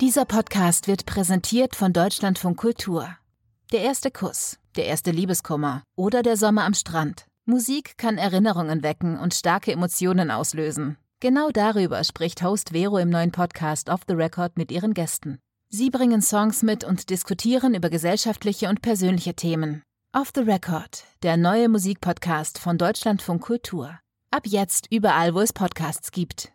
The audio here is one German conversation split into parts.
Dieser Podcast wird präsentiert von Deutschlandfunk Kultur. Der erste Kuss, der erste Liebeskummer oder der Sommer am Strand. Musik kann Erinnerungen wecken und starke Emotionen auslösen. Genau darüber spricht Host Vero im neuen Podcast Off the Record mit ihren Gästen. Sie bringen Songs mit und diskutieren über gesellschaftliche und persönliche Themen. Off the Record, der neue Musikpodcast von Deutschlandfunk Kultur. Ab jetzt überall, wo es Podcasts gibt.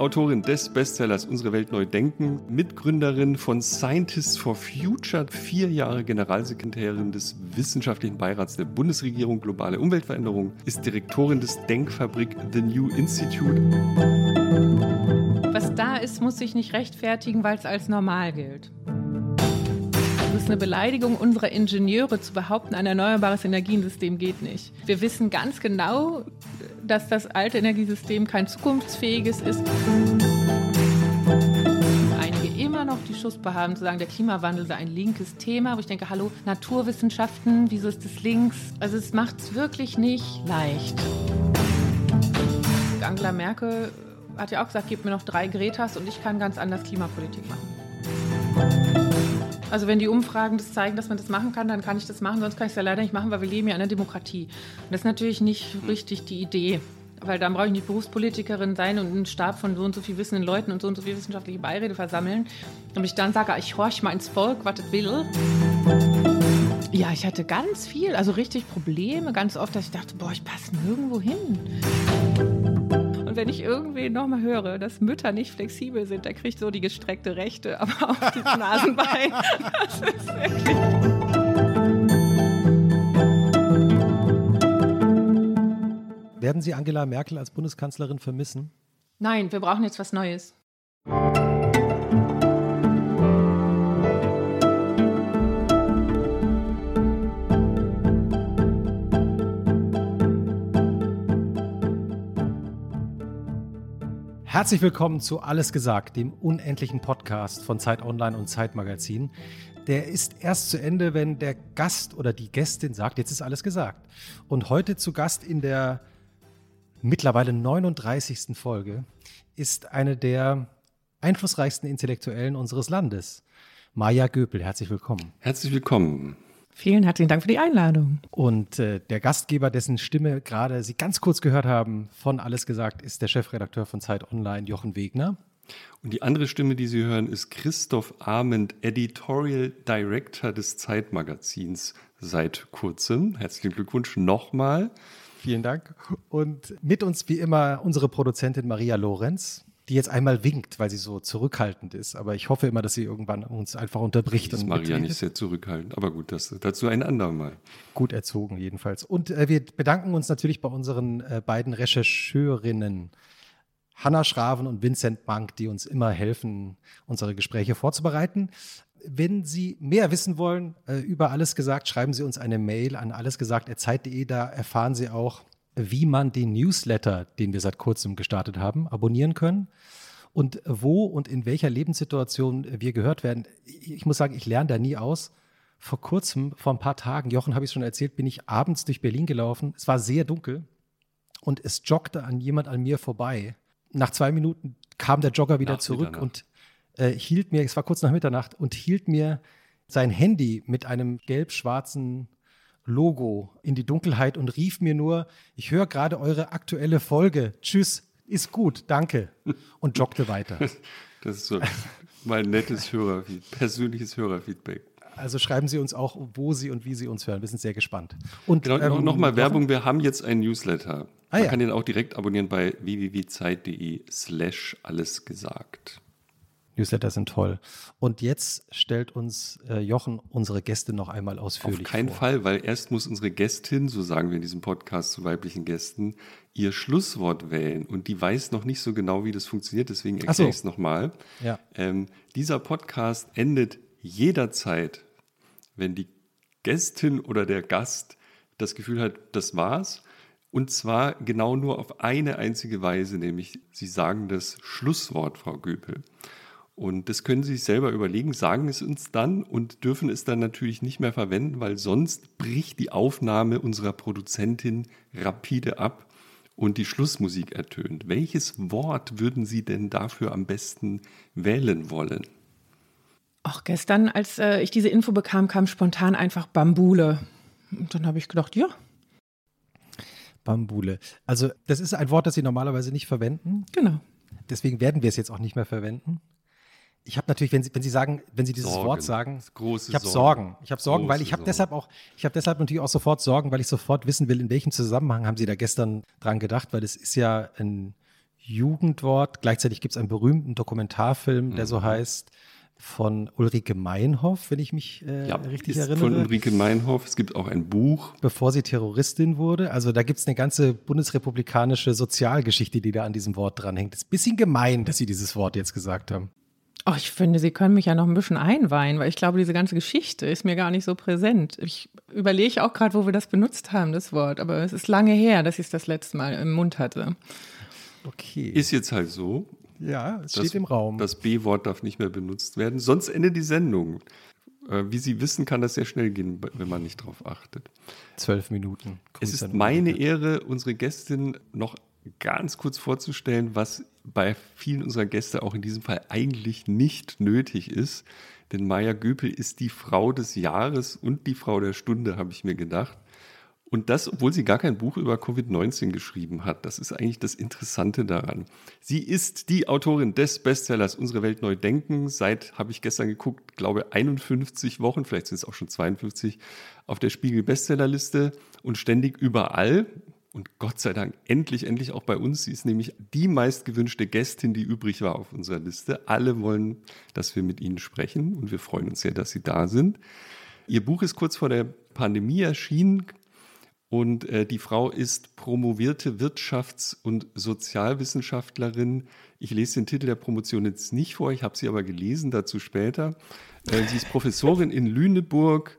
Autorin des Bestsellers Unsere Welt neu denken, Mitgründerin von Scientists for Future, vier Jahre Generalsekretärin des Wissenschaftlichen Beirats der Bundesregierung Globale Umweltveränderung, ist Direktorin des Denkfabrik The New Institute. Was da ist, muss sich nicht rechtfertigen, weil es als normal gilt. Es ist eine Beleidigung unserer Ingenieure zu behaupten, ein erneuerbares Energiensystem geht nicht. Wir wissen ganz genau, dass das alte Energiesystem kein zukunftsfähiges ist. Einige immer noch die Schussbe haben zu sagen, der Klimawandel sei ein linkes Thema, wo ich denke, hallo, Naturwissenschaften, wieso ist das links? Also es macht es wirklich nicht leicht. Angela Merkel hat ja auch gesagt, gib mir noch drei Gretas und ich kann ganz anders Klimapolitik machen. Also wenn die Umfragen das zeigen, dass man das machen kann, dann kann ich das machen, sonst kann ich es ja leider nicht machen, weil wir leben ja in einer Demokratie. Und das ist natürlich nicht richtig die Idee. Weil dann brauche ich nicht Berufspolitikerin sein und einen Stab von so und so viel wissenden Leuten und so und so viel wissenschaftliche Beirede versammeln. Und ich dann sage, ich horch mal ins Volk, was es will. Ja, ich hatte ganz viel, also richtig Probleme, ganz oft, dass ich dachte, boah, ich passe nirgendwo hin. Wenn ich irgendwen nochmal höre, dass Mütter nicht flexibel sind, der kriegt so die gestreckte Rechte, aber auf das Nasenbein. Das ist wirklich. Werden Sie Angela Merkel als Bundeskanzlerin vermissen? Nein, wir brauchen jetzt was Neues. Herzlich willkommen zu Alles gesagt, dem unendlichen Podcast von Zeit Online und Zeit Magazin. Der ist erst zu Ende, wenn der Gast oder die Gästin sagt, jetzt ist alles gesagt. Und heute zu Gast in der mittlerweile 39. Folge ist eine der einflussreichsten Intellektuellen unseres Landes, Maja Göpel. Herzlich willkommen. Herzlich willkommen. Vielen herzlichen Dank für die Einladung. Und äh, der Gastgeber, dessen Stimme gerade Sie ganz kurz gehört haben, von Alles gesagt, ist der Chefredakteur von Zeit Online, Jochen Wegner. Und die andere Stimme, die Sie hören, ist Christoph Ahmed, Editorial Director des Zeitmagazins seit kurzem. Herzlichen Glückwunsch nochmal. Vielen Dank. Und mit uns wie immer unsere Produzentin Maria Lorenz die jetzt einmal winkt, weil sie so zurückhaltend ist. Aber ich hoffe immer, dass sie irgendwann uns einfach unterbricht. Das ist Maria nicht sehr zurückhaltend. Aber gut, das, dazu ein andermal. Gut erzogen jedenfalls. Und äh, wir bedanken uns natürlich bei unseren äh, beiden Rechercheurinnen. Hanna Schraven und Vincent Bank, die uns immer helfen, unsere Gespräche vorzubereiten. Wenn Sie mehr wissen wollen äh, über alles gesagt, schreiben Sie uns eine Mail an allesgesagt.zeit.de. Da erfahren Sie auch, wie man den Newsletter, den wir seit kurzem gestartet haben, abonnieren können und wo und in welcher Lebenssituation wir gehört werden. Ich muss sagen, ich lerne da nie aus. Vor kurzem, vor ein paar Tagen, Jochen habe ich schon erzählt, bin ich abends durch Berlin gelaufen. Es war sehr dunkel und es joggte an jemand an mir vorbei. Nach zwei Minuten kam der Jogger wieder nach zurück und äh, hielt mir, es war kurz nach Mitternacht, und hielt mir sein Handy mit einem gelb-schwarzen Logo in die Dunkelheit und rief mir nur, ich höre gerade eure aktuelle Folge. Tschüss, ist gut, danke. Und joggte weiter. Das ist so mein nettes Hörerfeedback, persönliches Hörerfeedback. Also schreiben Sie uns auch, wo Sie und wie Sie uns hören. Wir sind sehr gespannt. Und genau, ähm, nochmal Werbung, wir haben jetzt einen Newsletter. Ah, Man ja. kann den auch direkt abonnieren bei www.zeit.de slash alles gesagt. Newsletter sind toll. Und jetzt stellt uns äh, Jochen unsere Gäste noch einmal ausführlich Auf keinen vor. Fall, weil erst muss unsere Gästin, so sagen wir in diesem Podcast zu weiblichen Gästen, ihr Schlusswort wählen. Und die weiß noch nicht so genau, wie das funktioniert, deswegen erkläre so. ich es nochmal. Ja. Ähm, dieser Podcast endet jederzeit, wenn die Gästin oder der Gast das Gefühl hat, das war's. Und zwar genau nur auf eine einzige Weise, nämlich Sie sagen das Schlusswort, Frau Göpel. Und das können Sie sich selber überlegen, sagen es uns dann und dürfen es dann natürlich nicht mehr verwenden, weil sonst bricht die Aufnahme unserer Produzentin rapide ab und die Schlussmusik ertönt. Welches Wort würden Sie denn dafür am besten wählen wollen? Auch gestern, als äh, ich diese Info bekam, kam spontan einfach Bambule. Und dann habe ich gedacht, ja. Bambule. Also, das ist ein Wort, das Sie normalerweise nicht verwenden. Genau. Deswegen werden wir es jetzt auch nicht mehr verwenden. Ich habe natürlich, wenn Sie, wenn Sie sagen, wenn Sie dieses Sorgen. Wort sagen, Große ich habe Sorgen. Ich habe Sorgen, weil ich habe deshalb auch, ich habe deshalb natürlich auch sofort Sorgen, weil ich sofort wissen will, in welchem Zusammenhang haben Sie da gestern dran gedacht, weil es ist ja ein Jugendwort. Gleichzeitig gibt es einen berühmten Dokumentarfilm, der mhm. so heißt von Ulrike Meinhoff, wenn ich mich äh, ja, richtig ist erinnere. Von Ulrike Meinhoff. Es gibt auch ein Buch. Bevor sie Terroristin wurde. Also da gibt es eine ganze bundesrepublikanische Sozialgeschichte, die da an diesem Wort dranhängt. Es ist ein bisschen gemein, dass Sie dieses Wort jetzt gesagt haben. Oh, ich finde, Sie können mich ja noch ein bisschen einweihen, weil ich glaube, diese ganze Geschichte ist mir gar nicht so präsent. Ich überlege auch gerade, wo wir das benutzt haben, das Wort. Aber es ist lange her, dass ich es das letzte Mal im Mund hatte. Okay. Ist jetzt halt so. Ja, es das, steht im Raum. Das B-Wort darf nicht mehr benutzt werden, sonst endet die Sendung. Äh, wie Sie wissen, kann das sehr schnell gehen, wenn man nicht darauf achtet. Zwölf Minuten. Es ist meine Ehre, unsere Gästin noch ganz kurz vorzustellen, was bei vielen unserer Gäste auch in diesem Fall eigentlich nicht nötig ist. Denn Maya Göpel ist die Frau des Jahres und die Frau der Stunde, habe ich mir gedacht. Und das, obwohl sie gar kein Buch über Covid-19 geschrieben hat. Das ist eigentlich das Interessante daran. Sie ist die Autorin des Bestsellers Unsere Welt neu denken. Seit, habe ich gestern geguckt, glaube 51 Wochen, vielleicht sind es auch schon 52, auf der Spiegel Bestsellerliste und ständig überall. Und Gott sei Dank endlich, endlich auch bei uns. Sie ist nämlich die meistgewünschte Gästin, die übrig war auf unserer Liste. Alle wollen, dass wir mit Ihnen sprechen und wir freuen uns sehr, dass Sie da sind. Ihr Buch ist kurz vor der Pandemie erschienen, und äh, die Frau ist promovierte Wirtschafts- und Sozialwissenschaftlerin. Ich lese den Titel der Promotion jetzt nicht vor, ich habe sie aber gelesen, dazu später. Äh, sie ist Professorin in Lüneburg,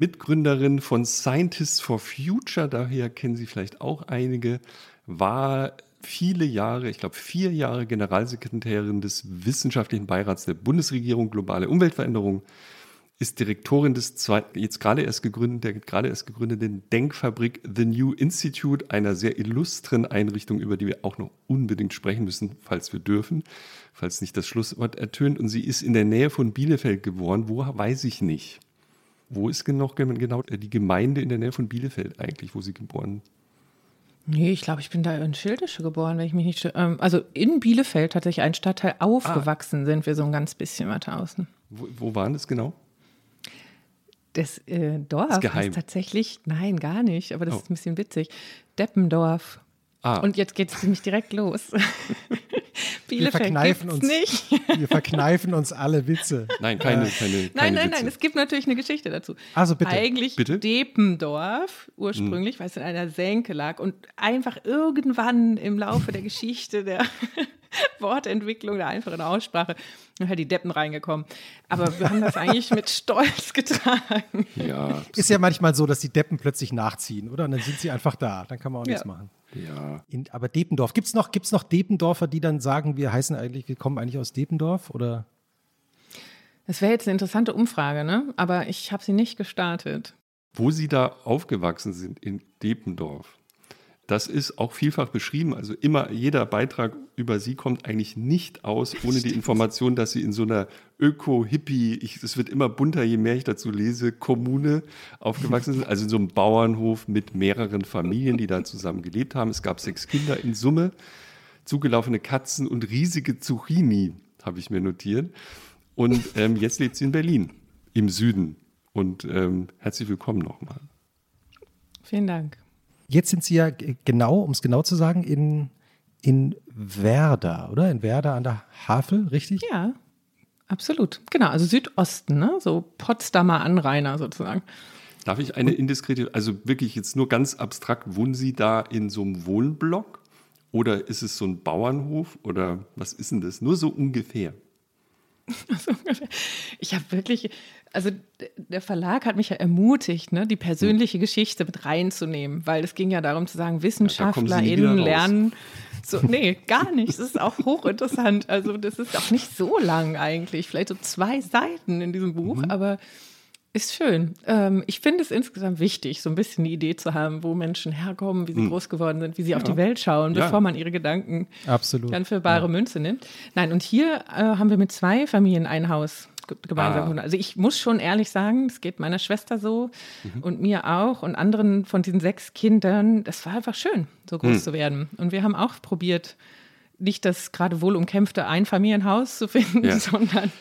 Mitgründerin von Scientists for Future, daher kennen Sie vielleicht auch einige, war viele Jahre, ich glaube vier Jahre Generalsekretärin des Wissenschaftlichen Beirats der Bundesregierung Globale Umweltveränderung ist Direktorin des zweiten, jetzt gerade erst gegründet, der gerade erst gegründeten Denkfabrik The New Institute, einer sehr illustren Einrichtung, über die wir auch noch unbedingt sprechen müssen, falls wir dürfen, falls nicht das Schlusswort ertönt. Und sie ist in der Nähe von Bielefeld geboren. Wo weiß ich nicht. Wo ist genau, genau die Gemeinde in der Nähe von Bielefeld eigentlich, wo sie geboren Nee, ich glaube, ich bin da in Schildische geboren, wenn ich mich nicht. Ähm, also in Bielefeld tatsächlich ein Stadtteil aufgewachsen ah. sind wir so ein ganz bisschen weiter außen. Wo, wo waren das genau? Das äh, Dorf ist, ist, tatsächlich, nein, gar nicht, aber das oh. ist ein bisschen witzig. Deppendorf. Ah. Und jetzt geht es nämlich direkt los. wir verkneifen uns nicht. wir verkneifen uns alle Witze. Nein, keine, keine, keine Nein, nein, Witze. nein, es gibt natürlich eine Geschichte dazu. Also bitte. Eigentlich bitte? Deppendorf ursprünglich, hm. weil es in einer Senke lag und einfach irgendwann im Laufe der Geschichte der Wortentwicklung, der einfachen Aussprache, halt die Deppen reingekommen. Aber wir haben das eigentlich mit Stolz getragen. Ja. Ist ja manchmal so, dass die Deppen plötzlich nachziehen, oder? Und dann sind sie einfach da. Dann kann man auch ja. nichts machen. Ja. In, aber Dependorf, gibt es noch, gibt's noch Dependorfer, die dann sagen, wir heißen eigentlich, wir kommen eigentlich aus Dependorf? Oder? Das wäre jetzt eine interessante Umfrage, ne? Aber ich habe sie nicht gestartet. Wo Sie da aufgewachsen sind, in Dependorf, das ist auch vielfach beschrieben. Also immer jeder Beitrag über sie kommt eigentlich nicht aus, ohne die Information, dass sie in so einer Öko-Hippie, es wird immer bunter, je mehr ich dazu lese, Kommune aufgewachsen sind. Also in so einem Bauernhof mit mehreren Familien, die da zusammen gelebt haben. Es gab sechs Kinder in Summe, zugelaufene Katzen und riesige Zucchini, habe ich mir notiert. Und ähm, jetzt lebt sie in Berlin, im Süden. Und ähm, herzlich willkommen nochmal. Vielen Dank. Jetzt sind Sie ja genau, um es genau zu sagen, in, in Werder, oder? In Werder an der Havel, richtig? Ja, absolut. Genau, also Südosten, ne? so Potsdamer Anrainer sozusagen. Darf ich eine indiskrete, also wirklich jetzt nur ganz abstrakt, wohnen Sie da in so einem Wohnblock oder ist es so ein Bauernhof oder was ist denn das? Nur so ungefähr. ich habe wirklich, also der Verlag hat mich ja ermutigt, ne, die persönliche hm. Geschichte mit reinzunehmen, weil es ging ja darum zu sagen, WissenschaftlerInnen ja, lernen. So, nee, gar nicht. Das ist auch hochinteressant. Also, das ist auch nicht so lang eigentlich. Vielleicht so zwei Seiten in diesem Buch, mhm. aber ist schön. Ähm, ich finde es insgesamt wichtig, so ein bisschen eine Idee zu haben, wo Menschen herkommen, wie sie hm. groß geworden sind, wie sie ja. auf die Welt schauen, bevor ja. man ihre Gedanken Absolut. dann für bare ja. Münze nimmt. Nein, und hier äh, haben wir mit zwei Familien ein Haus gemeinsam ah. Also ich muss schon ehrlich sagen, es geht meiner Schwester so mhm. und mir auch und anderen von diesen sechs Kindern, das war einfach schön, so groß mhm. zu werden. Und wir haben auch probiert, nicht das gerade wohl umkämpfte Einfamilienhaus zu finden, ja. sondern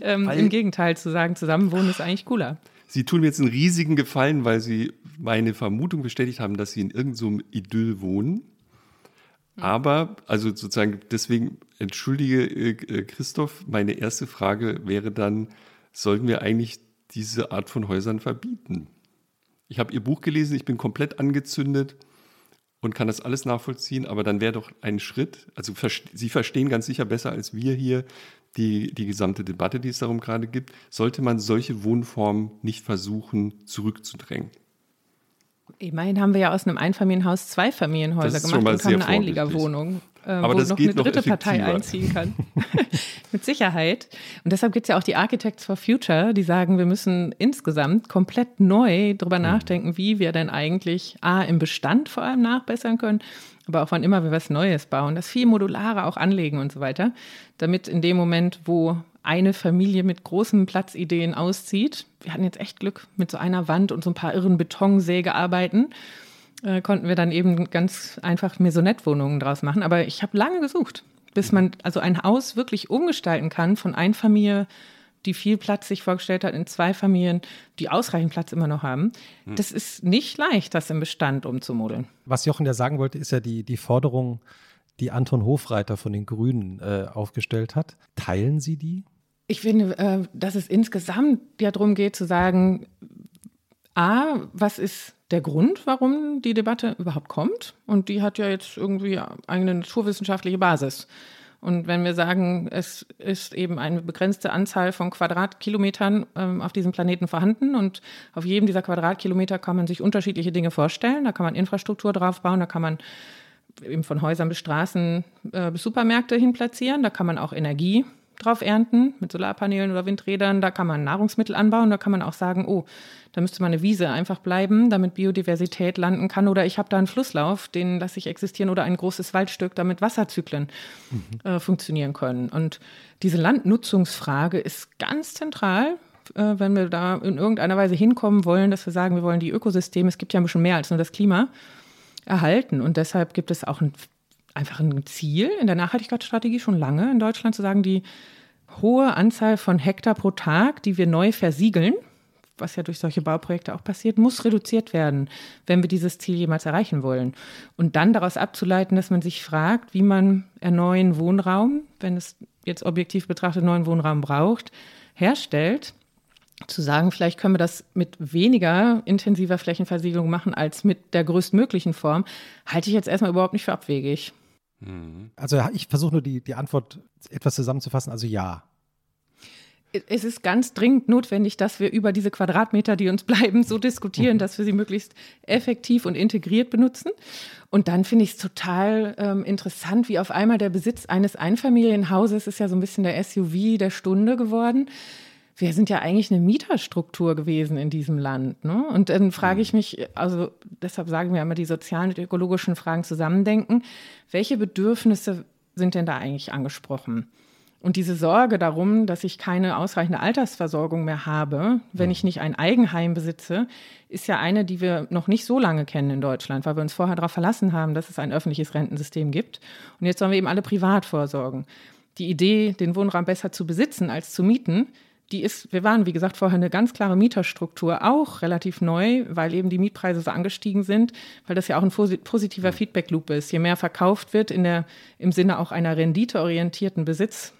ähm, im Gegenteil zu sagen, zusammenwohnen ist eigentlich cooler. Sie tun mir jetzt einen riesigen Gefallen, weil Sie meine Vermutung bestätigt haben, dass Sie in irgendeinem so Idyll wohnen. Aber, also sozusagen, deswegen entschuldige äh, Christoph, meine erste Frage wäre dann, sollten wir eigentlich diese Art von Häusern verbieten? Ich habe Ihr Buch gelesen, ich bin komplett angezündet und kann das alles nachvollziehen, aber dann wäre doch ein Schritt, also Sie verstehen ganz sicher besser als wir hier die, die gesamte Debatte, die es darum gerade gibt, sollte man solche Wohnformen nicht versuchen zurückzudrängen. Immerhin haben wir ja aus einem Einfamilienhaus zwei Familienhäuser gemacht und haben eine Einliegerwohnung, äh, wo noch eine dritte noch Partei einziehen kann. Mit Sicherheit. Und deshalb gibt es ja auch die Architects for Future, die sagen, wir müssen insgesamt komplett neu darüber mhm. nachdenken, wie wir denn eigentlich A, im Bestand vor allem nachbessern können, aber auch wann immer wir was Neues bauen, das viel modularer auch anlegen und so weiter, damit in dem Moment, wo eine Familie mit großen Platzideen auszieht. Wir hatten jetzt echt Glück mit so einer Wand und so ein paar irren Betonsägearbeiten. Äh, konnten wir dann eben ganz einfach Maisonette-Wohnungen draus machen. Aber ich habe lange gesucht, bis man also ein Haus wirklich umgestalten kann von einer Familie, die viel Platz sich vorgestellt hat, in zwei Familien, die ausreichend Platz immer noch haben. Hm. Das ist nicht leicht, das im Bestand umzumodeln. Was Jochen ja sagen wollte, ist ja die, die Forderung, die Anton Hofreiter von den Grünen äh, aufgestellt hat. Teilen Sie die? Ich finde, äh, dass es insgesamt ja darum geht zu sagen, A, was ist der Grund, warum die Debatte überhaupt kommt? Und die hat ja jetzt irgendwie eine naturwissenschaftliche Basis. Und wenn wir sagen, es ist eben eine begrenzte Anzahl von Quadratkilometern ähm, auf diesem Planeten vorhanden und auf jedem dieser Quadratkilometer kann man sich unterschiedliche Dinge vorstellen. Da kann man Infrastruktur drauf bauen, da kann man eben von Häusern bis Straßen äh, bis Supermärkte hin platzieren, da kann man auch Energie drauf ernten mit Solarpanelen oder Windrädern. Da kann man Nahrungsmittel anbauen. Da kann man auch sagen, oh, da müsste mal eine Wiese einfach bleiben, damit Biodiversität landen kann. Oder ich habe da einen Flusslauf, den lasse ich existieren. Oder ein großes Waldstück, damit Wasserzyklen mhm. äh, funktionieren können. Und diese Landnutzungsfrage ist ganz zentral äh, wenn wir da in irgendeiner Weise hinkommen wollen, dass wir sagen, wir wollen die Ökosysteme, es gibt ja ein bisschen mehr als nur das Klima, erhalten. Und deshalb gibt es auch ein einfach ein Ziel in der Nachhaltigkeitsstrategie schon lange in Deutschland zu sagen, die hohe Anzahl von Hektar pro Tag, die wir neu versiegeln, was ja durch solche Bauprojekte auch passiert, muss reduziert werden, wenn wir dieses Ziel jemals erreichen wollen. Und dann daraus abzuleiten, dass man sich fragt, wie man neuen Wohnraum, wenn es jetzt objektiv betrachtet neuen Wohnraum braucht, herstellt, zu sagen, vielleicht können wir das mit weniger intensiver Flächenversiegelung machen als mit der größtmöglichen Form, halte ich jetzt erstmal überhaupt nicht für abwegig. Mhm. Also ich versuche nur die, die Antwort etwas zusammenzufassen. Also ja. Es ist ganz dringend notwendig, dass wir über diese Quadratmeter, die uns bleiben, so diskutieren, mhm. dass wir sie möglichst effektiv und integriert benutzen. Und dann finde ich es total ähm, interessant, wie auf einmal der Besitz eines Einfamilienhauses ist ja so ein bisschen der SUV der Stunde geworden wir sind ja eigentlich eine Mieterstruktur gewesen in diesem Land. Ne? Und dann frage ich mhm. mich, also deshalb sagen wir immer, die sozialen und ökologischen Fragen zusammendenken, welche Bedürfnisse sind denn da eigentlich angesprochen? Und diese Sorge darum, dass ich keine ausreichende Altersversorgung mehr habe, wenn ich nicht ein Eigenheim besitze, ist ja eine, die wir noch nicht so lange kennen in Deutschland, weil wir uns vorher darauf verlassen haben, dass es ein öffentliches Rentensystem gibt. Und jetzt sollen wir eben alle privat vorsorgen. Die Idee, den Wohnraum besser zu besitzen als zu mieten, die ist, wir waren, wie gesagt, vorher eine ganz klare Mieterstruktur, auch relativ neu, weil eben die Mietpreise so angestiegen sind, weil das ja auch ein positiver Feedback-Loop ist. Je mehr verkauft wird in der, im Sinne auch einer renditeorientierten Besitz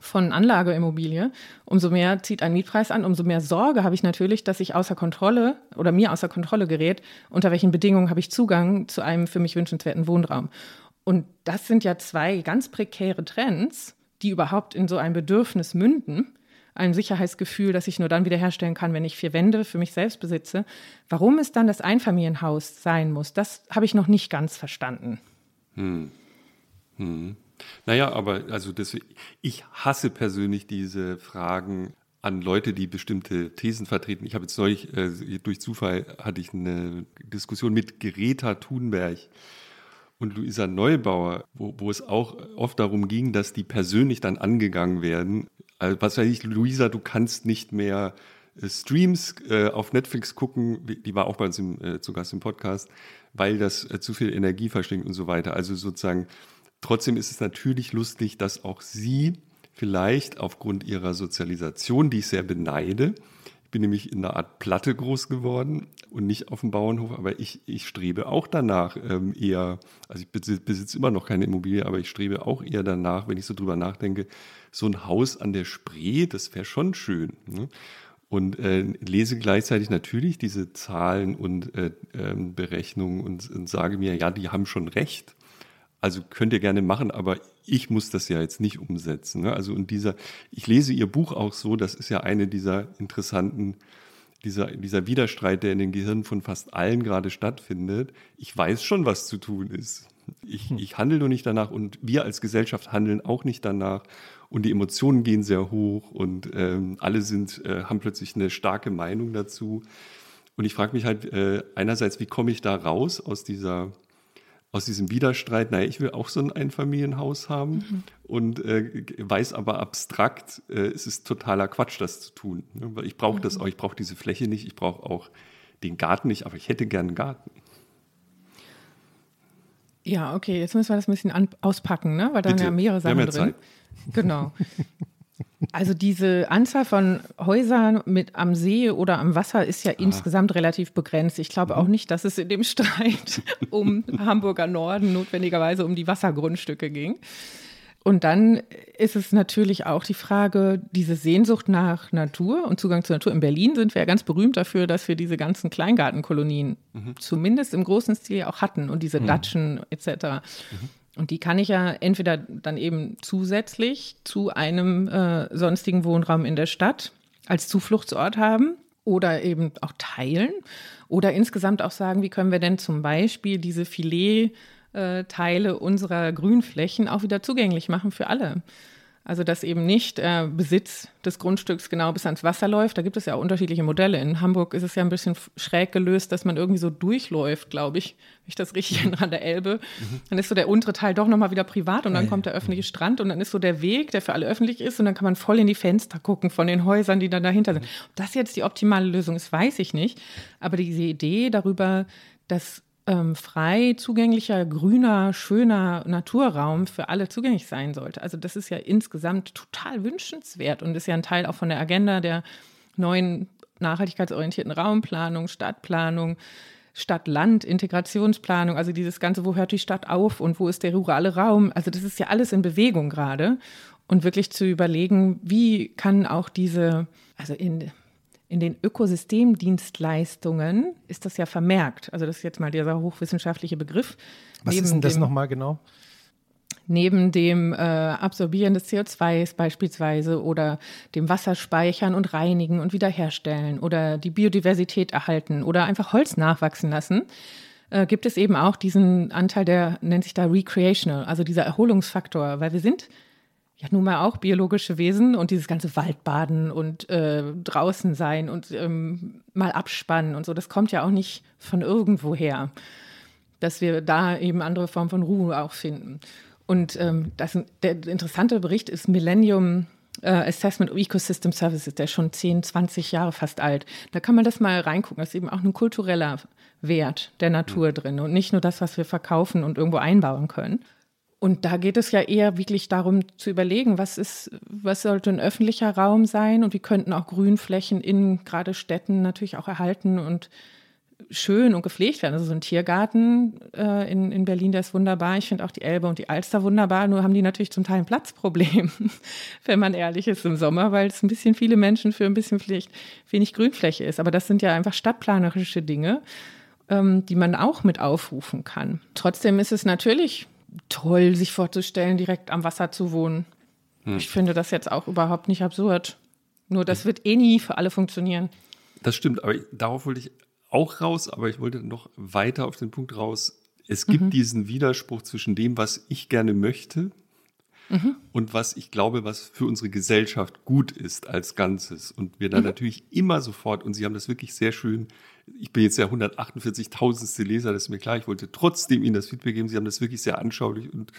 von Anlageimmobilie, umso mehr zieht ein Mietpreis an, umso mehr Sorge habe ich natürlich, dass ich außer Kontrolle oder mir außer Kontrolle gerät, unter welchen Bedingungen habe ich Zugang zu einem für mich wünschenswerten Wohnraum. Und das sind ja zwei ganz prekäre Trends, die überhaupt in so ein Bedürfnis münden, ein Sicherheitsgefühl, das ich nur dann wiederherstellen kann, wenn ich vier Wände für mich selbst besitze. Warum es dann das Einfamilienhaus sein muss, das habe ich noch nicht ganz verstanden. Hm. Hm. Naja, aber also das, ich hasse persönlich diese Fragen an Leute, die bestimmte Thesen vertreten. Ich habe jetzt neulich, äh, durch Zufall hatte ich eine Diskussion mit Greta Thunberg und Luisa Neubauer, wo, wo es auch oft darum ging, dass die persönlich dann angegangen werden. Also, was weiß ich, Luisa, du kannst nicht mehr äh, Streams äh, auf Netflix gucken, die war auch bei uns im, äh, zu Gast im Podcast, weil das äh, zu viel Energie verschlingt und so weiter. Also sozusagen, trotzdem ist es natürlich lustig, dass auch sie vielleicht aufgrund ihrer Sozialisation, die ich sehr beneide, ich bin nämlich in einer Art Platte groß geworden und nicht auf dem Bauernhof, aber ich, ich strebe auch danach ähm, eher, also ich besitze, besitze immer noch keine Immobilie, aber ich strebe auch eher danach, wenn ich so drüber nachdenke, so ein Haus an der Spree, das wäre schon schön. Ne? Und äh, lese gleichzeitig natürlich diese Zahlen und äh, äh, Berechnungen und, und sage mir, ja, die haben schon recht. Also könnt ihr gerne machen, aber ich muss das ja jetzt nicht umsetzen. Ne? Also und dieser, ich lese ihr Buch auch so, das ist ja eine dieser interessanten, dieser, dieser Widerstreit, der in den Gehirnen von fast allen gerade stattfindet. Ich weiß schon, was zu tun ist. Ich, hm. ich handle nur nicht danach und wir als Gesellschaft handeln auch nicht danach. Und die Emotionen gehen sehr hoch und ähm, alle sind, äh, haben plötzlich eine starke Meinung dazu. Und ich frage mich halt äh, einerseits, wie komme ich da raus aus dieser aus diesem Widerstreit, naja, ich will auch so ein Einfamilienhaus haben mhm. und äh, weiß aber abstrakt, äh, es ist totaler Quatsch, das zu tun. Ne? Weil ich brauche mhm. das auch, ich brauche diese Fläche nicht, ich brauche auch den Garten nicht, aber ich hätte gern einen Garten. Ja, okay, jetzt müssen wir das ein bisschen an, auspacken, ne? weil da sind ja mehrere Sachen drin. Zeit. Genau. Also diese Anzahl von Häusern mit am See oder am Wasser ist ja ah. insgesamt relativ begrenzt. Ich glaube auch mhm. nicht, dass es in dem Streit um Hamburger Norden notwendigerweise um die Wassergrundstücke ging. Und dann ist es natürlich auch die Frage, diese Sehnsucht nach Natur und Zugang zur Natur. In Berlin sind wir ja ganz berühmt dafür, dass wir diese ganzen Kleingartenkolonien mhm. zumindest im großen Stil auch hatten und diese mhm. Datschen etc. Mhm. Und die kann ich ja entweder dann eben zusätzlich zu einem äh, sonstigen Wohnraum in der Stadt als Zufluchtsort haben oder eben auch teilen oder insgesamt auch sagen, wie können wir denn zum Beispiel diese Filetteile unserer Grünflächen auch wieder zugänglich machen für alle. Also dass eben nicht äh, Besitz des Grundstücks genau bis ans Wasser läuft. Da gibt es ja auch unterschiedliche Modelle. In Hamburg ist es ja ein bisschen schräg gelöst, dass man irgendwie so durchläuft, glaube ich, wenn ich das richtig erinnere, an der Elbe. Mhm. Dann ist so der untere Teil doch nochmal wieder privat und dann ja, kommt der öffentliche mhm. Strand und dann ist so der Weg, der für alle öffentlich ist und dann kann man voll in die Fenster gucken von den Häusern, die dann dahinter sind. Ob das jetzt die optimale Lösung ist, weiß ich nicht. Aber diese Idee darüber, dass ähm, frei zugänglicher, grüner, schöner Naturraum für alle zugänglich sein sollte. Also das ist ja insgesamt total wünschenswert und ist ja ein Teil auch von der Agenda der neuen nachhaltigkeitsorientierten Raumplanung, Stadtplanung, Stadt-Land, Integrationsplanung, also dieses Ganze, wo hört die Stadt auf und wo ist der rurale Raum? Also das ist ja alles in Bewegung gerade. Und wirklich zu überlegen, wie kann auch diese, also in in den Ökosystemdienstleistungen ist das ja vermerkt. Also das ist jetzt mal dieser hochwissenschaftliche Begriff. Was ist denn das nochmal genau? Neben dem äh, Absorbieren des CO2s beispielsweise oder dem Wasserspeichern und Reinigen und Wiederherstellen oder die Biodiversität erhalten oder einfach Holz nachwachsen lassen, äh, gibt es eben auch diesen Anteil, der nennt sich da Recreational, also dieser Erholungsfaktor, weil wir sind ja nun mal auch biologische Wesen und dieses ganze Waldbaden und äh, draußen sein und ähm, mal abspannen und so, das kommt ja auch nicht von irgendwoher, dass wir da eben andere Formen von Ruhe auch finden. Und ähm, das, der interessante Bericht ist Millennium äh, Assessment of Ecosystem Services, der ist schon 10, 20 Jahre fast alt. Da kann man das mal reingucken. Das ist eben auch ein kultureller Wert der Natur drin und nicht nur das, was wir verkaufen und irgendwo einbauen können. Und da geht es ja eher wirklich darum zu überlegen, was ist, was sollte ein öffentlicher Raum sein und wie könnten auch Grünflächen in gerade Städten natürlich auch erhalten und schön und gepflegt werden. Also so ein Tiergarten äh, in, in Berlin, der ist wunderbar. Ich finde auch die Elbe und die Alster wunderbar. Nur haben die natürlich zum Teil ein Platzproblem, wenn man ehrlich ist im Sommer, weil es ein bisschen viele Menschen für ein bisschen vielleicht wenig Grünfläche ist. Aber das sind ja einfach stadtplanerische Dinge, ähm, die man auch mit aufrufen kann. Trotzdem ist es natürlich toll, sich vorzustellen, direkt am Wasser zu wohnen. Hm. Ich finde das jetzt auch überhaupt nicht absurd. Nur das wird eh nie für alle funktionieren. Das stimmt, aber darauf wollte ich auch raus, aber ich wollte noch weiter auf den Punkt raus. Es gibt mhm. diesen Widerspruch zwischen dem, was ich gerne möchte mhm. und was ich glaube, was für unsere Gesellschaft gut ist als Ganzes. Und wir dann mhm. natürlich immer sofort, und Sie haben das wirklich sehr schön, ich bin jetzt der 148.000. Leser, das ist mir klar, ich wollte trotzdem Ihnen das Feedback geben. Sie haben das wirklich sehr anschaulich und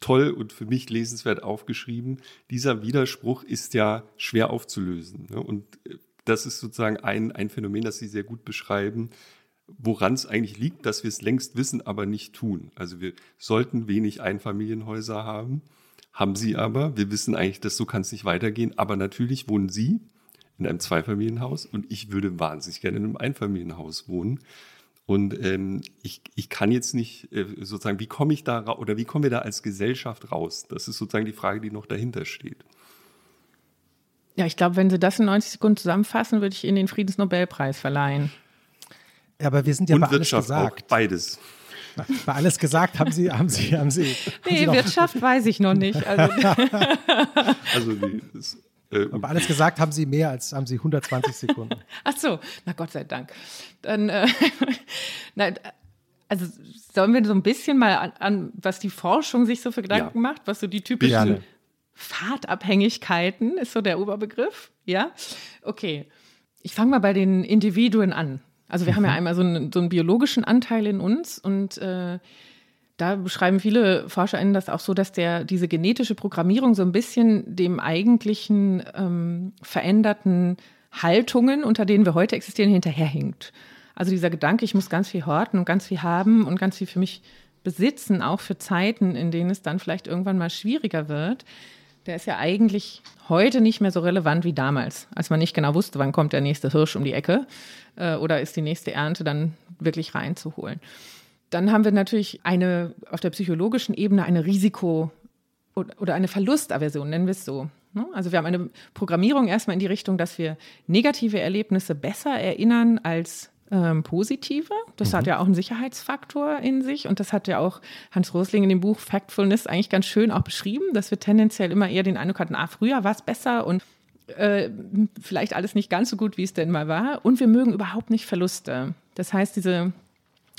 toll und für mich lesenswert aufgeschrieben. Dieser Widerspruch ist ja schwer aufzulösen. Ne? Und äh, das ist sozusagen ein, ein Phänomen, das Sie sehr gut beschreiben, woran es eigentlich liegt, dass wir es längst wissen, aber nicht tun. Also wir sollten wenig Einfamilienhäuser haben, haben sie aber. Wir wissen eigentlich, dass so kann es nicht weitergehen. Aber natürlich wohnen Sie in einem Zweifamilienhaus und ich würde wahnsinnig gerne in einem Einfamilienhaus wohnen. Und ähm, ich, ich kann jetzt nicht äh, sozusagen, wie komme ich da oder wie kommen wir da als Gesellschaft raus? Das ist sozusagen die Frage, die noch dahinter steht. Ja, ich glaube, wenn Sie das in 90 Sekunden zusammenfassen, würde ich Ihnen den Friedensnobelpreis verleihen. Ja, aber wir sind ja Und bei Wirtschaft alles gesagt. Auch, beides. Bei alles gesagt haben Sie, haben Sie, haben Sie. Nee, haben Sie Wirtschaft weiß ich noch nicht. Also, also nee, das, äh, aber alles gesagt haben Sie mehr als haben Sie 120 Sekunden. Ach so, na Gott sei Dank. Dann, äh, na, also sollen wir so ein bisschen mal an, an, was die Forschung sich so für Gedanken ja. macht, was so die typischen Gerne. Fahrtabhängigkeiten ist so der Oberbegriff. Ja, okay. Ich fange mal bei den Individuen an. Also wir mhm. haben ja mhm. einmal so einen, so einen, biologischen Anteil in uns und äh, da beschreiben viele ForscherInnen das auch so, dass der, diese genetische Programmierung so ein bisschen dem eigentlichen ähm, veränderten Haltungen, unter denen wir heute existieren, hinterherhinkt. Also dieser Gedanke, ich muss ganz viel horten und ganz viel haben und ganz viel für mich besitzen, auch für Zeiten, in denen es dann vielleicht irgendwann mal schwieriger wird, der ist ja eigentlich heute nicht mehr so relevant wie damals, als man nicht genau wusste, wann kommt der nächste Hirsch um die Ecke äh, oder ist die nächste Ernte dann wirklich reinzuholen. Dann haben wir natürlich eine auf der psychologischen Ebene eine Risiko- oder eine Verlustaversion, nennen wir es so. Ne? Also wir haben eine Programmierung erstmal in die Richtung, dass wir negative Erlebnisse besser erinnern als ähm, positive. Das mhm. hat ja auch einen Sicherheitsfaktor in sich und das hat ja auch Hans Rosling in dem Buch Factfulness eigentlich ganz schön auch beschrieben, dass wir tendenziell immer eher den Eindruck hatten, ah, früher war es besser und äh, vielleicht alles nicht ganz so gut, wie es denn mal war. Und wir mögen überhaupt nicht Verluste. Das heißt, diese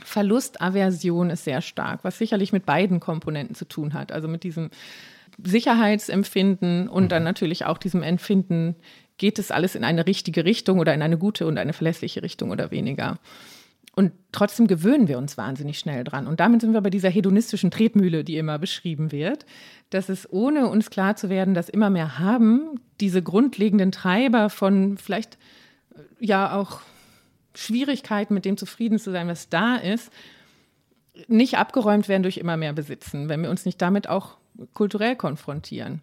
Verlustaversion ist sehr stark, was sicherlich mit beiden Komponenten zu tun hat. Also mit diesem Sicherheitsempfinden und dann mhm. natürlich auch diesem Empfinden, geht es alles in eine richtige Richtung oder in eine gute und eine verlässliche Richtung oder weniger. Und trotzdem gewöhnen wir uns wahnsinnig schnell dran. Und damit sind wir bei dieser hedonistischen Tretmühle, die immer beschrieben wird, dass es ohne uns klar zu werden, dass immer mehr haben, diese grundlegenden Treiber von vielleicht äh, ja auch Schwierigkeiten, mit dem zufrieden zu sein, was da ist, nicht abgeräumt werden durch immer mehr Besitzen, wenn wir uns nicht damit auch kulturell konfrontieren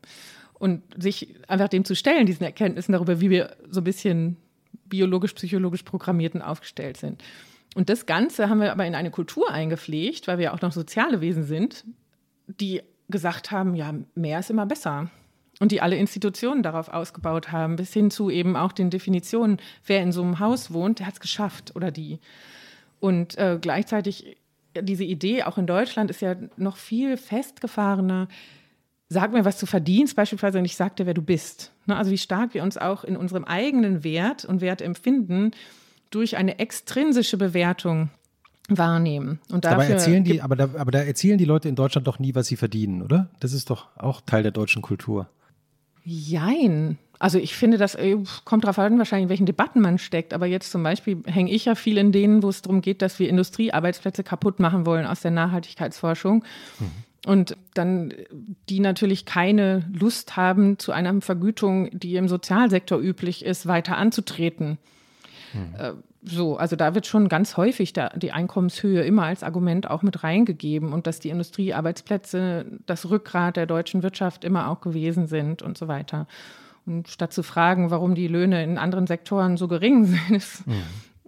und sich einfach dem zu stellen, diesen Erkenntnissen darüber, wie wir so ein bisschen biologisch, psychologisch programmierten aufgestellt sind. Und das Ganze haben wir aber in eine Kultur eingepflegt, weil wir ja auch noch soziale Wesen sind, die gesagt haben, ja, mehr ist immer besser. Und die alle Institutionen darauf ausgebaut haben, bis hin zu eben auch den Definitionen, wer in so einem Haus wohnt, der hat es geschafft oder die. Und äh, gleichzeitig diese Idee, auch in Deutschland, ist ja noch viel festgefahrener, sag mir, was du verdienst, beispielsweise, und ich sag dir, wer du bist. Ne, also wie stark wir uns auch in unserem eigenen Wert und Wertempfinden durch eine extrinsische Bewertung wahrnehmen. Und dafür aber, erzählen die, aber, da, aber da erzählen die Leute in Deutschland doch nie, was sie verdienen, oder? Das ist doch auch Teil der deutschen Kultur. Jein. Also ich finde, das äh, kommt darauf an, wahrscheinlich, in welchen Debatten man steckt. Aber jetzt zum Beispiel hänge ich ja viel in denen, wo es darum geht, dass wir Industriearbeitsplätze kaputt machen wollen aus der Nachhaltigkeitsforschung. Mhm. Und dann die natürlich keine Lust haben, zu einer Vergütung, die im Sozialsektor üblich ist, weiter anzutreten. Mhm. Äh, so, also da wird schon ganz häufig da, die Einkommenshöhe immer als Argument auch mit reingegeben und dass die Industriearbeitsplätze das Rückgrat der deutschen Wirtschaft immer auch gewesen sind und so weiter. Und statt zu fragen, warum die Löhne in anderen Sektoren so gering sind, ist äh,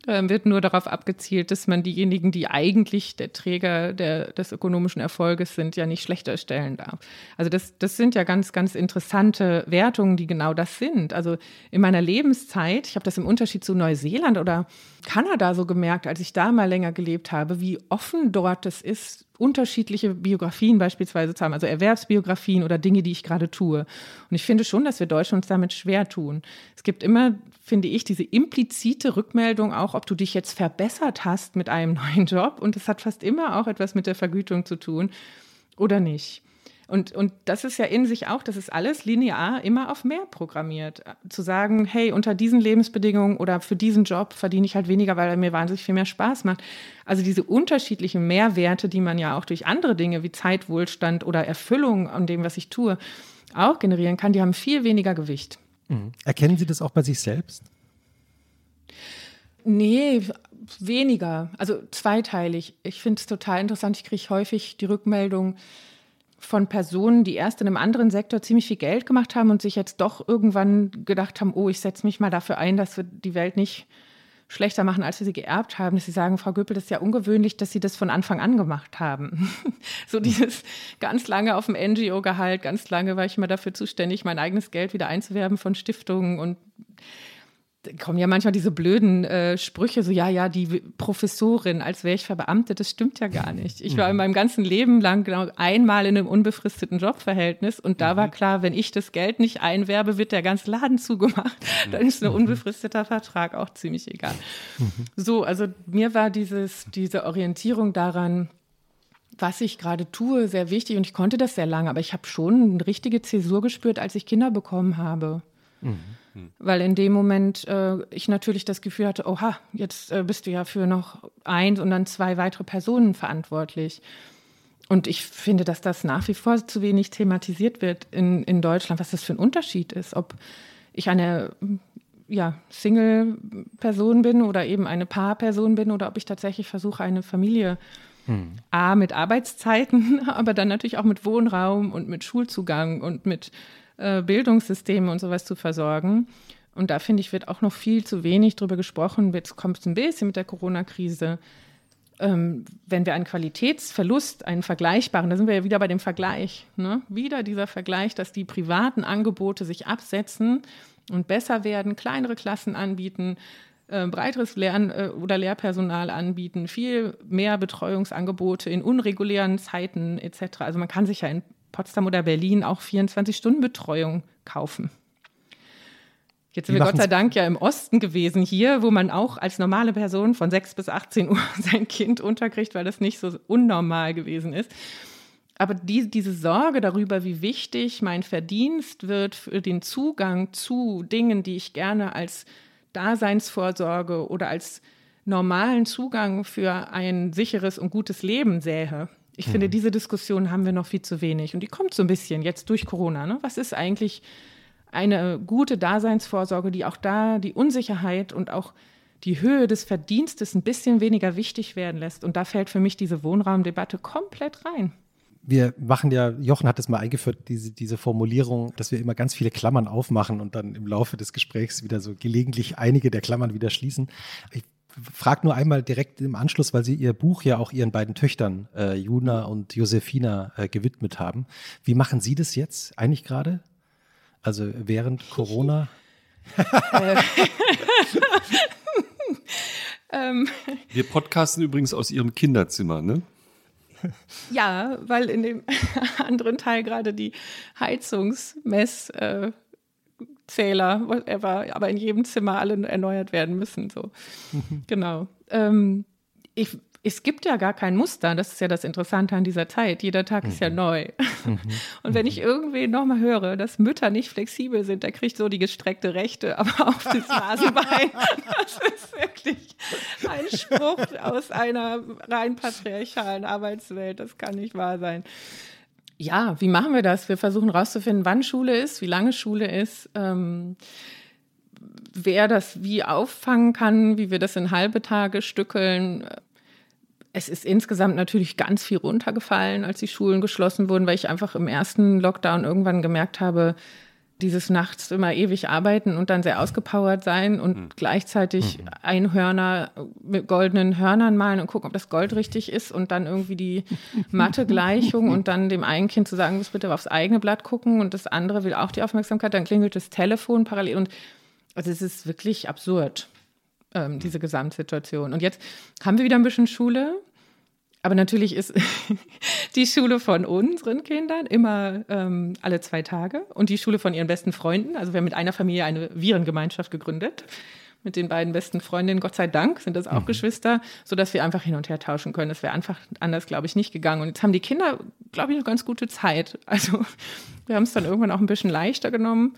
wird nur darauf abgezielt, dass man diejenigen, die eigentlich der Träger der, des ökonomischen Erfolges sind, ja nicht schlechter stellen darf. Also das, das sind ja ganz, ganz interessante Wertungen, die genau das sind. Also in meiner Lebenszeit, ich habe das im Unterschied zu Neuseeland oder Kanada so gemerkt, als ich da mal länger gelebt habe, wie offen dort es ist, unterschiedliche Biografien beispielsweise zu haben, also Erwerbsbiografien oder Dinge, die ich gerade tue. Und ich finde schon, dass wir Deutschen uns damit schwer tun. Es gibt immer, finde ich, diese implizite Rückmeldung auch, ob du dich jetzt verbessert hast mit einem neuen Job. Und das hat fast immer auch etwas mit der Vergütung zu tun oder nicht. Und, und das ist ja in sich auch, das ist alles linear immer auf mehr programmiert. Zu sagen, hey, unter diesen Lebensbedingungen oder für diesen Job verdiene ich halt weniger, weil er mir wahnsinnig viel mehr Spaß macht. Also diese unterschiedlichen Mehrwerte, die man ja auch durch andere Dinge wie Zeitwohlstand oder Erfüllung an dem, was ich tue, auch generieren kann, die haben viel weniger Gewicht. Mhm. Erkennen Sie das auch bei sich selbst? Nee, weniger. Also zweiteilig. Ich finde es total interessant. Ich kriege häufig die Rückmeldung, von Personen, die erst in einem anderen Sektor ziemlich viel Geld gemacht haben und sich jetzt doch irgendwann gedacht haben, oh, ich setze mich mal dafür ein, dass wir die Welt nicht schlechter machen, als wir sie geerbt haben, dass sie sagen, Frau Göppel, das ist ja ungewöhnlich, dass Sie das von Anfang an gemacht haben. so dieses ganz lange auf dem NGO-Gehalt, ganz lange war ich immer dafür zuständig, mein eigenes Geld wieder einzuwerben von Stiftungen und kommen ja manchmal diese blöden äh, Sprüche, so ja, ja, die Professorin, als wäre ich verbeamtet, das stimmt ja gar nicht. Ich war in meinem ganzen Leben lang genau einmal in einem unbefristeten Jobverhältnis und da war mhm. klar, wenn ich das Geld nicht einwerbe, wird der ganze Laden zugemacht. Dann ist ein mhm. unbefristeter Vertrag auch ziemlich egal. Mhm. So, also mir war dieses, diese Orientierung daran, was ich gerade tue, sehr wichtig und ich konnte das sehr lange, aber ich habe schon eine richtige Zäsur gespürt, als ich Kinder bekommen habe. Mhm. Weil in dem Moment äh, ich natürlich das Gefühl hatte, oha, jetzt äh, bist du ja für noch eins und dann zwei weitere Personen verantwortlich. Und ich finde, dass das nach wie vor zu wenig thematisiert wird in, in Deutschland, was das für ein Unterschied ist, ob ich eine ja, Single-Person bin oder eben eine Paar-Person bin oder ob ich tatsächlich versuche, eine Familie hm. A, mit Arbeitszeiten, aber dann natürlich auch mit Wohnraum und mit Schulzugang und mit äh, Bildungssysteme und sowas zu versorgen. Und da finde ich, wird auch noch viel zu wenig drüber gesprochen. Jetzt kommt es ein bisschen mit der Corona-Krise. Ähm, wenn wir einen Qualitätsverlust, einen vergleichbaren, da sind wir ja wieder bei dem Vergleich, ne? wieder dieser Vergleich, dass die privaten Angebote sich absetzen und besser werden, kleinere Klassen anbieten, äh, breiteres Lern- äh, oder Lehrpersonal anbieten, viel mehr Betreuungsangebote in unregulären Zeiten etc. Also man kann sich ja in Potsdam oder Berlin auch 24-Stunden-Betreuung kaufen. Jetzt sind wir Gott sei Dank ja im Osten gewesen hier, wo man auch als normale Person von 6 bis 18 Uhr sein Kind unterkriegt, weil das nicht so unnormal gewesen ist. Aber die, diese Sorge darüber, wie wichtig mein Verdienst wird für den Zugang zu Dingen, die ich gerne als Daseinsvorsorge oder als normalen Zugang für ein sicheres und gutes Leben sähe, ich mhm. finde, diese Diskussion haben wir noch viel zu wenig. Und die kommt so ein bisschen jetzt durch Corona. Ne? Was ist eigentlich eine gute Daseinsvorsorge, die auch da die Unsicherheit und auch die Höhe des Verdienstes ein bisschen weniger wichtig werden lässt? Und da fällt für mich diese Wohnraumdebatte komplett rein. Wir machen ja, Jochen hat es mal eingeführt, diese, diese Formulierung, dass wir immer ganz viele Klammern aufmachen und dann im Laufe des Gesprächs wieder so gelegentlich einige der Klammern wieder schließen. Ich frage nur einmal direkt im Anschluss, weil Sie Ihr Buch ja auch Ihren beiden Töchtern, äh, Juna und Josefina, äh, gewidmet haben. Wie machen Sie das jetzt eigentlich gerade? Also während Corona? Ähm. Wir podcasten übrigens aus Ihrem Kinderzimmer, ne? Ja, weil in dem anderen Teil gerade die Heizungsmess äh, Zähler, whatever, aber in jedem Zimmer alle erneuert werden müssen. So. Mhm. Genau. Ähm, ich, es gibt ja gar kein Muster. Das ist ja das Interessante an dieser Zeit. Jeder Tag mhm. ist ja mhm. neu. Mhm. Und wenn ich mhm. irgendwie nochmal höre, dass Mütter nicht flexibel sind, der kriegt so die gestreckte Rechte, aber auf das Nasenbein. das ist wirklich ein Spruch aus einer rein patriarchalen Arbeitswelt. Das kann nicht wahr sein ja, wie machen wir das? Wir versuchen herauszufinden, wann Schule ist, wie lange Schule ist, ähm, wer das wie auffangen kann, wie wir das in halbe Tage stückeln. Es ist insgesamt natürlich ganz viel runtergefallen, als die Schulen geschlossen wurden, weil ich einfach im ersten Lockdown irgendwann gemerkt habe, dieses nachts immer ewig arbeiten und dann sehr ausgepowert sein und mhm. gleichzeitig mhm. Einhörner mit goldenen Hörnern malen und gucken, ob das Gold richtig ist und dann irgendwie die Mathe-Gleichung und dann dem einen Kind zu sagen, muss bitte aufs eigene Blatt gucken und das andere will auch die Aufmerksamkeit, dann klingelt das Telefon parallel und also es ist wirklich absurd, ähm, diese Gesamtsituation. Und jetzt haben wir wieder ein bisschen Schule aber natürlich ist die Schule von unseren Kindern immer ähm, alle zwei Tage und die Schule von ihren besten Freunden. Also wir haben mit einer Familie eine Virengemeinschaft gegründet. Mit den beiden besten Freundinnen, Gott sei Dank, sind das auch mhm. Geschwister, sodass wir einfach hin und her tauschen können. Das wäre einfach anders, glaube ich, nicht gegangen. Und jetzt haben die Kinder, glaube ich, eine ganz gute Zeit. Also wir haben es dann irgendwann auch ein bisschen leichter genommen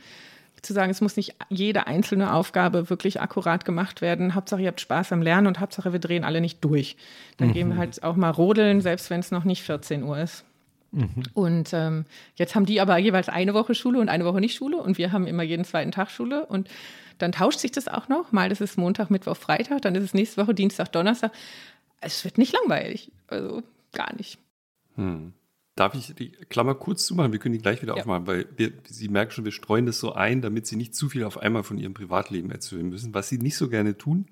zu sagen, es muss nicht jede einzelne Aufgabe wirklich akkurat gemacht werden. Hauptsache, ihr habt Spaß am Lernen und Hauptsache, wir drehen alle nicht durch. Dann mhm. gehen wir mhm. halt auch mal rodeln, selbst wenn es noch nicht 14 Uhr ist. Mhm. Und ähm, jetzt haben die aber jeweils eine Woche Schule und eine Woche nicht Schule und wir haben immer jeden zweiten Tag Schule und dann tauscht sich das auch noch. Mal ist es Montag, Mittwoch, Freitag, dann ist es nächste Woche Dienstag, Donnerstag. Es wird nicht langweilig, also gar nicht. Hm. Darf ich die Klammer kurz zumachen? Wir können die gleich wieder ja. aufmachen, weil wir, Sie merken schon, wir streuen das so ein, damit Sie nicht zu viel auf einmal von Ihrem Privatleben erzählen müssen. Was Sie nicht so gerne tun,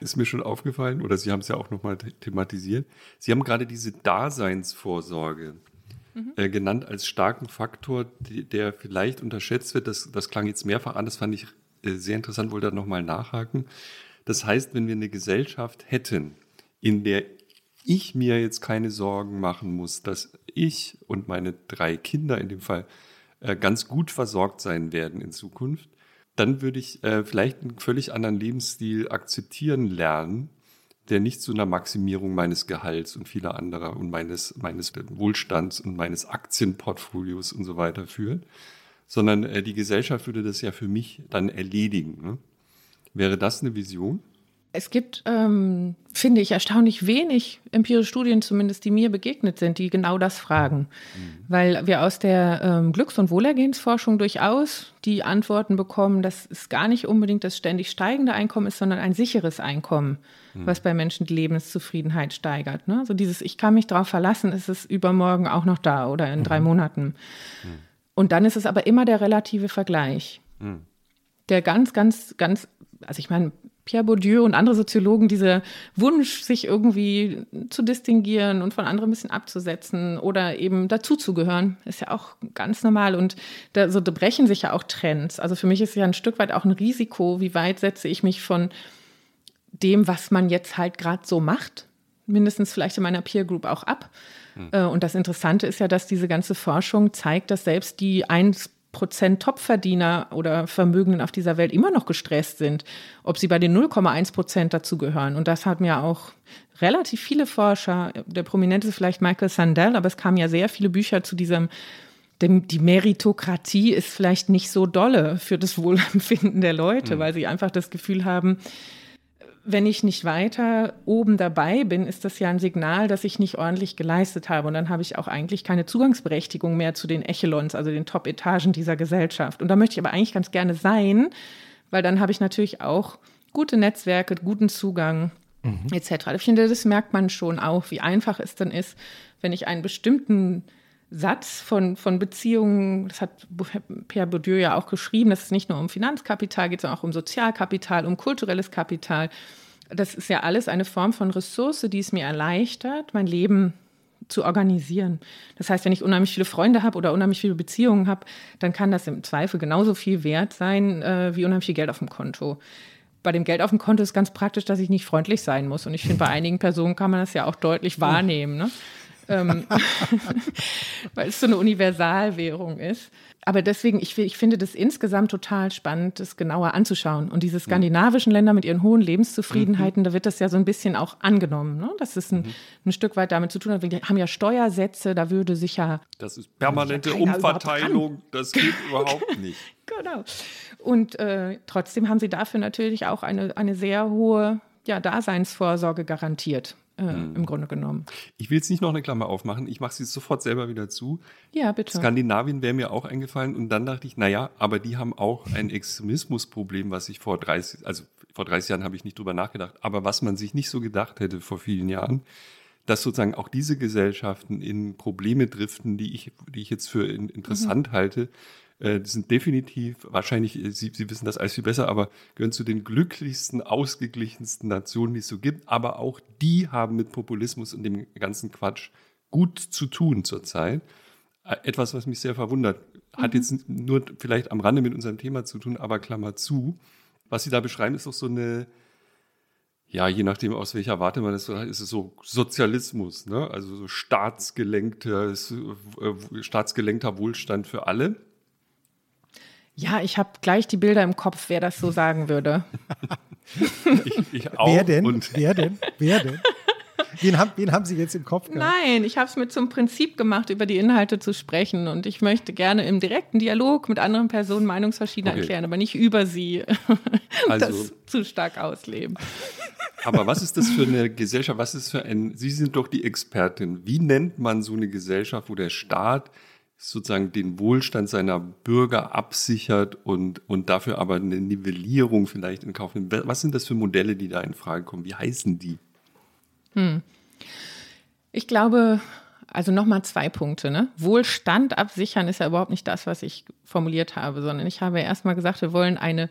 ist mir schon aufgefallen, oder Sie haben es ja auch nochmal thematisiert. Sie haben gerade diese Daseinsvorsorge mhm. äh, genannt als starken Faktor, der vielleicht unterschätzt wird. Das, das klang jetzt mehrfach an, das fand ich äh, sehr interessant, wollte da nochmal nachhaken. Das heißt, wenn wir eine Gesellschaft hätten, in der ich mir jetzt keine Sorgen machen muss, dass ich und meine drei Kinder in dem Fall äh, ganz gut versorgt sein werden in Zukunft, dann würde ich äh, vielleicht einen völlig anderen Lebensstil akzeptieren lernen, der nicht zu einer Maximierung meines Gehalts und vieler anderer und meines, meines Wohlstands und meines Aktienportfolios und so weiter führt, sondern äh, die Gesellschaft würde das ja für mich dann erledigen. Ne? Wäre das eine Vision? Es gibt, ähm, finde ich, erstaunlich wenig empirische Studien, zumindest die mir begegnet sind, die genau das fragen. Mhm. Weil wir aus der ähm, Glücks- und Wohlergehensforschung durchaus die Antworten bekommen, dass es gar nicht unbedingt das ständig steigende Einkommen ist, sondern ein sicheres Einkommen, mhm. was bei Menschen die Lebenszufriedenheit steigert. Ne? Also dieses, ich kann mich darauf verlassen, ist es übermorgen auch noch da oder in mhm. drei Monaten. Mhm. Und dann ist es aber immer der relative Vergleich. Mhm. Der ganz, ganz, ganz, also ich meine, Pierre Bourdieu und andere Soziologen dieser Wunsch, sich irgendwie zu distinguieren und von anderen ein bisschen abzusetzen oder eben dazuzugehören, ist ja auch ganz normal. Und da so da brechen sich ja auch Trends. Also für mich ist ja ein Stück weit auch ein Risiko, wie weit setze ich mich von dem, was man jetzt halt gerade so macht, mindestens vielleicht in meiner Peer Group auch ab. Hm. Und das Interessante ist ja, dass diese ganze Forschung zeigt, dass selbst die 1 Prozent Topverdiener oder Vermögenden auf dieser Welt immer noch gestresst sind, ob sie bei den 0,1 Prozent dazugehören. Und das haben ja auch relativ viele Forscher, der prominenteste vielleicht Michael Sandel, aber es kamen ja sehr viele Bücher zu diesem die Meritokratie ist vielleicht nicht so dolle für das Wohlempfinden der Leute, mhm. weil sie einfach das Gefühl haben, wenn ich nicht weiter oben dabei bin, ist das ja ein Signal, dass ich nicht ordentlich geleistet habe. Und dann habe ich auch eigentlich keine Zugangsberechtigung mehr zu den Echelons, also den Top-Etagen dieser Gesellschaft. Und da möchte ich aber eigentlich ganz gerne sein, weil dann habe ich natürlich auch gute Netzwerke, guten Zugang mhm. etc. Ich finde, das merkt man schon auch, wie einfach es dann ist, wenn ich einen bestimmten Satz von, von Beziehungen, das hat Pierre Bourdieu ja auch geschrieben, dass es nicht nur um Finanzkapital geht, sondern auch um Sozialkapital, um kulturelles Kapital. Das ist ja alles eine Form von Ressource, die es mir erleichtert, mein Leben zu organisieren. Das heißt, wenn ich unheimlich viele Freunde habe oder unheimlich viele Beziehungen habe, dann kann das im Zweifel genauso viel wert sein äh, wie unheimlich viel Geld auf dem Konto. Bei dem Geld auf dem Konto ist ganz praktisch, dass ich nicht freundlich sein muss. Und ich finde, bei einigen Personen kann man das ja auch deutlich wahrnehmen. Ne? Ähm, weil es so eine Universalwährung ist. Aber deswegen, ich, ich finde das insgesamt total spannend, das genauer anzuschauen. Und diese skandinavischen Länder mit ihren hohen Lebenszufriedenheiten, mhm. da wird das ja so ein bisschen auch angenommen, ne? dass es ein, mhm. ein Stück weit damit zu tun hat. Wir haben ja Steuersätze, da würde sich ja. Das ist permanente Umverteilung, das geht überhaupt nicht. Genau. Und äh, trotzdem haben sie dafür natürlich auch eine, eine sehr hohe ja, Daseinsvorsorge garantiert äh, hm. im Grunde genommen. Ich will jetzt nicht noch eine Klammer aufmachen, ich mache sie sofort selber wieder zu. Ja, bitte. Skandinavien wäre mir auch eingefallen und dann dachte ich, naja, aber die haben auch ein Extremismusproblem, was ich vor 30, also vor 30 Jahren habe ich nicht drüber nachgedacht, aber was man sich nicht so gedacht hätte vor vielen Jahren, dass sozusagen auch diese Gesellschaften in Probleme driften, die ich, die ich jetzt für interessant mhm. halte, äh, die sind definitiv, wahrscheinlich, äh, Sie, Sie wissen das alles viel besser, aber gehören zu den glücklichsten, ausgeglichensten Nationen, die es so gibt. Aber auch die haben mit Populismus und dem ganzen Quatsch gut zu tun zurzeit. Äh, etwas, was mich sehr verwundert. Hat mhm. jetzt nur vielleicht am Rande mit unserem Thema zu tun, aber Klammer zu. Was Sie da beschreiben, ist doch so eine, ja, je nachdem, aus welcher Warte man es ist es so Sozialismus, ne? also so staatsgelenkter, staatsgelenkter Wohlstand für alle. Ja, ich habe gleich die Bilder im Kopf, wer das so sagen würde. ich, ich auch. Wer denn? Und wer denn? Wer denn? Wen haben, wen haben Sie jetzt im Kopf gehabt? Nein, ich habe es mir zum Prinzip gemacht, über die Inhalte zu sprechen. Und ich möchte gerne im direkten Dialog mit anderen Personen Meinungsverschiedenheit okay. erklären, aber nicht über sie also, das zu stark ausleben. Aber was ist das für eine Gesellschaft? Was ist für ein, Sie sind doch die Expertin. Wie nennt man so eine Gesellschaft, wo der Staat sozusagen den Wohlstand seiner Bürger absichert und, und dafür aber eine Nivellierung vielleicht in Kauf nimmt. Was sind das für Modelle, die da in Frage kommen? Wie heißen die? Hm. Ich glaube, also nochmal zwei Punkte. Ne? Wohlstand absichern ist ja überhaupt nicht das, was ich formuliert habe, sondern ich habe erstmal gesagt, wir wollen eine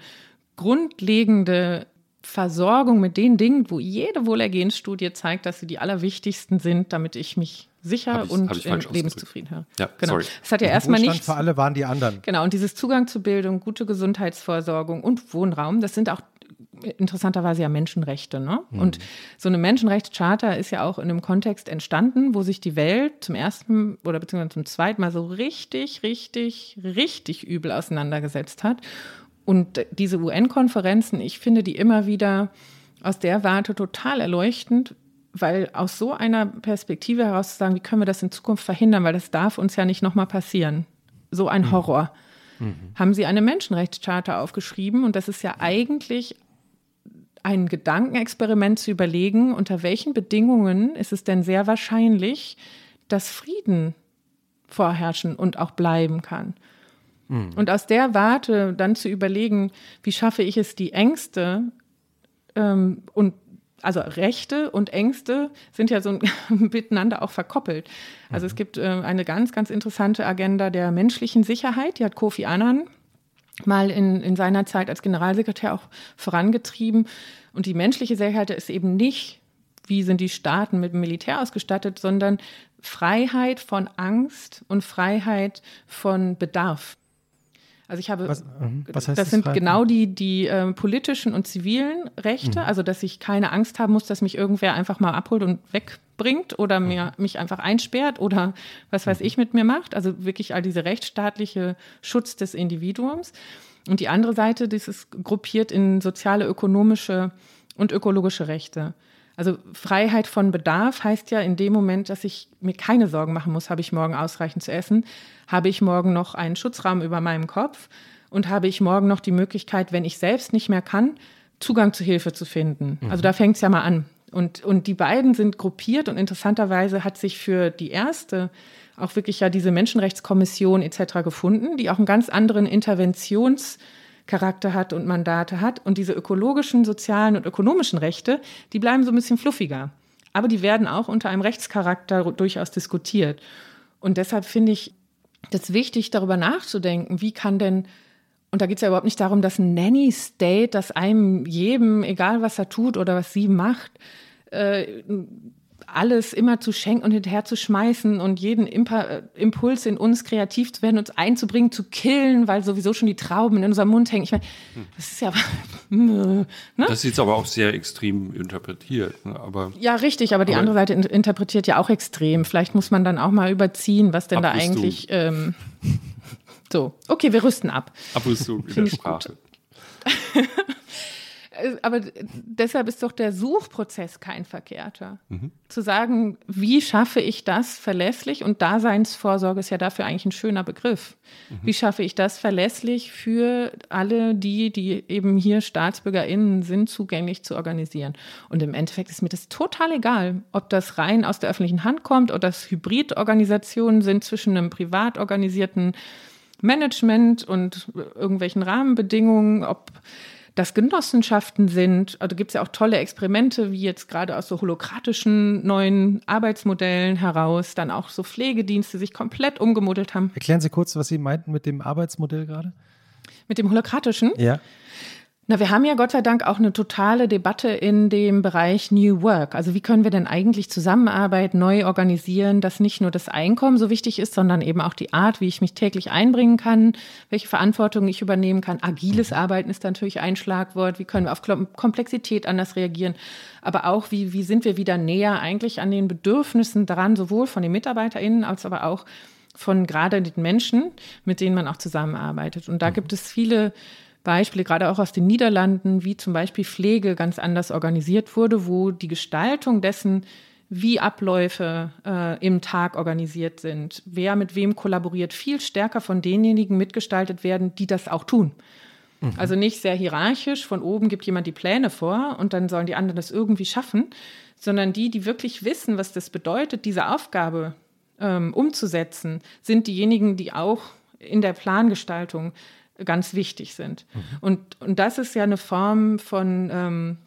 grundlegende Versorgung mit den Dingen, wo jede Wohlergehensstudie zeigt, dass sie die allerwichtigsten sind, damit ich mich sicher ich, und lebenszufrieden habe. Ja, genau. Sorry. Es hat ja erstmal nicht. für alle waren die anderen. Genau. Und dieses Zugang zu Bildung, gute Gesundheitsversorgung und Wohnraum, das sind auch interessanterweise ja Menschenrechte. Ne? Mhm. Und so eine Menschenrechtscharta ist ja auch in einem Kontext entstanden, wo sich die Welt zum ersten oder beziehungsweise zum zweiten Mal so richtig, richtig, richtig übel auseinandergesetzt hat. Und diese UN-Konferenzen, ich finde die immer wieder aus der Warte total erleuchtend, weil aus so einer Perspektive heraus zu sagen, wie können wir das in Zukunft verhindern, weil das darf uns ja nicht nochmal passieren. So ein mhm. Horror. Mhm. Haben sie eine Menschenrechtscharta aufgeschrieben und das ist ja eigentlich ein Gedankenexperiment zu überlegen, unter welchen Bedingungen ist es denn sehr wahrscheinlich, dass Frieden vorherrschen und auch bleiben kann. Mhm. Und aus der Warte dann zu überlegen, wie schaffe ich es, die Ängste ähm, und also Rechte und Ängste sind ja so miteinander auch verkoppelt. Also mhm. es gibt äh, eine ganz, ganz interessante Agenda der menschlichen Sicherheit, die hat Kofi Annan mal in, in seiner Zeit als Generalsekretär auch vorangetrieben. Und die menschliche Sicherheit ist eben nicht, wie sind die Staaten mit dem Militär ausgestattet, sondern Freiheit von Angst und Freiheit von Bedarf. Also ich habe, was, ähm, was das, sind Freiheit? genau die, die äh, politischen und zivilen Rechte, mhm. also dass ich keine Angst haben muss, dass mich irgendwer einfach mal abholt und wegbringt oder mhm. mir, mich einfach einsperrt oder was weiß mhm. ich mit mir macht. Also wirklich all diese rechtsstaatliche Schutz des Individuums. Und die andere Seite, das ist gruppiert in soziale, ökonomische und ökologische Rechte. Also Freiheit von Bedarf heißt ja in dem Moment, dass ich mir keine Sorgen machen muss, habe ich morgen ausreichend zu essen, habe ich morgen noch einen Schutzrahmen über meinem Kopf und habe ich morgen noch die Möglichkeit, wenn ich selbst nicht mehr kann, Zugang zu Hilfe zu finden. Mhm. Also da fängt es ja mal an. Und, und die beiden sind gruppiert und interessanterweise hat sich für die erste auch wirklich ja diese Menschenrechtskommission etc. gefunden, die auch einen ganz anderen Interventions- Charakter hat und Mandate hat. Und diese ökologischen, sozialen und ökonomischen Rechte, die bleiben so ein bisschen fluffiger. Aber die werden auch unter einem Rechtscharakter durchaus diskutiert. Und deshalb finde ich das wichtig, darüber nachzudenken, wie kann denn und da geht es ja überhaupt nicht darum, dass ein Nanny-State, dass einem jedem, egal was er tut oder was sie macht, äh, alles immer zu schenken und hinterher zu schmeißen und jeden Impa äh, Impuls in uns kreativ zu werden, uns einzubringen, zu killen, weil sowieso schon die Trauben in unserem Mund hängen. Ich meine, das ist ja. ne? Das ist jetzt aber auch sehr extrem interpretiert. Ne? Aber, ja, richtig, aber die aber andere Seite in interpretiert ja auch extrem. Vielleicht muss man dann auch mal überziehen, was denn da eigentlich. Ähm, so, okay, wir rüsten ab. Abrüstung in der Sprache. Äh, aber deshalb ist doch der Suchprozess kein verkehrter. Mhm. Zu sagen, wie schaffe ich das verlässlich? Und Daseinsvorsorge ist ja dafür eigentlich ein schöner Begriff. Mhm. Wie schaffe ich das verlässlich für alle die, die eben hier StaatsbürgerInnen sind, zugänglich zu organisieren? Und im Endeffekt ist mir das total egal, ob das rein aus der öffentlichen Hand kommt oder das Hybridorganisationen sind zwischen einem privat organisierten Management und irgendwelchen Rahmenbedingungen, ob dass Genossenschaften sind. Also gibt es ja auch tolle Experimente, wie jetzt gerade aus so holokratischen neuen Arbeitsmodellen heraus, dann auch so Pflegedienste sich komplett umgemodelt haben. Erklären Sie kurz, was Sie meinten mit dem Arbeitsmodell gerade? Mit dem holokratischen? Ja. Na, wir haben ja Gott sei Dank auch eine totale Debatte in dem Bereich New Work. Also wie können wir denn eigentlich Zusammenarbeit neu organisieren, dass nicht nur das Einkommen so wichtig ist, sondern eben auch die Art, wie ich mich täglich einbringen kann, welche Verantwortung ich übernehmen kann. Agiles mhm. Arbeiten ist natürlich ein Schlagwort. Wie können wir auf Komplexität anders reagieren? Aber auch, wie, wie sind wir wieder näher eigentlich an den Bedürfnissen dran, sowohl von den MitarbeiterInnen als aber auch von gerade den Menschen, mit denen man auch zusammenarbeitet. Und da mhm. gibt es viele Beispiele, gerade auch aus den Niederlanden, wie zum Beispiel Pflege ganz anders organisiert wurde, wo die Gestaltung dessen, wie Abläufe äh, im Tag organisiert sind, wer mit wem kollaboriert, viel stärker von denjenigen mitgestaltet werden, die das auch tun. Mhm. Also nicht sehr hierarchisch, von oben gibt jemand die Pläne vor und dann sollen die anderen das irgendwie schaffen, sondern die, die wirklich wissen, was das bedeutet, diese Aufgabe ähm, umzusetzen, sind diejenigen, die auch in der Plangestaltung ganz wichtig sind. Mhm. Und, und das ist ja eine Form von ähm,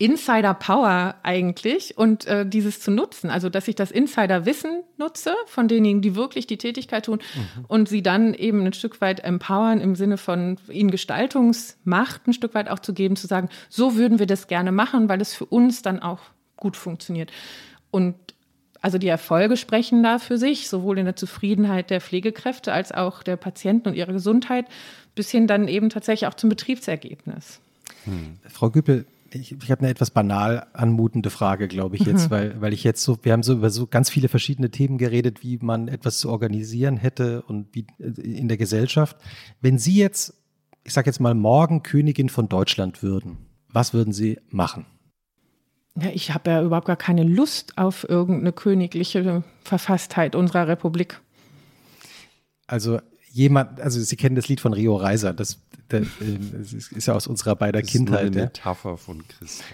Insider Power eigentlich und äh, dieses zu nutzen, also dass ich das Insider-Wissen nutze von denjenigen, die wirklich die Tätigkeit tun mhm. und sie dann eben ein Stück weit empowern im Sinne von ihnen Gestaltungsmacht ein Stück weit auch zu geben, zu sagen, so würden wir das gerne machen, weil es für uns dann auch gut funktioniert. Und also die Erfolge sprechen da für sich, sowohl in der Zufriedenheit der Pflegekräfte als auch der Patienten und ihrer Gesundheit, bis hin dann eben tatsächlich auch zum Betriebsergebnis. Hm. Frau Güppel, ich, ich habe eine etwas banal anmutende Frage, glaube ich jetzt, mhm. weil, weil ich jetzt so, wir haben so über so ganz viele verschiedene Themen geredet, wie man etwas zu organisieren hätte und wie äh, in der Gesellschaft. Wenn Sie jetzt, ich sage jetzt mal, morgen Königin von Deutschland würden, was würden Sie machen? Ja, ich habe ja überhaupt gar keine Lust auf irgendeine königliche Verfasstheit unserer Republik. Also jemand, also Sie kennen das Lied von Rio Reiser, das, das, das ist ja aus unserer beider das Kindheit. Ist eine Metapher von Christa.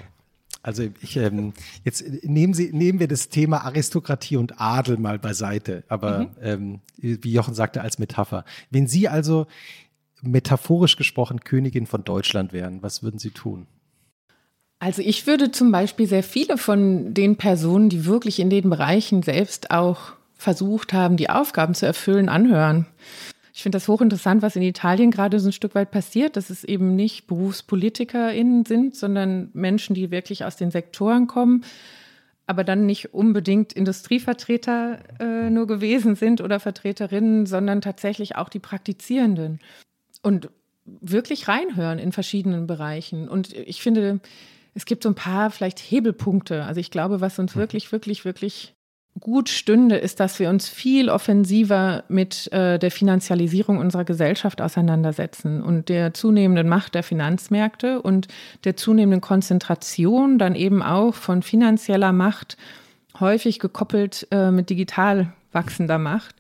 Also ich, ähm, jetzt nehmen, Sie, nehmen wir das Thema Aristokratie und Adel mal beiseite, aber mhm. ähm, wie Jochen sagte, als Metapher. Wenn Sie also metaphorisch gesprochen Königin von Deutschland wären, was würden Sie tun? Also ich würde zum Beispiel sehr viele von den Personen, die wirklich in den Bereichen selbst auch versucht haben, die Aufgaben zu erfüllen, anhören. Ich finde das hochinteressant, was in Italien gerade so ein Stück weit passiert, dass es eben nicht BerufspolitikerInnen sind, sondern Menschen, die wirklich aus den Sektoren kommen, aber dann nicht unbedingt Industrievertreter äh, nur gewesen sind oder Vertreterinnen, sondern tatsächlich auch die Praktizierenden. Und wirklich reinhören in verschiedenen Bereichen. Und ich finde, es gibt so ein paar vielleicht Hebelpunkte. Also ich glaube, was uns mhm. wirklich, wirklich, wirklich gut stünde, ist, dass wir uns viel offensiver mit äh, der Finanzialisierung unserer Gesellschaft auseinandersetzen und der zunehmenden Macht der Finanzmärkte und der zunehmenden Konzentration dann eben auch von finanzieller Macht, häufig gekoppelt äh, mit digital wachsender Macht.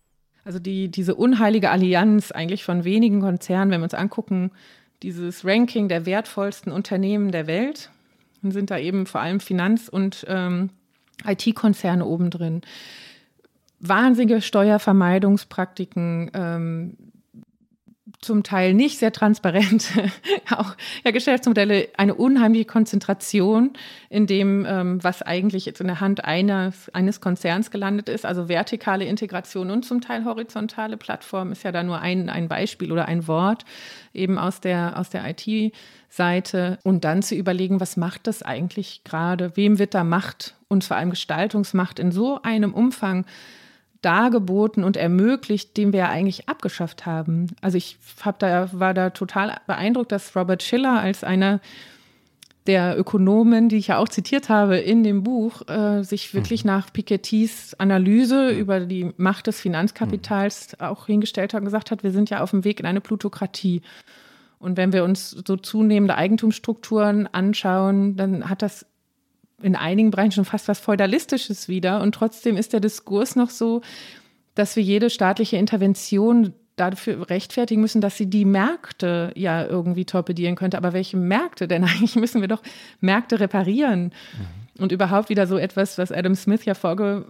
Also die, diese unheilige Allianz eigentlich von wenigen Konzernen, wenn wir uns angucken, dieses Ranking der wertvollsten Unternehmen der Welt, sind da eben vor allem Finanz- und ähm, IT-Konzerne obendrin. Wahnsinnige Steuervermeidungspraktiken, ähm, zum Teil nicht sehr transparent, auch ja, Geschäftsmodelle, eine unheimliche Konzentration in dem, ähm, was eigentlich jetzt in der Hand eines, eines Konzerns gelandet ist, also vertikale Integration und zum Teil horizontale Plattform ist ja da nur ein, ein Beispiel oder ein Wort eben aus der, aus der IT-Seite und dann zu überlegen, was macht das eigentlich gerade, wem wird da Macht und vor allem Gestaltungsmacht in so einem Umfang dargeboten und ermöglicht, den wir ja eigentlich abgeschafft haben. Also ich hab da, war da total beeindruckt, dass Robert Schiller als einer der Ökonomen, die ich ja auch zitiert habe in dem Buch, äh, sich wirklich mhm. nach Pikettys Analyse mhm. über die Macht des Finanzkapitals mhm. auch hingestellt hat und gesagt hat, wir sind ja auf dem Weg in eine Plutokratie. Und wenn wir uns so zunehmende Eigentumsstrukturen anschauen, dann hat das in einigen Bereichen schon fast was Feudalistisches wieder. Und trotzdem ist der Diskurs noch so, dass wir jede staatliche Intervention dafür rechtfertigen müssen, dass sie die Märkte ja irgendwie torpedieren könnte. Aber welche Märkte? Denn eigentlich müssen wir doch Märkte reparieren. Mhm. Und überhaupt wieder so etwas, was Adam Smith ja vorge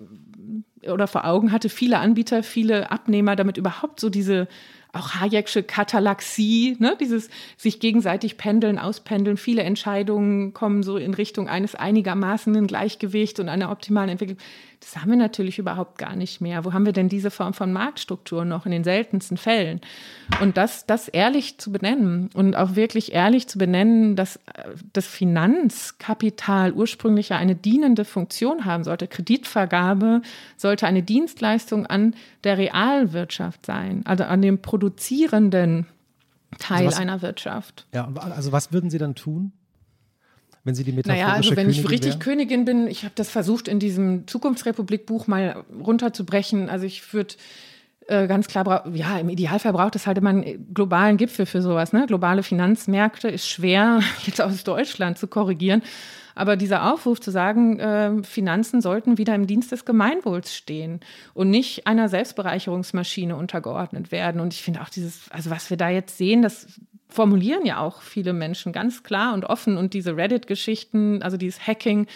oder vor Augen hatte, viele Anbieter, viele Abnehmer, damit überhaupt so diese auch Hayek'sche Katalaxie, ne? dieses sich gegenseitig pendeln, auspendeln. Viele Entscheidungen kommen so in Richtung eines einigermaßen Gleichgewicht und einer optimalen Entwicklung. Das haben wir natürlich überhaupt gar nicht mehr. Wo haben wir denn diese Form von Marktstruktur noch in den seltensten Fällen? Und das, das ehrlich zu benennen und auch wirklich ehrlich zu benennen, dass äh, das Finanzkapital ursprünglich ja eine dienende Funktion haben sollte. Kreditvergabe sollte eine Dienstleistung an der Realwirtschaft sein, also an dem produzierenden Teil also was, einer Wirtschaft. Ja, also was würden Sie dann tun? Wenn Sie die metaphorische Naja, also wenn Königin ich richtig wären? Königin bin, ich habe das versucht in diesem Zukunftsrepublik-Buch mal runterzubrechen. Also ich würde äh, ganz klar, ja, im Idealfall braucht es halt immer einen globalen Gipfel für sowas. Ne? Globale Finanzmärkte ist schwer jetzt aus Deutschland zu korrigieren. Aber dieser Aufruf zu sagen, äh, Finanzen sollten wieder im Dienst des Gemeinwohls stehen und nicht einer Selbstbereicherungsmaschine untergeordnet werden. Und ich finde auch dieses, also was wir da jetzt sehen, das formulieren ja auch viele Menschen ganz klar und offen und diese Reddit-Geschichten, also dieses Hacking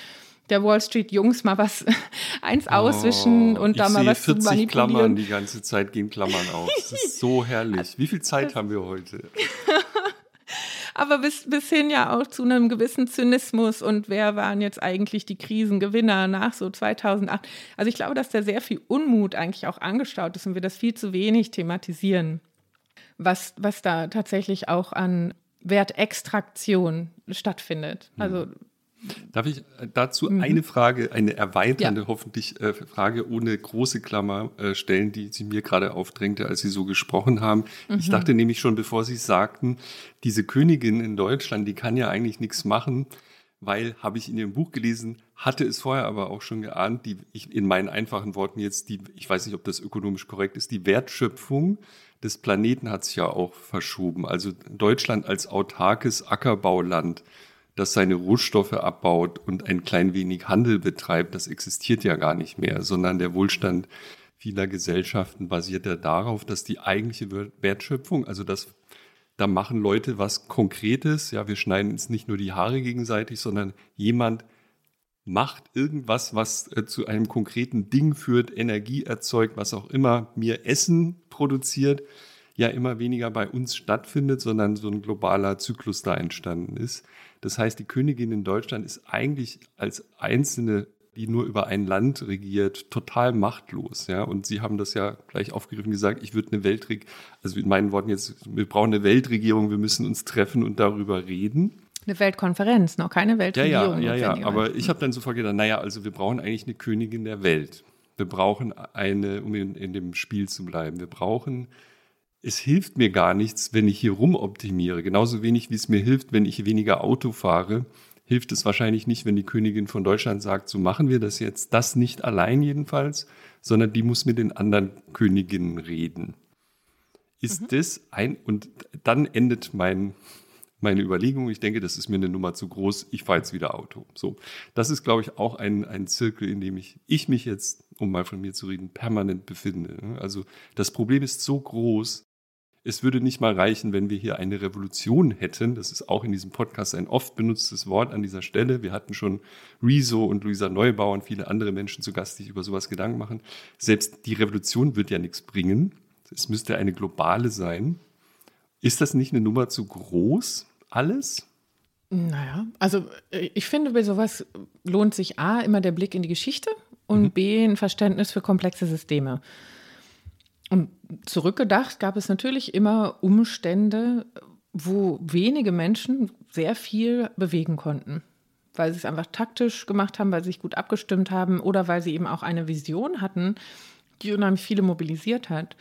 der Wall Street Jungs mal was eins oh, auswischen und da mal was 40 zu manipulieren. Klammern die ganze Zeit gehen Klammern auf. Das ist so herrlich. Wie viel Zeit haben wir heute? Aber bis, bis hin ja auch zu einem gewissen Zynismus und wer waren jetzt eigentlich die Krisengewinner nach so 2008. Also ich glaube, dass da sehr viel Unmut eigentlich auch angestaut ist und wir das viel zu wenig thematisieren was, was da tatsächlich auch an Wertextraktion stattfindet. Hm. Also Darf ich äh, dazu mhm. eine Frage, eine erweiternde, ja. hoffentlich äh, Frage ohne große Klammer äh, stellen, die sie mir gerade aufdrängte, als Sie so gesprochen haben? Mhm. Ich dachte nämlich schon, bevor Sie sagten, diese Königin in Deutschland, die kann ja eigentlich nichts machen, weil, habe ich in Ihrem Buch gelesen, hatte es vorher aber auch schon geahnt, die, ich, in meinen einfachen Worten jetzt, die, ich weiß nicht, ob das ökonomisch korrekt ist, die Wertschöpfung des Planeten hat sich ja auch verschoben. Also Deutschland als autarkes Ackerbauland, das seine Rohstoffe abbaut und ein klein wenig Handel betreibt, das existiert ja gar nicht mehr, sondern der Wohlstand vieler Gesellschaften basiert ja darauf, dass die eigentliche Wertschöpfung, also das da machen Leute was Konkretes. Ja, wir schneiden uns nicht nur die Haare gegenseitig, sondern jemand macht irgendwas, was äh, zu einem konkreten Ding führt, Energie erzeugt, was auch immer, mir Essen produziert, ja immer weniger bei uns stattfindet, sondern so ein globaler Zyklus da entstanden ist. Das heißt, die Königin in Deutschland ist eigentlich als einzelne die nur über ein Land regiert, total machtlos. Ja? Und Sie haben das ja gleich aufgegriffen gesagt, ich würde eine Weltregierung, also in meinen Worten jetzt, wir brauchen eine Weltregierung, wir müssen uns treffen und darüber reden. Eine Weltkonferenz, noch keine Weltregierung. Ja, ja, ja, ja. aber ich habe dann sofort gedacht, naja, also wir brauchen eigentlich eine Königin der Welt. Wir brauchen eine, um in, in dem Spiel zu bleiben, wir brauchen es hilft mir gar nichts, wenn ich hier rumoptimiere. Genauso wenig, wie es mir hilft, wenn ich weniger Auto fahre, hilft es wahrscheinlich nicht, wenn die Königin von Deutschland sagt, so machen wir das jetzt. Das nicht allein jedenfalls, sondern die muss mit den anderen Königinnen reden. Ist mhm. das ein, und dann endet mein meine Überlegung. Ich denke, das ist mir eine Nummer zu groß. Ich fahre jetzt wieder Auto. So, das ist, glaube ich, auch ein, ein Zirkel, in dem ich, ich mich jetzt, um mal von mir zu reden, permanent befinde. Also das Problem ist so groß. Es würde nicht mal reichen, wenn wir hier eine Revolution hätten. Das ist auch in diesem Podcast ein oft benutztes Wort an dieser Stelle. Wir hatten schon Rezo und Luisa Neubauer und viele andere Menschen zu Gast, die sich über sowas Gedanken machen. Selbst die Revolution wird ja nichts bringen. Es müsste eine globale sein. Ist das nicht eine Nummer zu groß? Alles? Naja, also äh, ich finde, bei sowas lohnt sich A, immer der Blick in die Geschichte und mhm. B, ein Verständnis für komplexe Systeme. Und zurückgedacht gab es natürlich immer Umstände, wo wenige Menschen sehr viel bewegen konnten, weil sie es einfach taktisch gemacht haben, weil sie sich gut abgestimmt haben oder weil sie eben auch eine Vision hatten, die unheimlich viele mobilisiert hat.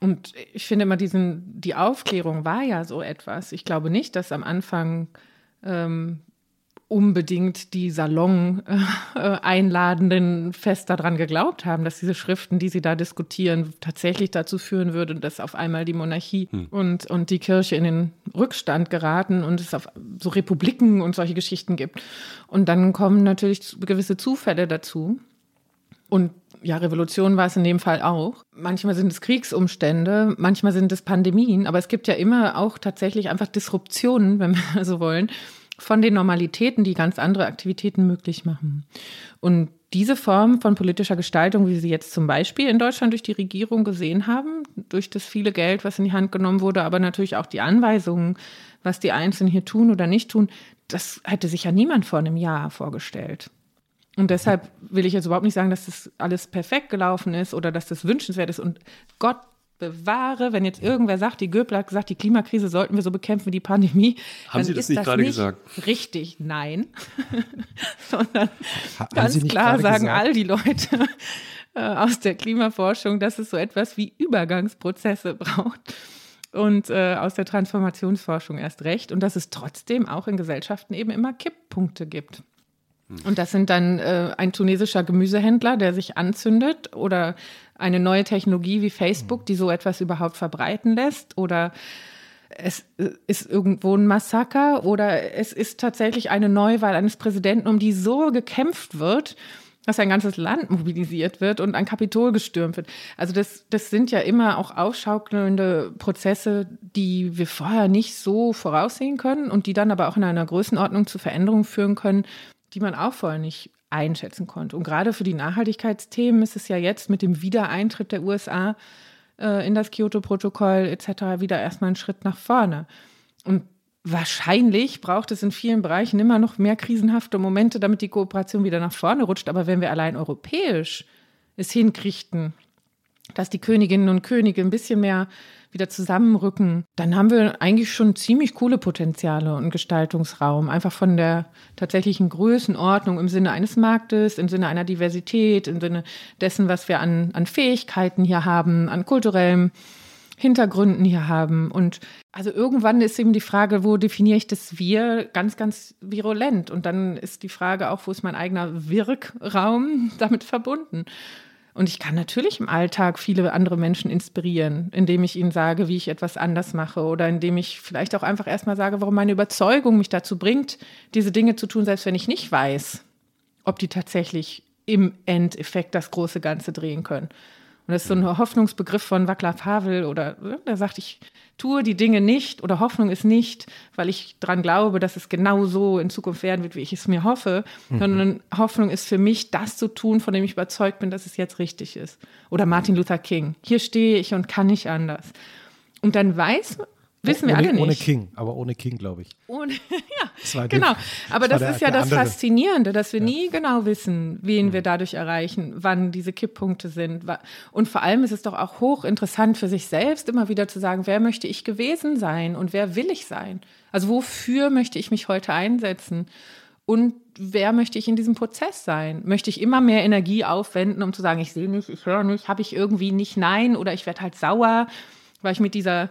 Und ich finde immer diesen, die Aufklärung war ja so etwas. Ich glaube nicht, dass am Anfang ähm, unbedingt die Salon äh, einladenden fest daran geglaubt haben, dass diese Schriften, die sie da diskutieren, tatsächlich dazu führen würden, dass auf einmal die Monarchie hm. und, und die Kirche in den Rückstand geraten und es auf so Republiken und solche Geschichten gibt. Und dann kommen natürlich gewisse Zufälle dazu. Und ja, Revolution war es in dem Fall auch. Manchmal sind es Kriegsumstände, manchmal sind es Pandemien, aber es gibt ja immer auch tatsächlich einfach Disruptionen, wenn wir so wollen, von den Normalitäten, die ganz andere Aktivitäten möglich machen. Und diese Form von politischer Gestaltung, wie sie jetzt zum Beispiel in Deutschland durch die Regierung gesehen haben, durch das viele Geld, was in die Hand genommen wurde, aber natürlich auch die Anweisungen, was die Einzelnen hier tun oder nicht tun, das hätte sich ja niemand vor einem Jahr vorgestellt. Und deshalb will ich jetzt überhaupt nicht sagen, dass das alles perfekt gelaufen ist oder dass das wünschenswert ist. Und Gott bewahre, wenn jetzt irgendwer sagt, die Göbel hat gesagt, die Klimakrise sollten wir so bekämpfen wie die Pandemie. Haben Sie das nicht das gerade nicht gesagt? Richtig, nein. Sondern ha ganz klar sagen gesagt? all die Leute äh, aus der Klimaforschung, dass es so etwas wie Übergangsprozesse braucht. Und äh, aus der Transformationsforschung erst recht. Und dass es trotzdem auch in Gesellschaften eben immer Kipppunkte gibt. Und das sind dann äh, ein tunesischer Gemüsehändler, der sich anzündet oder eine neue Technologie wie Facebook, die so etwas überhaupt verbreiten lässt oder es äh, ist irgendwo ein Massaker oder es ist tatsächlich eine Neuwahl eines Präsidenten, um die so gekämpft wird, dass ein ganzes Land mobilisiert wird und ein Kapitol gestürmt wird. Also das, das sind ja immer auch ausschaukelnde Prozesse, die wir vorher nicht so voraussehen können und die dann aber auch in einer Größenordnung zu Veränderungen führen können, die man auch vorher nicht einschätzen konnte. Und gerade für die Nachhaltigkeitsthemen ist es ja jetzt mit dem Wiedereintritt der USA äh, in das Kyoto-Protokoll etc. wieder erstmal ein Schritt nach vorne. Und wahrscheinlich braucht es in vielen Bereichen immer noch mehr krisenhafte Momente, damit die Kooperation wieder nach vorne rutscht. Aber wenn wir allein europäisch es hinkriegten, dass die Königinnen und Könige ein bisschen mehr wieder zusammenrücken, dann haben wir eigentlich schon ziemlich coole Potenziale und Gestaltungsraum. Einfach von der tatsächlichen Größenordnung im Sinne eines Marktes, im Sinne einer Diversität, im Sinne dessen, was wir an, an Fähigkeiten hier haben, an kulturellem Hintergründen hier haben. Und also irgendwann ist eben die Frage, wo definiere ich das Wir ganz, ganz virulent? Und dann ist die Frage auch, wo ist mein eigener Wirkraum damit verbunden? Und ich kann natürlich im Alltag viele andere Menschen inspirieren, indem ich ihnen sage, wie ich etwas anders mache oder indem ich vielleicht auch einfach erstmal sage, warum meine Überzeugung mich dazu bringt, diese Dinge zu tun, selbst wenn ich nicht weiß, ob die tatsächlich im Endeffekt das große Ganze drehen können. Und das ist so ein Hoffnungsbegriff von Václav Havel oder der sagt, ich tue die Dinge nicht oder Hoffnung ist nicht, weil ich daran glaube, dass es genau so in Zukunft werden wird, wie ich es mir hoffe, mhm. sondern Hoffnung ist für mich, das zu tun, von dem ich überzeugt bin, dass es jetzt richtig ist. Oder Martin Luther King. Hier stehe ich und kann nicht anders. Und dann weiß Wissen ohne, wir alle nicht. Ohne King, aber ohne King, glaube ich. Ohne, ja, genau. Aber das, das ist der, ja das andere. Faszinierende, dass wir ja. nie genau wissen, wen mhm. wir dadurch erreichen, wann diese Kipppunkte sind. Und vor allem ist es doch auch hochinteressant für sich selbst immer wieder zu sagen, wer möchte ich gewesen sein und wer will ich sein? Also wofür möchte ich mich heute einsetzen? Und wer möchte ich in diesem Prozess sein? Möchte ich immer mehr Energie aufwenden, um zu sagen, ich sehe nicht, ich höre nicht, habe ich irgendwie nicht Nein oder ich werde halt sauer, weil ich mit dieser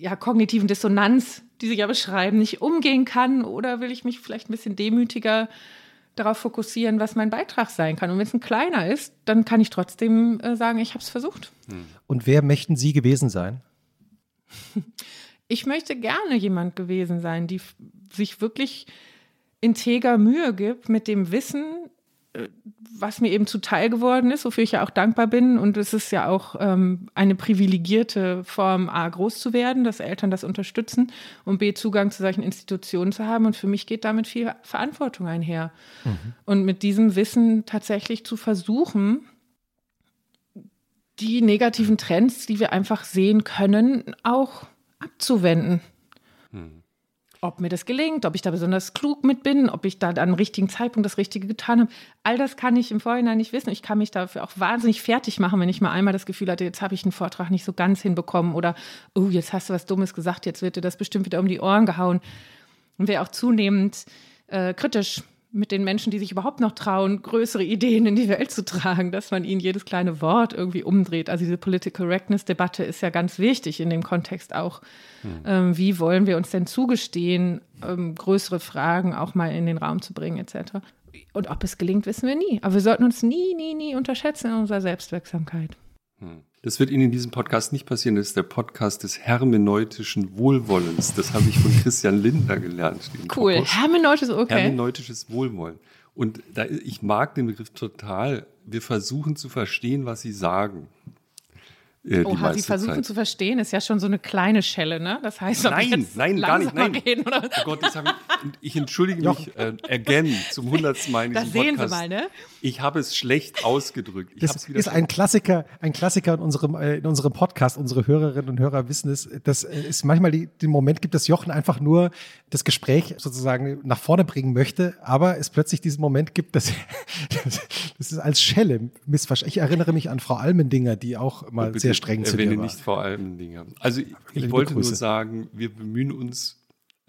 ja, kognitiven Dissonanz, die Sie ja beschreiben, nicht umgehen kann? Oder will ich mich vielleicht ein bisschen demütiger darauf fokussieren, was mein Beitrag sein kann? Und wenn es ein kleiner ist, dann kann ich trotzdem äh, sagen, ich habe es versucht. Hm. Und wer möchten Sie gewesen sein? Ich möchte gerne jemand gewesen sein, die sich wirklich integer Mühe gibt mit dem Wissen, was mir eben zuteil geworden ist, wofür ich ja auch dankbar bin. Und es ist ja auch ähm, eine privilegierte Form, A, groß zu werden, dass Eltern das unterstützen und B, Zugang zu solchen Institutionen zu haben. Und für mich geht damit viel Verantwortung einher. Mhm. Und mit diesem Wissen tatsächlich zu versuchen, die negativen Trends, die wir einfach sehen können, auch abzuwenden. Mhm ob mir das gelingt, ob ich da besonders klug mit bin, ob ich da am richtigen Zeitpunkt das Richtige getan habe. All das kann ich im Vorhinein nicht wissen. Ich kann mich dafür auch wahnsinnig fertig machen, wenn ich mal einmal das Gefühl hatte, jetzt habe ich einen Vortrag nicht so ganz hinbekommen oder, oh, jetzt hast du was Dummes gesagt, jetzt wird dir das bestimmt wieder um die Ohren gehauen. Und wäre auch zunehmend äh, kritisch mit den Menschen, die sich überhaupt noch trauen, größere Ideen in die Welt zu tragen, dass man ihnen jedes kleine Wort irgendwie umdreht. Also diese Political Correctness-Debatte ist ja ganz wichtig in dem Kontext auch. Hm. Ähm, wie wollen wir uns denn zugestehen, ähm, größere Fragen auch mal in den Raum zu bringen, etc. Und ob es gelingt, wissen wir nie. Aber wir sollten uns nie, nie, nie unterschätzen in unserer Selbstwirksamkeit. Hm. Das wird Ihnen in diesem Podcast nicht passieren. Das ist der Podcast des hermeneutischen Wohlwollens. Das habe ich von Christian Lindner gelernt. Cool. Hermeneutisches, okay. Hermeneutisches Wohlwollen. Und da, ich mag den Begriff total. Wir versuchen zu verstehen, was Sie sagen. Äh, Oha, Sie versuchen Zeit. zu verstehen, ist ja schon so eine kleine Schelle, ne? Das heißt, nein, nein, gar nicht, nein. Reden, oder? Oh Gott, ich, ich entschuldige mich äh, again zum hundertsten Mal in diesem Das sehen Podcast. Sie mal, ne? Ich habe es schlecht ausgedrückt. Ich das ist ein Klassiker, ein Klassiker in unserem, äh, in unserem Podcast. Unsere Hörerinnen und Hörer wissen es, dass es manchmal die, den Moment gibt, dass Jochen einfach nur das Gespräch sozusagen nach vorne bringen möchte, aber es plötzlich diesen Moment gibt, dass, dass, dass es als Schelle missverstanden. Ich erinnere mich an Frau Almendinger, die auch mal sehr sehr streng zu dir war. nicht vor allem Dinge. Also ich, ich wollte Grüße. nur sagen, wir bemühen uns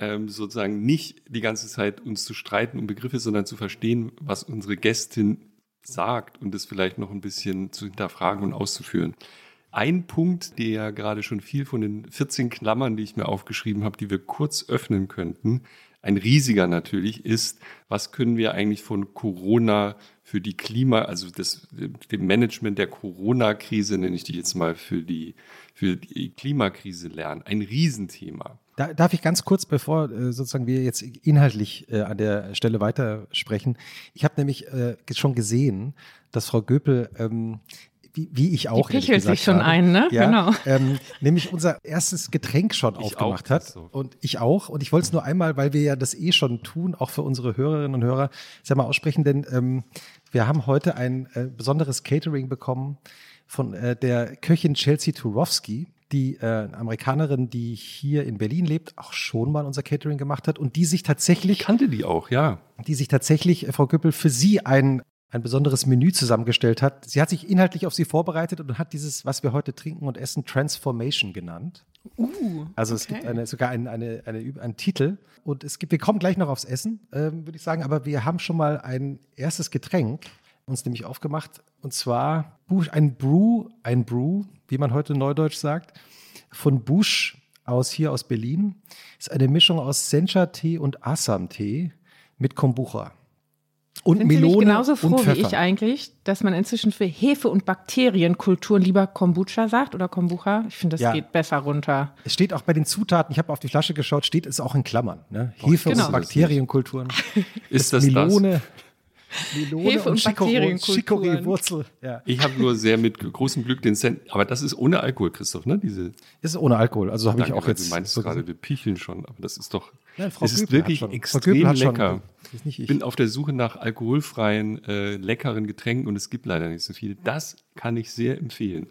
ähm, sozusagen nicht die ganze Zeit uns zu streiten um Begriffe, sondern zu verstehen, was unsere Gästin sagt und es vielleicht noch ein bisschen zu hinterfragen und auszuführen. Ein Punkt, der ja gerade schon viel von den 14 Klammern, die ich mir aufgeschrieben habe, die wir kurz öffnen könnten, ein riesiger natürlich ist, was können wir eigentlich von Corona für die Klima, also das, dem Management der Corona-Krise, nenne ich die jetzt mal, für die, für die Klimakrise lernen. Ein Riesenthema. Da, darf ich ganz kurz, bevor äh, sozusagen wir jetzt inhaltlich äh, an der Stelle weitersprechen, ich habe nämlich äh, schon gesehen, dass Frau Göpel ähm, wie, wie ich auch. Die pichelt sich schon habe, ein, ne? Ja, genau. Ähm, nämlich unser erstes Getränk schon ich aufgemacht hat. So. Und ich auch. Und ich wollte es nur einmal, weil wir ja das eh schon tun, auch für unsere Hörerinnen und Hörer, sag mal aussprechen, denn ähm, wir haben heute ein äh, besonderes Catering bekommen von äh, der Köchin Chelsea Turowski die äh, Amerikanerin, die hier in Berlin lebt, auch schon mal unser Catering gemacht hat und die sich tatsächlich. Ich kannte die auch, ja. Die sich tatsächlich, äh, Frau Güppel, für sie ein ein besonderes Menü zusammengestellt hat. Sie hat sich inhaltlich auf sie vorbereitet und hat dieses, was wir heute trinken und essen, Transformation genannt. Uh, also es gibt eine, sogar einen, eine, eine, einen Titel und es gibt, wir kommen gleich noch aufs Essen, ähm, würde ich sagen, aber wir haben schon mal ein erstes Getränk uns nämlich aufgemacht und zwar ein Brew, ein Brew, wie man heute neudeutsch sagt, von Bush aus hier aus Berlin. Ist eine Mischung aus Sencha-Tee und Assam-Tee mit Kombucha. Und Sind Melone Sie nicht genauso froh wie ich eigentlich, dass man inzwischen für Hefe- und Bakterienkulturen lieber Kombucha sagt oder Kombucha? Ich finde, das ja. geht besser runter. Es steht auch bei den Zutaten, ich habe auf die Flasche geschaut, steht es auch in Klammern. Ne? Hefe- genau. und Bakterienkulturen. Ist das Melone. Das? Melone Hefe und, und Chicorée-Wurzel. Ja. Ich habe nur sehr mit großem Glück den Cent. Aber das ist ohne Alkohol, Christoph, ne? Diese das ist ohne Alkohol. Also habe ich auch jetzt. Du meinst so gerade, wir picheln schon, aber das ist doch. Ja, Frau es ist wirklich extrem lecker. Ich bin auf der Suche nach alkoholfreien, äh, leckeren Getränken und es gibt leider nicht so viele. Das kann ich sehr empfehlen.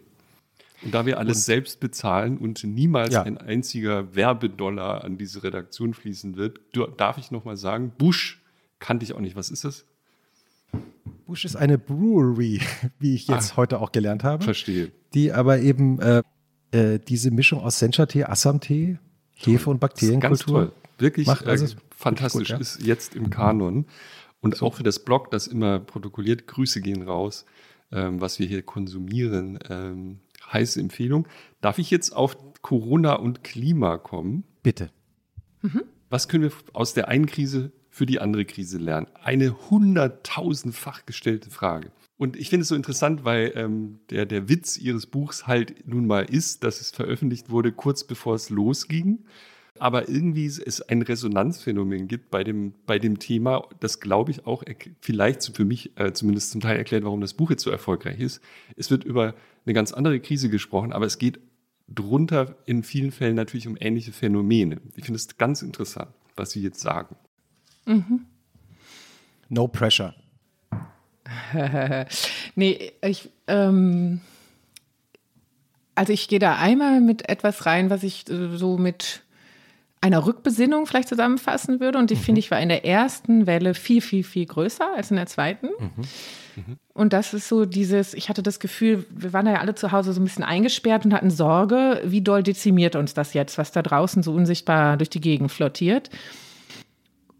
Und da wir alles und, selbst bezahlen und niemals ja. ein einziger Werbedollar an diese Redaktion fließen wird, darf ich noch mal sagen, Busch kannte ich auch nicht. Was ist das? Busch ist eine Brewery, wie ich jetzt ah, heute auch gelernt habe. Verstehe. Die aber eben äh, äh, diese Mischung aus Sencha-Tee, Assam-Tee, Hefe und Bakterienkultur. Ganz toll. Wirklich macht, also äh, fantastisch. Gut, ja? Ist jetzt im Kanon. Und so. auch für das Blog, das immer protokolliert, Grüße gehen raus, ähm, was wir hier konsumieren. Ähm, heiße Empfehlung. Darf ich jetzt auf Corona und Klima kommen? Bitte. Mhm. Was können wir aus der einen Krise für die andere Krise lernen? Eine hunderttausendfach gestellte Frage. Und ich finde es so interessant, weil ähm, der, der Witz ihres Buchs halt nun mal ist, dass es veröffentlicht wurde kurz bevor es losging. Aber irgendwie es ein Resonanzphänomen gibt bei dem, bei dem Thema, das glaube ich auch vielleicht für mich äh, zumindest zum Teil erklärt, warum das Buch jetzt so erfolgreich ist. Es wird über eine ganz andere Krise gesprochen, aber es geht drunter in vielen Fällen natürlich um ähnliche Phänomene. Ich finde es ganz interessant, was Sie jetzt sagen. Mhm. No pressure. nee, ich, ähm, also ich gehe da einmal mit etwas rein, was ich äh, so mit einer Rückbesinnung vielleicht zusammenfassen würde. Und die mhm. finde ich war in der ersten Welle viel, viel, viel größer als in der zweiten. Mhm. Mhm. Und das ist so dieses, ich hatte das Gefühl, wir waren ja alle zu Hause so ein bisschen eingesperrt und hatten Sorge, wie doll dezimiert uns das jetzt, was da draußen so unsichtbar durch die Gegend flottiert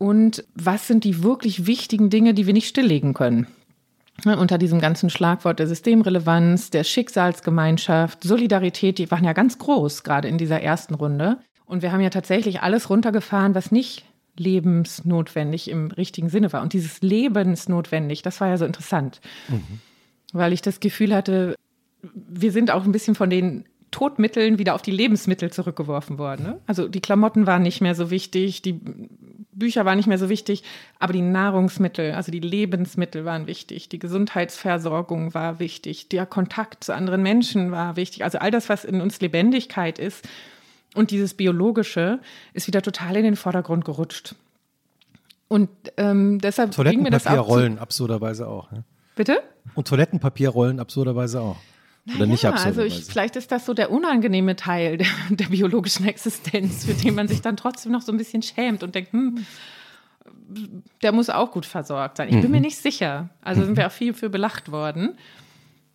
und was sind die wirklich wichtigen Dinge, die wir nicht stilllegen können. Unter diesem ganzen Schlagwort der Systemrelevanz, der Schicksalsgemeinschaft, Solidarität, die waren ja ganz groß, gerade in dieser ersten Runde. Und wir haben ja tatsächlich alles runtergefahren, was nicht lebensnotwendig im richtigen Sinne war. Und dieses lebensnotwendig, das war ja so interessant, mhm. weil ich das Gefühl hatte, wir sind auch ein bisschen von den Todmitteln wieder auf die Lebensmittel zurückgeworfen worden. Ne? Also die Klamotten waren nicht mehr so wichtig, die Bücher waren nicht mehr so wichtig, aber die Nahrungsmittel, also die Lebensmittel waren wichtig, die Gesundheitsversorgung war wichtig, der Kontakt zu anderen Menschen war wichtig. Also all das, was in uns Lebendigkeit ist und dieses Biologische, ist wieder total in den Vordergrund gerutscht. Und ähm, deshalb ging mir das auch rollen absurderweise auch. Ne? Bitte? Und Toilettenpapierrollen absurderweise auch. Oder nicht absurderweise. Also ich, vielleicht ist das so der unangenehme Teil der, der, biologischen Existenz, für den man sich dann trotzdem noch so ein bisschen schämt und denkt, hm, der muss auch gut versorgt sein. Ich bin mhm. mir nicht sicher. Also sind wir auch viel für belacht worden.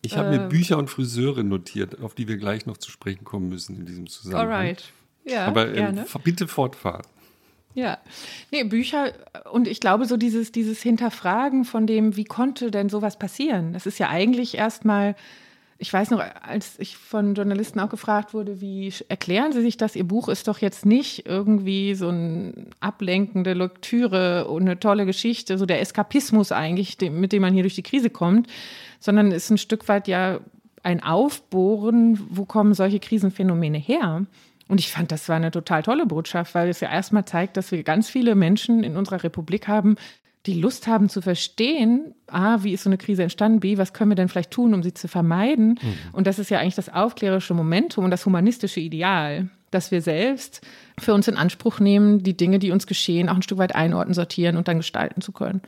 Ich habe äh, mir Bücher und Friseure notiert, auf die wir gleich noch zu sprechen kommen müssen in diesem Zusammenhang. Alright. Ja, Aber ähm, bitte fortfahren. Ja, nee, Bücher und ich glaube so dieses, dieses Hinterfragen von dem, wie konnte denn sowas passieren? Das ist ja eigentlich erstmal ich weiß noch, als ich von Journalisten auch gefragt wurde, wie erklären Sie sich das? Ihr Buch ist doch jetzt nicht irgendwie so eine ablenkende Lektüre und eine tolle Geschichte, so der Eskapismus eigentlich, mit dem man hier durch die Krise kommt, sondern ist ein Stück weit ja ein Aufbohren, wo kommen solche Krisenphänomene her? Und ich fand, das war eine total tolle Botschaft, weil es ja erstmal zeigt, dass wir ganz viele Menschen in unserer Republik haben, die Lust haben zu verstehen, A, wie ist so eine Krise entstanden, B, was können wir denn vielleicht tun, um sie zu vermeiden? Mhm. Und das ist ja eigentlich das aufklärerische Momentum und das humanistische Ideal, dass wir selbst für uns in Anspruch nehmen, die Dinge, die uns geschehen, auch ein Stück weit einordnen, sortieren und dann gestalten zu können.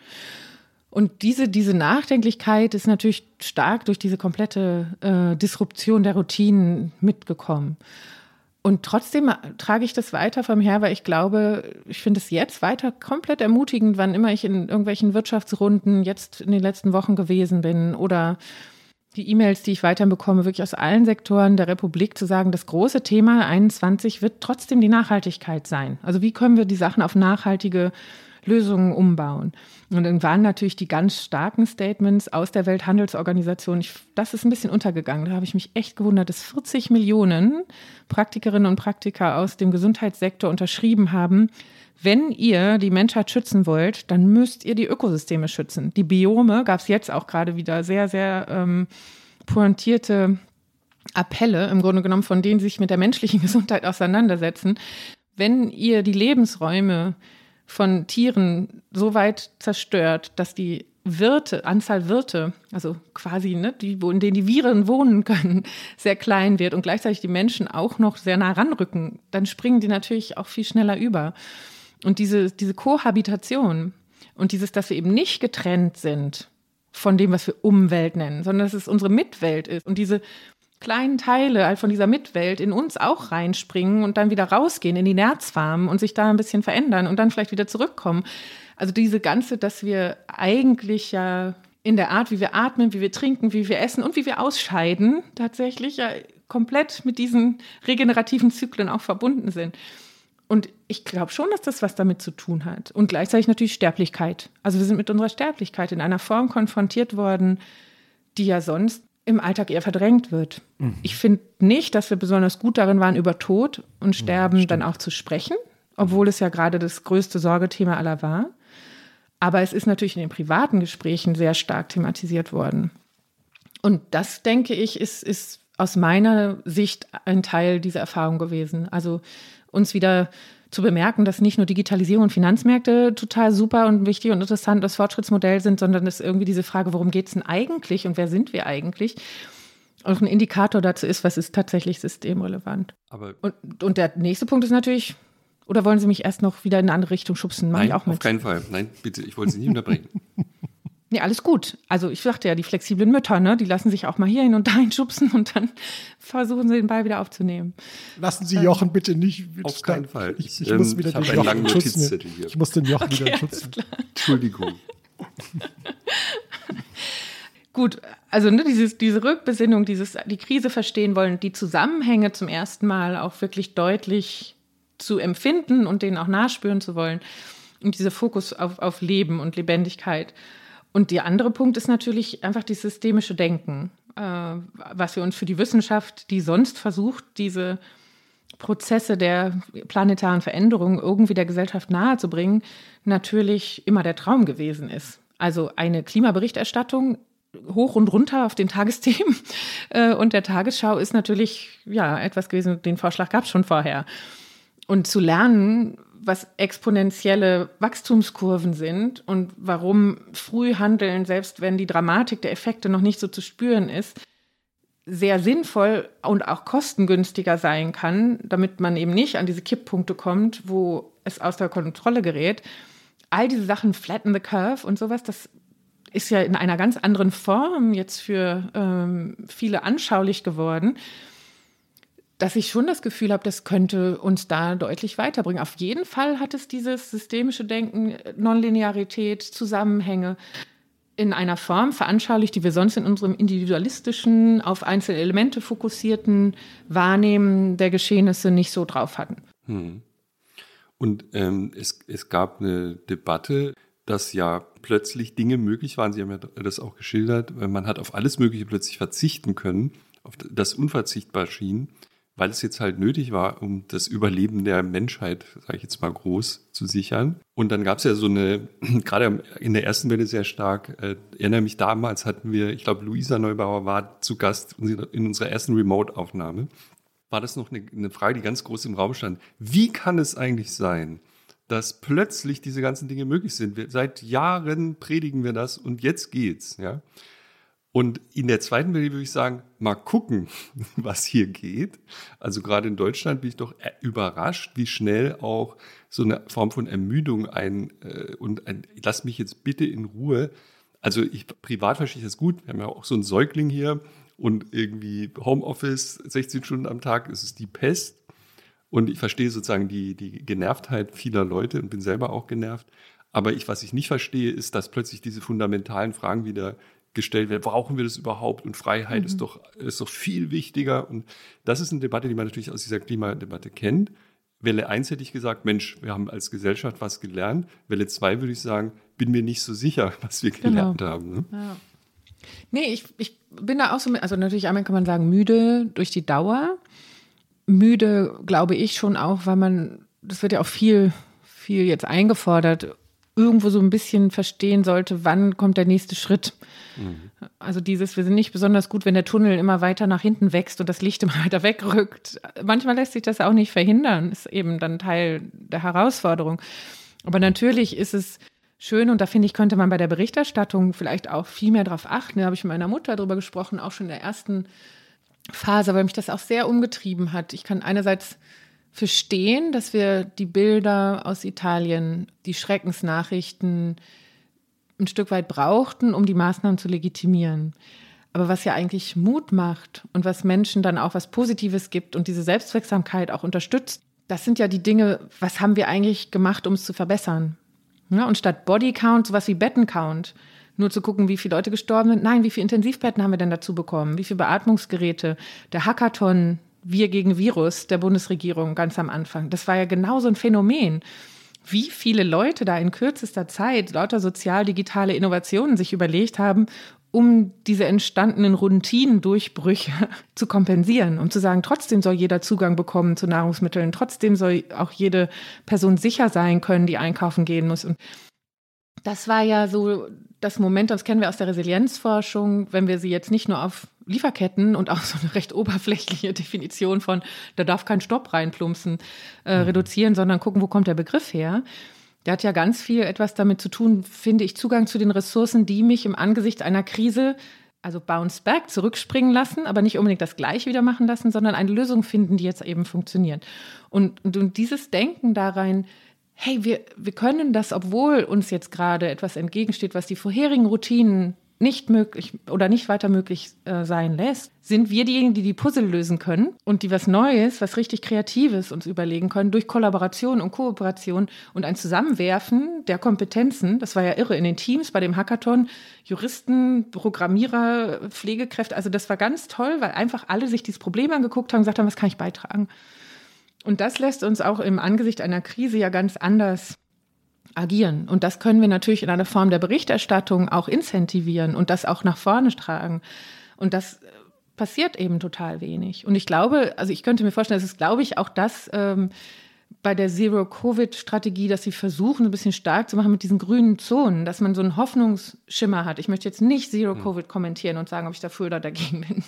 Und diese, diese Nachdenklichkeit ist natürlich stark durch diese komplette äh, Disruption der Routinen mitgekommen. Und trotzdem trage ich das weiter vom her, weil ich glaube, ich finde es jetzt weiter komplett ermutigend, wann immer ich in irgendwelchen Wirtschaftsrunden jetzt in den letzten Wochen gewesen bin oder die E-Mails, die ich weiterhin bekomme, wirklich aus allen Sektoren der Republik zu sagen, das große Thema 21 wird trotzdem die Nachhaltigkeit sein. Also wie können wir die Sachen auf nachhaltige Lösungen umbauen? Und dann waren natürlich die ganz starken Statements aus der Welthandelsorganisation, ich, das ist ein bisschen untergegangen, da habe ich mich echt gewundert, dass 40 Millionen Praktikerinnen und Praktiker aus dem Gesundheitssektor unterschrieben haben, wenn ihr die Menschheit schützen wollt, dann müsst ihr die Ökosysteme schützen. Die Biome gab es jetzt auch gerade wieder sehr, sehr ähm, pointierte Appelle, im Grunde genommen, von denen sich mit der menschlichen Gesundheit auseinandersetzen. Wenn ihr die Lebensräume von Tieren so weit zerstört, dass die Wirte, Anzahl Wirte, also quasi, ne, die, in denen die Viren wohnen können, sehr klein wird und gleichzeitig die Menschen auch noch sehr nah ranrücken, dann springen die natürlich auch viel schneller über. Und diese, diese Kohabitation und dieses, dass wir eben nicht getrennt sind von dem, was wir Umwelt nennen, sondern dass es unsere Mitwelt ist und diese kleinen Teile von dieser Mitwelt in uns auch reinspringen und dann wieder rausgehen in die Nerzfarmen und sich da ein bisschen verändern und dann vielleicht wieder zurückkommen. Also diese ganze, dass wir eigentlich ja in der Art, wie wir atmen, wie wir trinken, wie wir essen und wie wir ausscheiden, tatsächlich ja komplett mit diesen regenerativen Zyklen auch verbunden sind. Und ich glaube schon, dass das was damit zu tun hat. Und gleichzeitig natürlich Sterblichkeit. Also wir sind mit unserer Sterblichkeit in einer Form konfrontiert worden, die ja sonst im Alltag eher verdrängt wird. Mhm. Ich finde nicht, dass wir besonders gut darin waren, über Tod und Sterben ja, dann auch zu sprechen, obwohl es ja gerade das größte Sorgethema aller war. Aber es ist natürlich in den privaten Gesprächen sehr stark thematisiert worden. Und das, denke ich, ist, ist aus meiner Sicht ein Teil dieser Erfahrung gewesen. Also uns wieder zu bemerken, dass nicht nur Digitalisierung und Finanzmärkte total super und wichtig und interessant das Fortschrittsmodell sind, sondern dass irgendwie diese Frage, worum geht es denn eigentlich und wer sind wir eigentlich, auch ein Indikator dazu ist, was ist tatsächlich systemrelevant. Aber und, und der nächste Punkt ist natürlich, oder wollen Sie mich erst noch wieder in eine andere Richtung schubsen? Mach Nein, auf keinen Fall. Nein, bitte, ich wollte Sie nicht unterbrechen. Nee, alles gut. Also ich sagte ja, die flexiblen Mütter, ne, die lassen sich auch mal hier hin und dahin schubsen und dann versuchen sie den Ball wieder aufzunehmen. Lassen Sie Jochen bitte nicht. Auf keinen Fall. Ich, ich ähm, muss wieder ich den Jochen. Hier. Ich muss den Jochen okay, wieder schützen. Entschuldigung. Gut, also ne, dieses, diese Rückbesinnung, dieses, die Krise verstehen wollen, die Zusammenhänge zum ersten Mal auch wirklich deutlich zu empfinden und denen auch nachspüren zu wollen. Und dieser Fokus auf, auf Leben und Lebendigkeit. Und der andere Punkt ist natürlich einfach das systemische Denken, äh, was wir uns für die Wissenschaft, die sonst versucht, diese Prozesse der planetaren Veränderung irgendwie der Gesellschaft nahezubringen, natürlich immer der Traum gewesen ist. Also eine Klimaberichterstattung hoch und runter auf den Tagesthemen äh, und der Tagesschau ist natürlich ja etwas gewesen, den Vorschlag gab es schon vorher. Und zu lernen, was exponentielle Wachstumskurven sind und warum früh handeln, selbst wenn die Dramatik der Effekte noch nicht so zu spüren ist, sehr sinnvoll und auch kostengünstiger sein kann, damit man eben nicht an diese Kipppunkte kommt, wo es aus der Kontrolle gerät. All diese Sachen, flatten the curve und sowas, das ist ja in einer ganz anderen Form jetzt für ähm, viele anschaulich geworden dass ich schon das Gefühl habe, das könnte uns da deutlich weiterbringen. Auf jeden Fall hat es dieses systemische Denken, Nonlinearität, Zusammenhänge in einer Form veranschaulicht, die wir sonst in unserem individualistischen, auf einzelne Elemente fokussierten Wahrnehmen der Geschehnisse nicht so drauf hatten. Hm. Und ähm, es, es gab eine Debatte, dass ja plötzlich Dinge möglich waren. Sie haben ja das auch geschildert. Man hat auf alles Mögliche plötzlich verzichten können, auf das unverzichtbar schien weil es jetzt halt nötig war, um das Überleben der Menschheit, sage ich jetzt mal groß, zu sichern. Und dann gab es ja so eine, gerade in der ersten Welle sehr stark, äh, erinnere mich damals hatten wir, ich glaube, Luisa Neubauer war zu Gast in unserer ersten Remote-Aufnahme. War das noch eine, eine Frage, die ganz groß im Raum stand. Wie kann es eigentlich sein, dass plötzlich diese ganzen Dinge möglich sind? Wir, seit Jahren predigen wir das und jetzt geht's, ja. Und in der zweiten Welle würde ich sagen, mal gucken, was hier geht. Also gerade in Deutschland bin ich doch überrascht, wie schnell auch so eine Form von Ermüdung ein äh, und ein, lass mich jetzt bitte in Ruhe. Also ich privat verstehe ich das gut. Wir haben ja auch so einen Säugling hier und irgendwie Homeoffice 16 Stunden am Tag ist es die Pest. Und ich verstehe sozusagen die, die Genervtheit vieler Leute und bin selber auch genervt. Aber ich, was ich nicht verstehe, ist, dass plötzlich diese fundamentalen Fragen wieder gestellt wird, brauchen wir das überhaupt? Und Freiheit mhm. ist, doch, ist doch viel wichtiger. Und das ist eine Debatte, die man natürlich aus dieser Klimadebatte kennt. Welle 1 hätte ich gesagt, Mensch, wir haben als Gesellschaft was gelernt. Welle 2 würde ich sagen, bin mir nicht so sicher, was wir genau. gelernt genau. haben. Ne? Ja. Nee, ich, ich bin da auch so, also natürlich einmal kann man sagen, müde durch die Dauer. Müde, glaube ich schon auch, weil man, das wird ja auch viel, viel jetzt eingefordert, irgendwo so ein bisschen verstehen sollte, wann kommt der nächste Schritt. Mhm. Also dieses, wir sind nicht besonders gut, wenn der Tunnel immer weiter nach hinten wächst und das Licht immer weiter wegrückt. Manchmal lässt sich das auch nicht verhindern, ist eben dann Teil der Herausforderung. Aber natürlich ist es schön und da finde ich, könnte man bei der Berichterstattung vielleicht auch viel mehr darauf achten. Da habe ich mit meiner Mutter darüber gesprochen, auch schon in der ersten Phase, weil mich das auch sehr umgetrieben hat. Ich kann einerseits verstehen, dass wir die Bilder aus Italien, die Schreckensnachrichten ein Stück weit brauchten, um die Maßnahmen zu legitimieren. Aber was ja eigentlich Mut macht und was Menschen dann auch was Positives gibt und diese Selbstwirksamkeit auch unterstützt, das sind ja die Dinge, was haben wir eigentlich gemacht, um es zu verbessern? Ja, und statt Bodycount sowas wie Bettencount, nur zu gucken, wie viele Leute gestorben sind. Nein, wie viele Intensivbetten haben wir denn dazu bekommen? Wie viele Beatmungsgeräte? Der Hackathon, wir gegen Virus der Bundesregierung ganz am Anfang. Das war ja genau so ein Phänomen. Wie viele Leute da in kürzester Zeit lauter sozial-digitale Innovationen sich überlegt haben, um diese entstandenen Routinendurchbrüche zu kompensieren, um zu sagen, trotzdem soll jeder Zugang bekommen zu Nahrungsmitteln, trotzdem soll auch jede Person sicher sein können, die einkaufen gehen muss. Und das war ja so das Moment, das kennen wir aus der Resilienzforschung, wenn wir sie jetzt nicht nur auf Lieferketten und auch so eine recht oberflächliche Definition von, da darf kein Stopp reinplumpsen, äh, mhm. reduzieren, sondern gucken, wo kommt der Begriff her. Der hat ja ganz viel etwas damit zu tun, finde ich, Zugang zu den Ressourcen, die mich im Angesicht einer Krise, also bounce back, zurückspringen lassen, aber nicht unbedingt das Gleiche wieder machen lassen, sondern eine Lösung finden, die jetzt eben funktioniert. Und, und, und dieses Denken da rein, hey, wir, wir können das, obwohl uns jetzt gerade etwas entgegensteht, was die vorherigen Routinen nicht möglich oder nicht weiter möglich äh, sein lässt, sind wir diejenigen, die die Puzzle lösen können und die was Neues, was richtig Kreatives uns überlegen können durch Kollaboration und Kooperation und ein Zusammenwerfen der Kompetenzen. Das war ja irre in den Teams bei dem Hackathon. Juristen, Programmierer, Pflegekräfte. Also das war ganz toll, weil einfach alle sich dieses Problem angeguckt haben und gesagt haben, was kann ich beitragen? Und das lässt uns auch im Angesicht einer Krise ja ganz anders agieren. Und das können wir natürlich in einer Form der Berichterstattung auch incentivieren und das auch nach vorne tragen. Und das äh, passiert eben total wenig. Und ich glaube, also ich könnte mir vorstellen, das ist, glaube ich, auch das ähm, bei der Zero-Covid-Strategie, dass sie versuchen, ein bisschen stark zu machen mit diesen grünen Zonen, dass man so einen Hoffnungsschimmer hat. Ich möchte jetzt nicht Zero-Covid kommentieren und sagen, ob ich dafür oder dagegen bin.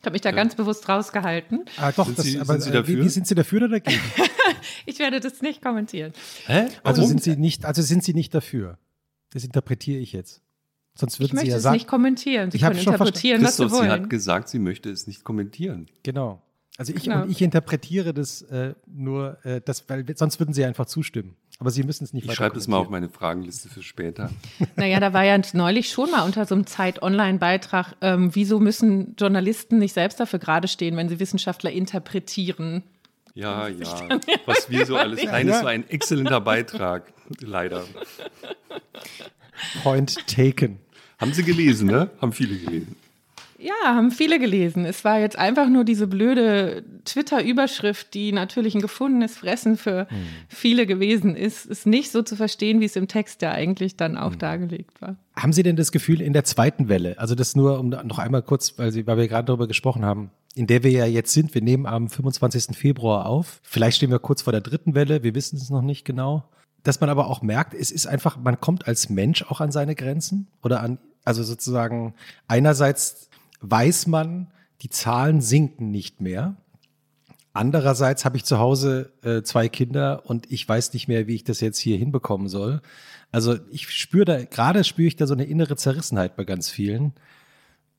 Ich habe mich da ja. ganz bewusst rausgehalten. Ah, doch, sind das, Sie, aber, sind Sie dafür? Wie, wie, sind Sie dafür oder dagegen? ich werde das nicht kommentieren. Hä? Also sind Sie nicht, also sind Sie nicht dafür? Das interpretiere ich jetzt. Sonst würden ich möchte Sie ja es sagen, nicht kommentieren. Sie können interpretieren, was Sie wollen. Sie hat gesagt, sie möchte es nicht kommentieren. Genau. Also ich, genau. und ich interpretiere das äh, nur, äh, das, weil sonst würden Sie einfach zustimmen. Aber Sie müssen es nicht Ich schreibe das mal auf meine Fragenliste für später. Naja, da war ja neulich schon mal unter so einem Zeit-Online-Beitrag, ähm, wieso müssen Journalisten nicht selbst dafür gerade stehen, wenn sie Wissenschaftler interpretieren? Ja, ja. Was wir so alles. Nein, das war ein exzellenter Beitrag, leider. Point taken. Haben Sie gelesen, ne? Haben viele gelesen. Ja, haben viele gelesen. Es war jetzt einfach nur diese blöde Twitter-Überschrift, die natürlich ein gefundenes Fressen für mhm. viele gewesen ist, ist nicht so zu verstehen, wie es im Text ja eigentlich dann auch mhm. dargelegt war. Haben Sie denn das Gefühl in der zweiten Welle, also das nur um noch einmal kurz, weil, Sie, weil wir gerade darüber gesprochen haben, in der wir ja jetzt sind, wir nehmen am 25. Februar auf, vielleicht stehen wir kurz vor der dritten Welle, wir wissen es noch nicht genau, dass man aber auch merkt, es ist einfach, man kommt als Mensch auch an seine Grenzen oder an, also sozusagen einerseits weiß man, die Zahlen sinken nicht mehr. Andererseits habe ich zu Hause äh, zwei Kinder und ich weiß nicht mehr, wie ich das jetzt hier hinbekommen soll. Also ich spüre da, gerade spüre ich da so eine innere Zerrissenheit bei ganz vielen.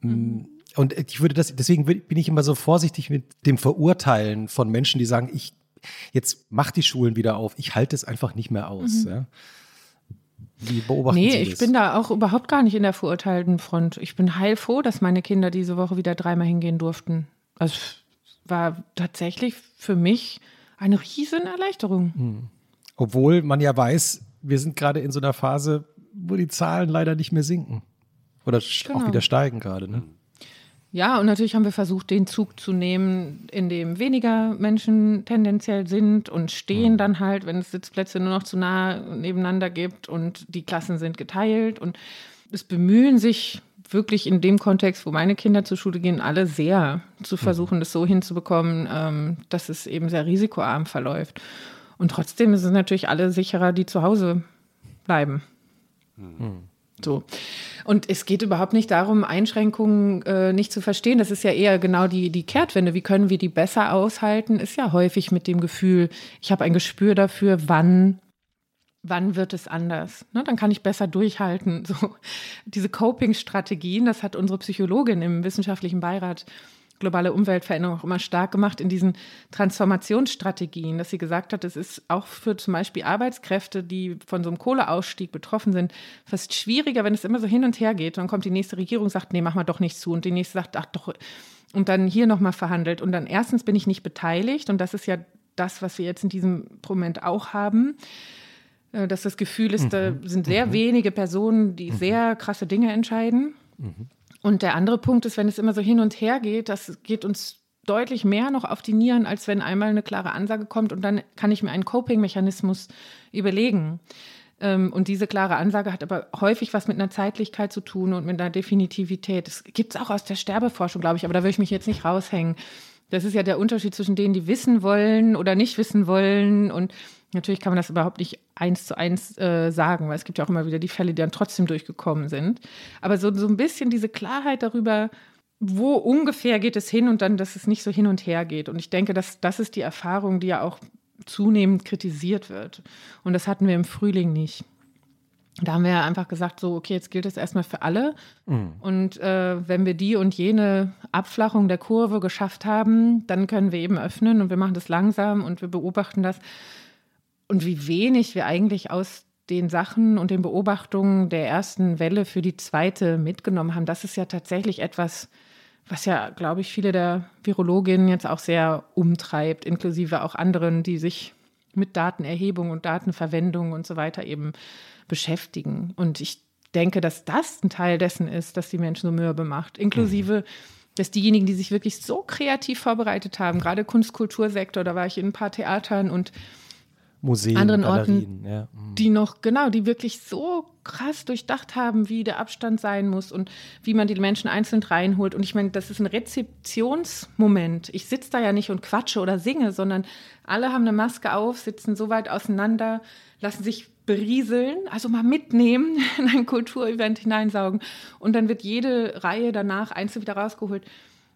Mm, mhm. Und ich würde das, deswegen bin ich immer so vorsichtig mit dem Verurteilen von Menschen, die sagen, ich, jetzt mach die Schulen wieder auf, ich halte es einfach nicht mehr aus. Mhm. Ja. Wie beobachten nee, Sie das? ich bin da auch überhaupt gar nicht in der verurteilten Front. Ich bin heilfroh, dass meine Kinder diese Woche wieder dreimal hingehen durften. Also war tatsächlich für mich eine riesen Erleichterung. Hm. Obwohl man ja weiß, wir sind gerade in so einer Phase, wo die Zahlen leider nicht mehr sinken. Oder genau. auch wieder steigen gerade. Ne? Ja, und natürlich haben wir versucht, den Zug zu nehmen, in dem weniger Menschen tendenziell sind und stehen mhm. dann halt, wenn es Sitzplätze nur noch zu nah nebeneinander gibt und die Klassen sind geteilt. Und es bemühen sich wirklich in dem Kontext, wo meine Kinder zur Schule gehen, alle sehr zu mhm. versuchen, das so hinzubekommen, ähm, dass es eben sehr risikoarm verläuft. Und trotzdem ist es natürlich alle sicherer, die zu Hause bleiben. Mhm. So. Und es geht überhaupt nicht darum, Einschränkungen äh, nicht zu verstehen. Das ist ja eher genau die, die Kehrtwende. Wie können wir die besser aushalten? Ist ja häufig mit dem Gefühl, ich habe ein Gespür dafür, wann wann wird es anders? Ne, dann kann ich besser durchhalten. So diese Coping-Strategien, das hat unsere Psychologin im wissenschaftlichen Beirat globale Umweltveränderung auch immer stark gemacht in diesen Transformationsstrategien, dass sie gesagt hat, es ist auch für zum Beispiel Arbeitskräfte, die von so einem Kohleausstieg betroffen sind, fast schwieriger, wenn es immer so hin und her geht. Und dann kommt die nächste Regierung, sagt, nee, mach mal doch nicht zu. Und die nächste sagt, ach doch, und dann hier nochmal verhandelt. Und dann erstens bin ich nicht beteiligt. Und das ist ja das, was wir jetzt in diesem Moment auch haben äh, dass das Gefühl ist, da mhm. sind sehr mhm. wenige Personen, die mhm. sehr krasse Dinge entscheiden. Und der andere Punkt ist, wenn es immer so hin und her geht, das geht uns deutlich mehr noch auf die Nieren, als wenn einmal eine klare Ansage kommt und dann kann ich mir einen Coping-Mechanismus überlegen. Ähm, und diese klare Ansage hat aber häufig was mit einer Zeitlichkeit zu tun und mit einer Definitivität. Das gibt es auch aus der Sterbeforschung, glaube ich, aber da will ich mich jetzt nicht raushängen. Das ist ja der Unterschied zwischen denen, die wissen wollen oder nicht wissen wollen und Natürlich kann man das überhaupt nicht eins zu eins äh, sagen, weil es gibt ja auch immer wieder die Fälle, die dann trotzdem durchgekommen sind. Aber so, so ein bisschen diese Klarheit darüber, wo ungefähr geht es hin und dann, dass es nicht so hin und her geht. Und ich denke, dass das ist die Erfahrung, die ja auch zunehmend kritisiert wird. Und das hatten wir im Frühling nicht. Da haben wir ja einfach gesagt, so, okay, jetzt gilt es erstmal für alle. Mhm. Und äh, wenn wir die und jene Abflachung der Kurve geschafft haben, dann können wir eben öffnen und wir machen das langsam und wir beobachten das und wie wenig wir eigentlich aus den Sachen und den Beobachtungen der ersten Welle für die zweite mitgenommen haben, das ist ja tatsächlich etwas, was ja, glaube ich, viele der Virologinnen jetzt auch sehr umtreibt, inklusive auch anderen, die sich mit Datenerhebung und Datenverwendung und so weiter eben beschäftigen. Und ich denke, dass das ein Teil dessen ist, dass die Menschen so mürbe macht, inklusive dass diejenigen, die sich wirklich so kreativ vorbereitet haben, gerade Kunst-Kultursektor, da war ich in ein paar Theatern und Museen, anderen Galerien, Orten, ja. Mhm. die noch, genau, die wirklich so krass durchdacht haben, wie der Abstand sein muss und wie man die Menschen einzeln reinholt. Und ich meine, das ist ein Rezeptionsmoment. Ich sitze da ja nicht und quatsche oder singe, sondern alle haben eine Maske auf, sitzen so weit auseinander, lassen sich berieseln, also mal mitnehmen, in ein Kulturevent hineinsaugen. Und dann wird jede Reihe danach einzeln wieder rausgeholt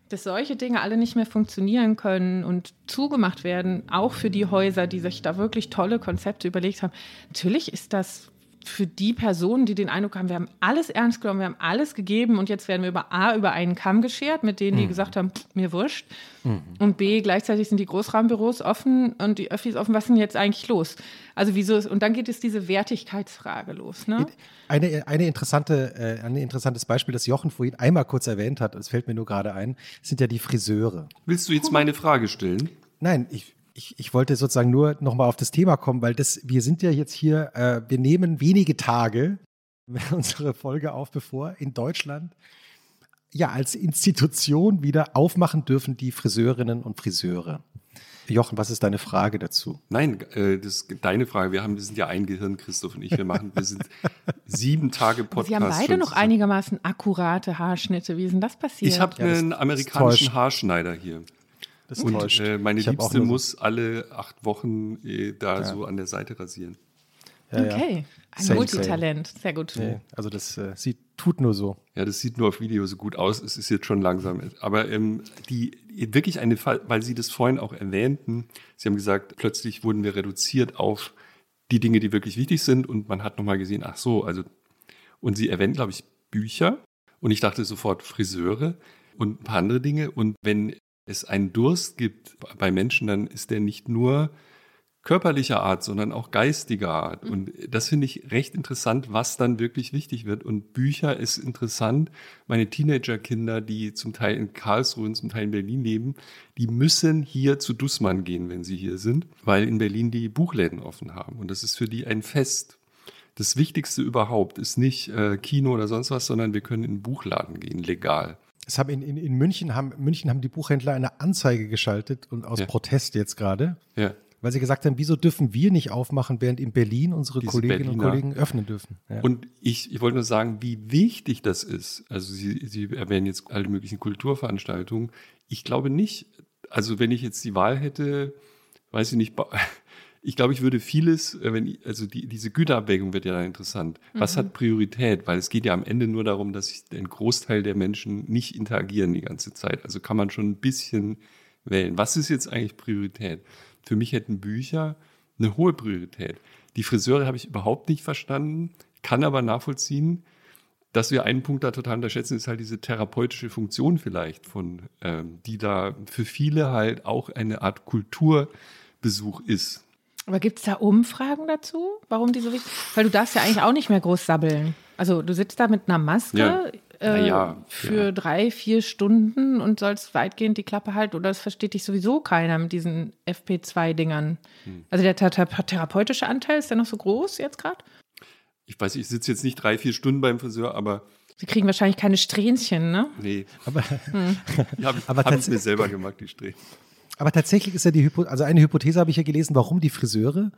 dass solche Dinge alle nicht mehr funktionieren können und zugemacht werden, auch für die Häuser, die sich da wirklich tolle Konzepte überlegt haben. Natürlich ist das für die Personen, die den Eindruck haben, wir haben alles ernst genommen, wir haben alles gegeben und jetzt werden wir über A über einen Kamm geschert, mit denen, die mhm. gesagt haben, mir wurscht. Mhm. Und B, gleichzeitig sind die Großraumbüros offen und die Öffis offen. Was ist denn jetzt eigentlich los? Also wieso ist, und dann geht es diese Wertigkeitsfrage los. Ne? Eine, eine interessante, äh, ein interessantes Beispiel, das Jochen vorhin einmal kurz erwähnt hat, das fällt mir nur gerade ein, sind ja die Friseure. Willst du jetzt meine Frage stellen? Nein, ich, ich, ich wollte sozusagen nur nochmal auf das Thema kommen, weil das, wir sind ja jetzt hier, äh, wir nehmen wenige Tage unsere Folge auf, bevor in Deutschland ja als Institution wieder aufmachen dürfen die Friseurinnen und Friseure. Jochen, was ist deine Frage dazu? Nein, äh, das ist deine Frage. Wir haben, wir sind ja ein Gehirn, Christoph und ich. Wir machen, wir sind sieben Tage Podcast. Sie haben beide noch einigermaßen akkurate Haarschnitte. Wie ist denn das passiert? Ich habe ja, einen amerikanischen Haarschneider hier. Das und äh, meine Liebste muss alle acht Wochen äh, da ja. so an der Seite rasieren. Ja, okay, ein same, Multitalent, same. sehr gut. Nee, also das äh, sieht, tut nur so. Ja, das sieht nur auf Video so gut aus. Es ist jetzt schon langsam. Aber ähm, die wirklich eine, weil Sie das vorhin auch erwähnten, Sie haben gesagt, plötzlich wurden wir reduziert auf die Dinge, die wirklich wichtig sind. Und man hat nochmal gesehen, ach so, also und Sie erwähnen, glaube ich, Bücher. Und ich dachte sofort Friseure und ein paar andere Dinge. Und wenn es einen Durst gibt bei Menschen, dann ist der nicht nur körperlicher Art, sondern auch geistiger Art. Mhm. Und das finde ich recht interessant, was dann wirklich wichtig wird. Und Bücher ist interessant. Meine Teenagerkinder, die zum Teil in Karlsruhe und zum Teil in Berlin leben, die müssen hier zu Dussmann gehen, wenn sie hier sind, weil in Berlin die Buchläden offen haben. Und das ist für die ein Fest. Das Wichtigste überhaupt ist nicht äh, Kino oder sonst was, sondern wir können in einen Buchladen gehen, legal. Es haben in, in, in München haben München haben die Buchhändler eine Anzeige geschaltet und aus ja. Protest jetzt gerade. Ja. Weil sie gesagt haben, wieso dürfen wir nicht aufmachen, während in Berlin unsere Diese Kolleginnen Berliner. und Kollegen öffnen dürfen. Ja. Und ich, ich wollte nur sagen, wie wichtig das ist. Also Sie, sie erwähnen jetzt alle möglichen Kulturveranstaltungen. Ich glaube nicht, also wenn ich jetzt die Wahl hätte, weiß ich nicht, ich glaube, ich würde vieles, äh, wenn, also die, diese Güterabwägung wird ja dann interessant. Was mhm. hat Priorität? Weil es geht ja am Ende nur darum, dass ich den Großteil der Menschen nicht interagieren die ganze Zeit. Also kann man schon ein bisschen wählen. Was ist jetzt eigentlich Priorität? Für mich hätten Bücher eine hohe Priorität. Die Friseure habe ich überhaupt nicht verstanden, kann aber nachvollziehen, dass wir einen Punkt da total unterschätzen, ist halt diese therapeutische Funktion vielleicht von, ähm, die da für viele halt auch eine Art Kulturbesuch ist. Aber gibt es da Umfragen dazu, warum die so wichtig sind? Weil du darfst ja eigentlich auch nicht mehr groß sabbeln. Also du sitzt da mit einer Maske ja. Äh, ja, für ja. drei, vier Stunden und sollst weitgehend die Klappe halten. Oder das versteht dich sowieso keiner mit diesen FP2-Dingern. Hm. Also der therapeutische Anteil, ist der noch so groß jetzt gerade? Ich weiß, ich sitze jetzt nicht drei, vier Stunden beim Friseur, aber Sie kriegen wahrscheinlich keine Strähnchen, ne? Nee. Aber, hm. habe hab ich mir selber gemacht, die Strähnchen. Aber tatsächlich ist ja die Hypothese, also eine Hypothese habe ich ja gelesen, warum die Friseure?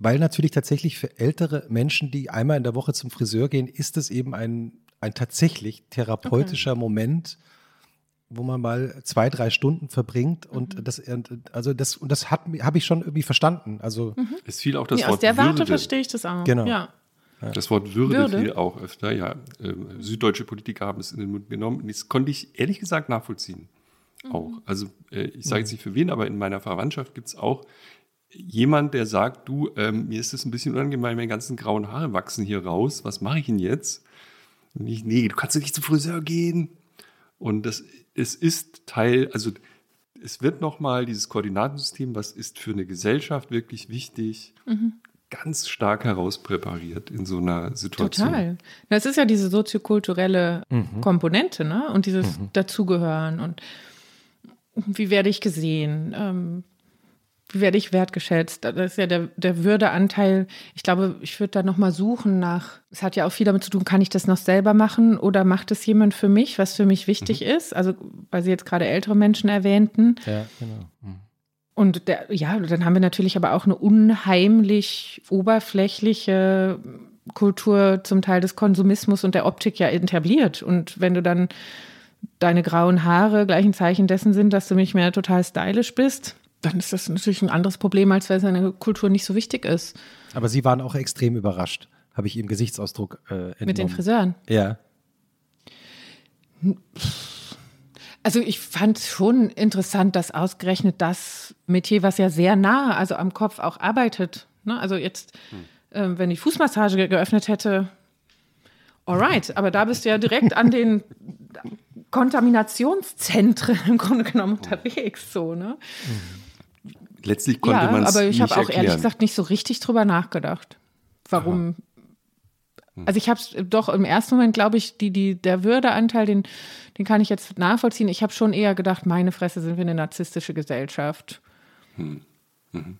Weil natürlich tatsächlich für ältere Menschen, die einmal in der Woche zum Friseur gehen, ist es eben ein, ein tatsächlich therapeutischer okay. Moment, wo man mal zwei, drei Stunden verbringt und mhm. das, also das, und das hat, habe ich schon irgendwie verstanden. Also mhm. es fiel auch das nee, Wort Aus der Warte verstehe ich das auch. Genau. Ja. Das Wort Würde, Würde, fiel auch öfter, ja. Ähm, süddeutsche Politiker haben es in den Mund genommen. Das konnte ich ehrlich gesagt nachvollziehen auch. Mhm. Also äh, ich sage jetzt nicht für wen, aber in meiner Verwandtschaft gibt es auch jemand, der sagt, du, ähm, mir ist das ein bisschen unangenehm, meine ganzen grauen Haare wachsen hier raus. Was mache ich denn jetzt? Und ich, nee, du kannst nicht zum Friseur gehen. Und das, es ist Teil, also es wird nochmal dieses Koordinatensystem, was ist für eine Gesellschaft wirklich wichtig, mhm. ganz stark herauspräpariert in so einer Situation. Total. Das ist ja diese soziokulturelle mhm. Komponente, ne? Und dieses mhm. Dazugehören und wie werde ich gesehen? Ähm, wie werde ich wertgeschätzt? Das ist ja der, der Würdeanteil. Ich glaube, ich würde da nochmal suchen nach, es hat ja auch viel damit zu tun, kann ich das noch selber machen oder macht es jemand für mich, was für mich wichtig mhm. ist? Also, weil Sie jetzt gerade ältere Menschen erwähnten. Ja, genau. Mhm. Und der, ja, dann haben wir natürlich aber auch eine unheimlich oberflächliche Kultur zum Teil des Konsumismus und der Optik ja etabliert. Und wenn du dann deine grauen Haare gleich ein Zeichen dessen sind, dass du nicht mehr total stylisch bist, dann ist das natürlich ein anderes Problem, als wenn seine Kultur nicht so wichtig ist. Aber Sie waren auch extrem überrascht, habe ich Ihrem Gesichtsausdruck äh, entnommen. Mit den Friseuren? Ja. Also ich fand es schon interessant, dass ausgerechnet das Metier, was ja sehr nah, also am Kopf auch arbeitet. Ne? Also jetzt, hm. äh, wenn die Fußmassage geöffnet hätte, alright, aber da bist du ja direkt an den Kontaminationszentren im Grunde genommen unterwegs, so, ne? Letztlich konnte ja, man es aber ich habe auch erklären. ehrlich gesagt nicht so richtig drüber nachgedacht, warum. Aha. Also ich habe es doch im ersten Moment, glaube ich, die, die, der Würdeanteil, den, den kann ich jetzt nachvollziehen. Ich habe schon eher gedacht, meine Fresse, sind wir eine narzisstische Gesellschaft. Hm. Mhm.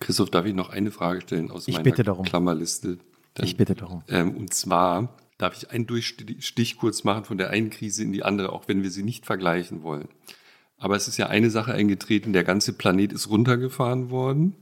Christoph, darf ich noch eine Frage stellen aus ich meiner Klammerliste? Dann, ich bitte darum. Ähm, und zwar, darf ich einen Durchstich kurz machen von der einen Krise in die andere, auch wenn wir sie nicht vergleichen wollen. Aber es ist ja eine Sache eingetreten, der ganze Planet ist runtergefahren worden.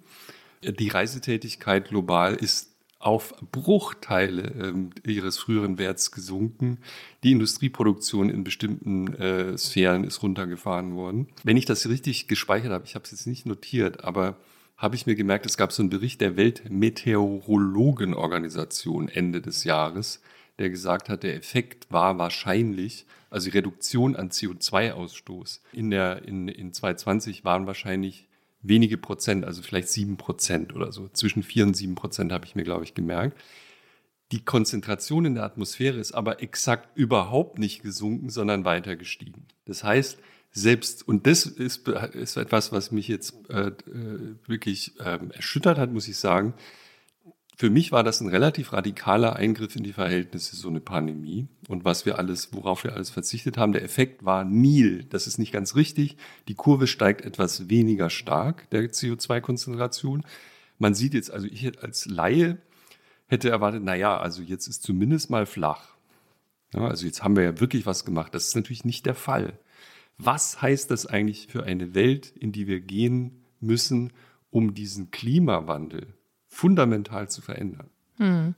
Die Reisetätigkeit global ist auf Bruchteile ähm, ihres früheren Werts gesunken. Die Industrieproduktion in bestimmten äh, Sphären ist runtergefahren worden. Wenn ich das richtig gespeichert habe, ich habe es jetzt nicht notiert, aber habe ich mir gemerkt, es gab so einen Bericht der Weltmeteorologenorganisation Ende des Jahres, der gesagt hat, der Effekt war wahrscheinlich, also die Reduktion an CO2-Ausstoß in, in, in 2020 waren wahrscheinlich wenige Prozent, also vielleicht sieben Prozent oder so. Zwischen vier und sieben Prozent habe ich mir, glaube ich, gemerkt. Die Konzentration in der Atmosphäre ist aber exakt überhaupt nicht gesunken, sondern weiter gestiegen. Das heißt, selbst, und das ist, ist etwas, was mich jetzt äh, äh wirklich äh, erschüttert hat, muss ich sagen, für mich war das ein relativ radikaler Eingriff in die Verhältnisse, so eine Pandemie. Und was wir alles, worauf wir alles verzichtet haben, der Effekt war Nil. Das ist nicht ganz richtig. Die Kurve steigt etwas weniger stark, der CO2-Konzentration. Man sieht jetzt, also ich als Laie hätte erwartet, na ja, also jetzt ist zumindest mal flach. Ja, also jetzt haben wir ja wirklich was gemacht. Das ist natürlich nicht der Fall. Was heißt das eigentlich für eine Welt, in die wir gehen müssen, um diesen Klimawandel fundamental zu verändern. Hm.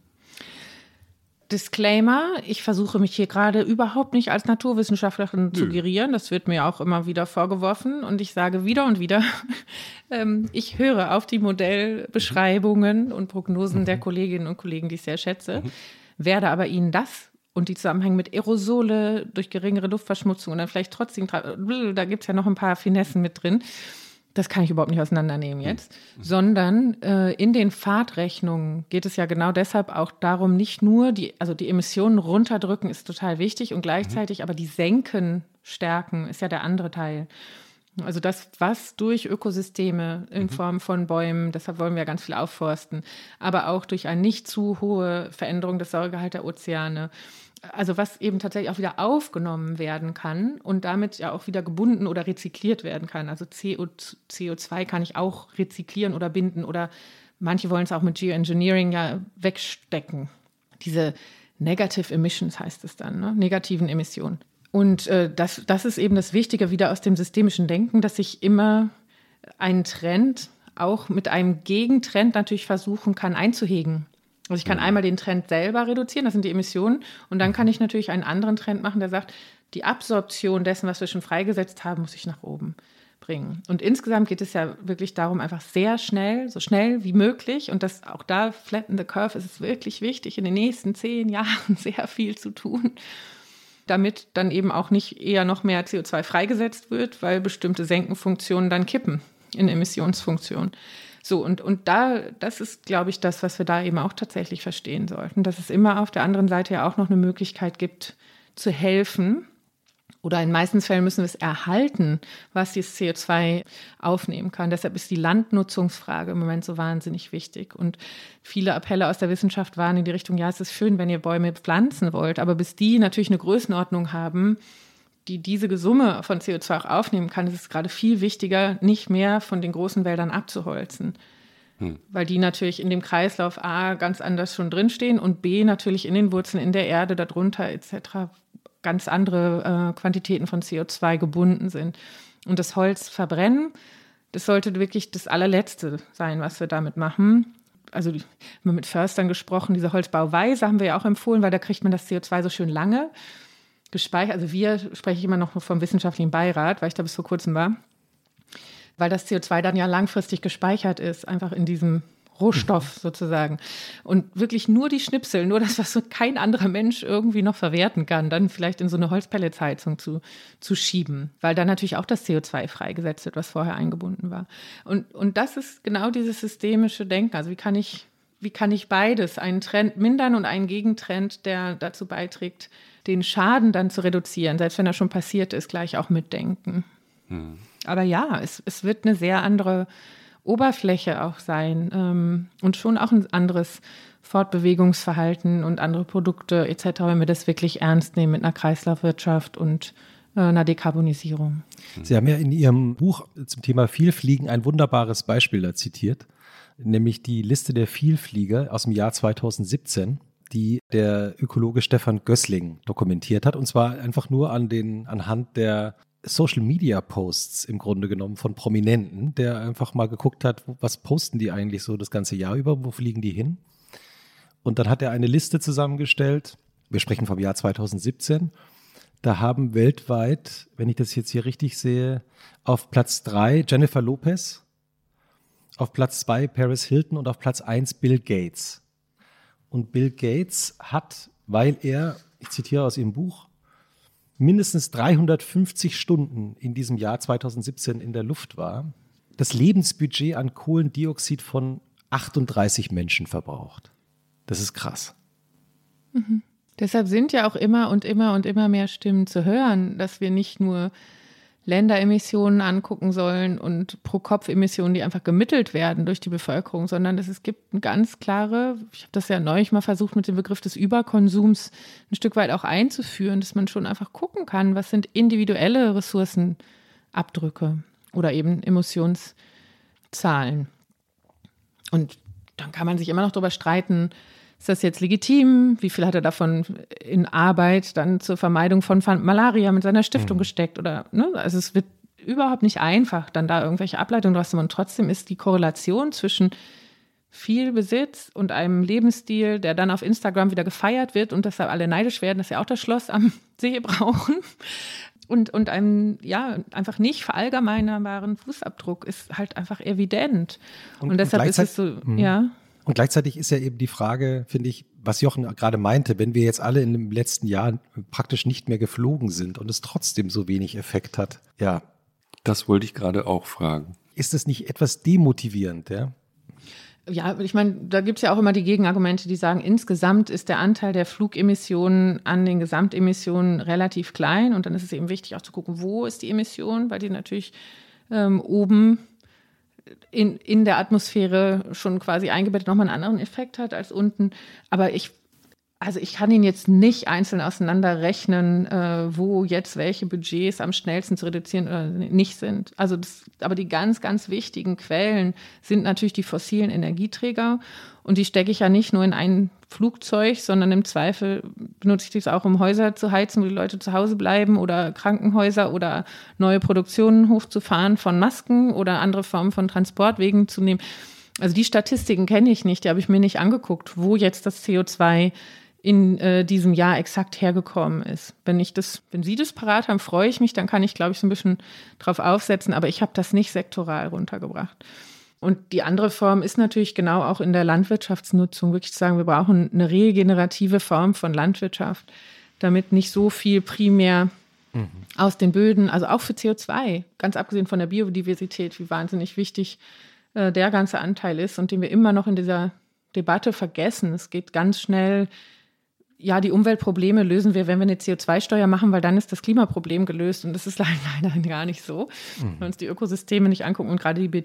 Disclaimer, ich versuche mich hier gerade überhaupt nicht als Naturwissenschaftlerin Nö. zu gerieren. Das wird mir auch immer wieder vorgeworfen. Und ich sage wieder und wieder, ähm, ich höre auf die Modellbeschreibungen mhm. und Prognosen mhm. der Kolleginnen und Kollegen, die ich sehr schätze, mhm. werde aber Ihnen das und die Zusammenhänge mit Aerosole durch geringere Luftverschmutzung und dann vielleicht trotzdem, da gibt es ja noch ein paar Finessen mit drin, das kann ich überhaupt nicht auseinandernehmen hm. jetzt, mhm. sondern äh, in den Fahrtrechnungen geht es ja genau deshalb auch darum, nicht nur die, also die Emissionen runterdrücken ist total wichtig und gleichzeitig mhm. aber die senken stärken ist ja der andere Teil. Also das, was durch Ökosysteme in mhm. Form von Bäumen, deshalb wollen wir ganz viel aufforsten, aber auch durch eine nicht zu hohe Veränderung des Säuregehalts der Ozeane, also was eben tatsächlich auch wieder aufgenommen werden kann und damit ja auch wieder gebunden oder rezykliert werden kann. Also CO, CO2 kann ich auch rezyklieren oder binden oder manche wollen es auch mit Geoengineering ja wegstecken. Diese Negative Emissions heißt es dann, ne? negativen Emissionen. Und äh, das, das ist eben das Wichtige wieder aus dem systemischen Denken, dass ich immer einen Trend auch mit einem Gegentrend natürlich versuchen kann einzuhegen. Also ich kann mhm. einmal den Trend selber reduzieren, das sind die Emissionen, und dann kann ich natürlich einen anderen Trend machen, der sagt, die Absorption dessen, was wir schon freigesetzt haben, muss ich nach oben bringen. Und insgesamt geht es ja wirklich darum, einfach sehr schnell, so schnell wie möglich, und das auch da, flatten the curve, ist es wirklich wichtig, in den nächsten zehn Jahren sehr viel zu tun, damit dann eben auch nicht eher noch mehr CO2 freigesetzt wird, weil bestimmte Senkenfunktionen dann kippen in Emissionsfunktionen. So, und, und da, das ist, glaube ich, das, was wir da eben auch tatsächlich verstehen sollten, dass es immer auf der anderen Seite ja auch noch eine Möglichkeit gibt, zu helfen. Oder in meisten Fällen müssen wir es erhalten, was dieses CO2 aufnehmen kann. Deshalb ist die Landnutzungsfrage im Moment so wahnsinnig wichtig. Und viele Appelle aus der Wissenschaft waren in die Richtung, ja, es ist schön, wenn ihr Bäume pflanzen wollt, aber bis die natürlich eine Größenordnung haben, die diese Summe von CO2 auch aufnehmen kann, ist es gerade viel wichtiger, nicht mehr von den großen Wäldern abzuholzen. Hm. Weil die natürlich in dem Kreislauf A ganz anders schon drinstehen und B natürlich in den Wurzeln, in der Erde, darunter etc. ganz andere äh, Quantitäten von CO2 gebunden sind. Und das Holz verbrennen das sollte wirklich das allerletzte sein, was wir damit machen. Also wir haben mit Förstern gesprochen, diese Holzbauweise haben wir ja auch empfohlen, weil da kriegt man das CO2 so schön lange gespeichert. Also wir spreche ich immer noch vom wissenschaftlichen Beirat, weil ich da bis vor kurzem war, weil das CO2 dann ja langfristig gespeichert ist, einfach in diesem Rohstoff sozusagen. Und wirklich nur die Schnipsel, nur das, was so kein anderer Mensch irgendwie noch verwerten kann, dann vielleicht in so eine Holzpelletsheizung zu, zu schieben, weil dann natürlich auch das CO2 freigesetzt wird, was vorher eingebunden war. Und, und das ist genau dieses systemische Denken. Also wie kann ich, wie kann ich beides, einen Trend mindern und einen Gegentrend, der dazu beiträgt, den Schaden dann zu reduzieren, selbst wenn er schon passiert ist, gleich auch mitdenken. Hm. Aber ja, es, es wird eine sehr andere Oberfläche auch sein ähm, und schon auch ein anderes Fortbewegungsverhalten und andere Produkte etc., wenn wir das wirklich ernst nehmen mit einer Kreislaufwirtschaft und äh, einer Dekarbonisierung. Sie haben ja in Ihrem Buch zum Thema Vielfliegen ein wunderbares Beispiel da zitiert, nämlich die Liste der Vielflieger aus dem Jahr 2017 die der Ökologe Stefan Gößling dokumentiert hat. Und zwar einfach nur an den, anhand der Social Media Posts im Grunde genommen von Prominenten, der einfach mal geguckt hat, was posten die eigentlich so das ganze Jahr über, wo fliegen die hin? Und dann hat er eine Liste zusammengestellt. Wir sprechen vom Jahr 2017. Da haben weltweit, wenn ich das jetzt hier richtig sehe, auf Platz drei Jennifer Lopez, auf Platz zwei Paris Hilton und auf Platz eins Bill Gates. Und Bill Gates hat, weil er, ich zitiere aus ihrem Buch, mindestens 350 Stunden in diesem Jahr 2017 in der Luft war, das Lebensbudget an Kohlendioxid von 38 Menschen verbraucht. Das ist krass. Mhm. Deshalb sind ja auch immer und immer und immer mehr Stimmen zu hören, dass wir nicht nur Länderemissionen angucken sollen und Pro-Kopf-Emissionen, die einfach gemittelt werden durch die Bevölkerung, sondern dass es gibt eine ganz klare, ich habe das ja neulich mal versucht, mit dem Begriff des Überkonsums ein Stück weit auch einzuführen, dass man schon einfach gucken kann, was sind individuelle Ressourcenabdrücke oder eben Emissionszahlen. Und dann kann man sich immer noch darüber streiten, ist das jetzt legitim? Wie viel hat er davon in Arbeit dann zur Vermeidung von Malaria mit seiner Stiftung mhm. gesteckt? Oder, ne? Also es wird überhaupt nicht einfach, dann da irgendwelche Ableitungen draus zu machen. Und trotzdem ist die Korrelation zwischen viel Besitz und einem Lebensstil, der dann auf Instagram wieder gefeiert wird und deshalb alle neidisch werden, dass sie auch das Schloss am See brauchen. Und, und einem, ja, einfach nicht verallgemeinerbaren Fußabdruck ist halt einfach evident. Und, und deshalb ist es so, mh. ja. Und gleichzeitig ist ja eben die Frage, finde ich, was Jochen gerade meinte, wenn wir jetzt alle in dem letzten Jahr praktisch nicht mehr geflogen sind und es trotzdem so wenig Effekt hat, ja. Das wollte ich gerade auch fragen. Ist das nicht etwas demotivierend, ja? Ja, ich meine, da gibt es ja auch immer die Gegenargumente, die sagen, insgesamt ist der Anteil der Flugemissionen an den Gesamtemissionen relativ klein. Und dann ist es eben wichtig auch zu gucken, wo ist die Emission, weil die natürlich ähm, oben in, in der Atmosphäre schon quasi eingebettet nochmal einen anderen Effekt hat als unten. Aber ich, also ich kann ihn jetzt nicht einzeln auseinanderrechnen, äh, wo jetzt welche Budgets am schnellsten zu reduzieren oder nicht sind. Also das, aber die ganz, ganz wichtigen Quellen sind natürlich die fossilen Energieträger. Und die stecke ich ja nicht nur in ein Flugzeug, sondern im Zweifel benutze ich das auch, um Häuser zu heizen, wo die Leute zu Hause bleiben oder Krankenhäuser oder neue Produktionen hochzufahren von Masken oder andere Formen von Transportwegen zu nehmen. Also die Statistiken kenne ich nicht, die habe ich mir nicht angeguckt, wo jetzt das CO2 in äh, diesem Jahr exakt hergekommen ist. Wenn ich das, wenn Sie das parat haben, freue ich mich, dann kann ich, glaube ich, so ein bisschen drauf aufsetzen, aber ich habe das nicht sektoral runtergebracht. Und die andere Form ist natürlich genau auch in der Landwirtschaftsnutzung, wirklich zu sagen, wir brauchen eine regenerative Form von Landwirtschaft, damit nicht so viel primär mhm. aus den Böden, also auch für CO2, ganz abgesehen von der Biodiversität, wie wahnsinnig wichtig äh, der ganze Anteil ist und den wir immer noch in dieser Debatte vergessen. Es geht ganz schnell ja, die Umweltprobleme lösen wir, wenn wir eine CO2-Steuer machen, weil dann ist das Klimaproblem gelöst. Und das ist leider gar nicht so, mhm. wenn wir uns die Ökosysteme nicht angucken und gerade die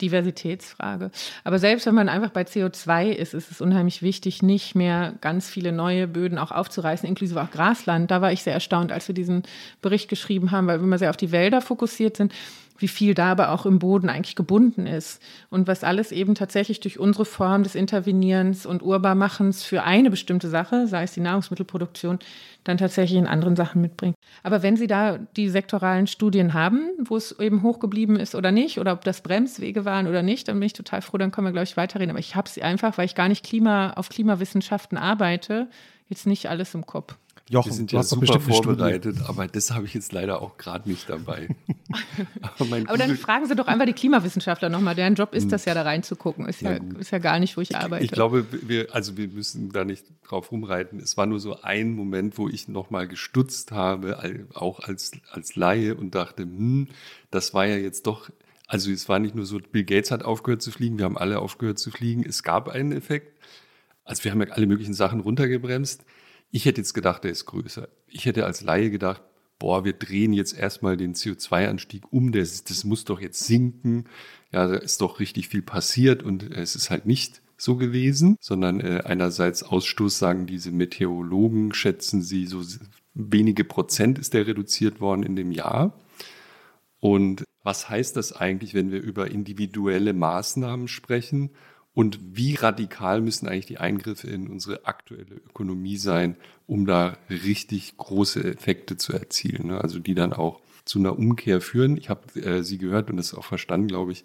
Diversitätsfrage. Aber selbst wenn man einfach bei CO2 ist, ist es unheimlich wichtig, nicht mehr ganz viele neue Böden auch aufzureißen, inklusive auch Grasland. Da war ich sehr erstaunt, als wir diesen Bericht geschrieben haben, weil wir immer sehr auf die Wälder fokussiert sind. Wie viel da aber auch im Boden eigentlich gebunden ist und was alles eben tatsächlich durch unsere Form des Intervenierens und Urbarmachens für eine bestimmte Sache, sei es die Nahrungsmittelproduktion, dann tatsächlich in anderen Sachen mitbringt. Aber wenn Sie da die sektoralen Studien haben, wo es eben hochgeblieben ist oder nicht, oder ob das Bremswege waren oder nicht, dann bin ich total froh, dann können wir, glaube ich, weiterreden. Aber ich habe sie einfach, weil ich gar nicht Klima, auf Klimawissenschaften arbeite, jetzt nicht alles im Kopf. Jochen, wir sind ja super vorbereitet, aber das habe ich jetzt leider auch gerade nicht dabei. aber, aber dann fragen Sie doch einfach die Klimawissenschaftler nochmal. Deren Job ist das ja, da reinzugucken. Ist ja, ist ja gar nicht, wo ich, ich arbeite. Ich glaube, wir, also wir müssen da nicht drauf rumreiten. Es war nur so ein Moment, wo ich nochmal gestutzt habe, auch als, als Laie und dachte, hm, das war ja jetzt doch also es war nicht nur so, Bill Gates hat aufgehört zu fliegen, wir haben alle aufgehört zu fliegen. Es gab einen Effekt. Also wir haben ja alle möglichen Sachen runtergebremst. Ich hätte jetzt gedacht, der ist größer. Ich hätte als Laie gedacht, boah, wir drehen jetzt erstmal den CO2-Anstieg um, das, das muss doch jetzt sinken. Ja, da ist doch richtig viel passiert und es ist halt nicht so gewesen, sondern äh, einerseits Ausstoß sagen diese Meteorologen, schätzen sie so wenige Prozent ist der reduziert worden in dem Jahr. Und was heißt das eigentlich, wenn wir über individuelle Maßnahmen sprechen? Und wie radikal müssen eigentlich die Eingriffe in unsere aktuelle Ökonomie sein, um da richtig große Effekte zu erzielen? Ne? Also die dann auch zu einer Umkehr führen. Ich habe äh, Sie gehört und das auch verstanden, glaube ich.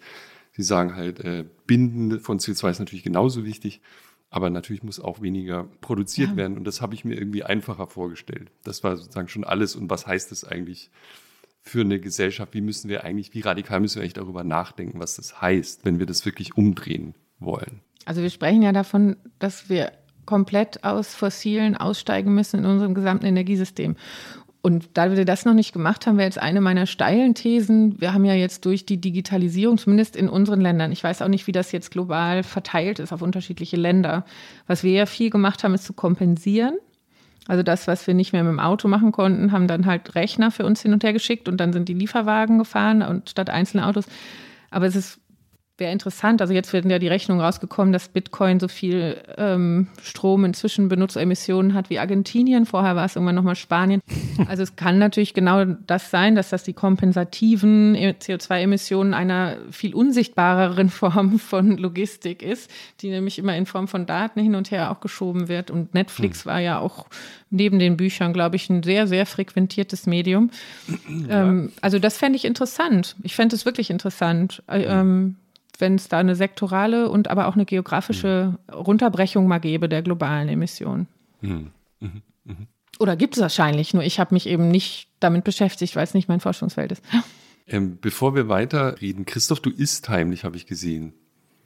Sie sagen halt, äh, Binden von CO2 ist natürlich genauso wichtig, aber natürlich muss auch weniger produziert ja. werden. Und das habe ich mir irgendwie einfacher vorgestellt. Das war sozusagen schon alles. Und was heißt das eigentlich für eine Gesellschaft? Wie müssen wir eigentlich, wie radikal müssen wir eigentlich darüber nachdenken, was das heißt, wenn wir das wirklich umdrehen wollen. Also wir sprechen ja davon, dass wir komplett aus Fossilen aussteigen müssen in unserem gesamten Energiesystem. Und da wir das noch nicht gemacht haben, wäre jetzt eine meiner steilen Thesen. Wir haben ja jetzt durch die Digitalisierung, zumindest in unseren Ländern, ich weiß auch nicht, wie das jetzt global verteilt ist auf unterschiedliche Länder. Was wir ja viel gemacht haben, ist zu kompensieren. Also das, was wir nicht mehr mit dem Auto machen konnten, haben dann halt Rechner für uns hin und her geschickt und dann sind die Lieferwagen gefahren und statt einzelne Autos. Aber es ist wäre interessant. Also jetzt werden ja die Rechnungen rausgekommen, dass Bitcoin so viel ähm, Strom inzwischen Benutzeremissionen hat wie Argentinien. Vorher war es irgendwann nochmal Spanien. Also es kann natürlich genau das sein, dass das die kompensativen CO2-Emissionen einer viel unsichtbareren Form von Logistik ist, die nämlich immer in Form von Daten hin und her auch geschoben wird. Und Netflix hm. war ja auch neben den Büchern, glaube ich, ein sehr, sehr frequentiertes Medium. Ja. Ähm, also das fände ich interessant. Ich fände es wirklich interessant. Äh, ähm, wenn es da eine sektorale und aber auch eine geografische mhm. Runterbrechung mal gäbe der globalen Emissionen. Mhm. Mhm. mhm. Oder gibt es wahrscheinlich, nur ich habe mich eben nicht damit beschäftigt, weil es nicht mein Forschungsfeld ist. Ähm, bevor wir weiterreden, Christoph, du isst heimlich, habe ich gesehen.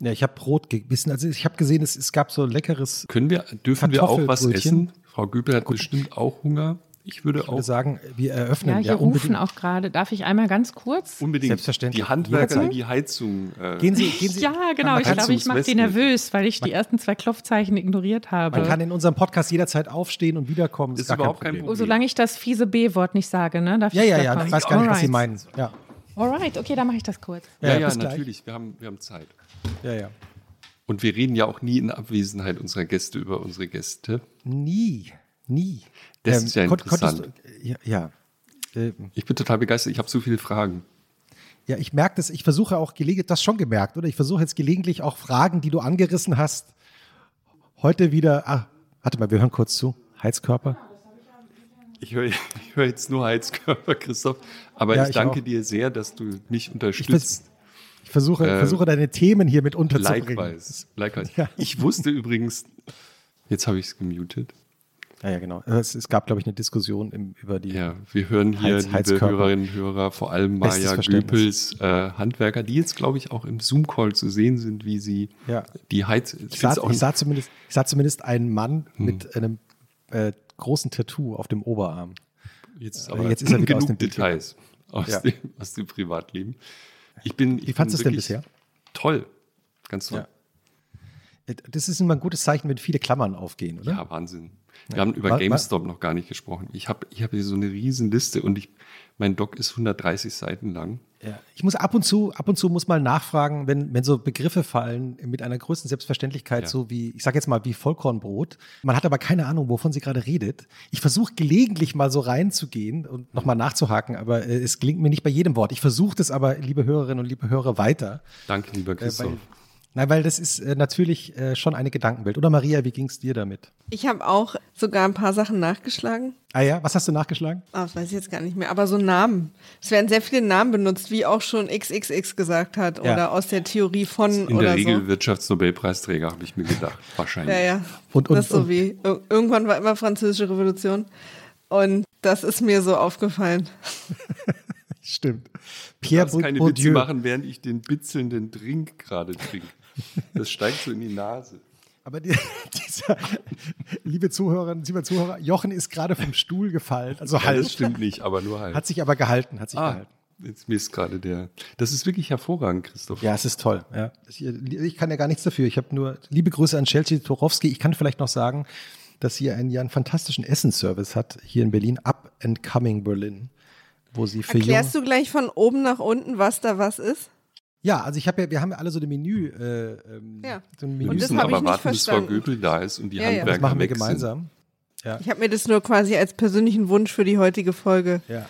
Ja, ich habe Brot gebissen. Also ich habe gesehen, es, es gab so leckeres. Können wir, dürfen wir auch was essen? Frau Göbel hat Gut. bestimmt auch Hunger. Ich würde ich auch würde sagen, wir eröffnen. Ja, hier ja, rufen auch gerade. Darf ich einmal ganz kurz? Unbedingt. Selbstverständlich. Die Handwerker, die die Heizung. Äh, gehen Sie, gehen Sie. Ja, genau. Ich glaube, ich mache Sie nervös, weil ich die ersten zwei Klopfzeichen ignoriert habe. Man kann in unserem Podcast jederzeit aufstehen und wiederkommen. Das ist, ist überhaupt kein Problem. Problem. solange ich das fiese B-Wort nicht sage, ne? Darf ja, ja, ja. Ich weiß gar nicht, was Sie meinen. Ja. Alright, okay, dann mache ich das kurz. Ja, ja, ja natürlich. Wir haben, wir haben Zeit. Ja, ja. Und wir reden ja auch nie in Abwesenheit unserer Gäste über unsere Gäste. Nie. Nie. Das ähm, ist ja interessant. Du, ja. ja. Ähm, ich bin total begeistert. Ich habe so viele Fragen. Ja, ich merke das. Ich versuche auch gelegentlich, das schon gemerkt, oder? Ich versuche jetzt gelegentlich auch Fragen, die du angerissen hast, heute wieder. Ah, warte mal, wir hören kurz zu. Heizkörper. Ich höre ich hör jetzt nur Heizkörper, Christoph. Aber ja, ich, ich danke auch. dir sehr, dass du mich unterstützt. Ich, versuche, äh, versuche deine Themen hier mit unterzubringen. Likewise. likewise. Ja. Ich wusste übrigens, jetzt habe ich es gemutet. Ja, ja, genau. Es, es gab, glaube ich, eine Diskussion im, über die. Ja, wir hören hier, Heiz, liebe Hörerinnen und Hörer, vor allem Maja Göpels äh, Handwerker, die jetzt, glaube ich, auch im Zoom-Call zu sehen sind, wie sie ja. die Heiz. Ich sah, ich, sah zumindest, ich sah zumindest einen Mann hm. mit einem äh, großen Tattoo auf dem Oberarm. Jetzt ist äh, aber jetzt ist er wieder genug aus dem Details aus, ja. dem, aus dem Privatleben. Ich bin, wie fandest du es denn bisher? Toll. Ganz toll. Ja. Äh, das ist immer ein gutes Zeichen, wenn viele Klammern aufgehen, oder? Ja, Wahnsinn. Wir ja. haben über GameStop noch gar nicht gesprochen. Ich habe ich hab hier so eine riesen Liste und ich, mein Doc ist 130 Seiten lang. Ja. Ich muss ab und zu, ab und zu muss mal nachfragen, wenn, wenn so Begriffe fallen mit einer größten Selbstverständlichkeit, ja. so wie, ich sage jetzt mal wie Vollkornbrot. Man hat aber keine Ahnung, wovon sie gerade redet. Ich versuche gelegentlich mal so reinzugehen und nochmal nachzuhaken, aber äh, es gelingt mir nicht bei jedem Wort. Ich versuche das aber, liebe Hörerinnen und liebe Hörer, weiter. Danke, lieber Christoph. Äh, Nein, weil das ist äh, natürlich äh, schon eine Gedankenwelt. Oder Maria, wie ging es dir damit? Ich habe auch sogar ein paar Sachen nachgeschlagen. Ah ja, was hast du nachgeschlagen? Ah, das weiß ich jetzt gar nicht mehr. Aber so Namen. Es werden sehr viele Namen benutzt, wie auch schon XXX gesagt hat ja. oder aus der Theorie von In oder der Regel so. Wirtschaftsnobelpreisträger, habe ich mir gedacht. Wahrscheinlich. Ja, ja. Und, und, das ist so wie, irgendwann war immer französische Revolution. Und das ist mir so aufgefallen. Stimmt. Pierre du keine Bourdieu. Witze machen, während ich den bitzelnden Drink gerade trinke. Das steigt so in die Nase. Aber die, dieser, liebe Zuhörerinnen, liebe Zuhörer, Jochen ist gerade vom Stuhl gefallen. Also ja, Das stimmt nicht, aber nur halt. Hat sich aber gehalten, hat sich ah, gehalten. Jetzt misst gerade der. Das ist wirklich hervorragend, Christoph. Ja, es ist toll. Ja. Ich kann ja gar nichts dafür. Ich habe nur liebe Grüße an Chelsea Torowski. Ich kann vielleicht noch sagen, dass sie einen, ja einen fantastischen Essensservice hat hier in Berlin, Up and Coming Berlin, wo sie für Erklärst du gleich von oben nach unten, was da was ist? Ja, also ich habe ja, wir haben ja alle so eine Menü. Äh, ähm, ja. So ein Menü und das müssen aber warten, bis Frau Göbel da ist und die ja, Handwerker ja. Das machen wir gemeinsam. Ja. Ich habe mir das nur quasi als persönlichen Wunsch für die heutige Folge. Ja,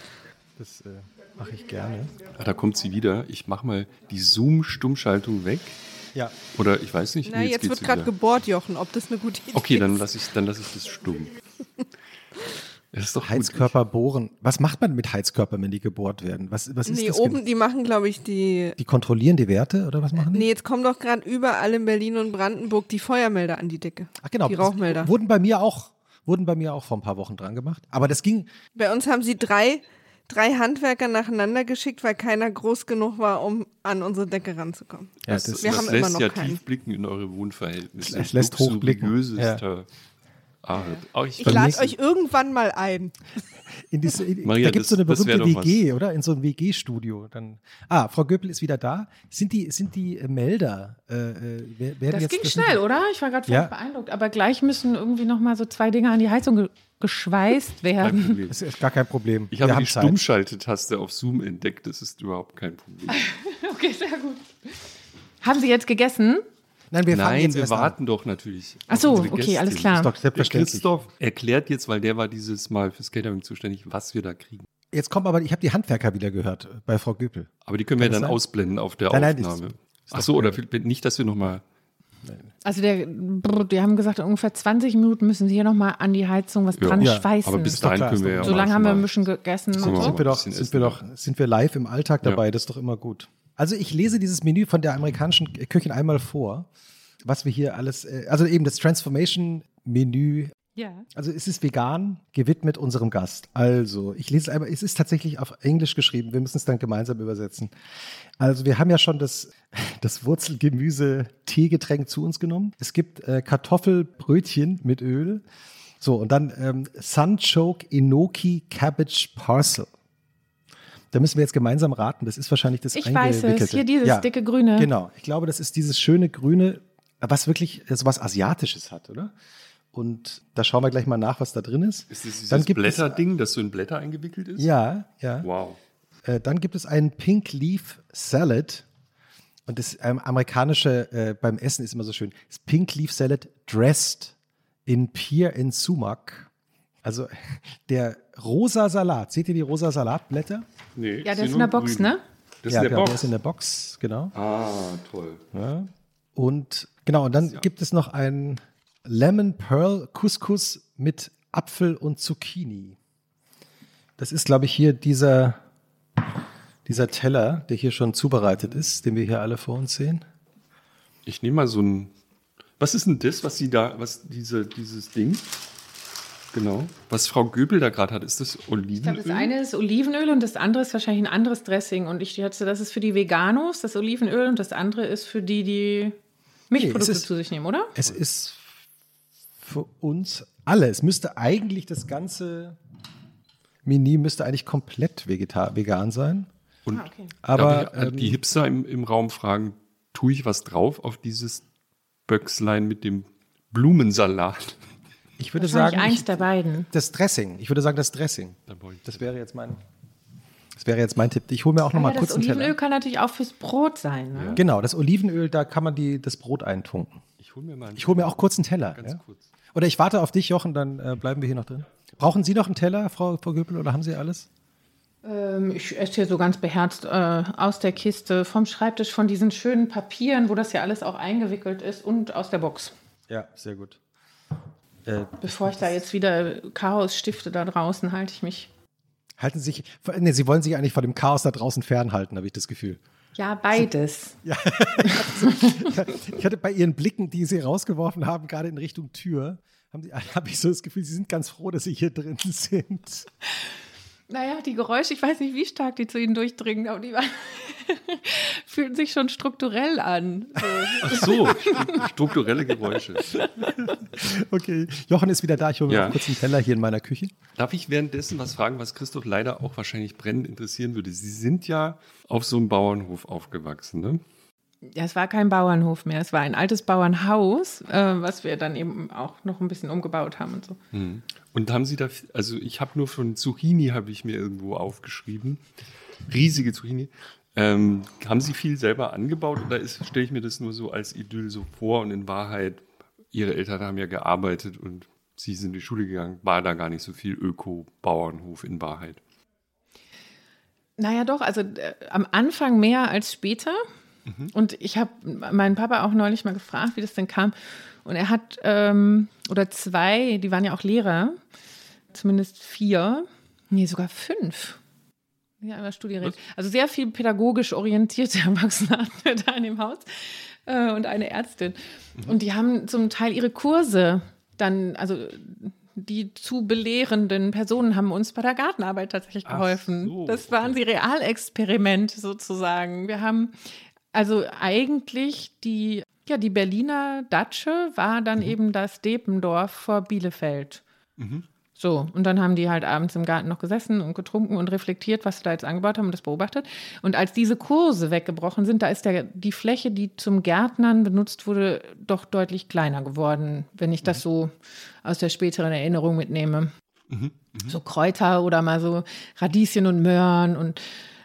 das äh, mache ich gerne. Ah, da kommt sie wieder. Ich mache mal die Zoom-Stummschaltung weg. Ja. Oder ich weiß nicht. Na, nee, jetzt, jetzt wird gerade gebohrt, Jochen, ob das eine gute Idee ist. Okay, dann lasse ich, lass ich das stumm. Das ist doch Heizkörper gut. bohren. Was macht man mit Heizkörpern, wenn die gebohrt werden? Was, was ist nee, das? oben, genau? die machen, glaube ich, die. Die kontrollieren die Werte oder was machen die? Nee, jetzt kommen doch gerade überall in Berlin und Brandenburg die Feuermelder an die Decke. Ach genau. Die Rauchmelder. Wurden bei mir auch, wurden bei mir auch vor ein paar Wochen dran gemacht. Aber das ging. Bei uns haben sie drei, drei Handwerker nacheinander geschickt, weil keiner groß genug war, um an unsere Decke ranzukommen. Ja, das, Wir das haben lässt immer noch ja keinen. tief blicken in eure Wohnverhältnisse. Es lässt hochblicken. Ja. Ah, ich, ich lade euch irgendwann mal ein. In diese, in, Maria, da gibt es so eine berühmte WG, was. oder? In so ein WG-Studio. Ah, Frau Göppel ist wieder da. Sind die, sind die äh, Melder? Äh, äh das jetzt, ging das schnell, oder? Ich war gerade ja. beeindruckt. Aber gleich müssen irgendwie noch mal so zwei Dinge an die Heizung ge geschweißt werden. Das ist gar kein Problem. Ich habe die Stummschaltetaste auf Zoom entdeckt. Das ist überhaupt kein Problem. okay, sehr gut. Haben Sie jetzt gegessen? Nein, wir, Nein, wir warten an. doch natürlich. Ach so, okay, Gästin. alles klar. Doch selbstverständlich. Christoph erklärt jetzt, weil der war dieses Mal fürs Catering zuständig, was wir da kriegen. Jetzt kommt aber, ich habe die Handwerker wieder gehört äh, bei Frau Göpel. Aber die können Kann wir dann sein? ausblenden auf der nein, Aufnahme. Nein, Ach so, oder nicht, dass wir nochmal. Also der, die haben gesagt, ungefähr 20 Minuten müssen sie hier nochmal an die Heizung was ja. dran ja, schweißen. Aber bis dahin können wir ja So lange haben wir ein bisschen gegessen. So, sind, wir doch, sind, wir doch, sind wir live im Alltag dabei, ja. das ist doch immer gut. Also ich lese dieses Menü von der amerikanischen Köchin einmal vor was wir hier alles, äh, also eben das Transformation-Menü. Ja. Also es ist vegan, gewidmet unserem Gast. Also, ich lese es einmal, es ist tatsächlich auf Englisch geschrieben, wir müssen es dann gemeinsam übersetzen. Also, wir haben ja schon das, das Wurzelgemüse-Teegetränk zu uns genommen. Es gibt äh, Kartoffelbrötchen mit Öl. So, und dann ähm, Sunchoke Enoki Cabbage Parcel. Da müssen wir jetzt gemeinsam raten. Das ist wahrscheinlich das Ich weiß es, hier dieses ja, dicke Grüne. Genau, ich glaube, das ist dieses schöne Grüne was wirklich so was Asiatisches hat, oder? Und da schauen wir gleich mal nach, was da drin ist. Ist das dieses Blätterding, das so in Blätter eingewickelt ist? Ja, ja. Wow. Äh, dann gibt es einen Pink Leaf Salad. Und das ähm, amerikanische äh, beim Essen ist immer so schön. Das Pink Leaf Salad dressed in Pear and Sumac. Also der rosa Salat. Seht ihr die rosa Salatblätter? Nee. Ja, der ist in der Box, grün. ne? Das ja, ist in der genau, Box. der ist in der Box, genau. Ah, toll. Ja. Und genau, und dann ja. gibt es noch ein Lemon Pearl Couscous mit Apfel und Zucchini. Das ist, glaube ich, hier dieser, dieser Teller, der hier schon zubereitet ist, den wir hier alle vor uns sehen. Ich nehme mal so ein. Was ist denn das, was Sie da, was diese, dieses Ding? Genau. Was Frau Göbel da gerade hat, ist das Olivenöl? Ich glaube, das eine ist Olivenöl und das andere ist wahrscheinlich ein anderes Dressing. Und ich hatte, das ist für die Veganos, das Olivenöl, und das andere ist für die, die Milchprodukte nee, ist, zu sich nehmen, oder? Es ist für uns alle. Es müsste eigentlich das ganze Menü müsste eigentlich komplett vegan sein. Und ah, okay. aber ich, ähm, die Hipster im, im Raum fragen, tue ich was drauf auf dieses Böckslein mit dem Blumensalat? Ich würde sagen. eins ich, der beiden. Das Dressing. Ich würde sagen, das Dressing. Das wäre jetzt mein. Das wäre jetzt mein Tipp. Ich hole mir auch noch ah, mal ja, kurz einen Teller. Das Olivenöl kann natürlich auch fürs Brot sein. Ne? Ja. Genau, das Olivenöl, da kann man die, das Brot eintunken. Ich hole mir mal. Ich hole mir auch kurz einen Teller. Ganz ja? kurz. Oder ich warte auf dich, Jochen, dann äh, bleiben wir hier noch drin. Brauchen Sie noch einen Teller, Frau, Frau Göpel, oder haben Sie alles? Ähm, ich esse hier so ganz beherzt äh, aus der Kiste, vom Schreibtisch, von diesen schönen Papieren, wo das ja alles auch eingewickelt ist und aus der Box. Ja, sehr gut. Äh, Bevor ich da jetzt wieder Chaos stifte da draußen, halte ich mich. Halten Sie sich, nee, Sie wollen sich eigentlich von dem Chaos da draußen fernhalten, habe ich das Gefühl. Ja, beides. Ja, ich hatte bei Ihren Blicken, die Sie rausgeworfen haben, gerade in Richtung Tür, habe ich so das Gefühl, Sie sind ganz froh, dass Sie hier drin sind. Naja, die Geräusche, ich weiß nicht, wie stark die zu ihnen durchdringen, aber die waren, fühlen sich schon strukturell an. So. Ach so, strukturelle Geräusche. Okay, Jochen ist wieder da. Ich hole mir ja. kurz einen Teller hier in meiner Küche. Darf ich währenddessen was fragen, was Christoph leider auch wahrscheinlich brennend interessieren würde? Sie sind ja auf so einem Bauernhof aufgewachsen, ne? ja, es war kein Bauernhof mehr, es war ein altes Bauernhaus, äh, was wir dann eben auch noch ein bisschen umgebaut haben und so. Mhm. Und haben Sie da, also ich habe nur von Zucchini, habe ich mir irgendwo aufgeschrieben, riesige Zucchini. Ähm, haben Sie viel selber angebaut oder stelle ich mir das nur so als Idyll so vor und in Wahrheit, Ihre Eltern haben ja gearbeitet und Sie sind in die Schule gegangen, war da gar nicht so viel Öko-Bauernhof in Wahrheit? Naja, doch, also äh, am Anfang mehr als später. Mhm. Und ich habe meinen Papa auch neulich mal gefragt, wie das denn kam. Und er hat, ähm, oder zwei, die waren ja auch Lehrer, zumindest vier, nee, sogar fünf. Ja, über Studierät. Also sehr viel pädagogisch orientierte Erwachsene hatten wir da in dem Haus äh, und eine Ärztin. Mhm. Und die haben zum Teil ihre Kurse dann, also die zu belehrenden Personen haben uns bei der Gartenarbeit tatsächlich geholfen. So, das waren sie Realexperiment sozusagen. Wir haben also eigentlich die, ja, die Berliner Datsche war dann mhm. eben das Dependorf vor Bielefeld. Mhm. So, und dann haben die halt abends im Garten noch gesessen und getrunken und reflektiert, was sie da jetzt angebaut haben und das beobachtet. Und als diese Kurse weggebrochen sind, da ist der, die Fläche, die zum Gärtnern benutzt wurde, doch deutlich kleiner geworden, wenn ich das mhm. so aus der späteren Erinnerung mitnehme. Mhm. Mhm. So Kräuter oder mal so Radieschen und Möhren und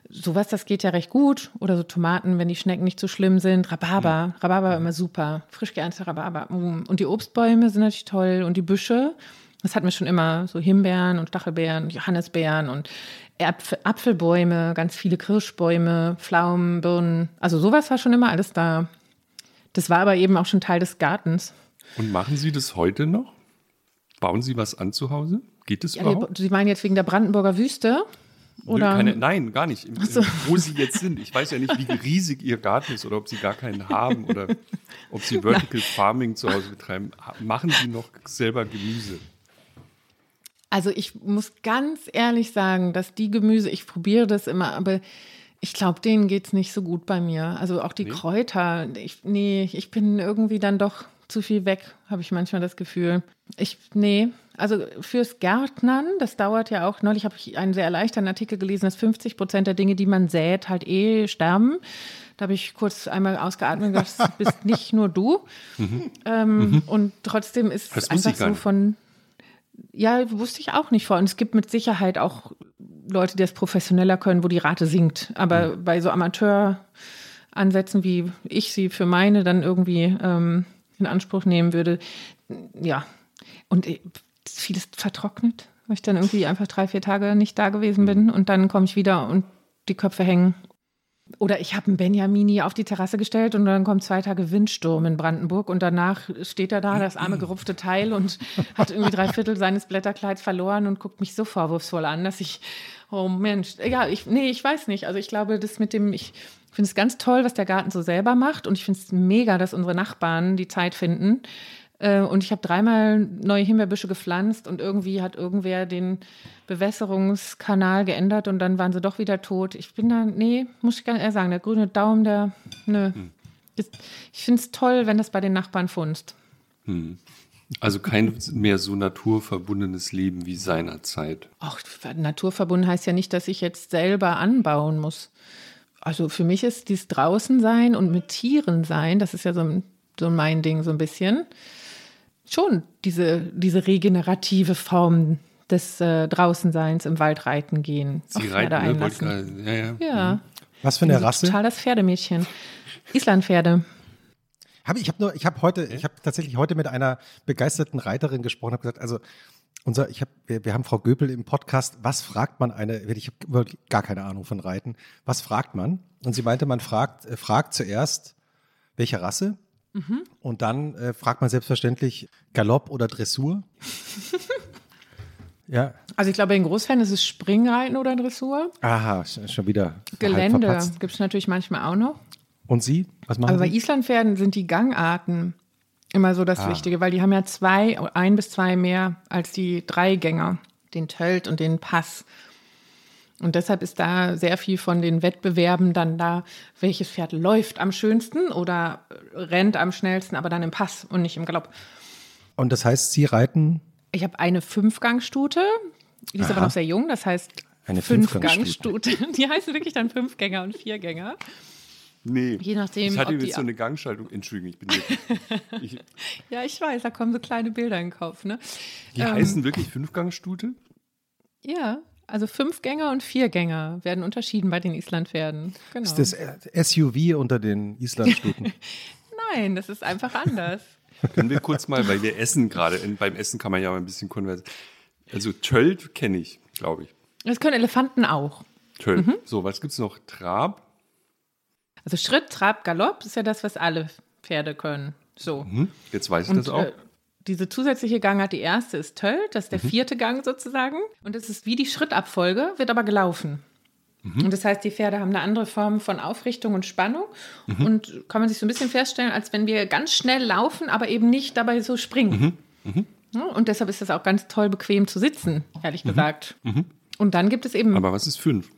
sowas, das geht ja recht gut. Oder so Tomaten, wenn die Schnecken nicht so schlimm sind. Rhabarber, mhm. Rhabarber immer super. Frisch geernteter Rhabarber. Mm. Und die Obstbäume sind natürlich toll. Und die Büsche, das hatten wir schon immer. So Himbeeren und Stachelbeeren, Johannisbeeren und Äpfel, Apfelbäume, ganz viele Kirschbäume, Pflaumen, Birnen. Also sowas war schon immer alles da. Das war aber eben auch schon Teil des Gartens. Und machen Sie das heute noch? Bauen Sie was an zu Hause? Geht es ja, überhaupt? Sie meinen jetzt wegen der Brandenburger Wüste? Oder? Nö, keine, nein, gar nicht. So. Wo Sie jetzt sind. Ich weiß ja nicht, wie riesig Ihr Garten ist oder ob Sie gar keinen haben oder ob Sie Vertical Farming zu Hause betreiben. Machen Sie noch selber Gemüse? Also ich muss ganz ehrlich sagen, dass die Gemüse, ich probiere das immer, aber ich glaube, denen geht es nicht so gut bei mir. Also auch die nee. Kräuter. Ich, nee, ich bin irgendwie dann doch zu viel weg, habe ich manchmal das Gefühl. Ich, nee, also fürs Gärtnern, das dauert ja auch, neulich habe ich einen sehr erleichternden Artikel gelesen, dass 50 Prozent der Dinge, die man sät, halt eh sterben. Da habe ich kurz einmal ausgeatmet das bist nicht nur du. Mhm. Ähm, mhm. Und trotzdem ist es einfach so von, ja, wusste ich auch nicht vor. Und es gibt mit Sicherheit auch Leute, die das professioneller können, wo die Rate sinkt. Aber mhm. bei so Amateuransätzen, wie ich sie für meine dann irgendwie ähm, in Anspruch nehmen würde, ja. Und vieles vertrocknet, weil ich dann irgendwie einfach drei, vier Tage nicht da gewesen bin und dann komme ich wieder und die Köpfe hängen. Oder ich habe einen Benjamini auf die Terrasse gestellt und dann kommt zwei Tage Windsturm in Brandenburg und danach steht er da, das arme gerupfte Teil und hat irgendwie drei Viertel seines Blätterkleids verloren und guckt mich so vorwurfsvoll an, dass ich, oh Mensch, ja, ich, nee, ich weiß nicht. Also ich glaube, das mit dem, ich finde es ganz toll, was der Garten so selber macht und ich finde es mega, dass unsere Nachbarn die Zeit finden, und ich habe dreimal neue Himbeerbüsche gepflanzt und irgendwie hat irgendwer den Bewässerungskanal geändert und dann waren sie doch wieder tot. Ich bin da, nee, muss ich gar nicht sagen, der grüne Daumen, der, nö. Hm. Ich finde es toll, wenn das bei den Nachbarn funzt. Hm. Also kein mehr so naturverbundenes Leben wie seinerzeit. Ach, naturverbunden heißt ja nicht, dass ich jetzt selber anbauen muss. Also für mich ist dies draußen sein und mit Tieren sein, das ist ja so so mein Ding so ein bisschen. Schon diese, diese regenerative Form des äh, Draußenseins im Wald reiten gehen. Sie reiten, ne? Ja, ja. ja. Mhm. Was für eine Rasse? Total das Pferdemädchen. Islandpferde. Hab, ich habe nur, ich habe heute, ich habe tatsächlich heute mit einer begeisterten Reiterin gesprochen, habe gesagt, also unser, ich habe, wir, wir, haben Frau Göpel im Podcast, was fragt man eine, ich habe gar keine Ahnung von Reiten, was fragt man? Und sie meinte, man fragt, äh, fragt zuerst, welche Rasse? Mhm. Und dann äh, fragt man selbstverständlich Galopp oder Dressur. ja. Also ich glaube, in Großfällen ist es Springreiten oder Dressur. Aha, schon wieder. Gelände gibt es natürlich manchmal auch noch. Und Sie? Was machen Aber Sie? bei Islandpferden sind die Gangarten immer so das ah. Wichtige, weil die haben ja zwei, ein bis zwei mehr als die Dreigänger, den Tölt und den Pass. Und deshalb ist da sehr viel von den Wettbewerben dann da, welches Pferd läuft am schönsten oder rennt am schnellsten, aber dann im Pass und nicht im Galopp. Und das heißt, Sie reiten? Ich habe eine Fünfgangstute, die ist Aha. aber noch sehr jung, das heißt eine Fünfgangstute. Die heißen wirklich dann Fünfgänger und Viergänger. Nee. Je nachdem. Das hatte jetzt so eine Gangschaltung. Entschuldigung, ich bin ich, Ja, ich weiß, da kommen so kleine Bilder in den Kopf. Ne? Die ähm, heißen wirklich Fünfgangstute? Ja, also Fünfgänger und Viergänger werden unterschieden bei den Islandpferden. Genau. Ist das SUV unter den Islandstuten? Nein, das ist einfach anders. Können wir kurz mal, weil wir essen gerade, beim Essen kann man ja mal ein bisschen konversieren. Also Tölt kenne ich, glaube ich. Das können Elefanten auch. Tölt. Mhm. So, was gibt es noch? Trab? Also Schritt, Trab, Galopp ist ja das, was alle Pferde können. So. Mhm. Jetzt weiß ich Und, das auch. Äh, diese zusätzliche Gangart, die erste ist Tölt, das ist der mhm. vierte Gang sozusagen. Und das ist wie die Schrittabfolge, wird aber gelaufen. Mhm. Und das heißt, die Pferde haben eine andere Form von Aufrichtung und Spannung. Mhm. Und kann man sich so ein bisschen feststellen, als wenn wir ganz schnell laufen, aber eben nicht dabei so springen. Mhm. Mhm. Und deshalb ist das auch ganz toll bequem zu sitzen, ehrlich gesagt. Und dann gibt es eben. Aber was ist fünf?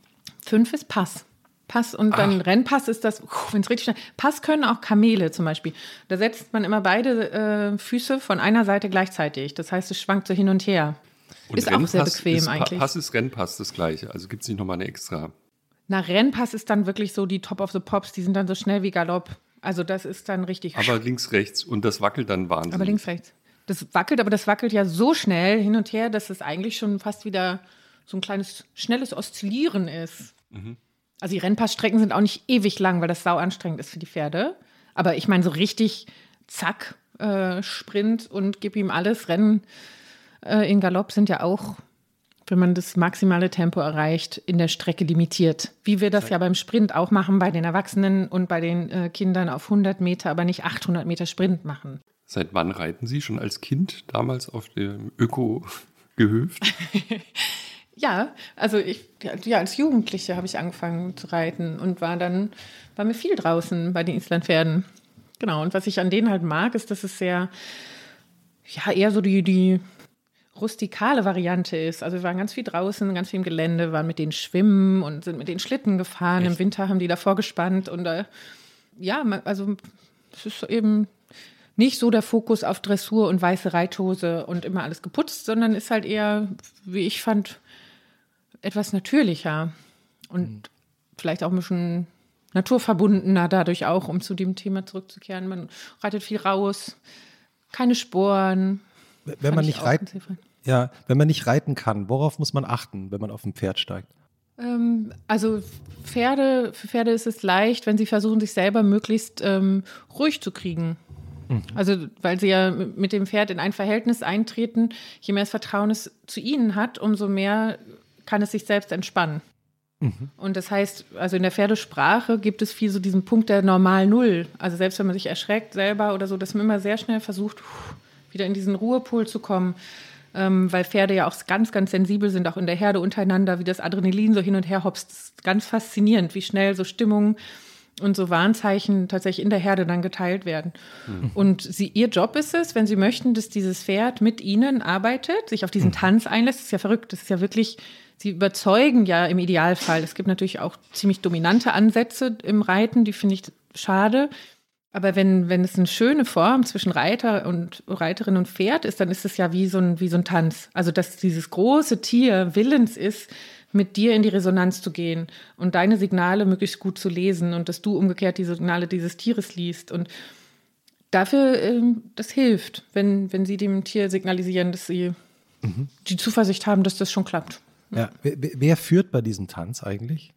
Fünf ist Pass. Pass und dann Ach. Rennpass ist das, wenn es richtig schnell. Pass können auch Kamele zum Beispiel. Da setzt man immer beide äh, Füße von einer Seite gleichzeitig. Das heißt, es schwankt so hin und her. Und ist Rennpass auch sehr bequem ist, eigentlich. Pass ist Rennpass das gleiche. Also gibt es nicht nochmal eine extra. Na, Rennpass ist dann wirklich so die Top of the Pops. Die sind dann so schnell wie Galopp. Also das ist dann richtig. Aber links, rechts. Und das wackelt dann wahnsinnig. Aber links, rechts. Das wackelt, aber das wackelt ja so schnell hin und her, dass es eigentlich schon fast wieder so ein kleines, schnelles Oszillieren ist. Mhm. Also die Rennpassstrecken sind auch nicht ewig lang, weil das sau anstrengend ist für die Pferde. Aber ich meine, so richtig zack, äh, Sprint und gib ihm alles. Rennen äh, in Galopp sind ja auch, wenn man das maximale Tempo erreicht, in der Strecke limitiert. Wie wir das ja beim Sprint auch machen bei den Erwachsenen und bei den äh, Kindern auf 100 Meter, aber nicht 800 Meter Sprint machen. Seit wann reiten Sie? Schon als Kind damals auf dem Öko-Gehöft? Ja, also ich, ja, als Jugendliche habe ich angefangen zu reiten und war dann, war mir viel draußen bei den Islandpferden. Genau, und was ich an denen halt mag, ist, dass es sehr, ja, eher so die, die rustikale Variante ist. Also wir waren ganz viel draußen, ganz viel im Gelände, waren mit denen schwimmen und sind mit den Schlitten gefahren. Echt? Im Winter haben die davor gespannt und äh, ja, also es ist eben nicht so der Fokus auf Dressur und weiße Reithose und immer alles geputzt, sondern ist halt eher, wie ich fand, etwas natürlicher und mhm. vielleicht auch ein bisschen naturverbundener dadurch auch, um zu dem Thema zurückzukehren. Man reitet viel raus, keine Sporen. Wenn man nicht reiten, ja, wenn man nicht reiten kann, worauf muss man achten, wenn man auf ein Pferd steigt? Ähm, also Pferde, für Pferde ist es leicht, wenn sie versuchen, sich selber möglichst ähm, ruhig zu kriegen. Mhm. Also, weil sie ja mit dem Pferd in ein Verhältnis eintreten, je mehr das Vertrauen es zu ihnen hat, umso mehr kann es sich selbst entspannen. Mhm. Und das heißt, also in der Pferdesprache gibt es viel so diesen Punkt der normal Null. Also selbst wenn man sich erschreckt selber oder so, dass man immer sehr schnell versucht, wieder in diesen Ruhepol zu kommen. Ähm, weil Pferde ja auch ganz, ganz sensibel sind, auch in der Herde untereinander, wie das Adrenalin so hin und her hopst. Ganz faszinierend, wie schnell so Stimmungen und so Warnzeichen tatsächlich in der Herde dann geteilt werden. Mhm. Und sie, ihr Job ist es, wenn sie möchten, dass dieses Pferd mit ihnen arbeitet, sich auf diesen mhm. Tanz einlässt. Das ist ja verrückt. Das ist ja wirklich sie überzeugen ja im Idealfall. Es gibt natürlich auch ziemlich dominante Ansätze im Reiten, die finde ich schade. Aber wenn, wenn es eine schöne Form zwischen Reiter und Reiterin und Pferd ist, dann ist es ja wie so ein, wie so ein Tanz. Also, dass dieses große Tier willens ist, mit dir in die Resonanz zu gehen und deine Signale möglichst gut zu lesen und dass du umgekehrt die Signale dieses Tieres liest. Und dafür, ähm, das hilft, wenn, wenn sie dem Tier signalisieren, dass sie mhm. die Zuversicht haben, dass das schon klappt. Ja. Wer, wer führt bei diesem Tanz eigentlich?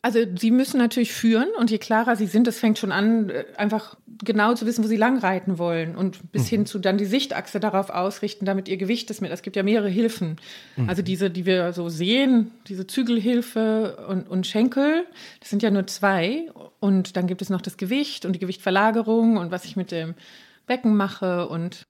Also sie müssen natürlich führen und je klarer sie sind, das fängt schon an, äh, einfach genau zu wissen, wo sie lang reiten wollen und bis mhm. hin zu dann die Sichtachse darauf ausrichten, damit ihr Gewicht ist mit. Es gibt ja mehrere Hilfen. Mhm. Also diese, die wir so sehen, diese Zügelhilfe und, und Schenkel, das sind ja nur zwei. Und dann gibt es noch das Gewicht und die Gewichtverlagerung und was ich mit dem Becken mache und